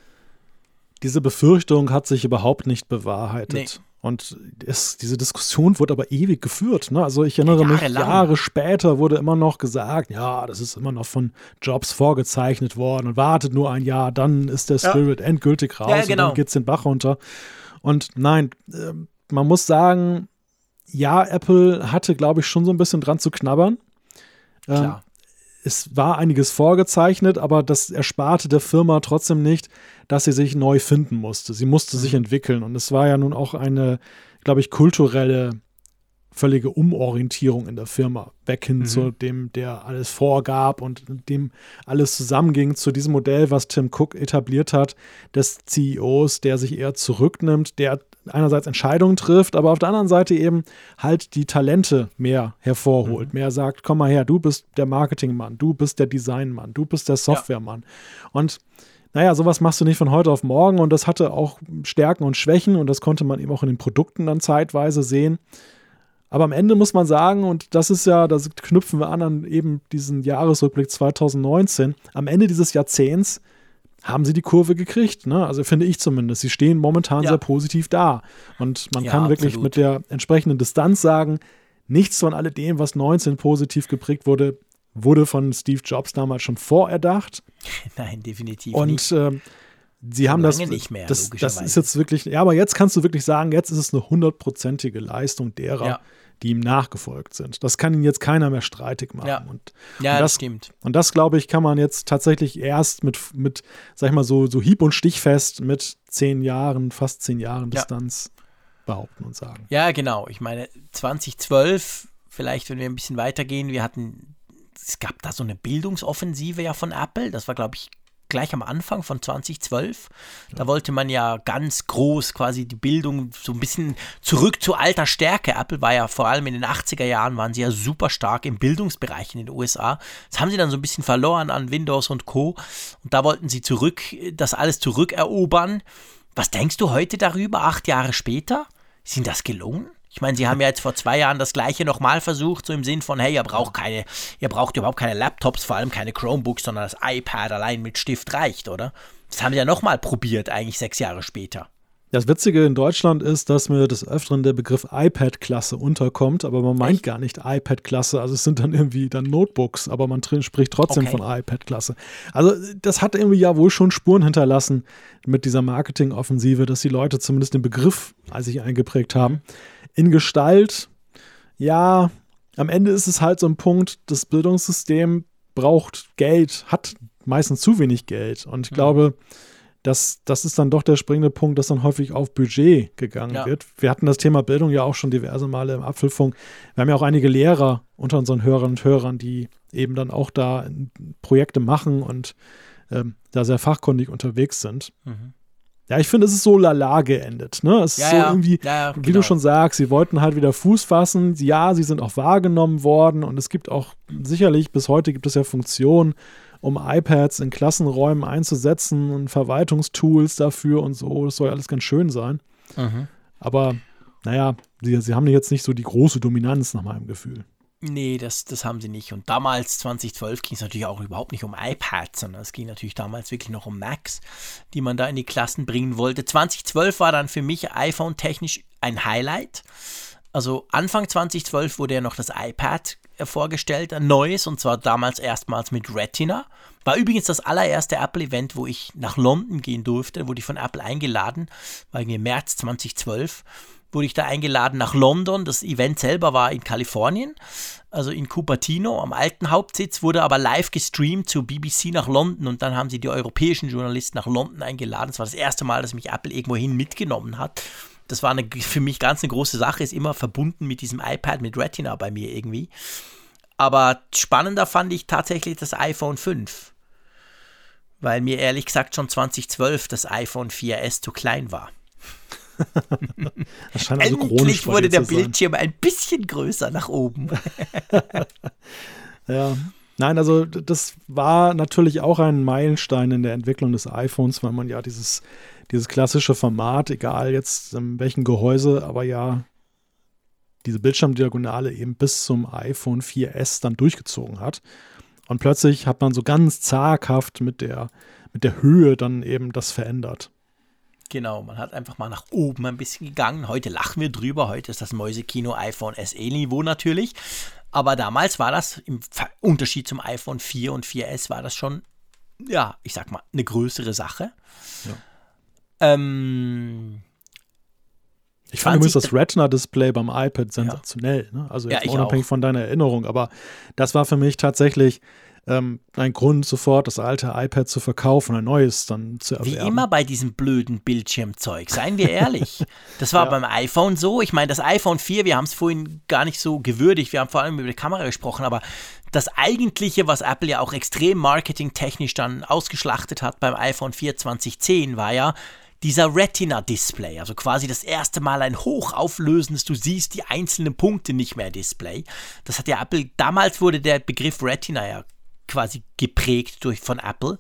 Speaker 2: diese Befürchtung hat sich überhaupt nicht bewahrheitet. Und es, diese Diskussion wurde aber ewig geführt. Ne? Also ich erinnere mich, Jahre später wurde immer noch gesagt, ja, das ist immer noch von Jobs vorgezeichnet worden und wartet nur ein Jahr, dann ist der Spirit ja. endgültig raus ja, genau. und dann genau. geht es den Bach runter. Und nein, äh, man muss sagen, ja, Apple hatte, glaube ich, schon so ein bisschen dran zu knabbern. Klar. Äh, es war einiges vorgezeichnet, aber das ersparte der Firma trotzdem nicht, dass sie sich neu finden musste. Sie musste sich mhm. entwickeln und es war ja nun auch eine, glaube ich, kulturelle völlige Umorientierung in der Firma, weg hin mhm. zu dem, der alles vorgab und dem alles zusammenging, zu diesem Modell, was Tim Cook etabliert hat, des CEOs, der sich eher zurücknimmt, der einerseits Entscheidungen trifft, aber auf der anderen Seite eben halt die Talente mehr hervorholt, mhm. mehr sagt, komm mal her, du bist der Marketingmann, du bist der Designmann, du bist der Softwaremann. Ja. Und naja, sowas machst du nicht von heute auf morgen und das hatte auch Stärken und Schwächen und das konnte man eben auch in den Produkten dann zeitweise sehen. Aber am Ende muss man sagen, und das ist ja, da knüpfen wir an an eben diesen Jahresrückblick 2019, am Ende dieses Jahrzehnts haben sie die Kurve gekriegt. Ne? Also finde ich zumindest. Sie stehen momentan ja. sehr positiv da. Und man ja, kann wirklich absolut. mit der entsprechenden Distanz sagen, nichts von alledem, was 19 positiv geprägt wurde, wurde von Steve Jobs damals schon vorerdacht.
Speaker 3: Nein, definitiv
Speaker 2: Und,
Speaker 3: nicht.
Speaker 2: Und äh, sie haben das,
Speaker 3: nicht mehr,
Speaker 2: das, das ist jetzt wirklich, ja, aber jetzt kannst du wirklich sagen, jetzt ist es eine hundertprozentige Leistung derer, ja die ihm nachgefolgt sind. Das kann ihn jetzt keiner mehr streitig machen.
Speaker 3: Ja,
Speaker 2: und,
Speaker 3: ja
Speaker 2: und
Speaker 3: das, das, stimmt.
Speaker 2: Und das, glaube ich, kann man jetzt tatsächlich erst mit, mit sag ich mal, so, so hieb- und stichfest mit zehn Jahren, fast zehn Jahren Distanz ja. behaupten und sagen.
Speaker 3: Ja, genau. Ich meine, 2012, vielleicht, wenn wir ein bisschen weitergehen, wir hatten, es gab da so eine Bildungsoffensive ja von Apple. Das war, glaube ich, gleich am Anfang von 2012. Da wollte man ja ganz groß quasi die Bildung so ein bisschen zurück zu alter Stärke. Apple war ja vor allem in den 80er Jahren, waren sie ja super stark im Bildungsbereich in den USA. Das haben sie dann so ein bisschen verloren an Windows und Co. Und da wollten sie zurück, das alles zurückerobern. Was denkst du heute darüber, acht Jahre später? Sind das gelungen? Ich meine, sie haben ja jetzt vor zwei Jahren das gleiche nochmal versucht, so im Sinn von, hey, ihr braucht keine, ihr braucht überhaupt keine Laptops, vor allem keine Chromebooks, sondern das iPad allein mit Stift reicht, oder? Das haben sie ja nochmal probiert, eigentlich sechs Jahre später.
Speaker 2: Das Witzige in Deutschland ist, dass mir des Öfteren der Begriff iPad-Klasse unterkommt, aber man meint Echt? gar nicht iPad-Klasse. Also es sind dann irgendwie dann Notebooks, aber man spricht trotzdem okay. von iPad-Klasse. Also das hat irgendwie ja wohl schon Spuren hinterlassen mit dieser Marketing-Offensive, dass die Leute zumindest den Begriff als sich eingeprägt haben. Mhm in Gestalt, ja, am Ende ist es halt so ein Punkt, das Bildungssystem braucht Geld, hat meistens zu wenig Geld. Und ich mhm. glaube, das, das ist dann doch der springende Punkt, dass dann häufig auf Budget gegangen ja. wird. Wir hatten das Thema Bildung ja auch schon diverse Male im Apfelfunk. Wir haben ja auch einige Lehrer unter unseren Hörern und Hörern, die eben dann auch da Projekte machen und ähm, da sehr fachkundig unterwegs sind. Mhm. Ja, ich finde, es ist so lala geendet. Ne? Es ja, ist so ja. irgendwie, ja, wie genau. du schon sagst, sie wollten halt wieder Fuß fassen. Ja, sie sind auch wahrgenommen worden und es gibt auch sicherlich, bis heute gibt es ja Funktionen um iPads in Klassenräumen einzusetzen und Verwaltungstools dafür und so. Das soll ja alles ganz schön sein. Mhm. Aber naja, sie, sie haben jetzt nicht so die große Dominanz nach meinem Gefühl.
Speaker 3: Nee, das, das haben sie nicht. Und damals, 2012, ging es natürlich auch überhaupt nicht um iPads, sondern es ging natürlich damals wirklich noch um Macs, die man da in die Klassen bringen wollte. 2012 war dann für mich iPhone-technisch ein Highlight. Also Anfang 2012 wurde ja noch das iPad vorgestellt, ein neues, und zwar damals erstmals mit Retina. War übrigens das allererste Apple-Event, wo ich nach London gehen durfte, wurde ich von Apple eingeladen, war irgendwie März 2012 wurde ich da eingeladen nach London. Das Event selber war in Kalifornien, also in Cupertino am alten Hauptsitz, wurde aber live gestreamt zu BBC nach London und dann haben sie die europäischen Journalisten nach London eingeladen. Das war das erste Mal, dass mich Apple irgendwohin mitgenommen hat. Das war eine, für mich ganz eine große Sache, ist immer verbunden mit diesem iPad mit Retina bei mir irgendwie. Aber spannender fand ich tatsächlich das iPhone 5. Weil mir ehrlich gesagt schon 2012 das iPhone 4S zu klein war.
Speaker 2: das scheint also
Speaker 3: Endlich wurde der Bildschirm ein bisschen größer nach oben.
Speaker 2: ja. Nein, also das war natürlich auch ein Meilenstein in der Entwicklung des iPhones, weil man ja dieses, dieses klassische Format, egal jetzt in welchem Gehäuse, aber ja diese Bildschirmdiagonale eben bis zum iPhone 4S dann durchgezogen hat. Und plötzlich hat man so ganz zaghaft mit der, mit der Höhe dann eben das verändert.
Speaker 3: Genau, man hat einfach mal nach oben ein bisschen gegangen. Heute lachen wir drüber. Heute ist das Mäusekino iPhone SE-Niveau natürlich. Aber damals war das im Unterschied zum iPhone 4 und 4S war das schon, ja, ich sag mal, eine größere Sache. Ja. Ähm,
Speaker 2: ich fand übrigens das Retina-Display beim iPad sensationell. Ja. Ne? Also ja, unabhängig auch. von deiner Erinnerung, aber das war für mich tatsächlich ähm, ein Grund, sofort das alte iPad zu verkaufen und ein neues dann zu erwerben.
Speaker 3: Wie immer bei diesem blöden Bildschirmzeug, seien wir ehrlich. Das war ja. beim iPhone so. Ich meine, das iPhone 4, wir haben es vorhin gar nicht so gewürdigt, wir haben vor allem über die Kamera gesprochen, aber das eigentliche, was Apple ja auch extrem marketingtechnisch dann ausgeschlachtet hat beim iPhone 4 2010, war ja, dieser Retina-Display, also quasi das erste Mal ein hochauflösendes, du siehst die einzelnen Punkte nicht mehr Display. Das hat ja Apple, damals wurde der Begriff Retina ja quasi geprägt durch von Apple,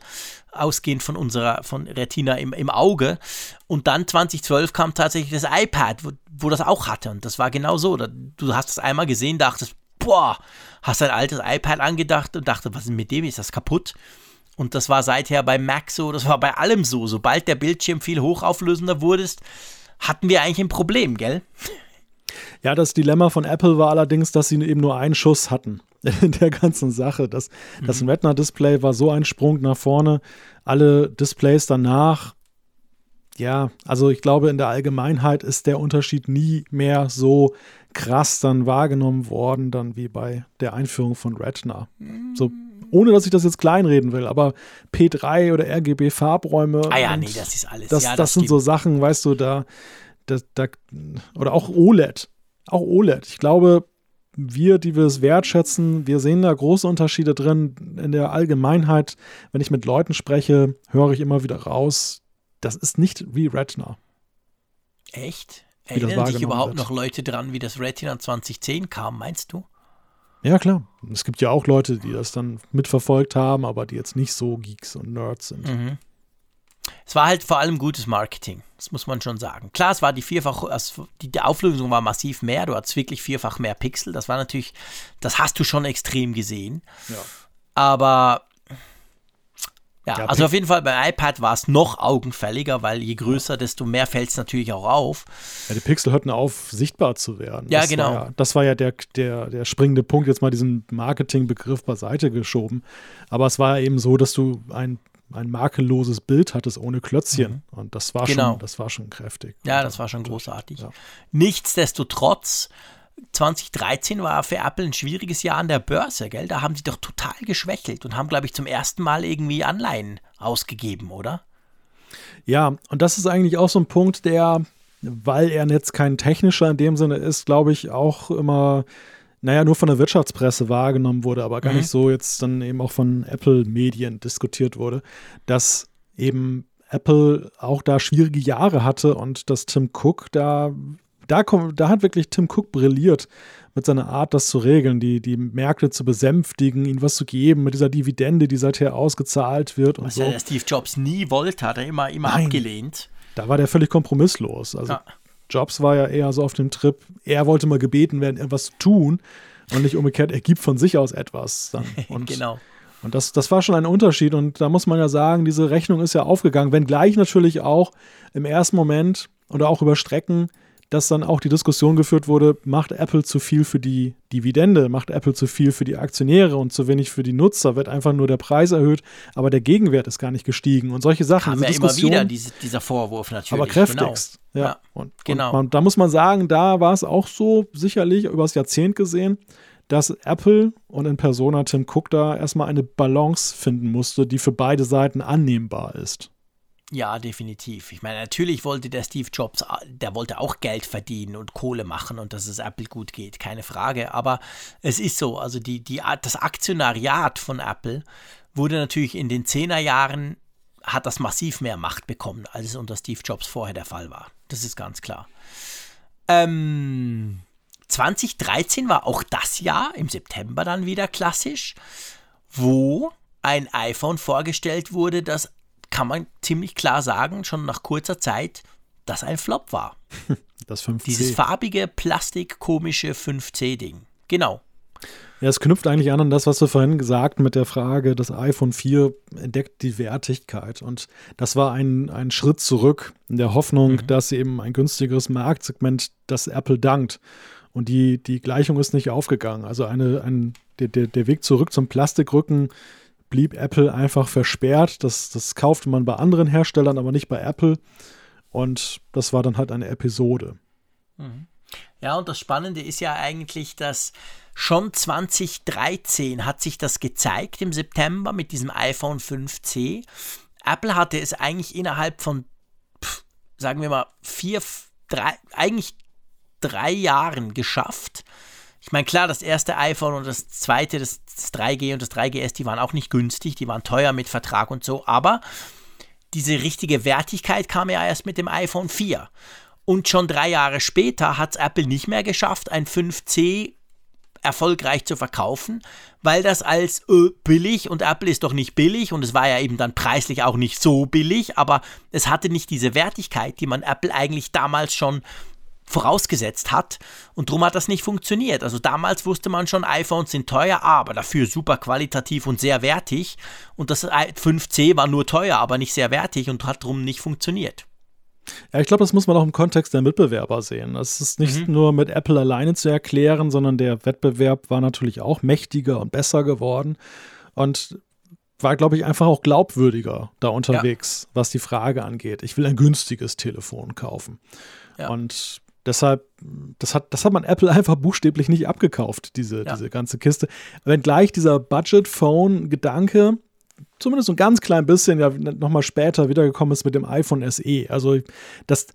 Speaker 3: ausgehend von unserer, von Retina im, im Auge. Und dann 2012 kam tatsächlich das iPad, wo, wo das auch hatte. Und das war genau so. Du hast es einmal gesehen, dachtest, boah, hast ein altes iPad angedacht und dachte, was ist mit dem? Ist das kaputt? Und das war seither bei Mac so, das war bei allem so. Sobald der Bildschirm viel hochauflösender wurde, hatten wir eigentlich ein Problem, gell?
Speaker 2: Ja, das Dilemma von Apple war allerdings, dass sie eben nur einen Schuss hatten in der ganzen Sache. Das, mhm. das Retina-Display war so ein Sprung nach vorne. Alle Displays danach, ja, also ich glaube, in der Allgemeinheit ist der Unterschied nie mehr so krass dann wahrgenommen worden, dann wie bei der Einführung von Retina. So, ohne dass ich das jetzt kleinreden will, aber P3 oder RGB-Farbräume.
Speaker 3: Ah ja, nee, das ist alles.
Speaker 2: Das,
Speaker 3: ja,
Speaker 2: das, das sind so Sachen, weißt du, da, da, da, oder auch OLED. Auch OLED. Ich glaube, wir, die wir es wertschätzen, wir sehen da große Unterschiede drin. In der Allgemeinheit, wenn ich mit Leuten spreche, höre ich immer wieder raus, das ist nicht wie Retina.
Speaker 3: Echt? Erinnern sich überhaupt wird. noch Leute dran, wie das Retina 2010 kam, meinst du?
Speaker 2: Ja, klar. Es gibt ja auch Leute, die das dann mitverfolgt haben, aber die jetzt nicht so Geeks und Nerds sind. Mhm.
Speaker 3: Es war halt vor allem gutes Marketing, das muss man schon sagen. Klar, es war die vierfach, also die, Auflösung war massiv mehr, du hattest wirklich vierfach mehr Pixel, das war natürlich, das hast du schon extrem gesehen. Ja. Aber ja, ja, also auf jeden Fall beim iPad war es noch augenfälliger, weil je größer, desto mehr fällt es natürlich auch auf.
Speaker 2: Ja, die Pixel hörten auf, sichtbar zu werden.
Speaker 3: Ja, das genau.
Speaker 2: War ja, das war ja der, der, der springende Punkt, jetzt mal diesen Marketingbegriff beiseite geschoben. Aber es war eben so, dass du ein ein makelloses Bild hattest ohne Klötzchen. Mhm. Und das war, genau. schon, das war schon kräftig.
Speaker 3: Ja, das war schon großartig. Ja. Nichtsdestotrotz, 2013 war für Apple ein schwieriges Jahr an der Börse, gell? Da haben sie doch total geschwächelt und haben, glaube ich, zum ersten Mal irgendwie Anleihen ausgegeben, oder?
Speaker 2: Ja, und das ist eigentlich auch so ein Punkt, der, weil er jetzt kein technischer in dem Sinne ist, glaube ich, auch immer naja, nur von der Wirtschaftspresse wahrgenommen wurde, aber gar mhm. nicht so jetzt dann eben auch von Apple-Medien diskutiert wurde, dass eben Apple auch da schwierige Jahre hatte und dass Tim Cook da da, kommt, da hat wirklich Tim Cook brilliert mit seiner Art, das zu regeln, die, die Märkte zu besänftigen, ihnen was zu geben, mit dieser Dividende, die seither ausgezahlt wird und
Speaker 3: Was
Speaker 2: so.
Speaker 3: ja der Steve Jobs nie wollte, hat er immer, immer
Speaker 2: Nein.
Speaker 3: abgelehnt.
Speaker 2: Da war der völlig kompromisslos. Also
Speaker 3: Ja.
Speaker 2: Jobs war ja eher so auf dem Trip, er wollte mal gebeten werden, irgendwas zu tun und nicht umgekehrt, er gibt von sich aus etwas. Dann. Und,
Speaker 3: genau.
Speaker 2: und das, das war schon ein Unterschied und da muss man ja sagen, diese Rechnung ist ja aufgegangen, wenngleich natürlich auch im ersten Moment oder auch über Strecken, dass dann auch die Diskussion geführt wurde, macht Apple zu viel für die Dividende, macht Apple zu viel für die Aktionäre und zu wenig für die Nutzer, wird einfach nur der Preis erhöht, aber der Gegenwert ist gar nicht gestiegen und solche Sachen. Diese
Speaker 3: ja immer wieder diese, dieser Vorwurf natürlich.
Speaker 2: aber kräftigst.
Speaker 3: Genau.
Speaker 2: Ja.
Speaker 3: Ja,
Speaker 2: Und,
Speaker 3: genau.
Speaker 2: und man, da muss man sagen, da war es auch so, sicherlich über das Jahrzehnt gesehen, dass Apple und in Persona Tim Cook da erstmal eine Balance finden musste, die für beide Seiten annehmbar ist.
Speaker 3: Ja, definitiv. Ich meine, natürlich wollte der Steve Jobs, der wollte auch Geld verdienen und Kohle machen und dass es Apple gut geht, keine Frage. Aber es ist so, also die, die, das Aktionariat von Apple wurde natürlich in den 10er Jahren, hat das massiv mehr Macht bekommen, als es unter Steve Jobs vorher der Fall war. Das ist ganz klar. Ähm, 2013 war auch das Jahr, im September dann wieder klassisch, wo ein iPhone vorgestellt wurde, das kann man ziemlich klar sagen, schon nach kurzer Zeit, dass ein Flop war.
Speaker 2: Das 5C.
Speaker 3: Dieses farbige, plastikkomische 5C-Ding. Genau.
Speaker 2: Ja, es knüpft eigentlich an an das, was du vorhin gesagt mit der Frage, das iPhone 4 entdeckt die Wertigkeit. Und das war ein, ein Schritt zurück in der Hoffnung, dass eben ein günstigeres Marktsegment das Apple dankt. Und die, die Gleichung ist nicht aufgegangen. Also eine, ein, der, der, der Weg zurück zum Plastikrücken blieb Apple einfach versperrt. Das, das kaufte man bei anderen Herstellern, aber nicht bei Apple. Und das war dann halt eine Episode.
Speaker 3: Ja, und das Spannende ist ja eigentlich, dass schon 2013 hat sich das gezeigt im September mit diesem iPhone 5C. Apple hatte es eigentlich innerhalb von, pff, sagen wir mal, vier, drei, eigentlich drei Jahren geschafft. Ich meine, klar, das erste iPhone und das zweite, das, das 3G und das 3GS, die waren auch nicht günstig, die waren teuer mit Vertrag und so, aber diese richtige Wertigkeit kam ja erst mit dem iPhone 4. Und schon drei Jahre später hat es Apple nicht mehr geschafft, ein 5C erfolgreich zu verkaufen, weil das als äh, billig und Apple ist doch nicht billig und es war ja eben dann preislich auch nicht so billig, aber es hatte nicht diese Wertigkeit, die man Apple eigentlich damals schon vorausgesetzt hat und darum hat das nicht funktioniert. Also damals wusste man schon, iPhones sind teuer, aber dafür super qualitativ und sehr wertig und das 5C war nur teuer, aber nicht sehr wertig und hat darum nicht funktioniert.
Speaker 2: Ja, ich glaube, das muss man auch im Kontext der Mitbewerber sehen. Das ist nicht nur mit Apple alleine zu erklären, sondern der Wettbewerb war natürlich auch mächtiger und besser geworden und war, glaube ich, einfach auch glaubwürdiger da unterwegs, was die Frage angeht. Ich will ein günstiges Telefon kaufen.
Speaker 3: Ja.
Speaker 2: Und deshalb, das hat, das hat man Apple einfach buchstäblich nicht abgekauft, diese,
Speaker 3: Ja.
Speaker 2: diese ganze Kiste. Wenngleich dieser Budget-Phone-Gedanke zumindest so ein ganz klein bisschen ja nochmal später wiedergekommen ist mit dem iPhone SE. Also das,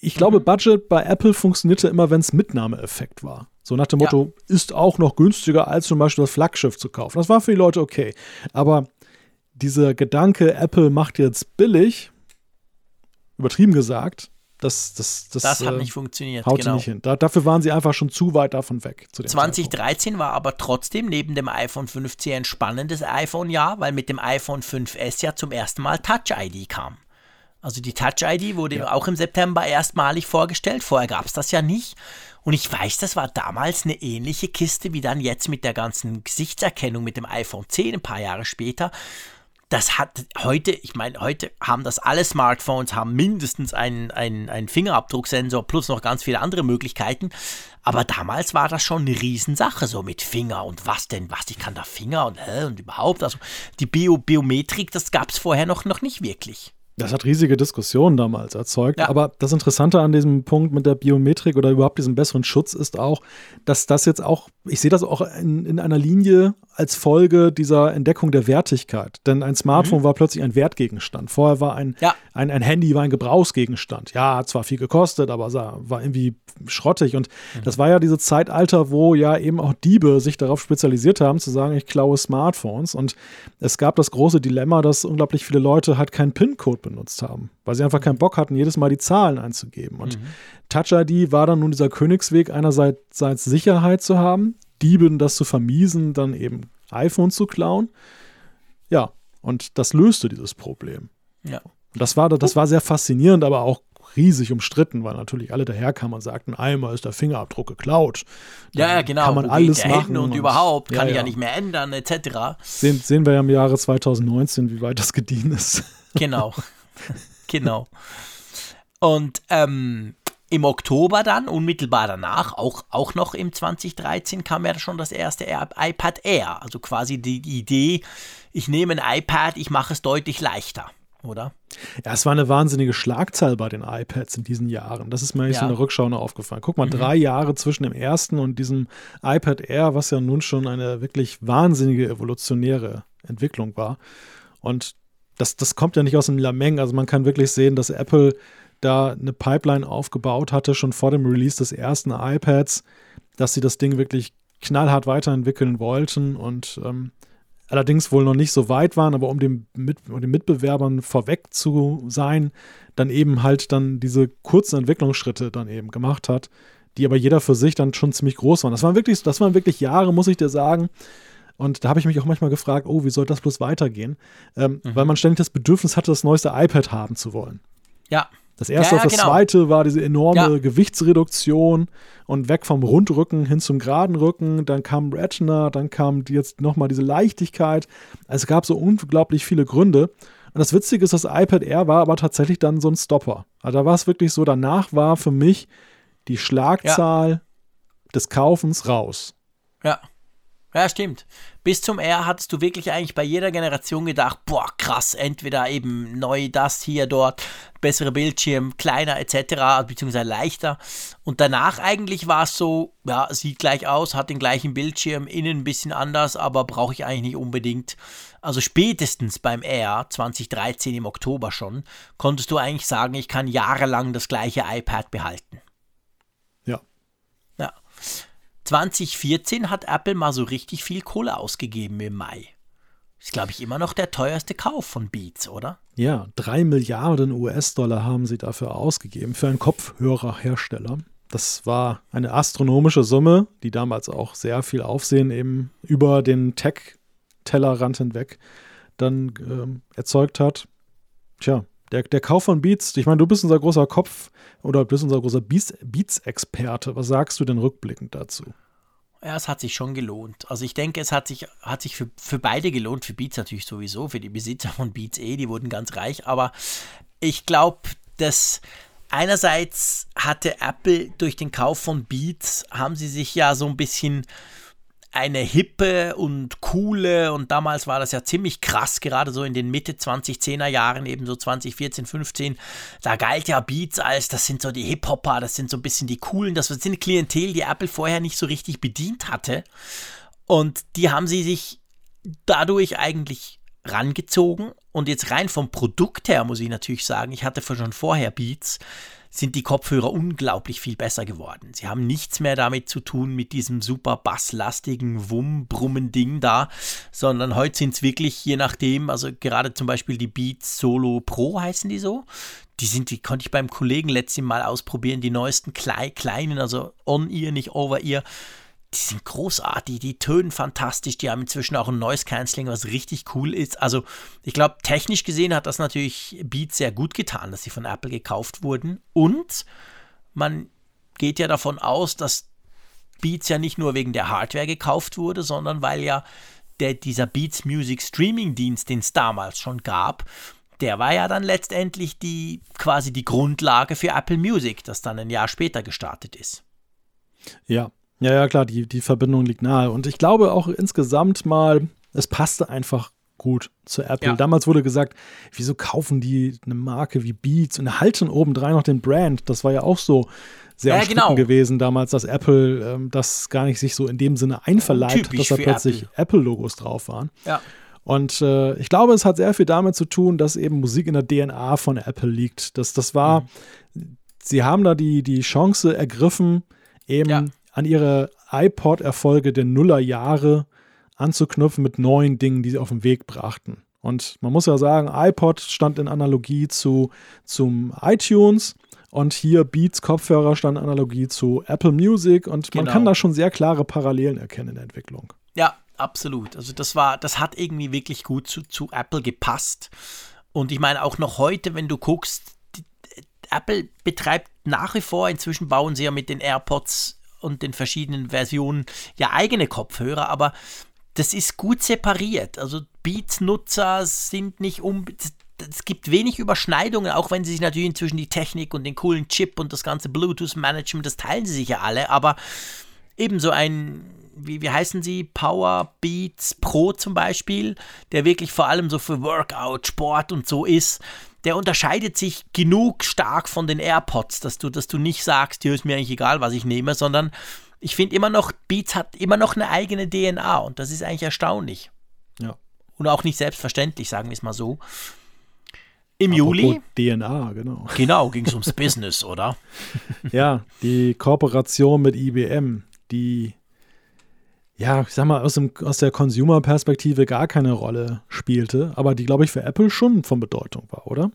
Speaker 2: ich glaube, Budget bei Apple funktionierte immer, wenn es Mitnahmeeffekt war. So nach dem
Speaker 3: Ja.
Speaker 2: Motto, ist auch noch günstiger, als zum Beispiel das Flaggschiff zu kaufen. Das war für die Leute okay. Aber dieser Gedanke, Apple macht jetzt billig, übertrieben gesagt, das, das, das,
Speaker 3: Das hat
Speaker 2: äh,
Speaker 3: nicht funktioniert.
Speaker 2: haut
Speaker 3: genau.
Speaker 2: nicht hin. Da, dafür waren sie einfach schon zu weit davon weg. Zu dem Zeitpunkt.
Speaker 3: 2013 war aber trotzdem neben dem iPhone 5C ein spannendes iPhone-Jahr, weil mit dem iPhone 5S ja zum ersten Mal Touch ID kam. Also die Touch ID wurde auch im September erstmalig vorgestellt. Vorher gab es das ja nicht. Und ich weiß, das war damals eine ähnliche Kiste wie dann jetzt mit der ganzen Gesichtserkennung mit dem iPhone 10 ein paar Jahre später. Das hat heute, ich meine, heute haben das alle Smartphones, haben mindestens einen, einen, einen Fingerabdrucksensor plus noch ganz viele andere Möglichkeiten. Aber damals war das schon eine Riesensache, so mit Finger und was denn, was, ich kann da Finger und, äh, und überhaupt. Also die Bio Biometrik, das gab es vorher noch, noch nicht wirklich.
Speaker 2: Das hat riesige Diskussionen damals erzeugt.
Speaker 3: Ja.
Speaker 2: Aber das Interessante an diesem Punkt mit der Biometrik oder überhaupt diesem besseren Schutz ist auch, dass das jetzt auch, ich sehe das auch in, in einer Linie als Folge dieser Entdeckung der Wertigkeit. Denn ein Smartphone war plötzlich ein Wertgegenstand. Vorher war ein,
Speaker 3: Ja.
Speaker 2: ein, ein Handy war ein Gebrauchsgegenstand. Ja, hat zwar viel gekostet, aber war irgendwie schrottig. Und das war ja dieses Zeitalter, wo ja eben auch Diebe sich darauf spezialisiert haben, zu sagen, ich klaue Smartphones. Und es gab das große Dilemma, dass unglaublich viele Leute halt keinen PIN-Code benutzt haben, weil sie einfach keinen Bock hatten, jedes Mal die Zahlen einzugeben. Und Touch ID war dann nun dieser Königsweg, einerseits Sicherheit zu haben, Dieben das zu vermiesen, dann eben iPhone zu klauen. Ja, und das löste dieses Problem.
Speaker 3: Ja.
Speaker 2: Das war, das war sehr faszinierend, aber auch riesig umstritten, weil natürlich alle daherkamen und sagten, einmal ist der Fingerabdruck geklaut.
Speaker 3: Dann ja, genau.
Speaker 2: Kann man alles machen.
Speaker 3: Und, und, überhaupt, kann ja, ich ja nicht mehr ändern, etc.
Speaker 2: Sehen, sehen wir ja im Jahre 2019, wie weit das gediehen ist.
Speaker 3: Genau. genau. Und ähm, im Oktober dann, unmittelbar danach, auch, auch noch im 2013, kam ja schon das erste iPad Air. Also quasi die, Idee, ich nehme ein iPad, ich mache es deutlich leichter oder?
Speaker 2: Ja, es war eine wahnsinnige Schlagzahl bei den iPads in diesen Jahren. Das ist mir eigentlich ja. so in der Rückschau noch aufgefallen. Guck mal, mhm. drei Jahre zwischen dem ersten und diesem iPad Air, was ja nun schon eine wirklich wahnsinnige evolutionäre Entwicklung war. Und das, das kommt ja nicht aus dem Lameng. Also man kann wirklich sehen, dass Apple da eine Pipeline aufgebaut hatte, schon vor dem Release des ersten iPads, dass sie das Ding wirklich knallhart weiterentwickeln wollten und ähm, allerdings wohl noch nicht so weit waren, aber um dem Mit um den Mitbewerbern vorweg zu sein, dann eben halt dann diese kurzen Entwicklungsschritte dann eben gemacht hat, die aber jeder für sich dann schon ziemlich groß waren. Das waren wirklich, das waren wirklich Jahre, muss ich dir sagen. Und da habe ich mich auch manchmal gefragt, oh, wie soll das bloß weitergehen? Ähm, mhm. Weil man ständig das Bedürfnis hatte, das neueste iPad haben zu wollen.
Speaker 3: Ja.
Speaker 2: Das erste ja, ja, auf das genau. zweite war diese enorme ja. Gewichtsreduktion und weg vom Rundrücken hin zum geraden Rücken. Dann kam Retina, dann kam jetzt nochmal diese Leichtigkeit. Also es gab so unglaublich viele Gründe. Und das Witzige ist, das iPad Air war aber tatsächlich dann so ein Stopper. Also da war es wirklich so, danach war für mich die Schlagzahl des Kaufens raus.
Speaker 3: Ja. Ja, stimmt. Bis zum R hattest du wirklich eigentlich bei jeder Generation gedacht, boah, krass, entweder eben neu das hier, dort, bessere Bildschirm, kleiner etc., beziehungsweise leichter. Und danach eigentlich war es so, ja, sieht gleich aus, hat den gleichen Bildschirm, innen ein bisschen anders, aber brauche ich eigentlich nicht unbedingt. Also spätestens beim R 2013 im Oktober schon, konntest du eigentlich sagen, ich kann jahrelang das gleiche iPad behalten.
Speaker 2: Ja.
Speaker 3: Ja. 2014 hat Apple mal so richtig viel Kohle ausgegeben im Mai. Ist, glaube ich, immer noch der teuerste Kauf von Beats, oder?
Speaker 2: Ja, drei Milliarden US-Dollar haben sie dafür ausgegeben für einen Kopfhörerhersteller. Das war eine astronomische Summe, die damals auch sehr viel Aufsehen eben über den Tech-Tellerrand hinweg dann ähm, erzeugt hat. Tja, der, der Kauf von Beats, ich meine, du bist unser großer Kopf oder bist unser großer Beats-Experte. Was sagst du denn rückblickend dazu?
Speaker 3: Ja, es hat sich schon gelohnt. Also ich denke, es hat sich, hat sich für, für beide gelohnt, für Beats natürlich sowieso, für die Besitzer von Beats eh, die wurden ganz reich, aber ich glaube, dass einerseits hatte Apple durch den Kauf von Beats, haben sie sich ja so ein bisschen eine hippe und coole und damals war das ja ziemlich krass, gerade so in den Mitte 2010er Jahren, eben so 2014, 15, da galt ja Beats als, das sind so die Hip-Hopper, das sind so ein bisschen die coolen, das sind Klientel, die Apple vorher nicht so richtig bedient hatte. Und die haben sie sich dadurch eigentlich rangezogen. Und jetzt rein vom Produkt her muss ich natürlich sagen, ich hatte schon vorher Beats, sind die Kopfhörer unglaublich viel besser geworden. Sie haben nichts mehr damit zu tun mit diesem super basslastigen Wumm-Brummen-Ding da, sondern heute sind es wirklich, je nachdem, also gerade zum Beispiel die Beats Solo Pro heißen die so. Die sind, die konnte ich beim Kollegen letztes Mal ausprobieren, die neuesten kleinen, also On-Ear, nicht Over-Ear die sind großartig, die tönen fantastisch, die haben inzwischen auch ein Noise Cancelling, was richtig cool ist. Also, ich glaube, technisch gesehen hat das natürlich Beats sehr gut getan, dass sie von Apple gekauft wurden. Und man geht ja davon aus, dass Beats ja nicht nur wegen der Hardware gekauft wurde, sondern weil ja der, dieser Beats Music Streaming Dienst, den es damals schon gab, der war ja dann letztendlich die quasi die Grundlage für Apple Music, das dann ein Jahr später gestartet ist.
Speaker 2: Ja, ja, ja, klar, die, die Verbindung liegt nahe. Und ich glaube auch insgesamt mal, es passte einfach gut zu Apple. Ja. Damals wurde gesagt, wieso kaufen die eine Marke wie Beats und halten obendrein noch den Brand? Das war ja auch so sehr ja, genau. gewesen damals, dass Apple ähm, das gar nicht sich so in dem Sinne einverleibt hat, dass da plötzlich Apple-Logos Apple drauf waren.
Speaker 3: Ja.
Speaker 2: Und äh, ich glaube, es hat sehr viel damit zu tun, dass eben Musik in der DNA von Apple liegt. Das, das war, mhm. sie haben da die, die Chance ergriffen, eben ja an ihre iPod-Erfolge der Nullerjahre anzuknüpfen mit neuen Dingen, die sie auf den Weg brachten. Und man muss ja sagen, iPod stand in Analogie zu, zum iTunes Und hier Beats Kopfhörer stand Analogie zu Apple Music und man
Speaker 3: Genau.
Speaker 2: kann da schon sehr klare Parallelen erkennen in der Entwicklung.
Speaker 3: Ja, absolut. Also das war, das hat irgendwie wirklich gut zu, zu Apple gepasst. Und ich meine auch noch heute, wenn du guckst, die, Apple betreibt nach wie vor, inzwischen bauen sie ja mit den AirPods und den verschiedenen Versionen ja eigene Kopfhörer, aber das ist gut separiert. Also Beats-Nutzer sind nicht um. Es gibt wenig Überschneidungen, auch wenn sie sich natürlich inzwischen die Technik und den coolen Chip und das ganze Bluetooth-Management, das teilen sie sich ja alle, aber ebenso ein, wie, wie heißen sie, Power Beats Pro zum Beispiel, der wirklich vor allem so für Workout, Sport und so ist, der unterscheidet sich genug stark von den AirPods, dass du, dass du nicht sagst, hier ist mir eigentlich egal, was ich nehme, sondern ich finde immer noch, Beats hat immer noch eine eigene DNA und das ist eigentlich erstaunlich.
Speaker 2: Ja.
Speaker 3: Und auch nicht selbstverständlich, sagen wir es mal so. Im
Speaker 2: Apropos
Speaker 3: Juli,
Speaker 2: DNA, genau.
Speaker 3: genau, ging es ums Business, oder?
Speaker 2: Ja, die Kooperation mit IBM, die, ja, ich sag mal, aus, dem, aus der Consumer-Perspektive gar keine Rolle spielte, aber die, glaube ich, für Apple schon von Bedeutung war, oder?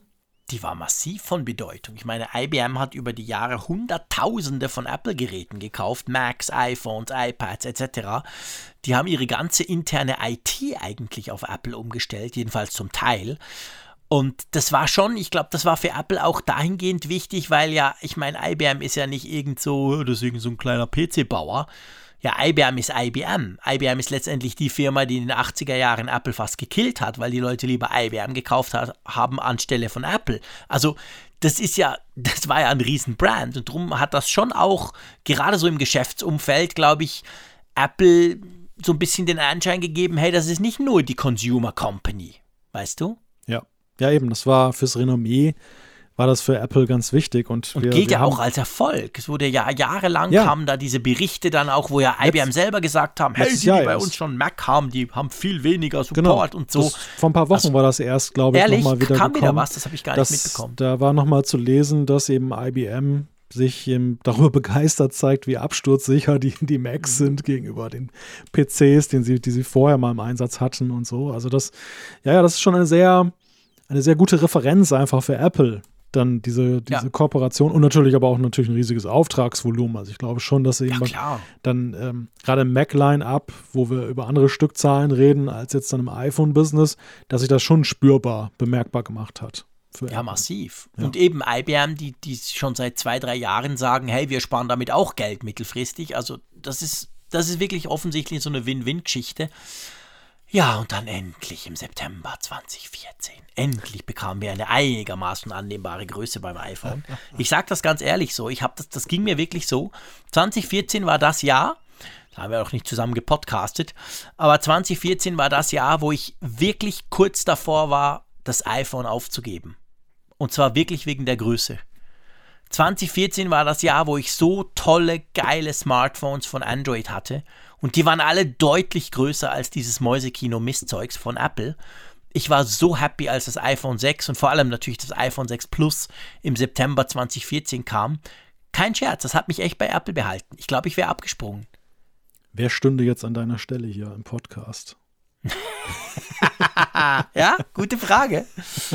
Speaker 3: die war massiv von Bedeutung. Ich meine, IBM hat über die Jahre Hunderttausende von Apple-Geräten gekauft, Macs, iPhones, iPads etc. Die haben ihre ganze interne IT eigentlich auf Apple umgestellt, jedenfalls zum Teil. Und das war schon, ich glaube, das war für Apple auch dahingehend wichtig, weil ja, ich meine, IBM ist ja nicht irgend so, irgend so ein kleiner PC-Bauer. Ja, IBM ist IBM. IBM ist letztendlich die Firma, die in den 80er Jahren Apple fast gekillt hat, weil die Leute lieber IBM gekauft hat, haben anstelle von Apple. Also das ist ja, das war ja ein Riesenbrand und darum hat das schon auch, gerade so im Geschäftsumfeld, glaube ich, Apple so ein bisschen den Anschein gegeben, hey, das ist nicht nur die Consumer Company, weißt du?
Speaker 2: Ja. Ja, eben, das war fürs Renommee, war das für Apple ganz wichtig. Und,
Speaker 3: Und
Speaker 2: wir,
Speaker 3: gilt
Speaker 2: wir
Speaker 3: ja
Speaker 2: haben,
Speaker 3: auch als Erfolg. Es wurde ja jahrelang
Speaker 2: Ja.
Speaker 3: kamen da diese Berichte dann auch, wo ja IBM selber gesagt haben, hey, die, die bei uns schon Mac haben, die haben viel weniger Support
Speaker 2: Genau,
Speaker 3: und so.
Speaker 2: Das, vor ein paar Wochen war das erst, glaube ich, nochmal wieder
Speaker 3: kam wieder
Speaker 2: gekommen.
Speaker 3: was, das habe ich gar
Speaker 2: das,
Speaker 3: nicht mitbekommen.
Speaker 2: Da war nochmal zu lesen, dass eben IBM sich darüber begeistert zeigt, wie absturzsicher die, die Macs
Speaker 3: Mhm.
Speaker 2: sind gegenüber den PCs, den sie, die sie vorher mal im Einsatz hatten und so. Also das, ja, ja, das ist schon eine sehr, eine sehr gute Referenz einfach für Apple. Dann diese, diese
Speaker 3: Ja.
Speaker 2: Kooperation und natürlich aber auch natürlich ein riesiges Auftragsvolumen. Also ich glaube schon, dass
Speaker 3: Ja,
Speaker 2: eben
Speaker 3: klar.
Speaker 2: dann ähm, gerade im Mac-Line-Up, wo wir über andere Stückzahlen reden als jetzt dann im iPhone-Business, dass sich das schon spürbar, bemerkbar gemacht hat. für
Speaker 3: Ja,
Speaker 2: Apple.
Speaker 3: massiv.
Speaker 2: Ja.
Speaker 3: Und eben IBM, die, die schon seit zwei, drei Jahren sagen, hey, wir sparen damit auch Geld mittelfristig. Also das ist, das ist wirklich offensichtlich so eine Win-Win-Geschichte. Ja, und dann endlich im September 2014. Endlich bekamen wir eine einigermaßen annehmbare Größe beim iPhone. Ich sage das ganz ehrlich so. Ich habe das, das ging mir wirklich so. 2014 war das Jahr. Da haben wir auch nicht zusammen gepodcastet. Aber 2014 war das Jahr, wo ich wirklich kurz davor war, das iPhone aufzugeben. Und zwar wirklich wegen der Größe. 2014 war das Jahr, wo ich so tolle, geile Smartphones von Android hatte. Und die waren alle deutlich größer als dieses Mäusekino-Mistzeugs von Apple. Ich war so happy, als das iPhone 6 und vor allem natürlich das iPhone 6 Plus im September 2014 kam. Kein Scherz, das hat mich echt bei Apple behalten. Ich glaube, ich wäre abgesprungen.
Speaker 2: Wer stünde jetzt an deiner Stelle hier im Podcast?
Speaker 3: Ja, gute Frage.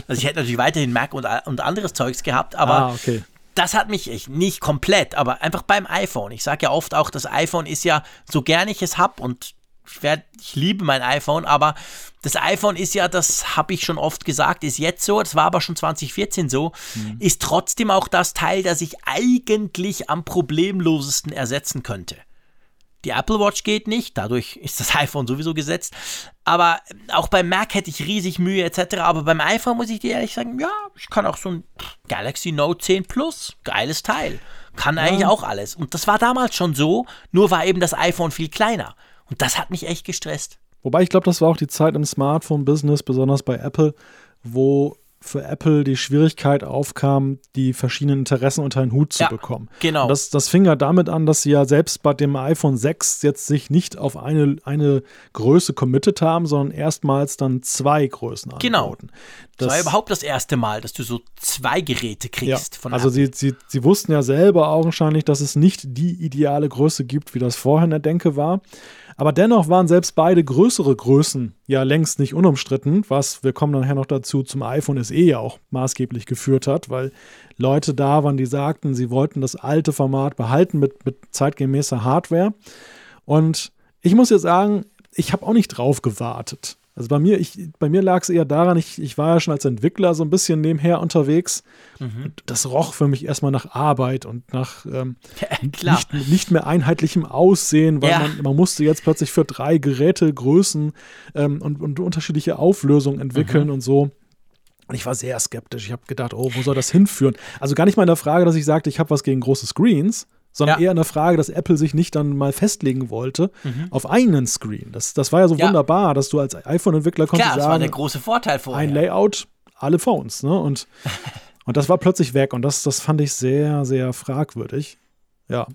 Speaker 3: Also ich hätte natürlich weiterhin Mac und, und anderes Zeugs gehabt, aber
Speaker 2: ah, okay.
Speaker 3: Das hat mich echt nicht komplett, aber einfach beim iPhone. Ich sage ja oft auch, das iPhone ist ja, so gern ich es habe und ich, werd, ich liebe mein iPhone, aber das iPhone ist ja, das habe ich schon oft gesagt, ist jetzt so, das war aber schon 2014 so, ist trotzdem auch das Teil, das ich eigentlich am problemlosesten ersetzen könnte. Die Apple Watch geht nicht, dadurch ist das iPhone sowieso gesetzt. Aber auch beim Mac hätte ich riesig Mühe etc. Aber beim iPhone muss ich dir ehrlich sagen, ja, ich kann auch so ein Galaxy Note 10 Plus, geiles Teil. Kann eigentlich auch alles. Und das war damals schon so, nur war eben das iPhone viel kleiner. Und das hat mich echt gestresst.
Speaker 2: Wobei ich glaube, das war auch die Zeit im Smartphone-Business, besonders bei Apple, wo für Apple die Schwierigkeit aufkam, die verschiedenen Interessen unter einen Hut zu
Speaker 3: Ja,
Speaker 2: bekommen.
Speaker 3: genau.
Speaker 2: Und das, das fing ja damit an, dass sie ja selbst bei dem iPhone 6 jetzt sich nicht auf eine, eine Größe committed haben, sondern erstmals dann zwei Größen
Speaker 3: Genau.
Speaker 2: anbauten.
Speaker 3: Das, war überhaupt das erste Mal, dass du so zwei Geräte
Speaker 2: ja,
Speaker 3: kriegst von
Speaker 2: also
Speaker 3: Apple.
Speaker 2: sie, sie, sie wussten ja selber augenscheinlich, dass es nicht die ideale Größe gibt, wie das vorher in der Denke war. Aber dennoch waren selbst beide größere Größen ja längst nicht unumstritten, was, wir kommen nachher noch dazu, zum iPhone SE ja auch maßgeblich geführt hat, weil Leute da waren, die sagten, sie wollten das alte Format behalten mit, mit zeitgemäßer Hardware. Und ich muss jetzt sagen, ich habe auch nicht drauf gewartet. Also bei mir, bei mir lag es eher daran, ich, ich war ja schon als Entwickler so ein bisschen nebenher unterwegs. Mhm. Das roch für mich erstmal nach Arbeit und nach ähm, ja, nicht, nicht, mehr einheitlichem Aussehen, weil ja. man, man musste jetzt plötzlich für drei Geräte Größen ähm, und, und unterschiedliche Auflösungen entwickeln mhm. und so. Und ich war sehr skeptisch. Ich habe gedacht, oh, wo soll das hinführen? Also gar nicht mal in der Frage, dass ich sagte, ich habe was gegen große Screens, sondern ja. eher eine Frage, dass Apple sich nicht dann mal festlegen wollte mhm. auf einen Screen. Das, das war ja so ja. wunderbar, dass du als iPhone-Entwickler konntest
Speaker 3: Klar, das war der große Vorteil vorher.
Speaker 2: Ein Layout, alle Phones. Ne? Und, und das war plötzlich weg und das, das fand ich sehr, sehr fragwürdig. Ja.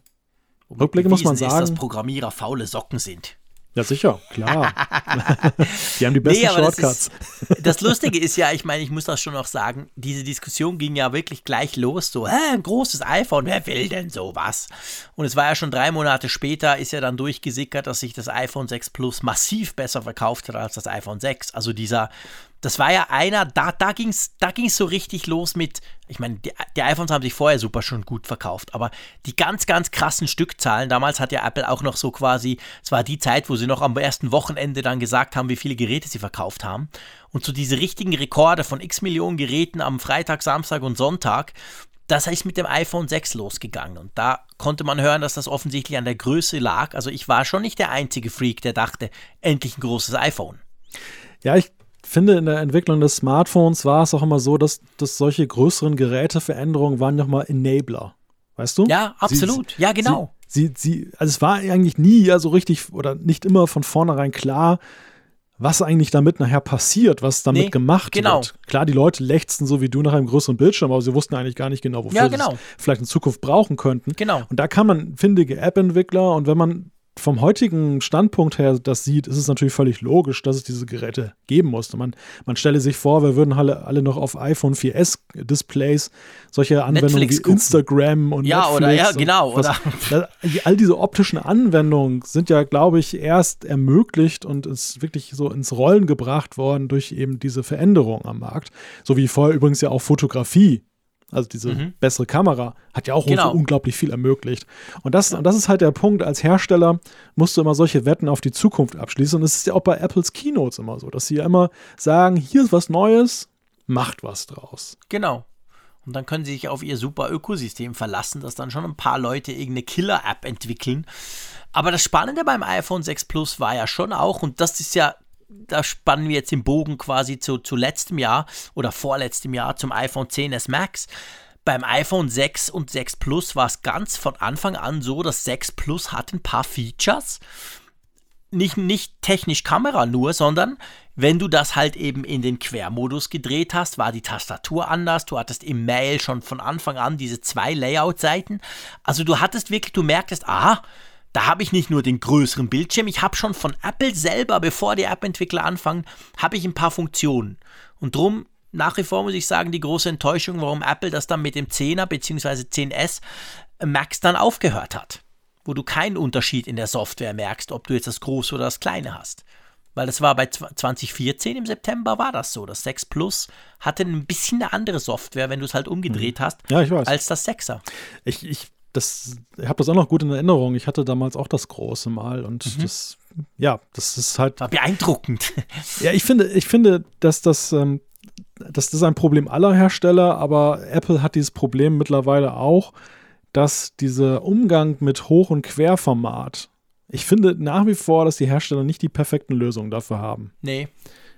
Speaker 3: Rückblickend muss man sagen. Dass Programmierer faule Socken sind.
Speaker 2: Ja, sicher, klar. die haben die besten nee, Shortcuts.
Speaker 3: Das, ist, das, Lustige ist ja, ich meine, ich muss das schon noch sagen, diese Diskussion ging ja wirklich gleich los, so, hä, ein großes iPhone, wer will denn sowas? Und es war ja schon drei Monate später, ist ja dann durchgesickert, dass sich das iPhone 6 Plus massiv besser verkauft hat als das iPhone 6. Also dieser das war ja einer, da, da ging es da ging's so richtig los mit, ich meine, die, die, iPhones haben sich vorher super schon gut verkauft, aber die ganz, ganz krassen Stückzahlen, damals hat ja Apple auch noch so quasi, es war die Zeit, wo sie noch am ersten Wochenende dann gesagt haben, wie viele Geräte sie verkauft haben. Und so diese richtigen Rekorde von x Millionen Geräten am Freitag, Samstag und Sonntag, das ist mit dem iPhone 6 losgegangen. Und da konnte man hören, dass das offensichtlich an der Größe lag. Also ich war schon nicht der einzige Freak, der dachte, endlich ein großes iPhone.
Speaker 2: Ja, ich finde, in der Entwicklung des Smartphones war es auch immer so, dass, dass solche größeren Geräteveränderungen waren nochmal Enabler. Weißt du?
Speaker 3: Ja, absolut. Sie, ja, genau.
Speaker 2: Sie, sie, also es war eigentlich nie ja so richtig oder nicht immer von vornherein klar, was eigentlich damit nachher passiert, was damit nee, gemacht genau. wird. Klar, die Leute lechzten so wie du nach einem größeren Bildschirm, aber sie wussten eigentlich gar nicht genau, wofür ja, genau. sie es vielleicht in Zukunft brauchen könnten.
Speaker 3: Genau.
Speaker 2: Und da kann man findige App-Entwickler und wenn man vom heutigen Standpunkt her das sieht, ist es natürlich völlig logisch, dass es diese Geräte geben muss. Man, man stelle sich vor, wir würden alle, alle noch auf iPhone 4S Displays solche Anwendungen Netflix wie. Instagram und
Speaker 3: ja,
Speaker 2: Netflix
Speaker 3: oder ja, genau.
Speaker 2: Was, oder. all diese optischen Anwendungen sind ja, glaube ich, erst ermöglicht und ist wirklich so ins Rollen gebracht worden durch eben diese Veränderung am Markt. So wie vorher übrigens ja auch Fotografie also diese mhm. bessere Kamera, hat ja auch genau. unglaublich viel ermöglicht. Und das, und das ist halt der Punkt, als Hersteller musst du immer solche Wetten auf die Zukunft abschließen. Und es ist ja auch bei Apples Keynotes immer so, dass sie ja immer sagen, hier ist was Neues, macht was draus.
Speaker 3: Genau. Und dann können sie sich auf ihr super Ökosystem verlassen, dass dann schon ein paar Leute irgendeine Killer-App entwickeln. Aber das Spannende beim iPhone 6 Plus war ja schon auch, und das ist ja da spannen wir jetzt den Bogen quasi zu, zu letztem Jahr oder vorletztem Jahr zum iPhone 10s Max. Beim iPhone 6 und 6 Plus war es ganz von Anfang an so, dass 6 Plus hat ein paar Features. Nicht, nicht technisch Kamera nur, sondern wenn du das halt eben in den Quermodus gedreht hast, war die Tastatur anders. Du hattest im Mail schon von Anfang an diese zwei Layout-Seiten. Also du hattest wirklich, du merktest, aha, da habe ich nicht nur den größeren Bildschirm, ich habe schon von Apple selber, bevor die App-Entwickler anfangen, habe ich ein paar Funktionen. Und drum nach wie vor muss ich sagen, die große Enttäuschung, warum Apple das dann mit dem 10er bzw. 10S Max dann aufgehört hat. Wo du keinen Unterschied in der Software merkst, ob du jetzt das große oder das kleine hast. Weil das war bei 2014 im September war das so. Das 6 Plus hatte ein bisschen eine andere Software, wenn du es halt umgedreht mhm. hast,
Speaker 2: ja,
Speaker 3: als das 6er.
Speaker 2: Ich, ich das, ich habe das auch noch gut in Erinnerung. Ich hatte damals auch das große Mal und mhm. das, ja, das ist halt.
Speaker 3: War beeindruckend.
Speaker 2: Ja, ich finde, ich finde, dass das, ähm, das ist ein Problem aller Hersteller, aber Apple hat dieses Problem mittlerweile auch, dass dieser Umgang mit Hoch- und Querformat, ich finde nach wie vor, dass die Hersteller nicht die perfekten Lösungen dafür haben.
Speaker 3: Nee.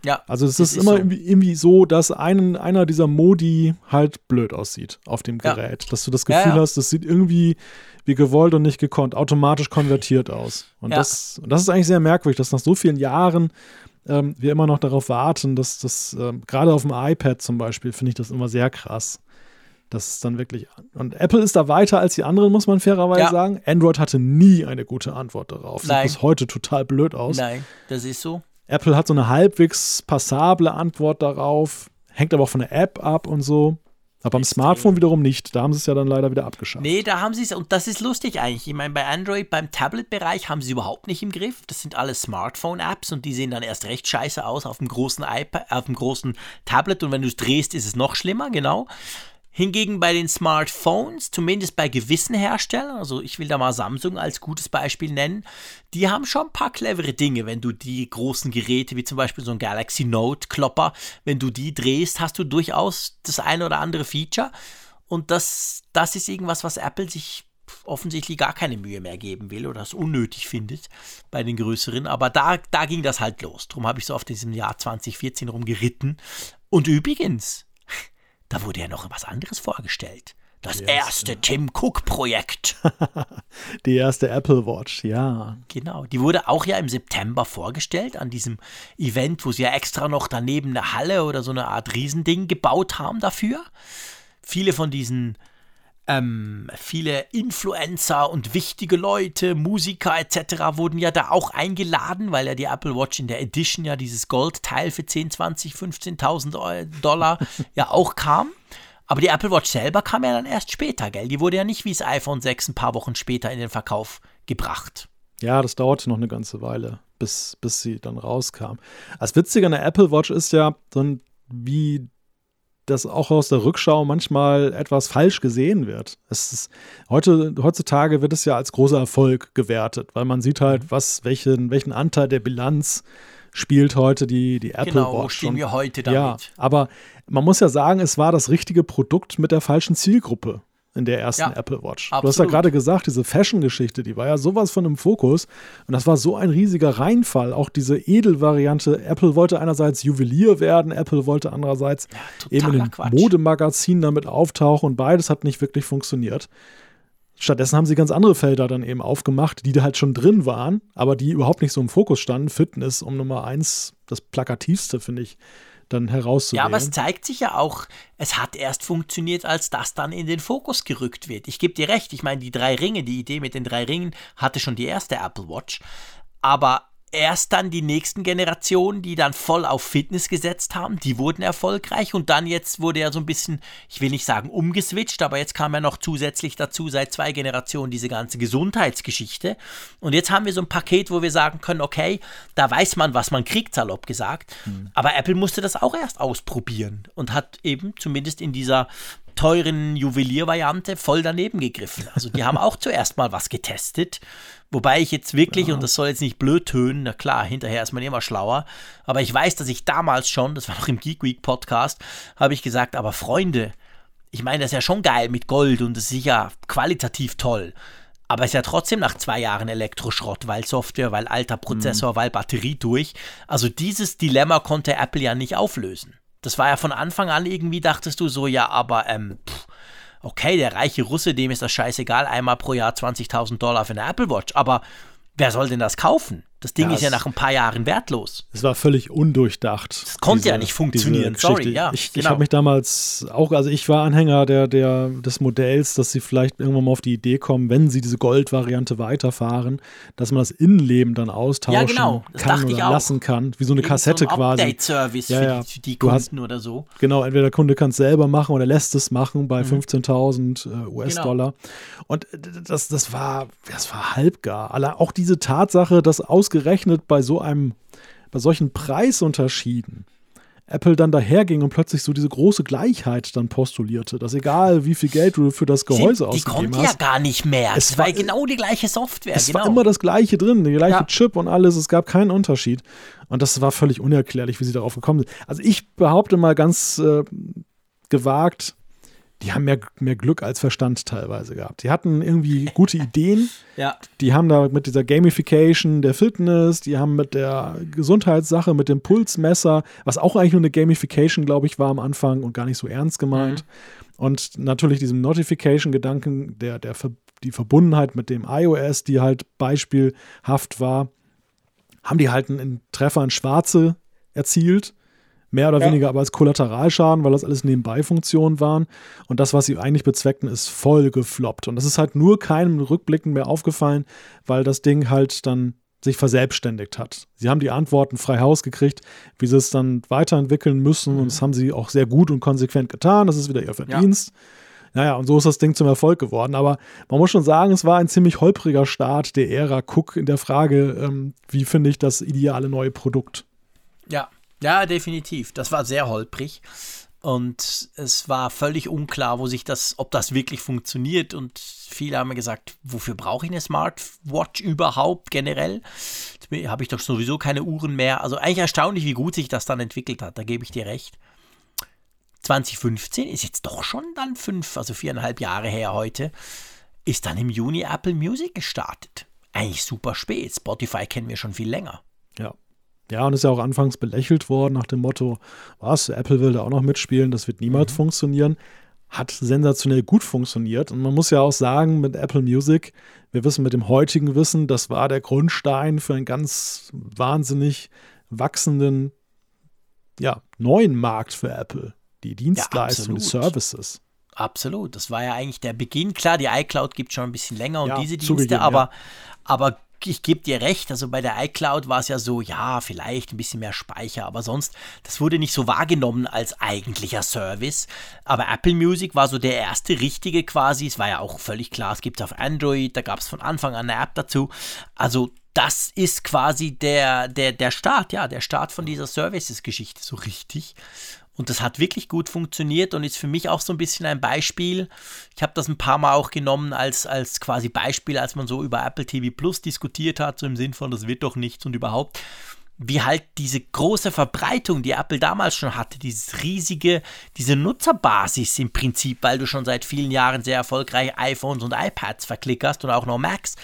Speaker 3: Ja,
Speaker 2: also es ist, ist immer so. irgendwie, irgendwie, so, dass einen, einer dieser Modi halt blöd aussieht auf dem Gerät. Ja. Dass du das Gefühl ja, ja. hast, das sieht irgendwie wie gewollt und nicht gekonnt, automatisch konvertiert aus. Und, das, und das ist eigentlich sehr merkwürdig, dass nach so vielen Jahren ähm, wir immer noch darauf warten, dass das, ähm, gerade auf dem iPad zum Beispiel, finde ich das immer sehr krass. Das ist dann wirklich. Und Apple ist da weiter als die anderen, muss man fairerweise ja. sagen. Android hatte nie eine gute Antwort darauf. Nein. Sieht bis heute total blöd aus.
Speaker 3: Nein, das ist so.
Speaker 2: Apple hat so eine halbwegs passable Antwort darauf, hängt aber auch von der App ab und so. Aber beim Smartphone wiederum nicht. Da haben sie es ja dann leider wieder abgeschafft.
Speaker 3: Nee, da haben sie es, und das ist lustig eigentlich. Ich meine, bei Android, beim Tablet-Bereich haben sie überhaupt nicht im Griff. Das sind alles Smartphone-Apps und die sehen dann erst recht scheiße aus auf dem großen iPad, auf dem großen Tablet und wenn du es drehst, ist es noch schlimmer, genau. Hingegen bei den Smartphones, zumindest bei gewissen Herstellern, also ich will da mal Samsung als gutes Beispiel nennen, die haben schon ein paar clevere Dinge. Wenn du die großen Geräte, wie zum Beispiel so ein Galaxy Note Klopper, wenn du die drehst, hast du durchaus das eine oder andere Feature. Und das, das ist irgendwas, was Apple sich offensichtlich gar keine Mühe mehr geben will oder es unnötig findet bei den größeren. Aber da, da ging das halt los. Darum habe ich so auf diesem Jahr 2014 rumgeritten. Und übrigens, da wurde ja noch was anderes vorgestellt. Das yes, erste ja. Tim Cook-Projekt.
Speaker 2: Die erste Apple Watch, ja.
Speaker 3: Genau, die wurde auch ja im September vorgestellt an diesem Event, wo sie ja extra noch daneben eine Halle oder so eine Art Riesending gebaut haben dafür. Viele von diesen ähm, viele Influencer und wichtige Leute, Musiker etc. wurden ja da auch eingeladen, weil ja die Apple Watch in der Edition ja dieses Goldteil für 10, 20, 15.000 Dollar ja auch kam. Aber die Apple Watch selber kam ja dann erst später, gell? Die wurde ja nicht wie das iPhone 6 ein paar Wochen später in den Verkauf gebracht.
Speaker 2: Ja, das dauerte noch eine ganze Weile, bis, bis sie dann rauskam. Das Witzige an der Apple Watch ist ja, so ein, wie das auch aus der Rückschau manchmal etwas falsch gesehen wird. Ist, heute, heutzutage wird es ja als großer Erfolg gewertet, weil man sieht halt, mhm. was, welchen, welchen Anteil der Bilanz spielt heute die, die Apple genau, Watch. Wo
Speaker 3: stehen wir heute damit?
Speaker 2: Ja, aber man muss ja sagen, es war das richtige Produkt mit der falschen Zielgruppe in der ersten ja, Apple Watch. Absolut. Du hast ja gerade gesagt, diese Fashion-Geschichte, die war ja sowas von im Fokus. Und das war so ein riesiger Reinfall. Auch diese Edelvariante. Apple wollte einerseits Juwelier werden, Apple wollte andererseits ja, eben in den Modemagazinen damit auftauchen. Und beides hat nicht wirklich funktioniert. Stattdessen haben sie ganz andere Felder dann eben aufgemacht, die da halt schon drin waren, aber die überhaupt nicht so im Fokus standen. Fitness um Nummer eins, das plakativste, finde ich, dann herauszuwählen.
Speaker 3: Ja, aber es zeigt sich ja auch, es hat erst funktioniert, als das dann in den Fokus gerückt wird. Ich gebe dir recht, ich meine, die drei Ringe, die Idee mit den drei Ringen hatte schon die erste Apple Watch. Aber erst dann die nächsten Generationen, die dann voll auf Fitness gesetzt haben, die wurden erfolgreich und dann jetzt wurde ja so ein bisschen, ich will nicht sagen umgeswitcht, aber jetzt kam ja noch zusätzlich dazu seit zwei Generationen diese ganze Gesundheitsgeschichte und jetzt haben wir so ein Paket, wo wir sagen können, okay, da weiß man, was man kriegt, salopp gesagt, mhm. aber Apple musste das auch erst ausprobieren und hat eben zumindest in dieser teuren Juweliervariante voll daneben gegriffen. Also die haben auch zuerst mal was getestet Wobei ich jetzt wirklich, ja. und das soll jetzt nicht blöd tönen, na klar, hinterher ist man immer schlauer, aber ich weiß, dass ich damals schon, das war noch im Geek Week Podcast, habe ich gesagt, aber Freunde, ich meine, das ist ja schon geil mit Gold und das ist sicher qualitativ toll. Aber es ist ja trotzdem nach zwei Jahren Elektroschrott, weil Software, weil alter Prozessor, mhm. weil Batterie durch. Also dieses Dilemma konnte Apple ja nicht auflösen. Das war ja von Anfang an irgendwie, dachtest du so, ja, aber ähm, pff, okay, der reiche Russe, dem ist das scheißegal, einmal pro Jahr 20.000 Dollar für eine Apple Watch, aber wer soll denn das kaufen? Das Ding ja, ist ja nach ein paar Jahren wertlos.
Speaker 2: Es war völlig undurchdacht.
Speaker 3: Das konnte diese, ja nicht funktionieren. Sorry, ja.
Speaker 2: Ich, genau. ich habe mich damals auch, also ich war Anhänger der, der, des Modells, dass sie vielleicht irgendwann mal auf die Idee kommen, wenn sie diese Gold-Variante weiterfahren, dass man das Innenleben dann austauschen ja, genau. kann oder lassen kann. Wie so eine Irgend Kassette so ein quasi.
Speaker 3: Update-Service ja, ja. für, die, die Kunden hast, oder so.
Speaker 2: Genau, entweder der Kunde kann es selber machen oder lässt es machen bei mhm. 15.000 äh, US-Dollar. Genau. Und das, das, war, das war halbgar. Auch diese Tatsache, dass ausgerechnet bei so einem, bei solchen Preisunterschieden Apple dann daherging und plötzlich so diese große Gleichheit dann postulierte, dass egal wie viel Geld du für das Gehäuse Sie, ausgegeben
Speaker 3: hast. Die konnte ja gar nicht mehr. Es war genau die gleiche Software.
Speaker 2: Es
Speaker 3: genau.
Speaker 2: war immer das gleiche drin, der gleiche ja. Chip und alles. Es gab keinen Unterschied. Und das war völlig unerklärlich, wie sie darauf gekommen sind. Also ich behaupte mal ganz äh, gewagt, die haben mehr, mehr Glück als Verstand teilweise gehabt. Die hatten irgendwie gute Ideen.
Speaker 3: ja.
Speaker 2: Die haben da mit dieser Gamification der Fitness, die haben mit der Gesundheitssache, mit dem Pulsmesser, was auch eigentlich nur eine Gamification, glaube ich, war am Anfang und gar nicht so ernst gemeint. Mhm. Und natürlich diesem Notification-Gedanken, der, der, die Verbundenheit mit dem iOS, die halt beispielhaft war, haben die halt einen Treffer in Schwarze erzielt Mehr oder ja. weniger aber als Kollateralschaden, weil das alles Nebenbei-Funktionen waren. Und das, was sie eigentlich bezweckten, ist voll gefloppt. Und das ist halt nur keinem Rückblicken mehr aufgefallen, weil das Ding halt dann sich verselbstständigt hat. Sie haben die Antworten frei Haus gekriegt, wie sie es dann weiterentwickeln müssen mhm. und das haben sie auch sehr gut und konsequent getan. Das ist wieder ihr Verdienst. Ja. Naja, und so ist das Ding zum Erfolg geworden. Aber man muss schon sagen, es war ein ziemlich holpriger Start der Ära Cook in der Frage, ähm, wie finde ich das ideale neue Produkt.
Speaker 3: Ja, ja, definitiv. Das war sehr holprig. Und es war völlig unklar, wo sich das, ob das wirklich funktioniert. Und viele haben mir gesagt, wofür brauche ich eine Smartwatch überhaupt generell? Jetzt habe ich doch sowieso keine Uhren mehr. Also eigentlich erstaunlich, wie gut sich das dann entwickelt hat. Da gebe ich dir recht. 2015 ist jetzt doch schon dann fünf, also viereinhalb Jahre her heute, ist dann im Juni Apple Music gestartet. Eigentlich super spät. Spotify kennen wir schon viel länger.
Speaker 2: Ja. Ja, und ist ja auch anfangs belächelt worden nach dem Motto, was, Apple will da auch noch mitspielen, das wird niemals mhm. funktionieren. Hat sensationell gut funktioniert. Und man muss ja auch sagen, mit Apple Music, wir wissen mit dem heutigen Wissen, das war der Grundstein für einen ganz wahnsinnig wachsenden, ja, neuen Markt für Apple die Dienstleistungen, ja, die Services.
Speaker 3: Absolut, das war ja eigentlich der Beginn. Klar, die iCloud gibt schon ein bisschen länger und ja, diese Dienste, aber, ja. aber ich gebe dir recht, also bei der iCloud war es ja so, ja, vielleicht ein bisschen mehr Speicher, aber sonst, das wurde nicht so wahrgenommen als eigentlicher Service. Aber Apple Music war so der erste richtige quasi. Es war ja auch völlig klar, es gibt es auf Android, da gab es von Anfang an eine App dazu. Also das ist quasi der, der, der Start, ja, der Start von dieser Services-Geschichte, so richtig. Und das hat wirklich gut funktioniert und ist für mich auch so ein bisschen ein Beispiel. Ich habe das ein paar Mal auch genommen als, als quasi Beispiel, als man so über Apple TV Plus diskutiert hat, so im Sinn von, das wird doch nichts und überhaupt. Wie halt diese große Verbreitung, die Apple damals schon hatte, dieses riesige, diese Nutzerbasis im Prinzip, weil du schon seit vielen Jahren sehr erfolgreich iPhones und iPads verklickerst und auch noch Macs.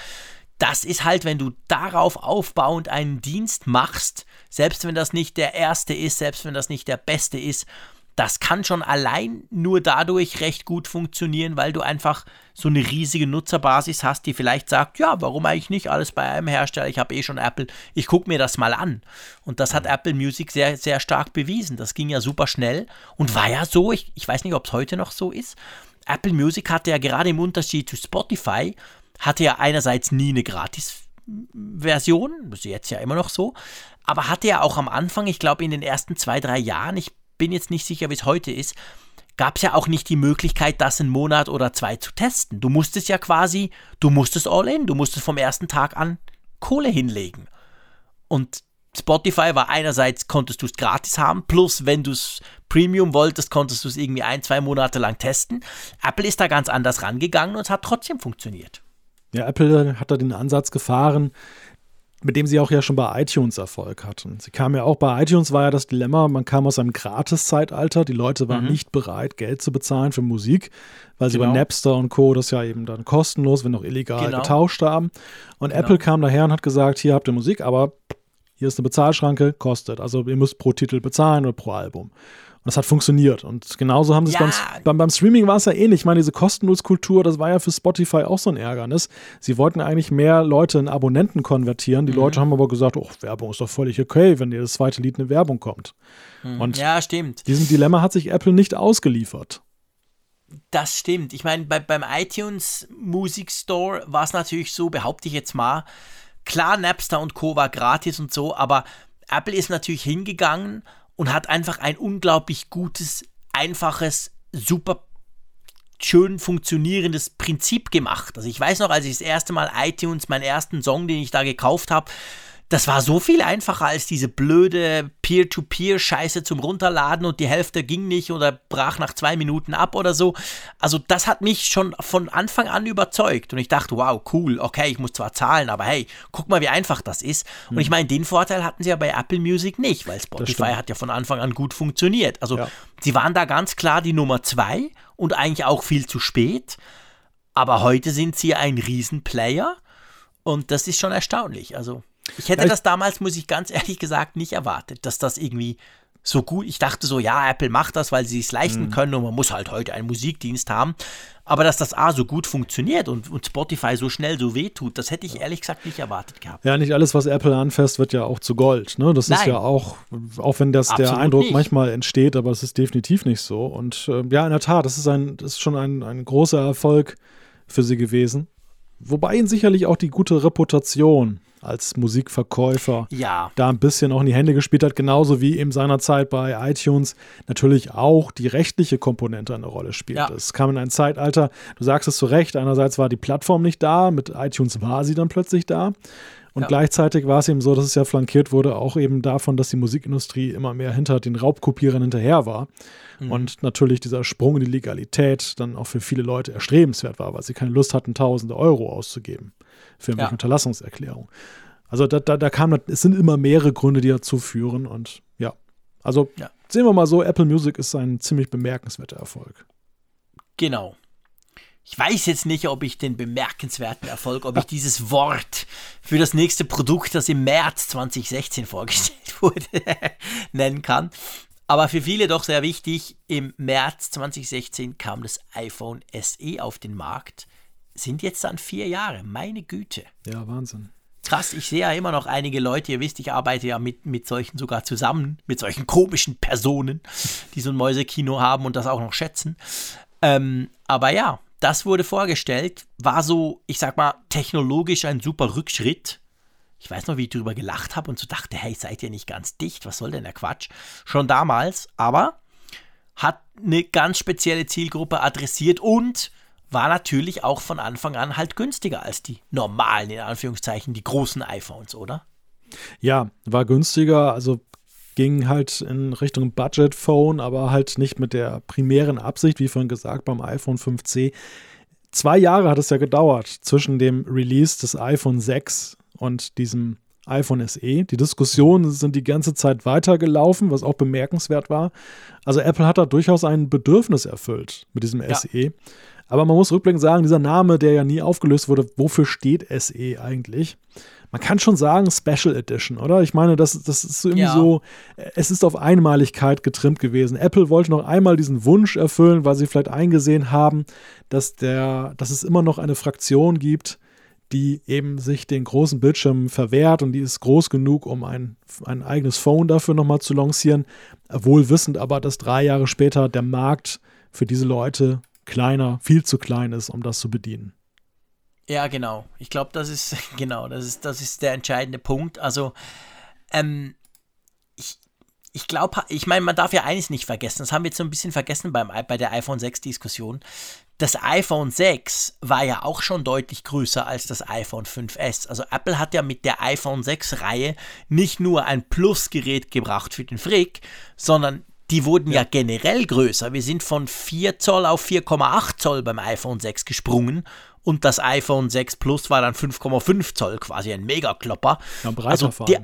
Speaker 3: Das ist halt, wenn du darauf aufbauend einen Dienst machst, selbst wenn das nicht der erste ist, selbst wenn das nicht der beste ist, das kann schon allein nur dadurch recht gut funktionieren, weil du einfach so eine riesige Nutzerbasis hast, die vielleicht sagt, ja, warum eigentlich nicht alles bei einem Hersteller, ich habe eh schon Apple, ich gucke mir das mal an. Und das hat Apple Music sehr, sehr stark bewiesen. Das ging ja super schnell und war ja so, ich, ich weiß nicht, ob es heute noch so ist. Apple Music hatte ja gerade im Unterschied zu Spotify, hatte ja einerseits nie eine Gratis Version, das ist jetzt ja immer noch so, aber hatte ja auch am Anfang, ich glaube in den ersten zwei, drei Jahren, ich bin jetzt nicht sicher, wie es heute ist, gab es ja auch nicht die Möglichkeit, das einen Monat oder zwei zu testen. Du musstest ja quasi, du musstest all in, du musstest vom ersten Tag an Kohle hinlegen. Und Spotify war einerseits, konntest du es gratis haben, plus wenn du es Premium wolltest, konntest du es irgendwie ein, zwei Monate lang testen. Apple ist da ganz anders rangegangen und es hat trotzdem funktioniert.
Speaker 2: Ja, Apple hat da den Ansatz gefahren, mit dem sie auch ja schon bei iTunes Erfolg hatten. Sie kam ja auch bei iTunes, war ja das Dilemma, man kam aus einem Gratis-Zeitalter, die Leute waren mhm. nicht bereit, Geld zu bezahlen für Musik, weil sie genau. bei Napster und Co. das ja eben dann kostenlos, wenn auch illegal genau. getauscht haben. Und genau. Apple kam daher und hat gesagt, hier habt ihr Musik, aber hier ist eine Bezahlschranke, kostet. Also ihr müsst pro Titel bezahlen oder pro Album. Und das hat funktioniert. Und genauso haben sie es ja. beim, beim, Streaming war es ja ähnlich. Ich meine, diese Kostenloskultur, das war ja für Spotify auch so ein Ärgernis. Sie wollten eigentlich mehr Leute in Abonnenten konvertieren. Die mhm. Leute haben aber gesagt, oh, Werbung ist doch völlig okay, wenn dir das zweite Lied eine Werbung kommt.
Speaker 3: Mhm. Und ja, stimmt.
Speaker 2: Diesem Dilemma hat sich Apple nicht ausgeliefert.
Speaker 3: Das stimmt. Ich meine, bei, beim iTunes Music Store war es natürlich so, behaupte ich jetzt mal, klar, Napster und Co. war gratis und so, aber Apple ist natürlich hingegangen und hat einfach ein unglaublich gutes, einfaches, super schön funktionierendes Prinzip gemacht. Also ich weiß noch, als ich das erste Mal iTunes, meinen ersten Song, den ich da gekauft habe, das war so viel einfacher als diese blöde Peer-to-Peer-Scheiße zum Runterladen und die Hälfte ging nicht oder brach nach zwei Minuten ab oder so. Also das hat mich schon von Anfang an überzeugt und ich dachte, wow, cool, okay, ich muss zwar zahlen, aber hey, guck mal, wie einfach das ist. Und ich hm. meine, den Vorteil hatten sie ja bei Apple Music nicht, weil Spotify hat ja von Anfang an gut funktioniert. Also ja. sie waren da ganz klar die Nummer zwei und eigentlich auch viel zu spät. Aber heute sind sie ein Riesenplayer und das ist schon erstaunlich. Also ich hätte das damals, muss ich ganz ehrlich gesagt, nicht erwartet, dass das irgendwie so gut. Ich dachte so, ja, Apple macht das, weil sie es leisten mhm. können und man muss halt heute einen Musikdienst haben. Aber dass das A so gut funktioniert und, und Spotify so schnell so wehtut, das hätte ich ehrlich gesagt nicht erwartet gehabt.
Speaker 2: Ja, nicht alles, was Apple anfasst, wird ja auch zu Gold. Ne? Das Nein. ist ja auch, auch wenn das Absolut der Eindruck nicht. manchmal entsteht, aber es ist definitiv nicht so. Und äh, ja, in der Tat, das ist, ein, das ist schon ein, ein großer Erfolg für sie gewesen. Wobei ihnen sicherlich auch die gute Reputation als Musikverkäufer
Speaker 3: ja.
Speaker 2: da ein bisschen auch in die Hände gespielt hat, genauso wie eben seinerzeit bei iTunes natürlich auch die rechtliche Komponente eine Rolle spielt.
Speaker 3: Ja.
Speaker 2: Es kam in ein Zeitalter, du sagst es zu Recht, einerseits war die Plattform nicht da, mit iTunes war sie dann plötzlich da. Und
Speaker 3: Ja.
Speaker 2: gleichzeitig war es eben so, dass es ja flankiert wurde, auch eben davon, dass die Musikindustrie immer mehr hinter den Raubkopierern hinterher war.
Speaker 3: Mhm.
Speaker 2: Und natürlich dieser Sprung in die Legalität dann auch für viele Leute erstrebenswert war, weil sie keine Lust hatten, tausende Euro auszugeben für irgendwelche
Speaker 3: Ja.
Speaker 2: Unterlassungserklärungen. Also da, da, da kam, es sind immer mehrere Gründe, die dazu führen. Und ja, also
Speaker 3: Ja.
Speaker 2: sehen wir mal so, Apple Music ist ein ziemlich bemerkenswerter Erfolg.
Speaker 3: Genau. Ich weiß jetzt nicht, ob ich den bemerkenswerten Erfolg, ob ich dieses Wort für das nächste Produkt, das im März 2016 vorgestellt wurde, nennen kann. Aber für viele doch sehr wichtig, im März 2016 kam das iPhone SE auf den Markt. Sind jetzt dann vier Jahre, meine Güte.
Speaker 2: Ja, Wahnsinn.
Speaker 3: Krass, ich sehe ja immer noch einige Leute, ihr wisst, ich arbeite ja mit, mit solchen sogar zusammen, mit solchen komischen Personen, die so ein Mäusekino haben und das auch noch schätzen. Ähm, aber ja, das wurde vorgestellt, war so, ich sag mal, technologisch ein super Rückschritt. Ich weiß noch, wie ich drüber gelacht habe und so dachte, hey, seid ihr nicht ganz dicht? Was soll denn der Quatsch? Schon damals, aber hat eine ganz spezielle Zielgruppe adressiert und war natürlich auch von Anfang an halt günstiger als die normalen, in Anführungszeichen, die großen iPhones, oder?
Speaker 2: Ja, war günstiger, also ging halt in Richtung Budget Phone, aber halt nicht mit der primären Absicht, wie vorhin gesagt, beim iPhone 5C. Zwei Jahre hat es ja gedauert zwischen dem Release des iPhone 6 und diesem iPhone SE. Die Diskussionen sind die ganze Zeit weitergelaufen, was auch bemerkenswert war. Also Apple hat da durchaus ein Bedürfnis erfüllt mit diesem
Speaker 3: Ja.
Speaker 2: SE. Aber man muss rückblickend sagen, dieser Name, der ja nie aufgelöst wurde, wofür steht SE eigentlich? Man kann schon sagen Special Edition, oder? Ich meine, das, das ist so irgendwie
Speaker 3: Ja.
Speaker 2: so, es ist auf Einmaligkeit getrimmt gewesen. Apple wollte noch einmal diesen Wunsch erfüllen, weil sie vielleicht eingesehen haben, dass, der, dass es immer noch eine Fraktion gibt, die eben sich den großen Bildschirm verwehrt und die ist groß genug, um ein, ein eigenes Phone dafür nochmal zu lancieren. Wohl wissend aber, dass drei Jahre später der Markt für diese Leute kleiner, viel zu klein ist, um das zu bedienen.
Speaker 3: Ja, genau. Ich glaube, das ist genau, das ist, das ist der entscheidende Punkt. Also, ähm, ich, ich glaube, ich meine, man darf ja eines nicht vergessen. Das haben wir jetzt so ein bisschen vergessen beim, bei der iPhone 6-Diskussion. Das iPhone 6 war ja auch schon deutlich größer als das iPhone 5S. Also Apple hat ja mit der iPhone 6-Reihe nicht nur ein Plus-Gerät gebracht für den Frick, sondern die wurden ja. generell größer. Wir sind von 4 Zoll auf 4,8 Zoll beim iPhone 6 gesprungen und das iPhone 6 Plus war dann 5,5 Zoll, quasi ein Megaklopper.
Speaker 2: Ja, breiter
Speaker 3: also die.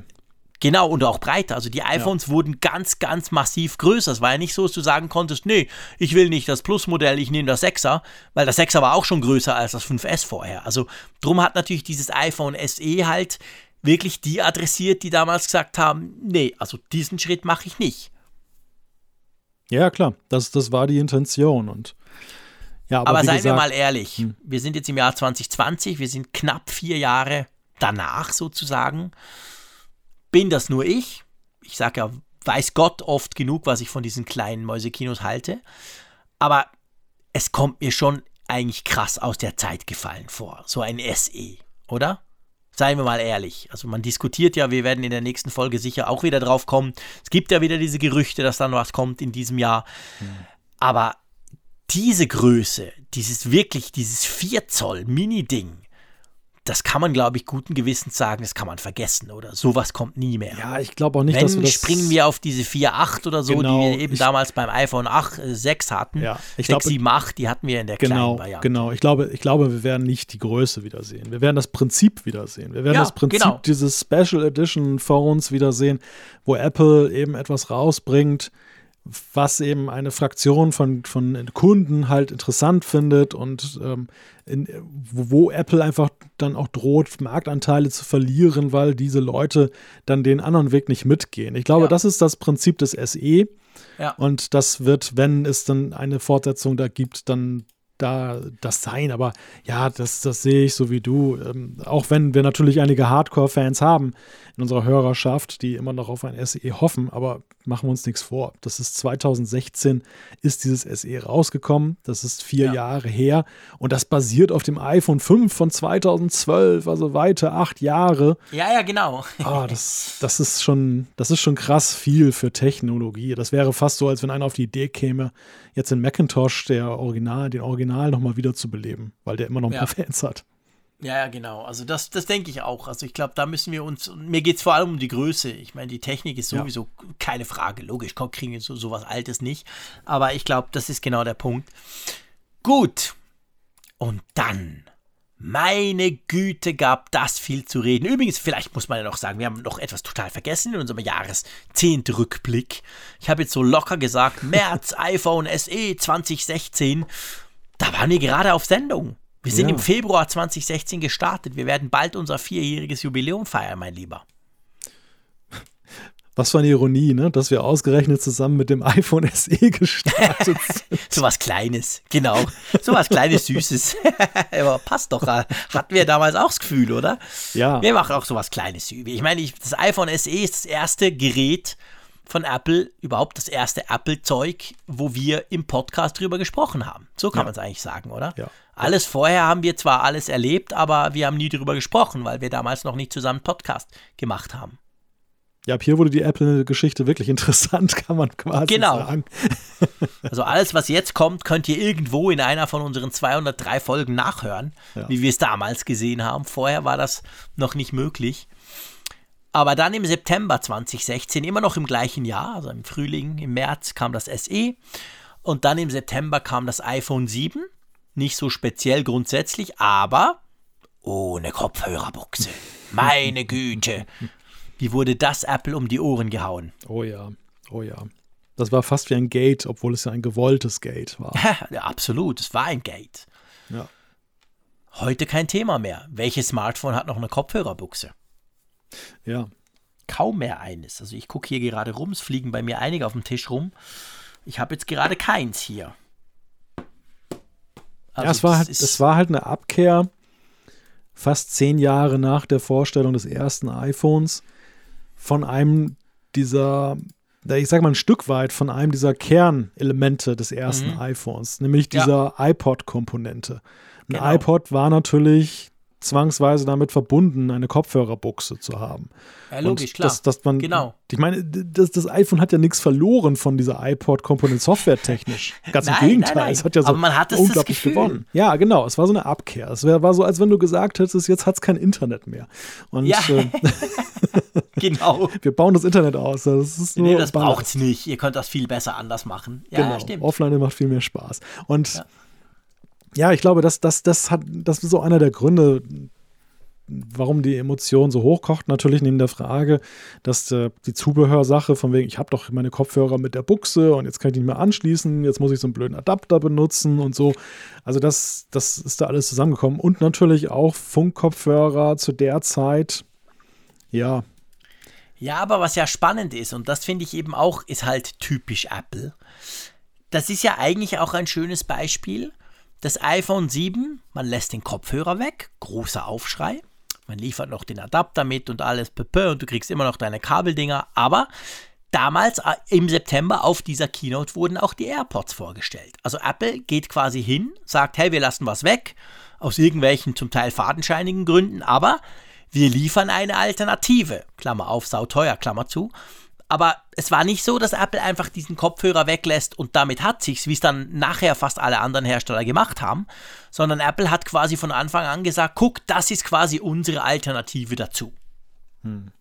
Speaker 3: Genau, und auch breiter. Also die iPhones wurden ganz, ganz massiv größer. Es war ja nicht so, dass du sagen konntest, nee, ich will nicht das Plus-Modell, ich nehme das 6er, weil das 6er war auch schon größer als das 5S vorher. Also drum hat natürlich dieses iPhone SE halt wirklich die adressiert, die damals gesagt haben, nee, also diesen Schritt mache ich nicht.
Speaker 2: Ja, klar, das, das war die Intention. Und ja, aber,
Speaker 3: Aber seien wir
Speaker 2: gesagt,
Speaker 3: mal ehrlich, wir sind jetzt im Jahr 2020, wir sind knapp vier Jahre danach sozusagen. Bin das nur ich? Ich sage ja, weiß Gott oft genug, was ich von diesen kleinen Mäusekinos halte. Aber es kommt mir schon eigentlich krass aus der Zeit gefallen vor. So ein SE, oder? Seien wir mal ehrlich. Also man diskutiert ja, wir werden in der nächsten Folge sicher auch wieder drauf kommen. Es gibt ja wieder diese Gerüchte, dass dann was kommt in diesem Jahr. Aber diese Größe, dieses wirklich, dieses 4 Zoll Mini-Ding, das kann man, glaube ich, guten Gewissens sagen, das kann man vergessen, oder? Sowas kommt nie mehr.
Speaker 2: ja, ich glaube auch nicht, dass wir
Speaker 3: Wenn
Speaker 2: das
Speaker 3: springen wir auf diese 4.8 oder so,
Speaker 2: Genau,
Speaker 3: die wir eben
Speaker 2: ich-
Speaker 3: damals beim iPhone 8, äh, 6 hatten.
Speaker 2: Ja, ich
Speaker 3: 6,
Speaker 2: glaube-
Speaker 3: 7, 8, die hatten wir in der
Speaker 2: Genau,
Speaker 3: kleinen Variante.
Speaker 2: genau. Ich glaube, ich glaube, wir werden nicht die Größe wiedersehen. Wir werden das Prinzip wiedersehen. Wir werden
Speaker 3: Ja,
Speaker 2: das Prinzip
Speaker 3: genau.
Speaker 2: dieses Special Edition Phones wiedersehen, wo Apple eben etwas rausbringt, was eben eine Fraktion von, von Kunden halt interessant findet und ähm, in, wo, Apple einfach dann auch droht, Marktanteile zu verlieren, weil diese Leute dann den anderen Weg nicht mitgehen. Ich glaube,
Speaker 3: Ja.
Speaker 2: das ist das Prinzip des SE.
Speaker 3: Ja.
Speaker 2: Und das wird, wenn es dann eine Fortsetzung da gibt, dann da das sein. Aber ja, das, das sehe ich so wie du. Ähm, auch wenn wir natürlich einige Hardcore-Fans haben in unserer Hörerschaft, die immer noch auf ein SE hoffen, aber machen wir uns nichts vor. Das ist 2016 ist dieses SE rausgekommen. Das ist vier ja. Jahre her und das basiert auf dem iPhone 5 von 2012, also weite acht Jahre.
Speaker 3: Ja, ja, genau.
Speaker 2: ah, das, das ist schon, das ist schon krass viel für Technologie. Das wäre fast so, als wenn einer auf die Idee käme, jetzt in Macintosh der Original, den Original nochmal wieder zu beleben, weil der immer noch ein ja. paar Fans hat.
Speaker 3: Ja, ja, genau. Also das, das denke ich auch. Also ich glaube, da müssen wir uns, mir geht es vor allem um die Größe. Ich meine, die Technik ist sowieso ja. keine Frage. Logisch, kriegen wir so, sowas Altes nicht. Aber ich glaube, das ist genau der Punkt. Gut. Und dann, meine Güte, gab das viel zu reden. Übrigens, vielleicht muss man ja noch sagen, wir haben noch etwas total vergessen in unserem Jahreszehntrückblick. Ich habe jetzt so locker gesagt, März, iPhone SE 2016. Da waren wir gerade auf Sendung. Wir sind ja. im Februar 2016 gestartet. Wir werden bald unser vierjähriges Jubiläum feiern, mein Lieber.
Speaker 2: Was für eine Ironie, ne? dass wir ausgerechnet zusammen mit dem iPhone SE gestartet sind.
Speaker 3: so was Kleines, genau. So was Kleines, Süßes. Aber passt doch. Hatten wir damals auch das Gefühl, oder?
Speaker 2: Ja.
Speaker 3: Wir machen auch so was Kleines. Ich meine, das iPhone SE ist das erste Gerät von Apple, überhaupt das erste Apple-Zeug, wo wir im Podcast drüber gesprochen haben. So kann ja. man es eigentlich sagen, oder?
Speaker 2: Ja.
Speaker 3: Alles vorher haben wir zwar alles erlebt, aber wir haben nie darüber gesprochen, weil wir damals noch nicht zusammen Podcast gemacht haben.
Speaker 2: Ja, ab hier wurde die Apple-Geschichte wirklich interessant, kann man quasi
Speaker 3: genau.
Speaker 2: sagen.
Speaker 3: also alles, was jetzt kommt, könnt ihr irgendwo in einer von unseren 203 Folgen nachhören, ja. wie wir es damals gesehen haben. Vorher war das noch nicht möglich. Aber dann im September 2016, immer noch im gleichen Jahr, also im Frühling, im März kam das SE und dann im September kam das iPhone 7 nicht so speziell grundsätzlich, aber ohne Kopfhörerbuchse. Meine Güte. Wie wurde das Apple um die Ohren gehauen?
Speaker 2: Oh ja, oh ja. Das war fast wie ein Gate, obwohl es ja ein gewolltes Gate war.
Speaker 3: ja, absolut, es war ein Gate.
Speaker 2: Ja.
Speaker 3: Heute kein Thema mehr. Welches Smartphone hat noch eine Kopfhörerbuchse?
Speaker 2: Ja.
Speaker 3: Kaum mehr eines. Also ich gucke hier gerade rum, es fliegen bei mir einige auf dem Tisch rum. Ich habe jetzt gerade keins hier.
Speaker 2: Also ja, es war, halt, es war halt eine Abkehr fast zehn Jahre nach der Vorstellung des ersten iPhones von einem dieser, ich sag mal ein Stück weit von einem dieser Kernelemente des ersten mhm. iPhones, nämlich dieser ja. iPod-Komponente. Ein genau. iPod war natürlich zwangsweise damit verbunden, eine Kopfhörerbuchse zu haben.
Speaker 3: Ja, logisch, klar.
Speaker 2: Dass, dass man,
Speaker 3: genau.
Speaker 2: Ich meine, das, das iPhone hat ja nichts verloren von dieser iPod-Komponente softwaretechnisch. Ganz nein, im Gegenteil. Nein, nein. Es hat ja so
Speaker 3: hat
Speaker 2: unglaublich gewonnen. Ja, genau. Es war so eine Abkehr. Es war so, als wenn du gesagt hättest, jetzt hat es kein Internet mehr. Und,
Speaker 3: ja. Äh, genau.
Speaker 2: Wir bauen das Internet aus. Das ist
Speaker 3: nur nee, das braucht es nicht. Ihr könnt das viel besser anders machen. Ja,
Speaker 2: genau.
Speaker 3: stimmt.
Speaker 2: Offline macht viel mehr Spaß. Und ja ja, ich glaube, das, das, das, hat, das ist so einer der Gründe, warum die Emotion so hochkocht. Natürlich neben der Frage, dass äh, die Zubehörsache von wegen, ich habe doch meine Kopfhörer mit der Buchse und jetzt kann ich nicht mehr anschließen, jetzt muss ich so einen blöden Adapter benutzen und so. Also das, das ist da alles zusammengekommen. Und natürlich auch Funkkopfhörer zu der Zeit, ja.
Speaker 3: Ja, aber was ja spannend ist, und das finde ich eben auch, ist halt typisch Apple. Das ist ja eigentlich auch ein schönes Beispiel das iPhone 7, man lässt den Kopfhörer weg, großer Aufschrei. Man liefert noch den Adapter mit und alles und du kriegst immer noch deine Kabeldinger. Aber damals äh, im September auf dieser Keynote wurden auch die AirPods vorgestellt. Also Apple geht quasi hin, sagt, hey, wir lassen was weg, aus irgendwelchen zum Teil fadenscheinigen Gründen, aber wir liefern eine Alternative. Klammer auf, sauteuer, Klammer zu. Aber es war nicht so, dass Apple einfach diesen Kopfhörer weglässt und damit hat sich's, wie es dann nachher fast alle anderen Hersteller gemacht haben, sondern Apple hat quasi von Anfang an gesagt, guck, das ist quasi unsere Alternative dazu. Hm.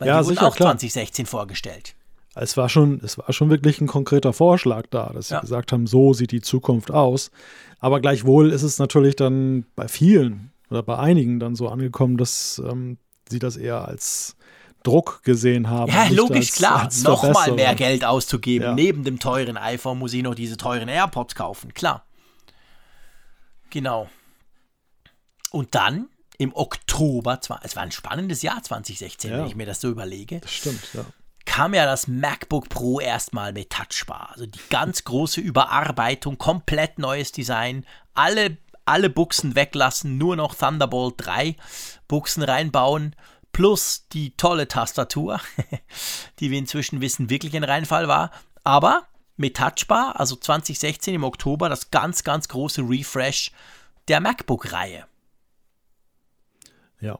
Speaker 3: Weil ja, die wurden auch klar. 2016 vorgestellt.
Speaker 2: Es war, schon, es war schon wirklich ein konkreter Vorschlag da, dass ja. sie gesagt haben, so sieht die Zukunft aus. Aber gleichwohl ist es natürlich dann bei vielen oder bei einigen dann so angekommen, dass ähm, sie das eher als Druck gesehen haben.
Speaker 3: Ja, logisch, als, klar. Nochmal mehr Geld auszugeben. Ja. Neben dem teuren iPhone muss ich noch diese teuren AirPods kaufen. Klar. Genau. Und dann im Oktober, es war ein spannendes Jahr 2016, ja. wenn ich mir das so überlege.
Speaker 2: Das stimmt, ja.
Speaker 3: kam ja das MacBook Pro erstmal mit Touchbar. Also die ganz große Überarbeitung, komplett neues Design, alle, alle Buchsen weglassen, nur noch Thunderbolt 3 Buchsen reinbauen, plus die tolle Tastatur, die wir inzwischen wissen, wirklich ein Reinfall war. Aber mit Touchbar, also 2016 im Oktober, das ganz, ganz große Refresh der MacBook-Reihe.
Speaker 2: Ja,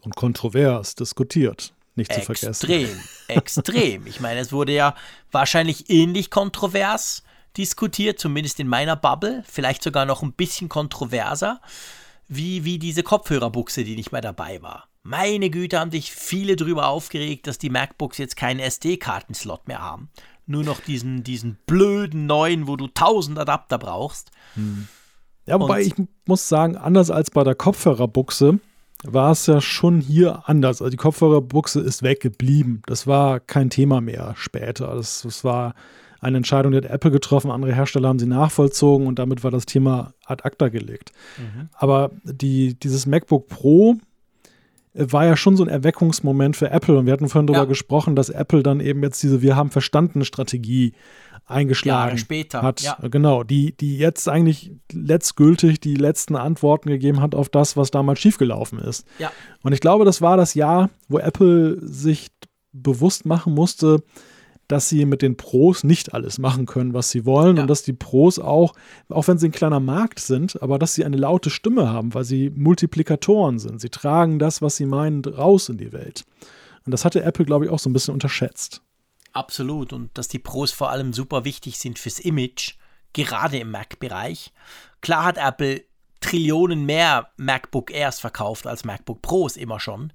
Speaker 2: und kontrovers diskutiert nicht zu vergessen.
Speaker 3: Extrem, extrem. Ich meine, es wurde ja wahrscheinlich ähnlich kontrovers diskutiert, zumindest in meiner Bubble, vielleicht sogar noch ein bisschen kontroverser, wie, wie diese Kopfhörerbuchse, die nicht mehr dabei war. Meine Güte, haben sich viele darüber aufgeregt, dass die MacBooks jetzt keinen SD-Kartenslot mehr haben. Nur noch diesen, diesen blöden neuen, wo du tausend Adapter brauchst.
Speaker 2: Hm. Ja, wobei Und ich muss sagen, anders als bei der Kopfhörerbuchse, war es ja schon hier anders. Also die Kopfhörerbuchse ist weggeblieben. Das war kein Thema mehr später. Das, das war eine Entscheidung, die hat Apple getroffen, andere Hersteller haben sie nachvollzogen und damit war das Thema ad acta gelegt. Mhm. Aber die, dieses MacBook Pro war ja schon so ein Erweckungsmoment für Apple und wir hatten vorhin darüber ja. gesprochen, dass Apple dann eben jetzt diese Wir haben verstanden Strategie eingeschlagen
Speaker 3: später,
Speaker 2: hat. Ja. Genau, die, die jetzt eigentlich letztgültig die letzten Antworten gegeben hat auf das, was damals schiefgelaufen ist.
Speaker 3: Ja.
Speaker 2: Und ich glaube, das war das Jahr, wo Apple sich bewusst machen musste, dass sie mit den Pros nicht alles machen können, was sie wollen ja. und dass die Pros auch, auch wenn sie ein kleiner Markt sind, aber dass sie eine laute Stimme haben, weil sie Multiplikatoren sind. Sie tragen das, was sie meinen, raus in die Welt. Und das hatte Apple, glaube ich, auch so ein bisschen unterschätzt.
Speaker 3: Absolut. Und dass die Pros vor allem super wichtig sind fürs Image, gerade im Mac-Bereich. Klar hat Apple Trillionen mehr MacBook Airs verkauft als MacBook Pros immer schon.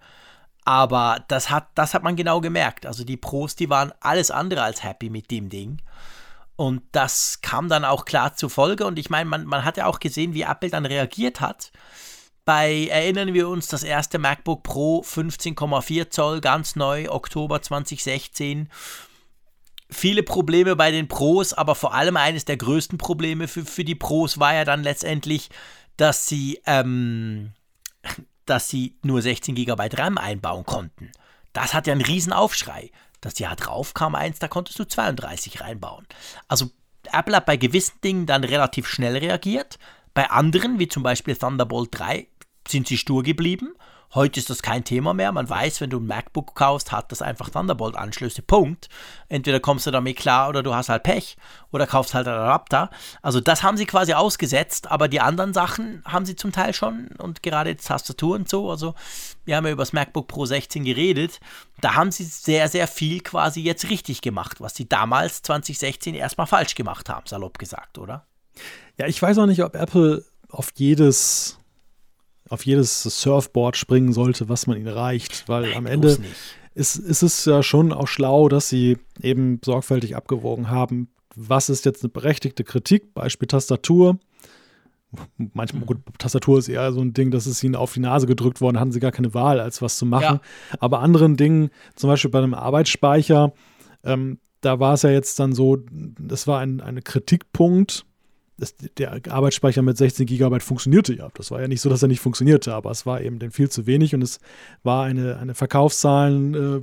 Speaker 3: Aber das hat, das hat man genau gemerkt. Also die Pros, die waren alles andere als happy mit dem Ding. Und das kam dann auch klar zur Folge. Und ich meine, man, man hat ja auch gesehen, wie Apple dann reagiert hat. Bei, erinnern wir uns, das erste MacBook Pro 15,4 Zoll, ganz neu, Oktober 2016 viele Probleme bei den Pros, aber vor allem eines der größten Probleme für, für die Pros war ja dann letztendlich, dass sie, ähm, dass sie nur 16 GB RAM einbauen konnten. Das hat ja einen riesen Aufschrei. Das Jahr drauf kam eins, da konntest du 32 reinbauen. Also Apple hat bei gewissen Dingen dann relativ schnell reagiert. Bei anderen, wie zum Beispiel Thunderbolt 3, sind sie stur geblieben Heute ist das kein Thema mehr. Man weiß, wenn du ein MacBook kaufst, hat das einfach Thunderbolt-Anschlüsse. Punkt. Entweder kommst du damit klar oder du hast halt Pech oder kaufst halt einen Adapter. Also das haben sie quasi ausgesetzt, aber die anderen Sachen haben sie zum Teil schon und gerade jetzt Tastatur und so. Also wir haben ja über das MacBook Pro 16 geredet. Da haben sie sehr, sehr viel quasi jetzt richtig gemacht, was sie damals 2016 erstmal falsch gemacht haben, salopp gesagt, oder?
Speaker 2: Ja, ich weiß auch nicht, ob Apple auf jedes auf jedes Surfboard springen sollte, was man ihnen reicht, weil Nein, am Ende ist, ist es ja schon auch schlau, dass sie eben sorgfältig abgewogen haben, was ist jetzt eine berechtigte Kritik, Beispiel Tastatur. Manchmal, gut, Tastatur ist eher so ein Ding, das ist ihnen auf die Nase gedrückt worden, hatten sie gar keine Wahl, als was zu machen. Ja. Aber anderen Dingen, zum Beispiel bei einem Arbeitsspeicher, ähm, da war es ja jetzt dann so, das war ein, ein Kritikpunkt, das, der Arbeitsspeicher mit 16 GB funktionierte ja. Das war ja nicht so, dass er nicht funktionierte, aber es war eben viel zu wenig und es war eine, eine Verkaufszahlen äh,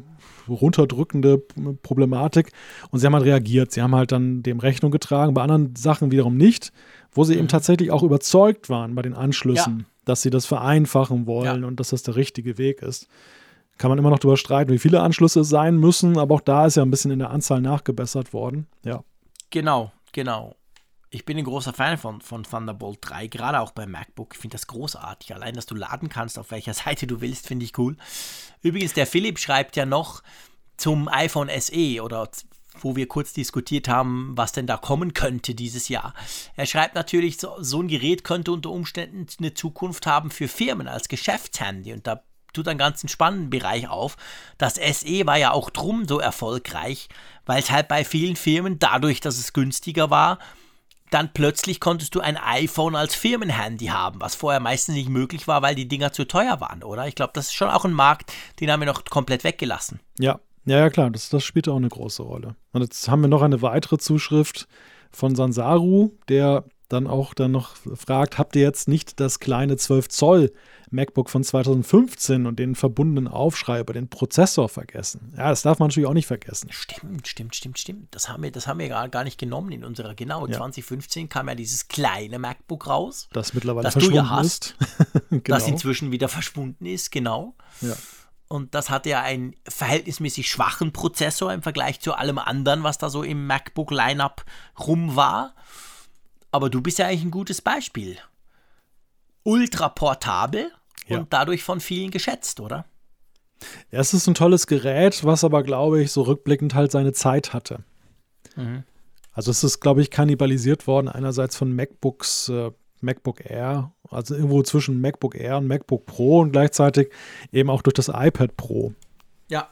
Speaker 2: runterdrückende Problematik. Und sie haben halt reagiert. Sie haben halt dann dem Rechnung getragen, bei anderen Sachen wiederum nicht, wo sie mhm. eben tatsächlich auch überzeugt waren bei den Anschlüssen, ja. dass sie das vereinfachen wollen ja. und dass das der richtige Weg ist. Kann man immer noch darüber streiten, wie viele Anschlüsse es sein müssen, aber auch da ist ja ein bisschen in der Anzahl nachgebessert worden. Ja.
Speaker 3: Genau, genau ich bin ein großer Fan von, von Thunderbolt 3, gerade auch beim MacBook. Ich finde das großartig. Allein, dass du laden kannst, auf welcher Seite du willst, finde ich cool. Übrigens, der Philipp schreibt ja noch zum iPhone SE oder wo wir kurz diskutiert haben, was denn da kommen könnte dieses Jahr. Er schreibt natürlich, so, so ein Gerät könnte unter Umständen eine Zukunft haben für Firmen als Geschäftshandy und da tut einen ganzen spannenden Bereich auf. Das SE war ja auch drum so erfolgreich, weil es halt bei vielen Firmen dadurch, dass es günstiger war, dann plötzlich konntest du ein iPhone als Firmenhandy haben, was vorher meistens nicht möglich war, weil die Dinger zu teuer waren, oder? Ich glaube, das ist schon auch ein Markt, den haben wir noch komplett weggelassen.
Speaker 2: Ja, ja, ja klar, das, das spielt auch eine große Rolle. Und jetzt haben wir noch eine weitere Zuschrift von Sansaru, der dann auch dann noch fragt, habt ihr jetzt nicht das kleine 12 Zoll MacBook von 2015 und den verbundenen Aufschrei über den Prozessor vergessen? Ja, das darf man natürlich auch nicht vergessen.
Speaker 3: Stimmt, stimmt, stimmt, stimmt. Das haben wir, das haben wir gar, nicht genommen in unserer, genau, ja. 2015 kam ja dieses kleine MacBook raus.
Speaker 2: Das mittlerweile das verschwunden du ja hast,
Speaker 3: genau. Das inzwischen wieder verschwunden ist, genau.
Speaker 2: Ja.
Speaker 3: Und das hatte ja einen verhältnismäßig schwachen Prozessor im Vergleich zu allem anderen, was da so im MacBook-Lineup rum war. Aber du bist ja eigentlich ein gutes Beispiel. Ultra portabel ja. und dadurch von vielen geschätzt, oder?
Speaker 2: Ja, es ist ein tolles Gerät, was aber, glaube ich, so rückblickend halt seine Zeit hatte. Mhm. Also es ist, glaube ich, kannibalisiert worden, einerseits von MacBooks, äh, MacBook Air, also irgendwo zwischen MacBook Air und MacBook Pro und gleichzeitig eben auch durch das iPad Pro.
Speaker 3: Ja.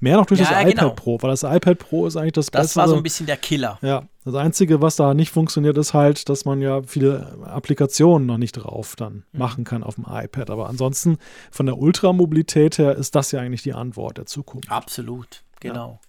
Speaker 2: Mehr noch durch ja, das iPad genau. Pro, weil das iPad Pro ist eigentlich das,
Speaker 3: das Bessere. Das war so ein bisschen der Killer.
Speaker 2: Ja, das Einzige, was da nicht funktioniert, ist halt, dass man ja viele Applikationen noch nicht drauf dann mhm. machen kann auf dem iPad. Aber ansonsten von der Ultramobilität her ist das ja eigentlich die Antwort der Zukunft.
Speaker 3: Absolut, genau. Ja.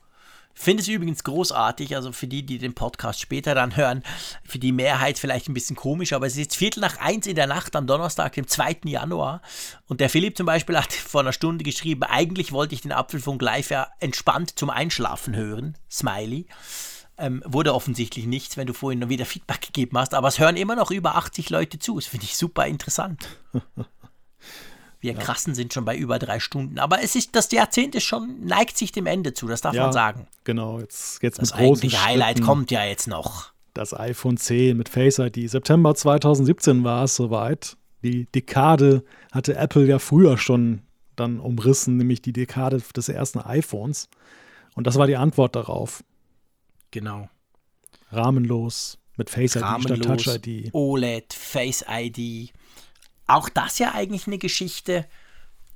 Speaker 3: Finde es übrigens großartig, also für die, die den Podcast später dann hören, für die Mehrheit vielleicht ein bisschen komisch, aber es ist jetzt Viertel nach eins in der Nacht am Donnerstag, dem 2. Januar. Und der Philipp zum Beispiel hat vor einer Stunde geschrieben, eigentlich wollte ich den Apfelfunk live ja entspannt zum Einschlafen hören. Smiley. Ähm, wurde offensichtlich nichts, wenn du vorhin noch wieder Feedback gegeben hast, aber es hören immer noch über 80 Leute zu. Das finde ich super interessant. Wir ja. krassen sind schon bei über drei Stunden. Aber es ist, das Jahrzehnt ist schon, neigt sich dem Ende zu, das darf ja, man sagen.
Speaker 2: Genau, jetzt, jetzt
Speaker 3: das eigentliche Highlight kommt ja jetzt noch.
Speaker 2: Das iPhone 10 mit Face ID. September 2017 war es soweit. Die Dekade hatte Apple ja früher schon dann umrissen, nämlich die Dekade des ersten iPhones. Und das war die Antwort darauf.
Speaker 3: Genau.
Speaker 2: Rahmenlos mit Face ID
Speaker 3: Rahmenlos, statt Touch ID. OLED, Face ID auch das ja eigentlich eine Geschichte,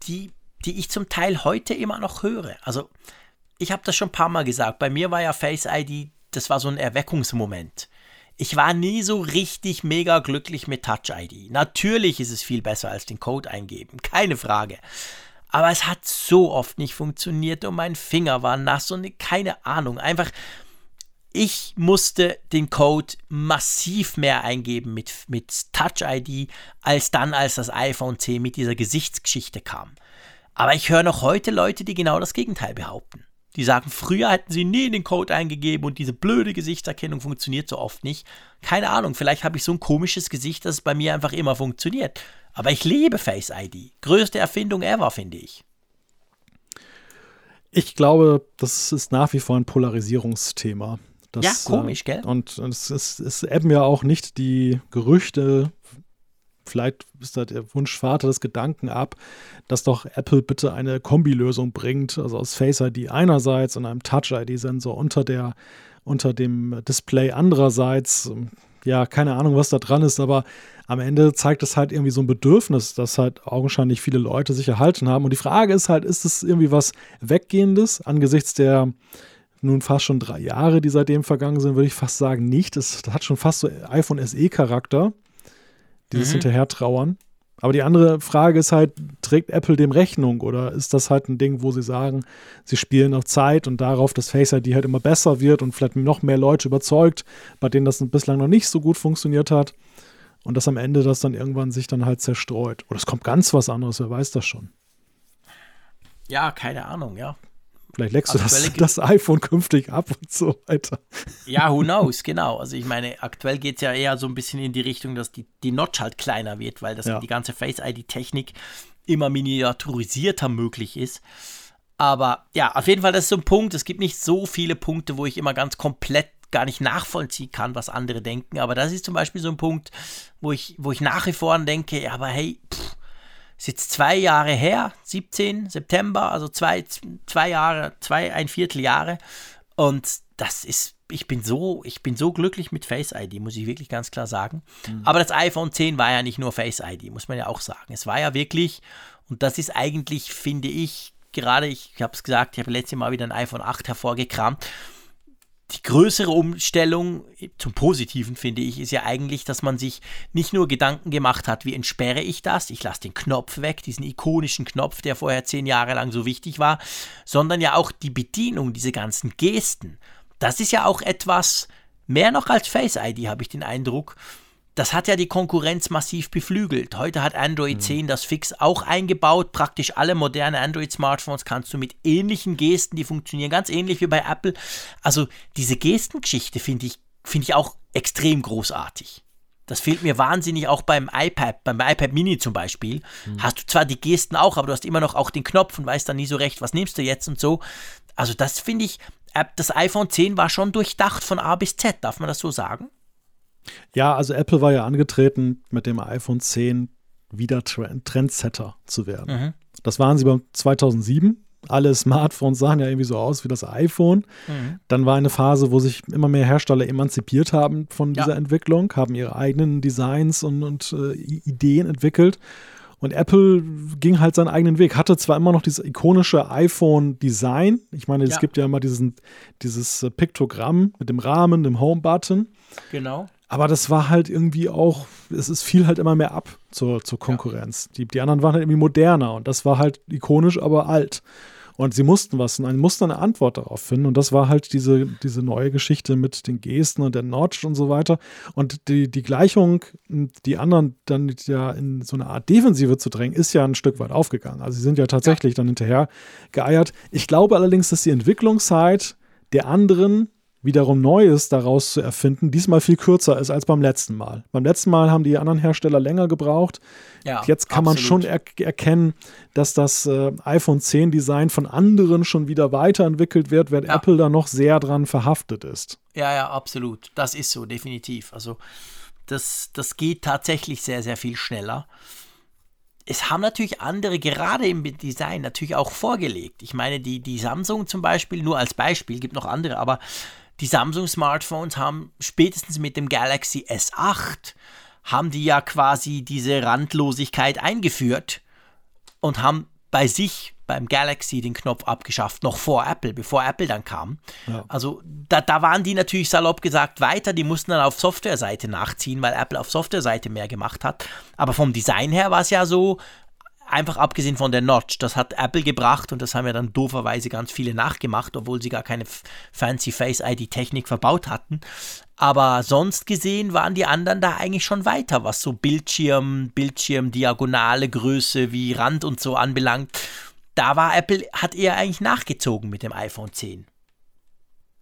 Speaker 3: die, die ich zum Teil heute immer noch höre. Also ich habe das schon ein paar Mal gesagt. Bei mir war ja Face ID, das war so ein Erweckungsmoment. Ich war nie so richtig mega glücklich mit Touch ID. Natürlich ist es viel besser als den Code eingeben, keine Frage. Aber es hat so oft nicht funktioniert und mein Finger war nass und keine Ahnung. Einfach, ich musste den Code massiv mehr eingeben mit, mit Touch ID, als dann, als das iPhone 10 mit dieser Gesichtsgeschichte kam. Aber ich höre noch heute Leute, die genau das Gegenteil behaupten. Die sagen, früher hätten sie nie den Code eingegeben und diese blöde Gesichtserkennung funktioniert so oft nicht. Keine Ahnung, vielleicht habe ich so ein komisches Gesicht, dass es bei mir einfach immer funktioniert. Aber ich liebe Face ID. Größte Erfindung ever, finde ich.
Speaker 2: Ich glaube, das ist nach wie vor ein Polarisierungsthema. Das,
Speaker 3: ja, komisch, gell?
Speaker 2: Und, es, es, es ebben ja auch nicht die Gerüchte, vielleicht ist da der Wunschvater des Gedanken ab, dass doch Apple bitte eine Kombilösung bringt, also aus Face ID einerseits und einem Touch ID-Sensor unter der unter dem Display andererseits. Ja, keine Ahnung, was da dran ist, aber am Ende zeigt es halt irgendwie so ein Bedürfnis, das halt augenscheinlich viele Leute sich erhalten haben. Und die Frage ist halt, ist es irgendwie was Weggehendes angesichts der nun fast schon drei Jahre, die seitdem vergangen sind, würde ich fast sagen, nicht. Das, das hat schon fast so iPhone SE-Charakter, dieses mhm. Hinterhertrauern. Aber die andere Frage ist halt, trägt Apple dem Rechnung oder ist das halt ein Ding, wo sie sagen, sie spielen auf Zeit und darauf, dass Face ID halt immer besser wird und vielleicht noch mehr Leute überzeugt, bei denen das bislang noch nicht so gut funktioniert hat und dass am Ende das dann irgendwann sich dann halt zerstreut. Oder es kommt ganz was anderes, wer weiß das schon.
Speaker 3: Ja, keine Ahnung, ja.
Speaker 2: Vielleicht leckst du das, das, iPhone künftig ab und so weiter.
Speaker 3: Ja, who knows, genau. Also ich meine, aktuell geht es ja eher so ein bisschen in die Richtung, dass die, die Notch halt kleiner wird, weil das ja. die ganze Face-ID-Technik immer miniaturisierter möglich ist. Aber ja, auf jeden Fall, das ist so ein Punkt. Es gibt nicht so viele Punkte, wo ich immer ganz komplett gar nicht nachvollziehen kann, was andere denken. Aber das ist zum Beispiel so ein Punkt, wo ich, wo ich nach wie vor denke, aber hey, pff, ist jetzt zwei Jahre her, 17 September, also zwei, zwei Jahre, zwei, ein Vierteljahre. Und das ist, ich bin so, ich bin so glücklich mit Face ID, muss ich wirklich ganz klar sagen. Mhm. Aber das iPhone 10 war ja nicht nur Face ID, muss man ja auch sagen. Es war ja wirklich, und das ist eigentlich, finde ich, gerade, ich, ich habe es gesagt, ich habe letztes Mal wieder ein iPhone 8 hervorgekramt die größere Umstellung zum Positiven, finde ich, ist ja eigentlich, dass man sich nicht nur Gedanken gemacht hat, wie entsperre ich das, ich lasse den Knopf weg, diesen ikonischen Knopf, der vorher zehn Jahre lang so wichtig war, sondern ja auch die Bedienung, diese ganzen Gesten. Das ist ja auch etwas mehr noch als Face ID, habe ich den Eindruck, das hat ja die Konkurrenz massiv beflügelt. Heute hat Android
Speaker 2: Mhm.
Speaker 3: 10 das Fix auch eingebaut. Praktisch alle modernen Android-Smartphones kannst du mit ähnlichen Gesten, die funktionieren ganz ähnlich wie bei Apple. Also diese Gestengeschichte finde ich, finde ich auch extrem großartig. Das fehlt mir wahnsinnig auch beim iPad, beim iPad Mini zum Beispiel.
Speaker 2: Mhm.
Speaker 3: Hast du zwar die Gesten auch, aber du hast immer noch auch den Knopf und weißt dann nie so recht, was nimmst du jetzt und so. Also das finde ich, das iPhone 10 war schon durchdacht von A bis Z, darf man das so sagen?
Speaker 2: Ja, also Apple war ja angetreten, mit dem iPhone 10 wieder Tren- Trendsetter zu werden.
Speaker 3: Mhm.
Speaker 2: Das waren sie beim 2007. Alle Smartphones sahen ja irgendwie so aus wie das iPhone.
Speaker 3: Mhm.
Speaker 2: Dann war eine Phase, wo sich immer mehr Hersteller emanzipiert haben von
Speaker 3: Ja.
Speaker 2: dieser Entwicklung, haben ihre eigenen Designs und, und äh, Ideen entwickelt. Und Apple ging halt seinen eigenen Weg, hatte zwar immer noch dieses ikonische iPhone-Design. Ich meine, es
Speaker 3: Ja.
Speaker 2: gibt ja immer diesen, dieses äh, Piktogramm mit dem Rahmen, dem Home-Button.
Speaker 3: Genau.
Speaker 2: Aber das war halt irgendwie auch, es ist viel halt immer mehr ab zur, zur Konkurrenz. Die, die anderen waren halt irgendwie moderner und das war halt ikonisch, aber alt. Und sie mussten was, und mussten eine Antwort darauf finden. Und das war halt diese, diese neue Geschichte mit den Gesten und der Notch und so weiter. Und die, die Gleichung, die anderen dann ja in so eine Art Defensive zu drängen, ist ja ein Stück weit aufgegangen. Also sie sind ja tatsächlich dann hinterher geeiert. Ich glaube allerdings, dass die Entwicklungszeit der anderen wiederum Neues daraus zu erfinden, diesmal viel kürzer ist als beim letzten Mal. Beim letzten Mal haben die anderen Hersteller länger gebraucht.
Speaker 3: Ja,
Speaker 2: Jetzt kann man
Speaker 3: absolut.
Speaker 2: schon er erkennen, dass das äh, iPhone 10 Design von anderen schon wieder weiterentwickelt wird, während
Speaker 3: Ja.
Speaker 2: Apple da noch sehr dran verhaftet ist.
Speaker 3: Ja, ja, absolut. Das ist so, definitiv. Also das, das geht tatsächlich sehr, sehr viel schneller. Es haben natürlich andere, gerade im Design, natürlich auch vorgelegt. Ich meine, die, die Samsung zum Beispiel, nur als Beispiel, gibt noch andere, aber die Samsung-Smartphones haben spätestens mit dem Galaxy S8 haben die ja quasi diese Randlosigkeit eingeführt und haben bei sich beim Galaxy den Knopf abgeschafft, noch vor Apple, bevor Apple dann kam.
Speaker 2: Ja.
Speaker 3: Also da, da waren die natürlich salopp gesagt weiter, die mussten dann auf Softwareseite nachziehen, weil Apple auf Softwareseite mehr gemacht hat. Aber vom Design her war es ja so, einfach abgesehen von der Notch, das hat Apple gebracht und das haben ja dann dooferweise ganz viele nachgemacht, obwohl sie gar keine fancy Face-ID-Technik verbaut hatten. Aber sonst gesehen waren die anderen da eigentlich schon weiter, was so Bildschirm, Bildschirm, diagonale Größe wie Rand und so anbelangt. Da war Apple, hat eher eigentlich nachgezogen mit dem iPhone 10.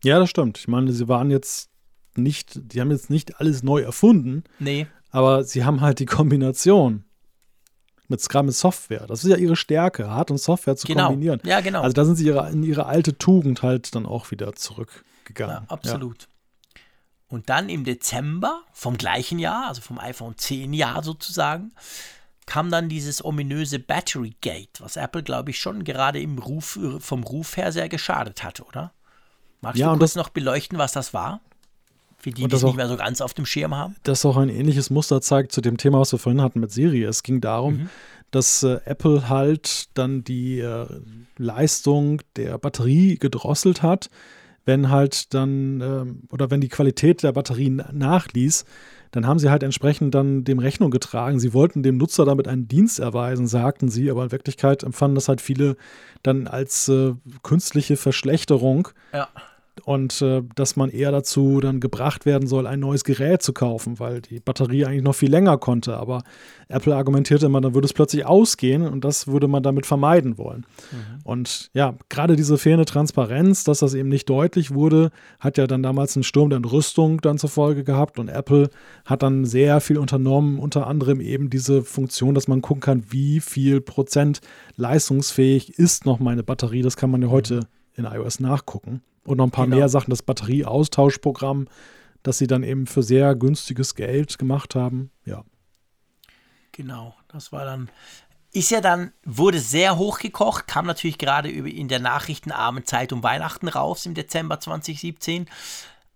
Speaker 2: Ja, das stimmt. Ich meine, sie waren jetzt nicht, die haben jetzt nicht alles neu erfunden,
Speaker 3: Nee,
Speaker 2: aber sie haben halt die Kombination mit Scrum mit Software. Das ist ja ihre Stärke, Hard- und Software zu
Speaker 3: genau.
Speaker 2: kombinieren.
Speaker 3: Ja, genau.
Speaker 2: Also da sind sie ihre, in ihre alte Tugend halt dann auch wieder zurückgegangen.
Speaker 3: Ja, absolut. Und dann im Dezember vom gleichen Jahr, also vom iPhone 10 Jahr sozusagen, kam dann dieses ominöse Battery Gate, was Apple, glaube ich, schon gerade im Ruf, vom Ruf her sehr geschadet hatte, oder? Magst
Speaker 2: Ja,
Speaker 3: du kurz
Speaker 2: das-
Speaker 3: noch beleuchten, was das war? Für die, die es
Speaker 2: das
Speaker 3: nicht mehr so ganz auf dem Schirm haben.
Speaker 2: das auch ein ähnliches Muster zeigt zu dem Thema, was wir vorhin hatten mit Siri. Es ging darum,
Speaker 3: Mhm.
Speaker 2: dass äh, Apple halt dann die äh, Leistung der Batterie gedrosselt hat, wenn halt dann ähm, oder wenn die Qualität der Batterien nachließ, dann haben sie halt entsprechend dann dem Rechnung getragen. Sie wollten dem Nutzer damit einen Dienst erweisen, sagten sie, aber in Wirklichkeit empfanden das halt viele dann als äh, künstliche Verschlechterung
Speaker 3: Ja.
Speaker 2: Und äh, dass man eher dazu dann gebracht werden soll, ein neues Gerät zu kaufen, weil die Batterie eigentlich noch viel länger konnte. Aber Apple argumentierte immer, dann würde es plötzlich ausgehen und das würde man damit vermeiden wollen. Und ja, gerade diese fehlende Transparenz, dass das eben nicht deutlich wurde, hat ja dann damals einen Sturm der Entrüstung dann zur Folge gehabt und Apple hat dann sehr viel unternommen, unter anderem eben diese Funktion, dass man gucken kann, wie viel Prozent leistungsfähig ist noch meine Batterie. Das kann man ja heute in iOS nachgucken. Und noch ein paar
Speaker 3: Genau.
Speaker 2: mehr Sachen, das Batterieaustauschprogramm, das sie dann eben für sehr günstiges Geld gemacht haben. Ja.
Speaker 3: Genau, das war dann. Ist ja dann, wurde sehr hochgekocht, kam natürlich gerade in der nachrichtenarmen Zeit um Weihnachten raus im Dezember 2017.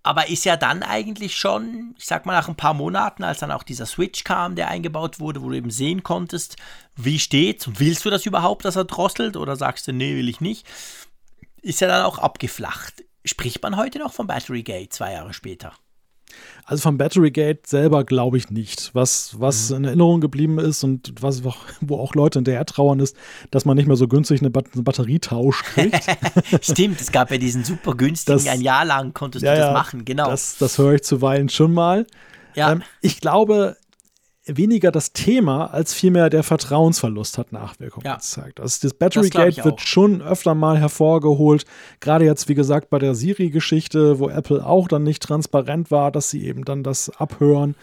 Speaker 3: Aber ist ja dann eigentlich schon, ich sag mal, nach ein paar Monaten, als dann auch dieser Switch kam, der eingebaut wurde, wo du eben sehen konntest, wie steht's und willst du das überhaupt, dass er drosselt oder sagst du, nee, will ich nicht, ist ja dann auch abgeflacht. Spricht man heute noch vom Battery Gate zwei Jahre später?
Speaker 2: Also vom Battery Gate selber glaube ich nicht. Was, was in Erinnerung geblieben ist und was, wo auch Leute hinterher trauern ist, dass man nicht mehr so günstig eine, Bat einen Batterietausch kriegt.
Speaker 3: Stimmt, es gab ja diesen super günstigen,
Speaker 2: Das-
Speaker 3: ein Jahr lang konntest du das machen, genau.
Speaker 2: Das, das höre ich zuweilen schon mal.
Speaker 3: Ja.
Speaker 2: Ähm, ich glaube, weniger das Thema als vielmehr der Vertrauensverlust hat Nachwirkungen
Speaker 3: Ja.
Speaker 2: gezeigt. Also das Batterygate
Speaker 3: ich
Speaker 2: wird schon öfter mal hervorgeholt. Gerade jetzt, wie gesagt, bei der Siri-Geschichte, wo Apple auch dann nicht transparent war, dass sie eben dann das abhören,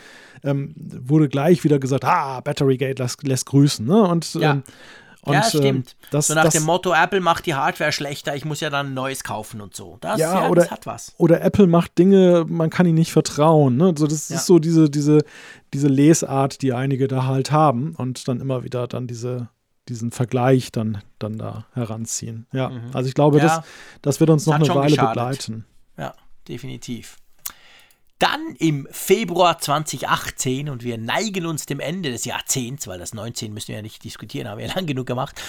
Speaker 2: ähm, wurde gleich wieder gesagt, ah, Batterygate lässt, lässt grüßen. Ne? Und,
Speaker 3: Ja.
Speaker 2: ähm, und,
Speaker 3: ja, stimmt.
Speaker 2: Ähm, das,
Speaker 3: so nach
Speaker 2: das,
Speaker 3: dem Motto, Apple macht die Hardware schlechter, ich muss ja dann ein neues kaufen und so. Das,
Speaker 2: Ja,
Speaker 3: ja,
Speaker 2: oder-
Speaker 3: das hat was.
Speaker 2: oder Apple macht Dinge, man kann ihnen nicht vertrauen. Ne? So, das
Speaker 3: Ja.
Speaker 2: ist so diese, diese, diese Lesart, die einige da halt haben und dann immer wieder dann diese, diesen Vergleich dann, dann da heranziehen. Ja, also ich glaube,
Speaker 3: Mhm.
Speaker 2: Das, das wird uns noch
Speaker 3: Hat
Speaker 2: eine Weile
Speaker 3: geschadet.
Speaker 2: begleiten.
Speaker 3: Ja, definitiv. Dann im Februar 2018, und wir neigen uns dem Ende des Jahrzehnts, weil das 19 müssen wir ja nicht diskutieren, haben wir ja lang genug gemacht,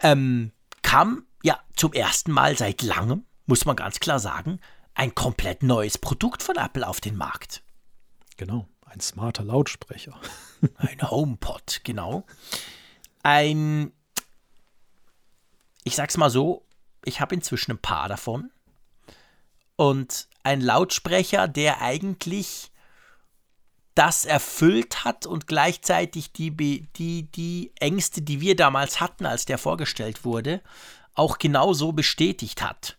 Speaker 3: ähm, kam ja zum ersten Mal seit langem, muss man ganz klar sagen, ein komplett neues Produkt von Apple auf den Markt.
Speaker 2: Genau, ein smarter Lautsprecher.
Speaker 3: Ein HomePod, genau. Ein, ich sag's mal so, ich habe inzwischen ein paar davon. Und ein Lautsprecher, der eigentlich das erfüllt hat und gleichzeitig die, die, die Ängste, die wir damals hatten, als der vorgestellt wurde, auch genauso bestätigt hat.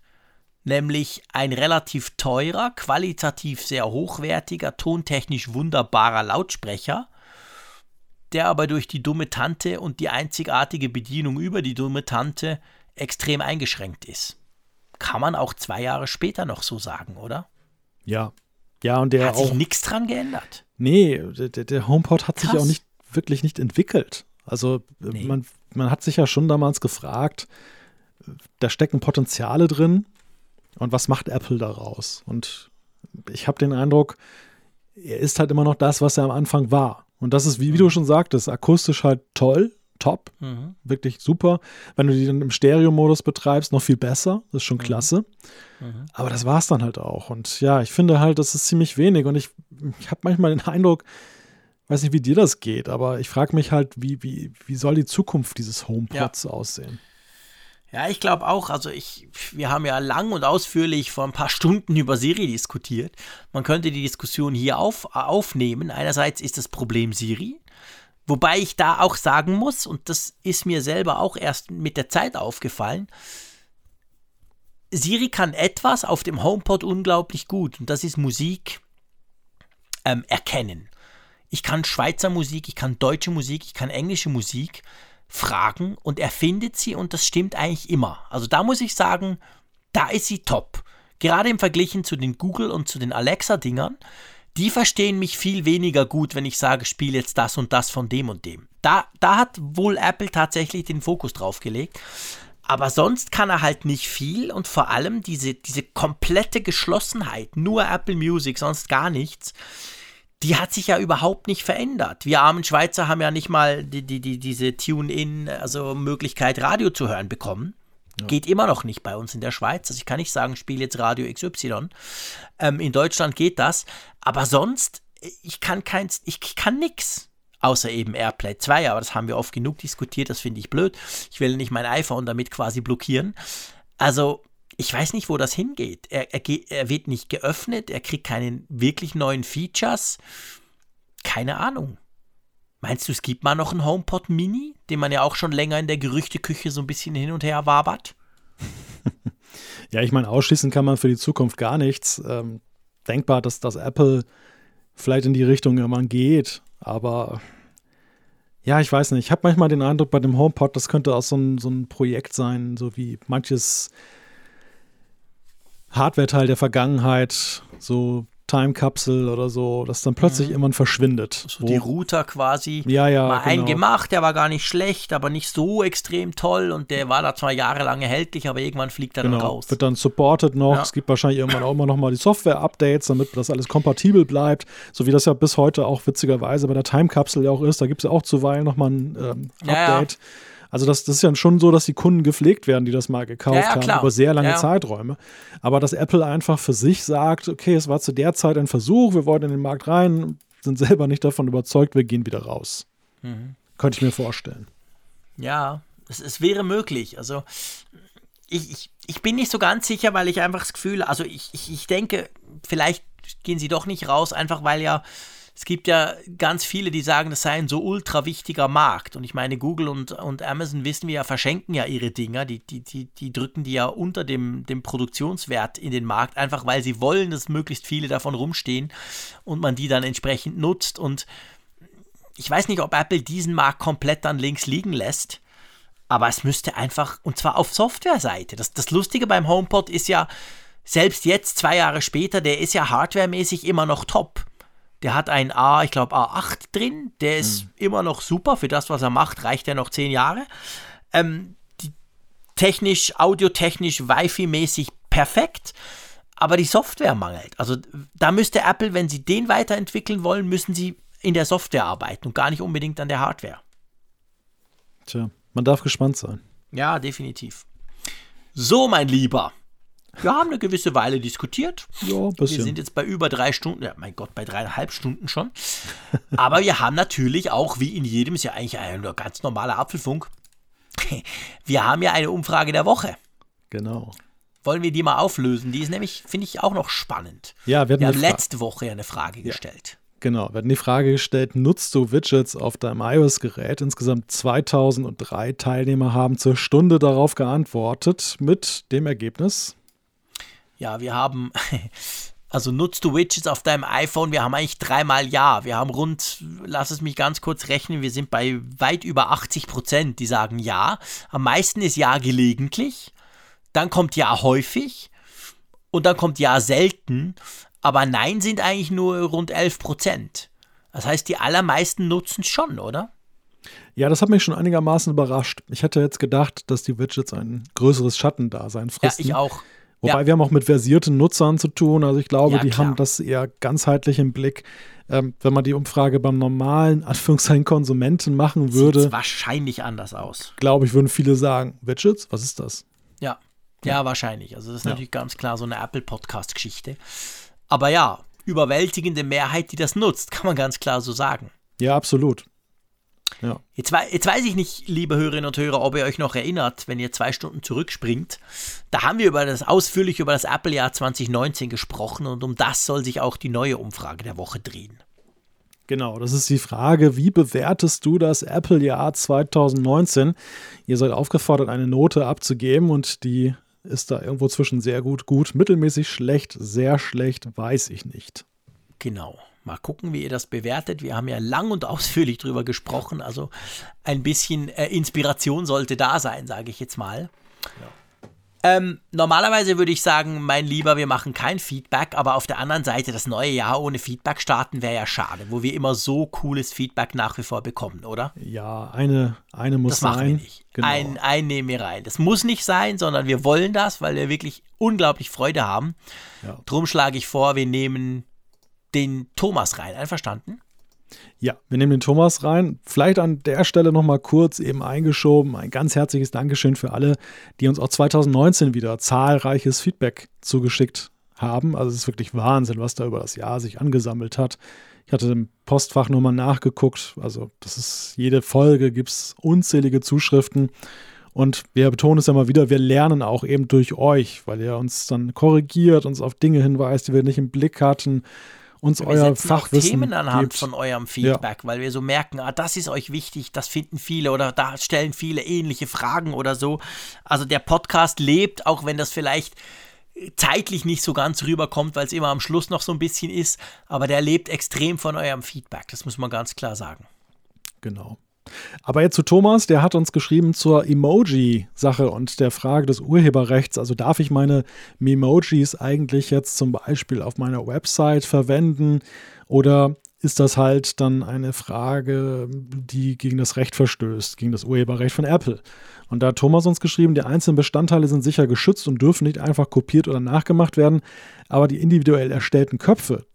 Speaker 3: Nämlich ein relativ teurer, qualitativ sehr hochwertiger, tontechnisch wunderbarer Lautsprecher, der aber durch die dumme Tante und die einzigartige Bedienung über die dumme Tante extrem eingeschränkt ist. Kann man auch zwei Jahre später noch so sagen, oder?
Speaker 2: Ja. Ja, und der
Speaker 3: Hat
Speaker 2: auch.
Speaker 3: sich nichts dran geändert.
Speaker 2: Nee, der, der- HomePod hat sich
Speaker 3: Krass.
Speaker 2: auch nicht wirklich nicht entwickelt. Also äh,
Speaker 3: Nee.
Speaker 2: man, man hat sich ja schon damals gefragt, da stecken Potenziale drin und was macht Apple daraus? Und ich habe den Eindruck, er ist halt immer noch das, was er am Anfang war. Und das ist, wie, wie du schon sagtest, akustisch halt toll, top,
Speaker 3: Mhm.
Speaker 2: wirklich super. Wenn du die dann im Stereo-Modus betreibst, noch viel besser. Das ist schon klasse.
Speaker 3: Mhm.
Speaker 2: Aber das war es dann halt auch. Und ja, ich finde halt, das ist ziemlich wenig. Und ich, ich habe manchmal den Eindruck, weiß nicht, wie dir das geht, aber ich frage mich halt, wie, wie, wie soll die Zukunft dieses HomePods aussehen?
Speaker 3: Ja, ich glaube auch, also ich, wir haben ja lang und ausführlich vor ein paar Stunden über Siri diskutiert. Man könnte die Diskussion hier auf, aufnehmen. Einerseits ist das Problem Siri, wobei ich da auch sagen muss, und das ist mir selber auch erst mit der Zeit aufgefallen, Siri kann etwas auf dem HomePod unglaublich gut und das ist Musik ähm, erkennen. Ich kann Schweizer Musik, ich kann deutsche Musik, ich kann englische Musik fragen und er findet sie und das stimmt eigentlich immer. Also da muss ich sagen, da ist sie top. Gerade im Vergleich zu den Google und zu den Alexa-Dingern, die verstehen mich viel weniger gut, wenn ich sage, spiel jetzt das und das von dem und dem. Da, da hat wohl Apple tatsächlich den Fokus drauf gelegt. Aber sonst kann er halt nicht viel und vor allem diese, diese komplette Geschlossenheit, nur Apple Music, sonst gar nichts, die hat sich ja überhaupt nicht verändert. Wir armen Schweizer haben ja nicht mal die, die, die, diese Tune-In, also Möglichkeit, Radio zu hören bekommen. Geht immer noch nicht bei uns in der Schweiz. Also ich kann nicht sagen, spiele jetzt Radio XY. Ähm, in Deutschland geht das. Aber sonst, ich kann keins, ich kann nix. Außer eben Airplay 2, aber das haben wir oft genug diskutiert, das finde ich blöd. Ich will nicht mein iPhone damit quasi blockieren. Also, ich weiß nicht, wo das hingeht. Er, er, er wird nicht geöffnet, er kriegt keine wirklich neuen Features. Keine Ahnung. Meinst du, es gibt mal noch einen HomePod Mini, den man ja auch schon länger in der Gerüchteküche so ein bisschen hin und her wabert?
Speaker 2: Ja, ich meine, ausschließen kann man für die Zukunft gar nichts. Ähm, denkbar, dass das Apple vielleicht in die Richtung irgendwann geht, aber ja, ich weiß nicht. Ich habe manchmal den Eindruck bei dem HomePod, das könnte auch so ein, so ein Projekt sein, so wie manches Hardware-Teil der Vergangenheit, so Time Capsule oder so, das dann plötzlich irgendwann verschwindet.
Speaker 3: Mhm. So die Router quasi.
Speaker 2: Ja, ja,
Speaker 3: Mal einen
Speaker 2: genau.
Speaker 3: gemacht, der war gar nicht schlecht, aber nicht so extrem toll und der war da zwar jahrelang erhältlich, aber irgendwann fliegt er dann
Speaker 2: Genau,
Speaker 3: raus.
Speaker 2: wird dann supported noch.
Speaker 3: Ja.
Speaker 2: Es gibt wahrscheinlich irgendwann auch immer noch mal die Software-Updates, damit das alles kompatibel bleibt. So wie das ja bis heute auch witzigerweise bei der Time Capsule ja auch ist. Da gibt es ja auch zuweilen noch mal ein ähm,
Speaker 3: Ja, ja.
Speaker 2: Also das, das ist ja schon so, dass die Kunden gepflegt werden, die das mal gekauft
Speaker 3: Ja, ja,
Speaker 2: haben, über sehr lange
Speaker 3: Ja.
Speaker 2: Zeiträume. Aber dass Apple einfach für sich sagt, okay, es war zu der Zeit ein Versuch, wir wollten in den Markt rein, sind selber nicht davon überzeugt, wir gehen wieder raus.
Speaker 3: Mhm.
Speaker 2: Könnte ich mir vorstellen.
Speaker 3: Ja, es, es wäre möglich. Also ich, ich, ich bin nicht so ganz sicher, weil ich einfach das Gefühl, also ich, ich, ich denke, vielleicht gehen sie doch nicht raus, einfach weil ja es gibt ja ganz viele, die sagen, das sei ein so ultra wichtiger Markt. Und ich meine, Google und, und Amazon wissen wir ja, verschenken ja ihre Dinger. Die, die, die, die drücken die ja unter dem, dem Produktionswert in den Markt, einfach weil sie wollen, dass möglichst viele davon rumstehen und man die dann entsprechend nutzt. Und ich weiß nicht, ob Apple diesen Markt komplett dann links liegen lässt. Aber es müsste einfach, und zwar auf Softwareseite. Das, das Lustige beim HomePod ist ja, selbst jetzt, zwei Jahre später, der ist ja hardwaremäßig immer noch top. Der hat ein A, ich glaube A8 drin, der ist mhm. immer noch super. Für das, was er macht, reicht er noch zehn Jahre. Ähm, technisch, audiotechnisch, Wi-Fi-mäßig perfekt, aber die Software mangelt. Also da müsste Apple, wenn sie den weiterentwickeln wollen, müssen sie in der Software arbeiten und gar nicht unbedingt an der Hardware.
Speaker 2: Tja, man darf gespannt sein.
Speaker 3: Ja, definitiv. So, mein Lieber. Wir haben eine gewisse Weile diskutiert. Ja, ein bisschen. Wir sind jetzt bei über drei Stunden, ja, mein Gott, bei dreieinhalb Stunden schon. Aber wir haben natürlich auch, wie in jedem, ist ja eigentlich ein ganz normaler Apfelfunk, wir haben ja eine Umfrage der Woche.
Speaker 2: Genau.
Speaker 3: Wollen wir die mal auflösen? Die ist nämlich, finde ich, auch noch spannend.
Speaker 2: Ja, wir,
Speaker 3: wir haben letzte Woche eine Frage ja. gestellt.
Speaker 2: Genau, wir hatten die Frage gestellt, nutzt du Widgets auf deinem iOS-Gerät? Insgesamt 2003 Teilnehmer haben zur Stunde darauf geantwortet mit dem Ergebnis.
Speaker 3: Ja, wir haben, also nutzt du Widgets auf deinem iPhone? Wir haben eigentlich dreimal Ja. Wir haben rund, lass es mich ganz kurz rechnen, wir sind bei weit über 80 Prozent, die sagen Ja. Am meisten ist Ja gelegentlich, dann kommt Ja häufig und dann kommt Ja selten. Aber Nein sind eigentlich nur rund 11 Prozent. Das heißt, die allermeisten nutzen es schon, oder?
Speaker 2: Ja, das hat mich schon einigermaßen überrascht. Ich hätte jetzt gedacht, dass die Widgets ein größeres Schattendasein fristen.
Speaker 3: Ja, ich auch.
Speaker 2: Wobei ja. wir haben auch mit versierten Nutzern zu tun. Also ich glaube, ja, die haben das eher ganzheitlich im Blick. Ähm, wenn man die Umfrage beim normalen Anführungszeichen Konsumenten machen würde. Sieht
Speaker 3: wahrscheinlich anders aus.
Speaker 2: Glaube ich, würden viele sagen, Widgets, was ist das?
Speaker 3: Ja, ja, ja. wahrscheinlich. Also das ist natürlich ganz klar so eine Apple-Podcast-Geschichte. Aber ja, überwältigende Mehrheit, die das nutzt, kann man ganz klar so sagen.
Speaker 2: Ja, absolut.
Speaker 3: Ja. Jetzt, jetzt, weiß ich nicht, liebe Hörerinnen und Hörer, ob ihr euch noch erinnert, wenn ihr zwei Stunden zurückspringt. Da haben wir über das ausführlich über das Apple-Jahr 2019 gesprochen und um das soll sich auch die neue Umfrage der Woche drehen.
Speaker 2: Genau, das ist die Frage, wie bewertest du das Apple-Jahr 2019? Ihr seid aufgefordert, eine Note abzugeben und die ist da irgendwo zwischen sehr gut, gut, mittelmäßig schlecht, sehr schlecht, weiß ich nicht.
Speaker 3: Genau. Mal gucken, wie ihr das bewertet. Wir haben ja lang und ausführlich drüber gesprochen. Also ein bisschen äh, Inspiration sollte da sein, sage ich jetzt mal. Ja. Ähm, normalerweise würde ich sagen, mein Lieber, wir machen kein Feedback, aber auf der anderen Seite, das neue Jahr ohne Feedback starten wäre ja schade, wo wir immer so cooles Feedback nach wie vor bekommen, oder?
Speaker 2: Ja, eine, eine muss
Speaker 3: das
Speaker 2: sein.
Speaker 3: Machen wir nicht. Genau. Ein, ein nehmen wir rein. Das muss nicht sein, sondern wir wollen das, weil wir wirklich unglaublich Freude haben. Ja. Drum schlage ich vor, wir nehmen den Thomas rein. Einverstanden?
Speaker 2: Ja, wir nehmen den Thomas rein. Vielleicht an der Stelle nochmal kurz eben eingeschoben. Ein ganz herzliches Dankeschön für alle, die uns auch 2019 wieder zahlreiches Feedback zugeschickt haben. Also es ist wirklich Wahnsinn, was da über das Jahr sich angesammelt hat. Ich hatte im Postfach nochmal nachgeguckt. Also das ist jede Folge, gibt es unzählige Zuschriften. Und wir betonen es ja mal wieder, wir lernen auch eben durch euch, weil ihr uns dann korrigiert, uns auf Dinge hinweist, die wir nicht im Blick hatten uns wir euer Fachwissen
Speaker 3: Themen anhand
Speaker 2: gibt.
Speaker 3: von eurem Feedback, ja. weil wir so merken, ah, das ist euch wichtig, das finden viele oder da stellen viele ähnliche Fragen oder so. Also der Podcast lebt, auch wenn das vielleicht zeitlich nicht so ganz rüberkommt, weil es immer am Schluss noch so ein bisschen ist, aber der lebt extrem von eurem Feedback, das muss man ganz klar sagen.
Speaker 2: Genau. Aber jetzt zu Thomas, der hat uns geschrieben zur Emoji-Sache und der Frage des Urheberrechts. Also darf ich meine Memojis eigentlich jetzt zum Beispiel auf meiner Website verwenden oder ist das halt dann eine Frage, die gegen das Recht verstößt, gegen das Urheberrecht von Apple. Und da hat Thomas uns geschrieben, die einzelnen Bestandteile sind sicher geschützt und dürfen nicht einfach kopiert oder nachgemacht werden, aber die individuell erstellten Köpfe,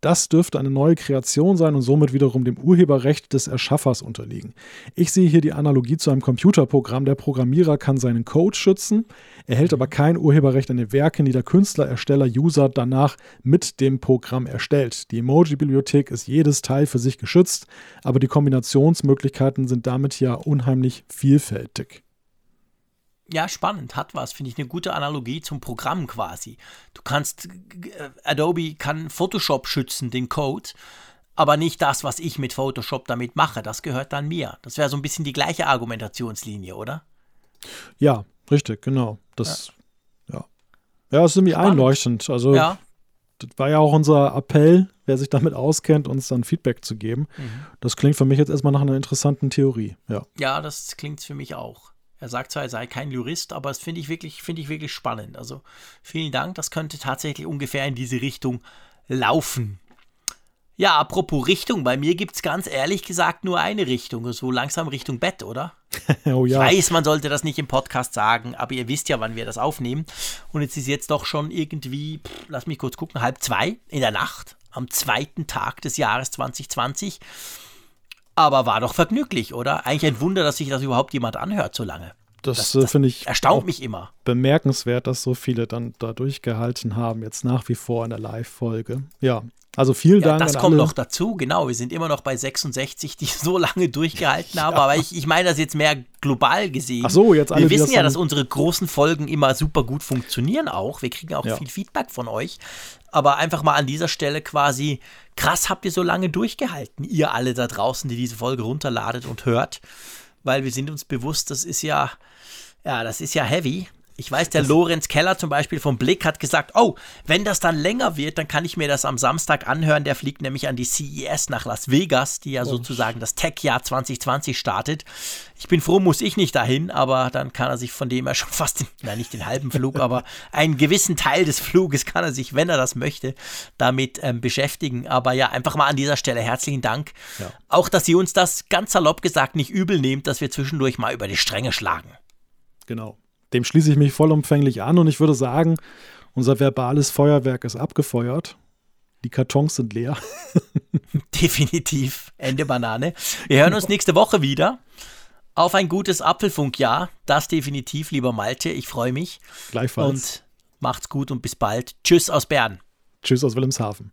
Speaker 2: das dürfte eine neue Kreation sein und somit wiederum dem Urheberrecht des Erschaffers unterliegen. Ich sehe hier die Analogie zu einem Computerprogramm. Der Programmierer kann seinen Code schützen, erhält aber kein Urheberrecht an den Werken, die der Künstler, Ersteller, User danach mit dem Programm erstellt. Die Emoji-Bibliothek ist jedes Teil für sich geschützt, aber die Kombinationsmöglichkeiten sind damit ja unheimlich vielfältig
Speaker 3: ja, spannend, hat was, finde ich eine gute Analogie zum Programm quasi. Du kannst, äh, Adobe kann Photoshop schützen, den Code, aber nicht das, was ich mit Photoshop damit mache. Das gehört dann mir. Das wäre so ein bisschen die gleiche Argumentationslinie, oder?
Speaker 2: Ja, richtig, genau. Das, ja. Ja, das ist irgendwie
Speaker 3: Spannend.
Speaker 2: einleuchtend. Also,
Speaker 3: Ja.
Speaker 2: das war ja auch unser Appell, wer sich damit auskennt, uns dann Feedback zu geben.
Speaker 3: Mhm.
Speaker 2: Das klingt für mich jetzt erstmal nach einer interessanten Theorie. Ja.
Speaker 3: Ja, das klingt für mich auch. Er sagt zwar, er sei kein Jurist, aber das finde ich wirklich, finde ich wirklich spannend. Also vielen Dank, das könnte tatsächlich ungefähr in diese Richtung laufen. Ja, apropos Richtung, bei mir gibt es ganz ehrlich gesagt nur eine Richtung, so langsam Richtung Bett, oder?
Speaker 2: oh
Speaker 3: Ich
Speaker 2: ja.
Speaker 3: weiß, man sollte das nicht im Podcast sagen, aber ihr wisst ja, wann wir das aufnehmen. Und jetzt ist jetzt doch schon irgendwie, pff, lass mich kurz gucken, halb zwei in der Nacht, am zweiten Tag des Jahres 2020. Aber war doch vergnüglich, oder? Eigentlich ein Wunder, dass sich das überhaupt jemand anhört so lange.
Speaker 2: Das,
Speaker 3: das-
Speaker 2: äh,
Speaker 3: das
Speaker 2: finde ich
Speaker 3: Erstaunt mich immer.
Speaker 2: bemerkenswert, dass so viele dann da durchgehalten haben, jetzt nach wie vor in der Live-Folge. Ja, also vielen
Speaker 3: Ja,
Speaker 2: Dank
Speaker 3: das kommt
Speaker 2: alle.
Speaker 3: noch dazu, genau. Wir sind immer noch bei 66, die so lange durchgehalten haben. Aber ich, ich meine das jetzt mehr global gesehen.
Speaker 2: Ach so, jetzt alle,
Speaker 3: Wir wissen ja, dass unsere großen Folgen immer super gut funktionieren auch. Wir kriegen auch
Speaker 2: Ja.
Speaker 3: viel Feedback von euch. Aber einfach mal an dieser Stelle quasi, krass habt ihr so lange durchgehalten, ihr alle da draußen, die diese Folge runterladet und hört. Weil wir sind uns bewusst, das ist ja, ja, das ist ja heavy. Ich weiß, der Lorenz Keller zum Beispiel vom Blick hat gesagt, oh, wenn das dann länger wird, dann kann ich mir das am Samstag anhören. Der fliegt nämlich an die CES nach Las Vegas, die ja sozusagen das Tech-Jahr 2020 startet. Ich bin froh, muss ich nicht dahin, aber dann kann er sich von dem her schon fast, den, nein, nicht den halben Flug, aber einen gewissen Teil des Fluges kann er sich, wenn er das möchte, damit ähm, beschäftigen. Aber ja, einfach mal an dieser Stelle herzlichen Dank.
Speaker 2: Ja.
Speaker 3: Auch, dass ihr uns das ganz salopp gesagt nicht übel nehmt, dass wir zwischendurch mal über die Stränge schlagen.
Speaker 2: Genau. Dem schließe ich mich vollumfänglich an und ich würde sagen, unser verbales Feuerwerk ist abgefeuert. Die Kartons sind leer.
Speaker 3: Definitiv. Ende Banane. Wir hören uns nächste Woche wieder. Auf ein gutes Apfelfunkjahr. Das definitiv, lieber Malte. Ich freue mich.
Speaker 2: Gleichfalls.
Speaker 3: Und macht's gut und bis bald. Tschüss aus Bern.
Speaker 2: Tschüss aus Wilhelmshaven.